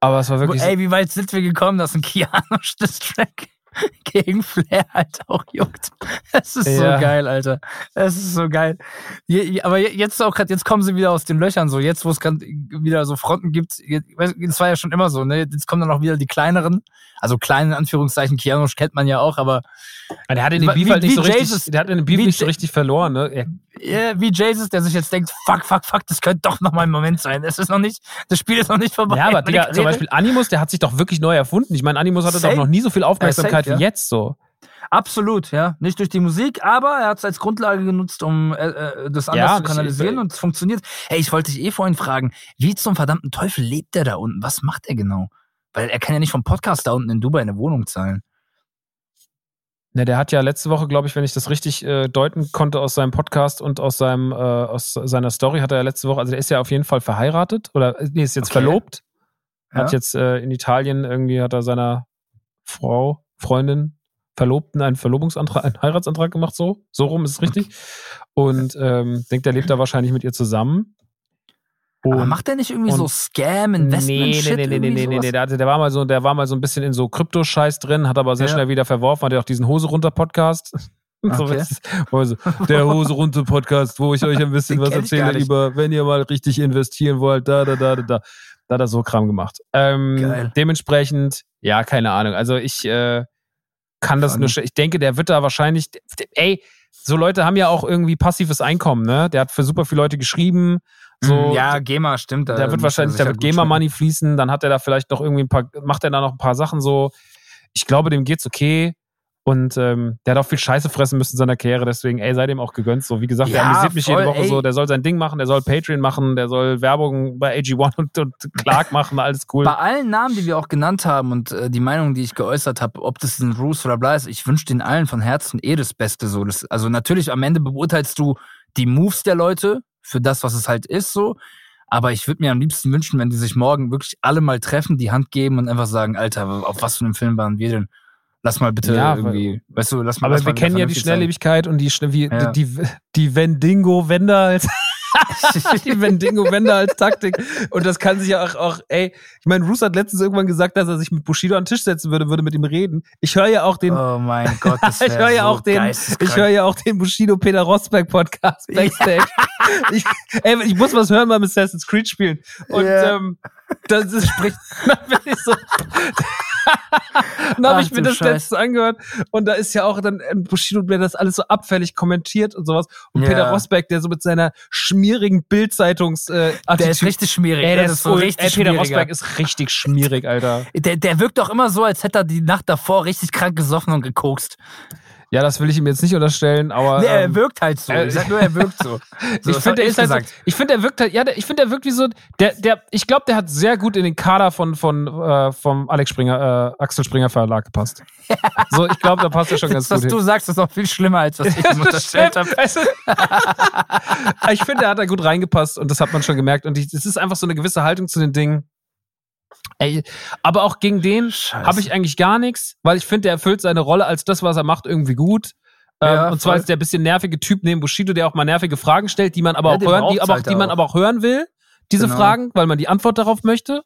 Aber es war wirklich so, Ey, wie weit sind wir gekommen, dass ein Keanu-Diss-Track gegen Flair halt auch juckt? Es ist Ja. so geil, Alter. Es ist so geil. Je, aber je- jetzt auch grad, jetzt kommen sie wieder aus den Löchern so. Jetzt, wo es gerade wieder so Fronten gibt, das war ja schon immer so, ne? Jetzt kommen dann auch wieder die kleineren. Also kleinen Anführungszeichen, Keanu kennt man ja auch, aber der hat in dem Beef halt nicht so richtig, Jesus- der hat in dem Beef wie nicht so richtig verloren, ne? Äh, wie Jesus, der sich jetzt denkt, fuck, fuck, fuck, das könnte doch noch mal ein Moment sein. Es ist noch nicht, das Spiel ist noch nicht vorbei. ja, aber Digga, zum Beispiel Animus, der hat sich doch wirklich neu erfunden. Ich meine, Animus hatte Safe. doch noch nie so viel Aufmerksamkeit Ja, safe, wie ja. jetzt so. Absolut, ja. Nicht durch die Musik, aber er hat es als Grundlage genutzt, um äh, äh, das anders Ja, zu kanalisieren ich- und es funktioniert. Hey, ich wollte dich eh vorhin fragen, wie zum verdammten Teufel lebt der da unten? Was macht er genau? Weil er kann ja nicht vom Podcast da unten in Dubai eine Wohnung zahlen. Ne, der hat ja letzte Woche, glaube ich, wenn ich das richtig äh, deuten konnte aus seinem Podcast und aus seinem äh, aus seiner Story, hat er ja letzte Woche, also der ist ja auf jeden Fall verheiratet oder nee, ist jetzt Okay. verlobt. Hat Ja. jetzt äh, in Italien irgendwie hat er seiner Frau, Freundin, Verlobten einen Verlobungsantrag, einen Heiratsantrag gemacht, so. So rum ist es richtig. Und ähm, denkt, er lebt da wahrscheinlich mit ihr zusammen. Aber Und- macht der nicht irgendwie so Scam, Investment, Nee, Shit, nee, nee, nee, nee, nee, nee, nee, der, hatte- der war mal so, der war mal so ein bisschen in so Krypto-Scheiß drin, hat aber sehr Ja. schnell wieder verworfen, hat ja auch diesen Hose runter Podcast. Okay. was- wo er so, der Hose runter Podcast, wo ich euch ein bisschen was erzähle über, wenn ihr mal richtig investieren wollt, da, da, da, da, da. Da hat er so Kram gemacht. Ähm, Geil. dementsprechend, ja, keine Ahnung. Also ich äh, kann das Funny. nur, ich denke, der wird da wahrscheinlich, ey, so Leute haben ja auch irgendwie passives Einkommen, ne? Der hat für super viele Leute geschrieben. So, Mhm, ja, GEMA stimmt. da wird wahrscheinlich, da wird GEMA-Money fließen, dann hat er da vielleicht noch irgendwie ein paar, macht er da noch ein paar Sachen so. Ich glaube, dem geht's okay. Und ähm, der hat auch viel Scheiße fressen müssen in seiner Karriere, deswegen, ey, sei dem auch gegönnt. So, wie gesagt, der Ja, amüsiert mich jede Woche ey. so. Der soll sein Ding machen, der soll Patreon machen, der soll Werbung bei AG1 und, und Clark machen, alles cool. Bei allen Namen, die wir auch genannt haben und äh, die Meinung, die ich geäußert habe, ob das ein Bruce oder bla ist, ich wünsche den allen von Herzen eh das Beste. So. Das, also natürlich am Ende beurteilst du die Moves der Leute für das, was es halt ist, so. Aber ich würde mir am liebsten wünschen, wenn die sich morgen wirklich alle mal treffen, die Hand geben und einfach sagen, Alter, auf was für einem Film waren wir denn? Lass mal bitte Ja, irgendwie, weißt du, lass mal Aber lass wir mal kennen ja die Schnelllebigkeit und die, wie, Ja. die, die Vendingo-Wender als die Vendingo-Wender als Taktik. Und das kann sich ja auch, auch ey, ich meine, Bruce hat letztens irgendwann gesagt, dass er sich mit Bushido an den Tisch setzen würde, würde mit ihm reden. Ich höre ja auch den, sein. Oh mein Gott, das ich höre ja so auch den, ich höre ja auch den Bushido Peter Rosberg Podcast Backstage. ich, ey, ich muss was hören beim Assassin's Creed spielen. Und Ja. ähm, das ist, spricht, dann bin ich so, dann habe ich mir das Scheiß. letzte angehört und da ist ja auch dann Bushido, der das alles so abfällig kommentiert und sowas. Und Ja. Peter Rosberg, der so mit seiner schmierigen Bildzeitungs äh, Der ist richtig schmierig. Ey, ne? der das ist so richtig ey, Peter. Rosberg ist richtig schmierig, Alter. Der, der wirkt doch immer so, als hätte er die Nacht davor richtig krank gesoffen und gekokst. Ja, das will ich ihm jetzt nicht unterstellen, aber Nee, er ähm, wirkt halt so. äh, Ich sag nur, er wirkt so. so ich finde, der ist halt so, ich finde, der wirkt halt, ja, der, ich finde, der wirkt wie so, der, der, ich glaube, der hat sehr gut in den Kader von, von, äh, vom Alex Springer, äh, Axel Springer Verlag gepasst. So, ich glaube, da passt er schon ganz Das, was gut du hin. sagst, ist noch viel schlimmer, als was ich ihm unterstellt habe. Du? ich finde, er hat da gut reingepasst und das hat man schon gemerkt. Und es ist einfach so eine gewisse Haltung zu den Dingen. Ey, aber auch gegen den habe ich eigentlich gar nichts, weil ich finde, der erfüllt seine Rolle als das, was er macht, irgendwie gut. Ja, ähm, und zwar voll. ist der bisschen nervige Typ neben Bushido, der auch mal nervige Fragen stellt, die man aber Ja, auch hören, die, aber auch, halt die man auch. aber auch hören will, diese Genau. Fragen, weil man die Antwort darauf möchte.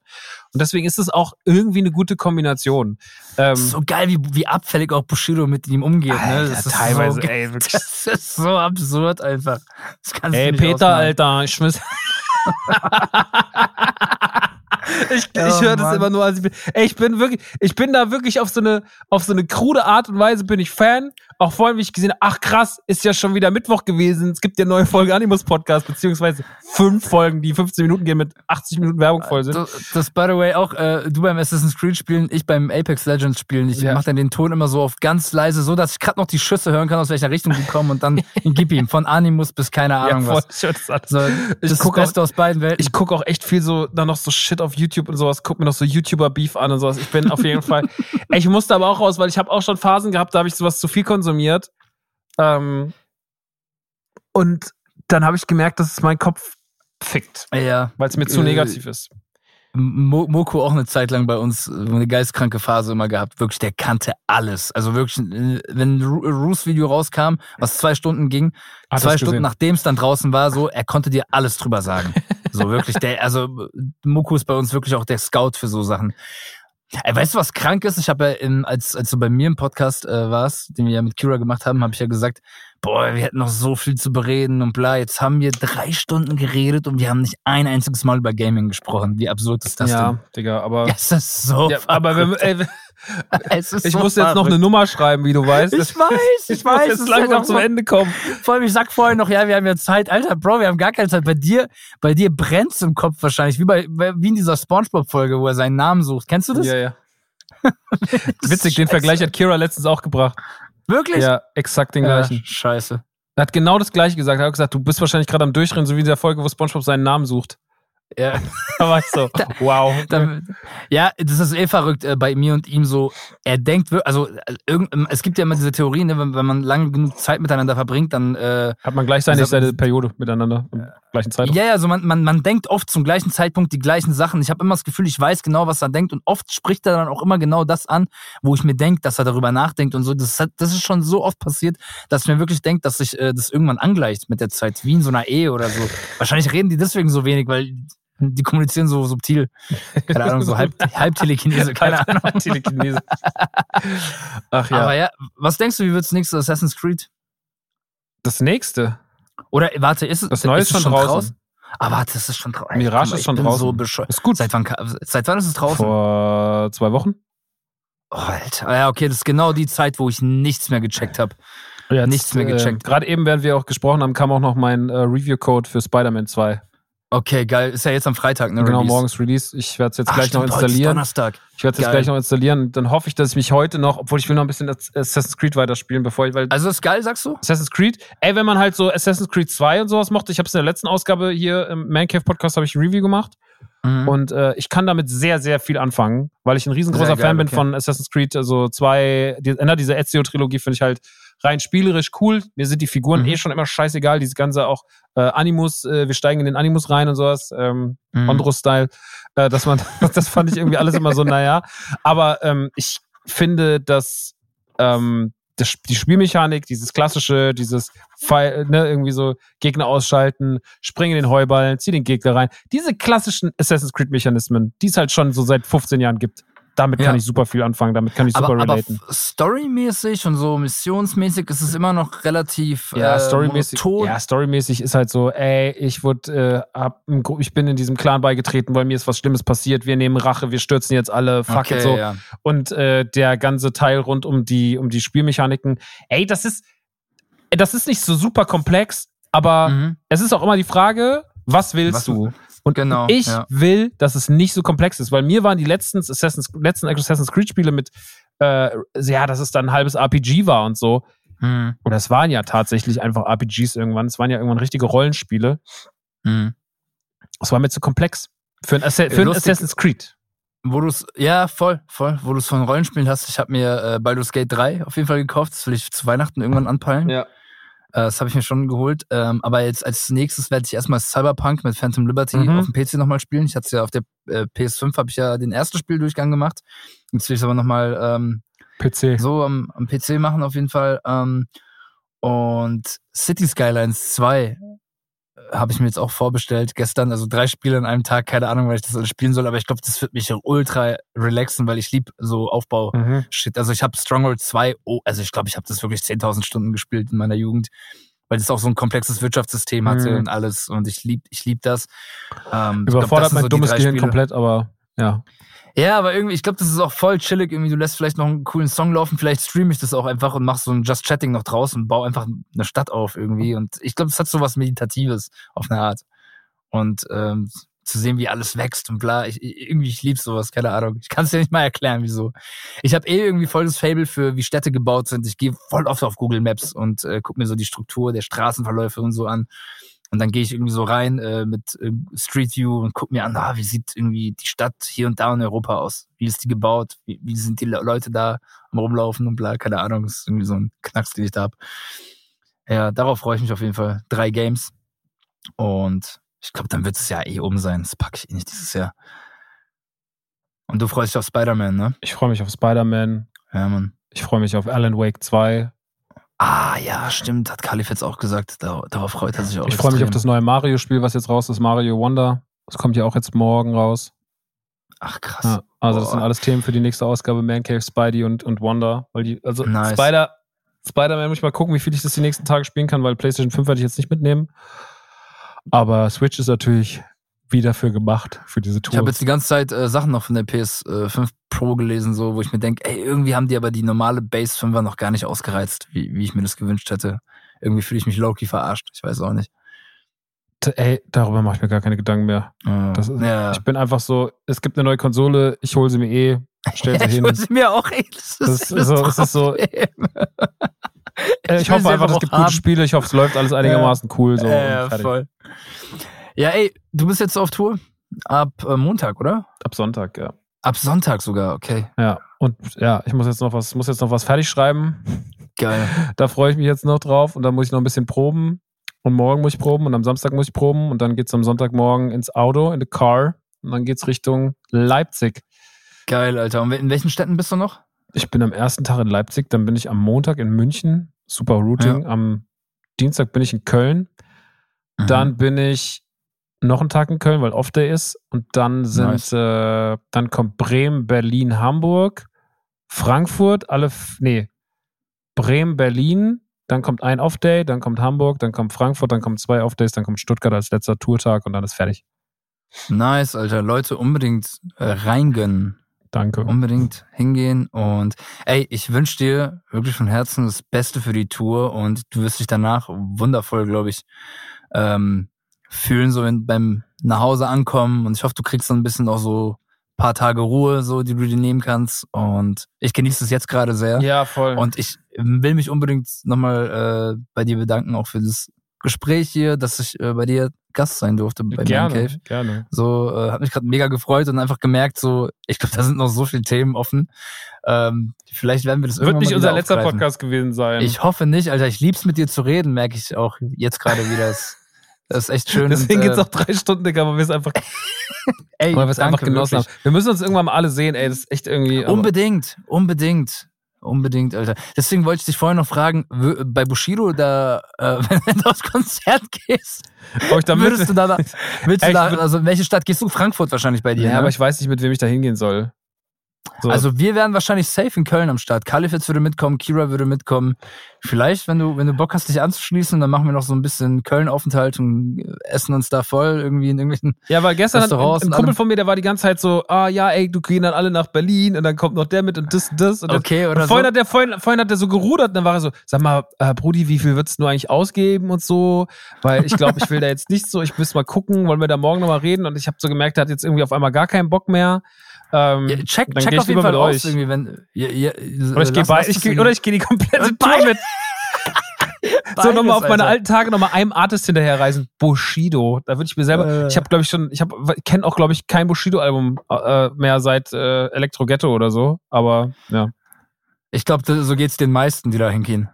Und deswegen ist es auch irgendwie eine gute Kombination. Ähm, so geil, wie, wie abfällig auch Bushido mit ihm umgeht. ne? Alter, Das ist teilweise, so, ey, wirklich. Das ist so absurd einfach. Das kannst Ey, du nicht Peter, ausmachen. Alter, ich schmiss. ich ich Oh, höre das immer nur, als ich bin. Ey, ich bin wirklich, ich bin da wirklich auf so eine, auf so eine krude Art und Weise bin ich Fan. Auch vorhin, wie ich gesehen habe, ach krass, ist ja schon wieder Mittwoch gewesen. Es gibt ja neue Folge Animus Podcast, beziehungsweise fünf Folgen, die 15 Minuten gehen mit 80 Minuten Werbung voll sind. Das, das, by the way, auch äh, du beim Assassin's Creed spielen, ich beim Apex Legends spielen. Ich Ja. mach dann den Ton immer so auf ganz leise, so dass ich gerade noch die Schüsse hören kann, aus welcher Richtung die kommen und dann gib ihm von Animus bis keine Ahnung voll. was. Ich hör das. So, Ich das guck Beste aus beiden Welten. ich gucke auch echt viel so, dann noch so Shit auf YouTube und sowas, guck mir noch so YouTuber-Beef an und sowas. Ich bin auf jeden Fall, ich musste aber auch raus, weil ich habe auch schon Phasen gehabt, da habe ich sowas zu viel konsumiert. Ähm, und dann habe ich gemerkt, dass es meinen Kopf fickt, ja. weil es mir zu Äh, negativ ist. Mo Moko auch eine Zeit lang bei uns äh, eine geistkranke Phase immer gehabt. Wirklich, der kannte alles. Also wirklich, äh, wenn ein Ru- Roos Video rauskam, was zwei Stunden ging, Hat zwei Stunden nachdem es dann draußen war, so, er konnte dir alles drüber sagen. so wirklich, der, also Moko ist bei uns wirklich auch der Scout für so Sachen. Ey, weißt du, was krank ist? Ich habe ja, in, als, als du bei mir im Podcast äh, warst, den wir ja mit Kira gemacht haben, habe ich ja gesagt, boah, wir hätten noch so viel zu bereden und bla. Jetzt haben wir drei Stunden geredet und wir haben nicht ein einziges Mal über Gaming gesprochen. Wie absurd ist das ja, denn? Digga, aber. Ja, es ist so. Ja, aber wenn, ey, ich so muss jetzt noch eine. Nummer schreiben, wie du weißt. Ich weiß, ich, Ich muss weiß. es jetzt langsam halt zum Ende kommen. Vor allem, ich sag vorher noch, ja, wir haben ja Zeit. Alter, Bro, wir haben gar keine Zeit. Bei dir, bei dir brennt's im Kopf wahrscheinlich. Wie bei, wie in dieser Spongebob-Folge, wo er seinen Namen sucht. Kennst du das? Ja, ja. Witzig, den Vergleich hat Kira letztens auch gebracht. Wirklich? Ja, exakt den gleichen. scheiße. Er hat genau das gleiche gesagt. Er hat gesagt, du bist wahrscheinlich gerade am Durchrennen, so wie in der Folge, wo SpongeBob seinen Namen sucht. Ja. Da war ich so, wow. Da, ja, das ist eh verrückt äh, bei mir und ihm so. Er denkt wirklich, also irgend, ähm, es gibt ja immer diese Theorie, ne, wenn, wenn man lange genug Zeit miteinander verbringt, dann äh, Hat man gleichzeitig Also- seine Periode miteinander im gleichen Zeitraum? Ja, ja, also man, man, man denkt oft zum gleichen Zeitpunkt die gleichen Sachen. Ich habe immer das Gefühl, ich weiß genau, was er denkt und oft spricht er dann auch immer genau das an, wo ich mir denke, dass er darüber nachdenkt und so. Das, hat, das ist schon so oft passiert, dass ich mir wirklich denke, dass sich äh, das irgendwann angleicht mit der Zeit, wie in so einer Ehe oder so. Wahrscheinlich reden die deswegen so wenig, weil die kommunizieren so subtil. Keine Ahnung, so halb, halb Telekinese, keine Ahnung. Telekinese. Ach ja. Aber ja, was denkst du, wie wird's nächste Assassin's Creed? das nächste. Oder warte, ist es Das Neue ist ist es schon draußen. Ah, warte, das ist schon draußen. Mirage ist schon draußen. So. Ist gut. Seit wann, seit wann ist es draußen? Vor zwei Wochen. Oh, Alter. Ja, okay, das ist genau die Zeit, wo ich nichts mehr gecheckt habe. Jetzt, Nichts mehr gecheckt. Äh, Gerade eben, während wir auch gesprochen haben, kam auch noch mein äh, Review-Code für Spider-Man 2. Okay, geil. Ist ja jetzt am Freitag, ne? Genau, Release. morgens Release. Ich werde es jetzt Ach, gleich noch stimmt, ist installieren. Donnerstag. Ich werde es jetzt gleich noch installieren. Dann hoffe ich, dass ich mich heute noch, obwohl ich will noch ein bisschen Assassin's Creed weiterspielen, bevor ich, weil Also ist geil, sagst du? Assassin's Creed, ey, wenn man halt so Assassin's Creed 2 und sowas mochte, ich habe es in der letzten Ausgabe hier im Man Cave Podcast habe ich ein Review gemacht Mhm. und äh, ich kann damit sehr sehr viel anfangen, weil ich ein riesengroßer geil, Fan bin okay. von Assassin's Creed, also zwei, die, na, diese Ezio Trilogie finde ich halt rein spielerisch cool. Mir sind die Figuren Mhm. eh schon immer scheißegal, diese ganze auch äh, Animus, äh, wir steigen in den Animus rein und sowas, ähm, Mhm. Ondro-Style, äh, dass man, das fand ich irgendwie alles immer so, naja. Aber ähm, ich finde, dass ähm, das, die Spielmechanik, dieses klassische, dieses Pfeil, ne, irgendwie so Gegner ausschalten, springen in den Heuballen, zieh den Gegner rein. Diese klassischen Assassin's Creed-Mechanismen, die es halt schon so seit 15 Jahren gibt. Damit kann Ja. ich super viel anfangen, damit kann ich super aber, aber relaten. f- storymäßig und so missionsmäßig ist es immer noch relativ Ja, äh, storymäßig, monoton. ja, storymäßig ist halt so, ey, ich wurde, äh, hab, ich bin in diesem Clan beigetreten, weil mir ist was Schlimmes passiert, wir nehmen Rache, wir stürzen jetzt alle, fuck okay, it, so. ja. Und äh, der ganze Teil rund um die, um die Spielmechaniken, ey, das ist, das ist nicht so super komplex, aber Mhm. es ist auch immer die Frage, was willst Was- du? Und Genau, ich ja. will, dass es nicht so komplex ist, weil mir waren die letzten Assassin's, letzten Assassin's Creed Spiele mit, äh, ja, dass es dann ein halbes RPG war und so. Mhm. Und das waren ja tatsächlich einfach RPGs irgendwann. Es waren ja irgendwann richtige Rollenspiele. Es war mir zu komplex. Für ein, Assa für ein Assassin's Creed. Wo du es, ja, voll, voll. Wo du es von Rollenspielen hast, ich habe mir äh, Baldur's Gate 3 auf jeden Fall gekauft. Das will ich zu Weihnachten irgendwann anpeilen. Ja. Äh, das habe ich mir schon geholt. Ähm, aber jetzt als nächstes werde ich erstmal Cyberpunk mit Phantom Liberty Mhm. auf dem PC nochmal spielen. Ich hatte ja auf der äh, PS5 habe ich ja den ersten Spieldurchgang gemacht. Jetzt will ich es aber nochmal ähm, PC. so am, am PC machen auf jeden Fall. Ähm, und City Skylines 2 äh, habe ich mir jetzt auch vorbestellt gestern. Also drei Spiele an einem Tag, keine Ahnung, weil ich das alles spielen soll, aber ich glaube, das wird mich ultra relaxen, weil ich lieb so Aufbau. Mhm. Also ich habe Stronghold 2, oh, also ich glaube, ich habe das wirklich 10.000 Stunden gespielt in meiner Jugend, weil das auch so ein komplexes Wirtschaftssystem hatte Mhm. und alles und ich lieb, ich lieb das. Ähm, ich glaub, Überfordert das mein so dummes Gehirn Spiele. komplett, aber ja. Ja, aber irgendwie, ich glaube, das ist auch voll chillig. Irgendwie, du lässt vielleicht noch einen coolen Song laufen, vielleicht streame ich das auch einfach und mach so ein Just Chatting noch draus und baue einfach eine Stadt auf irgendwie. Und ich glaube, das hat so was Meditatives auf eine Art. Und ähm, zu sehen, wie alles wächst und bla. Ich, irgendwie, ich lieb sowas, keine Ahnung. Ich kann es dir nicht mal erklären, wieso. Ich habe eh irgendwie voll das Fable für, wie Städte gebaut sind. Ich gehe voll oft auf Google Maps und äh, guck mir so die Struktur der Straßenverläufe und so an. Und dann gehe ich irgendwie so rein äh, mit äh, Street View und guck mir an, ah, wie sieht irgendwie die Stadt hier und da in Europa aus? Wie ist die gebaut? Wie, wie sind die Le- Leute da am rumlaufen und bla, keine Ahnung. Das ist irgendwie so ein Knacks, den ich da hab. Ja, darauf freue ich mich auf jeden Fall. Drei Games. Und ich glaube, dann wird es ja eh um sein. Das packe ich eh nicht dieses Jahr. Und du freust dich auf Spider-Man, ne? Ich freue mich auf Spider-Man. Ja, Mann. Ich freue mich auf Alan Wake 2. Ah, ja, stimmt. Hat Kalif jetzt auch gesagt. Dar- Darauf freut er sich auch. Ich freue mich auf das neue Mario-Spiel, was jetzt raus ist, Mario Wonder. Das kommt ja auch jetzt morgen raus. Ach, krass. Ja, also das Boah. sind alles Themen für die nächste Ausgabe Man Cave, Spidey und, und Wonder. Weil die, also Nice. Spider, Spider-Man muss ich mal gucken, wie viel ich das die nächsten Tage spielen kann, weil PlayStation 5 werde ich jetzt nicht mitnehmen. Aber Switch ist natürlich wie dafür gemacht, für diese Ich Tour. habe jetzt die ganze Zeit äh, Sachen noch von der PS5 Pro gelesen, so, wo ich mir denke, ey, irgendwie haben die aber die normale Base 5er noch gar nicht ausgereizt, wie, wie ich mir das gewünscht hätte. Irgendwie fühle ich mich low-key verarscht. Ich weiß auch nicht. Ey, darüber mache ich mir gar keine Gedanken mehr. Äh, Das ist, ja. Ich bin einfach so, es gibt eine neue Konsole, ich hole sie mir eh, stell sie ich hin. hol sie mir auch, ey, das Das ist das so- es ist so- Problem. Äh, Ich, hoffe einfach, es gibt gute haben. Spiele, ich hoffe, es läuft alles einigermaßen cool. So, Ja, fertig. voll. Ja, ey, du bist jetzt auf Tour? ab äh, Montag, oder? Ab Sonntag, ja. Ab Sonntag sogar, okay. Ja. Und ja, ich muss jetzt noch was, muss jetzt noch was fertig schreiben. Geil. Da freue ich mich jetzt noch drauf und dann muss ich noch ein bisschen proben. Und morgen muss ich proben und am Samstag muss ich proben und dann geht's am Sonntagmorgen ins Auto, in the car und dann geht's Richtung Leipzig. Geil, Alter. Und in welchen Städten bist du noch? Ich bin am ersten Tag in Leipzig, dann bin ich am Montag in München, super Routing. Am Dienstag bin ich in Köln. Mhm. Dann bin ich noch einen Tag in Köln, weil Off-Day ist. Und dann sind, Nice. äh, dann kommt Bremen, Berlin, Hamburg, Frankfurt, alle, nee, Bremen, Berlin, dann kommt ein Off-Day, dann kommt Hamburg, dann kommt Frankfurt, dann kommen zwei Off-Days, dann kommt Stuttgart als letzter Tourtag und dann ist fertig. Nice, Alter. Leute, unbedingt äh, reingönnen. Danke. Unbedingt hingehen. Und ey, ich wünsche dir wirklich von Herzen das Beste für die Tour und du wirst dich danach wundervoll, glaube ich, ähm, fühlen, so wenn, beim nach Hause ankommen. Und ich hoffe, du kriegst dann ein bisschen auch so ein paar Tage Ruhe, so die du dir nehmen kannst. Und ich genieße es jetzt gerade sehr. Ja, voll. Und ich will mich unbedingt nochmal äh, bei dir bedanken, auch für das Gespräch hier, dass ich äh, bei dir Gast sein durfte bei gerne, Cave. gerne. So, äh, hat mich gerade mega gefreut und einfach gemerkt, so, ich glaube, da sind noch so viele Themen offen. Ähm, vielleicht werden wir das Wird irgendwann nicht unser letzter aufgreifen. Podcast gewesen sein. Ich hoffe nicht, Alter. Ich lieb's mit dir zu reden, merke ich auch jetzt gerade wieder. Das, ist echt schön. Deswegen und, geht's äh, auch drei Stunden, Digga, weil wir es einfach, ey, weil wir es einfach genossen wirklich. haben. Wir müssen uns irgendwann mal alle sehen, ey, das ist echt irgendwie. aber- Unbedingt, unbedingt. Unbedingt, Alter. Deswegen wollte ich dich vorher noch fragen, bei Bushido, da, äh, wenn du aufs Konzert gehst, ob ich da würdest du da, willst du da, also in welche Stadt gehst du? Frankfurt wahrscheinlich bei dir, Ja, ne? aber ich weiß nicht, mit wem ich da hingehen soll. So. Also wir wären wahrscheinlich safe in Köln am Start. Kalifitz würde mitkommen, Kira würde mitkommen. Vielleicht, wenn du, wenn du Bock hast, dich anzuschließen, dann machen wir noch so ein bisschen Köln-Aufenthalt und essen uns da voll irgendwie in irgendwelchen. ja, weil gestern hat ein, ein Kumpel von mir, der war die ganze Zeit so, ah ja, ey, du gehen dann alle nach Berlin und dann kommt noch der mit und das und das. Und das. Okay, oder und vorhin so. hat der vorhin, vorhin hat der so gerudert und dann war er so, sag mal, äh, Brudi, wie viel würdest du eigentlich ausgeben und so? Weil ich glaube, ich will da jetzt nicht so, ich muss mal gucken, wollen wir da morgen nochmal reden und ich habe so gemerkt, der hat jetzt irgendwie auf einmal gar keinen Bock mehr. Ähm, Ja, check dann check auf jeden Fall aus, euch. irgendwie, wenn. Ja, ja, Oder ich gehe ich geh, oder ich gehe die komplette Tour mit. So nochmal auf meine alten Tage nochmal einem Artist hinterherreisen. Bushido. Da würde ich mir selber. Äh. Ich habe, glaube ich, schon, ich habe, kenne auch, glaube ich, kein Bushido-Album äh, mehr seit äh, Elektro Ghetto oder so. Aber ja. Ich glaube, so geht's den meisten, die da hingehen.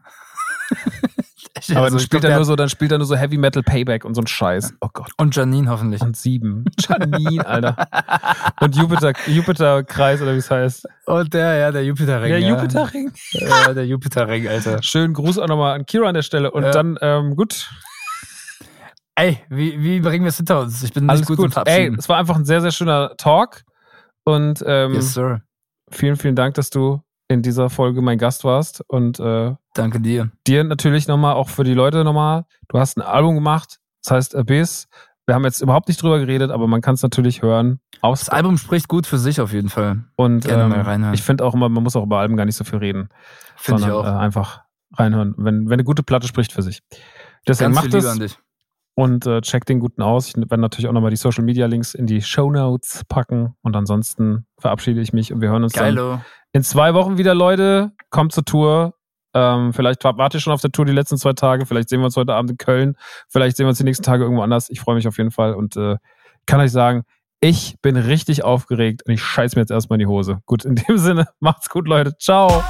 Aber Also, dann spielt glaub, er nur so, dann spielt er nur so Heavy Metal Payback und so ein Scheiß. Oh Gott. Und Janine hoffentlich. Und sieben. Janine, Alter. Und Jupiter, Jupiter-Kreis oder wie es heißt. Und der, ja, der Jupiterring. Der ja. Jupiterring. Ja, der Jupiterring, Alter. Schönen Gruß auch nochmal an Kira an der Stelle. Und Ja. dann, ähm, gut, Ey, wie, wie bringen wir es hinter uns? Ich bin nicht alles gut, gut. Ey, es war einfach ein sehr, sehr schöner Talk. Und ähm, yes, sir. vielen, vielen Dank, dass du in dieser Folge mein Gast warst. Und äh, Danke dir. dir natürlich nochmal, auch für die Leute nochmal, du hast ein Album gemacht, das heißt Abyss. Wir haben jetzt überhaupt nicht drüber geredet, aber man kann es natürlich hören. Aus Das Album spricht gut für sich auf jeden Fall. und gerne ähm, mal reinhören. ich finde auch immer, man muss auch über Alben gar nicht so viel reden, Finde ich sondern auch. Äh, einfach reinhören, wenn, wenn eine gute Platte spricht für sich. Deswegen Ganz viel macht Liebe es an dich. Und äh, checkt den guten aus. Ich werde natürlich auch nochmal die Social Media Links in die Show Notes packen und ansonsten verabschiede ich mich und wir hören uns dann Geilo. in zwei Wochen wieder, Leute. Kommt zur Tour. Ähm, vielleicht warte ich schon auf der Tour die letzten zwei Tage. Vielleicht sehen wir uns heute Abend in Köln. Vielleicht sehen wir uns die nächsten Tage irgendwo anders. Ich freue mich auf jeden Fall und äh, kann euch sagen, ich bin richtig aufgeregt und ich scheiß mir jetzt erstmal in die Hose. Gut, in dem Sinne, macht's gut, Leute. Ciao.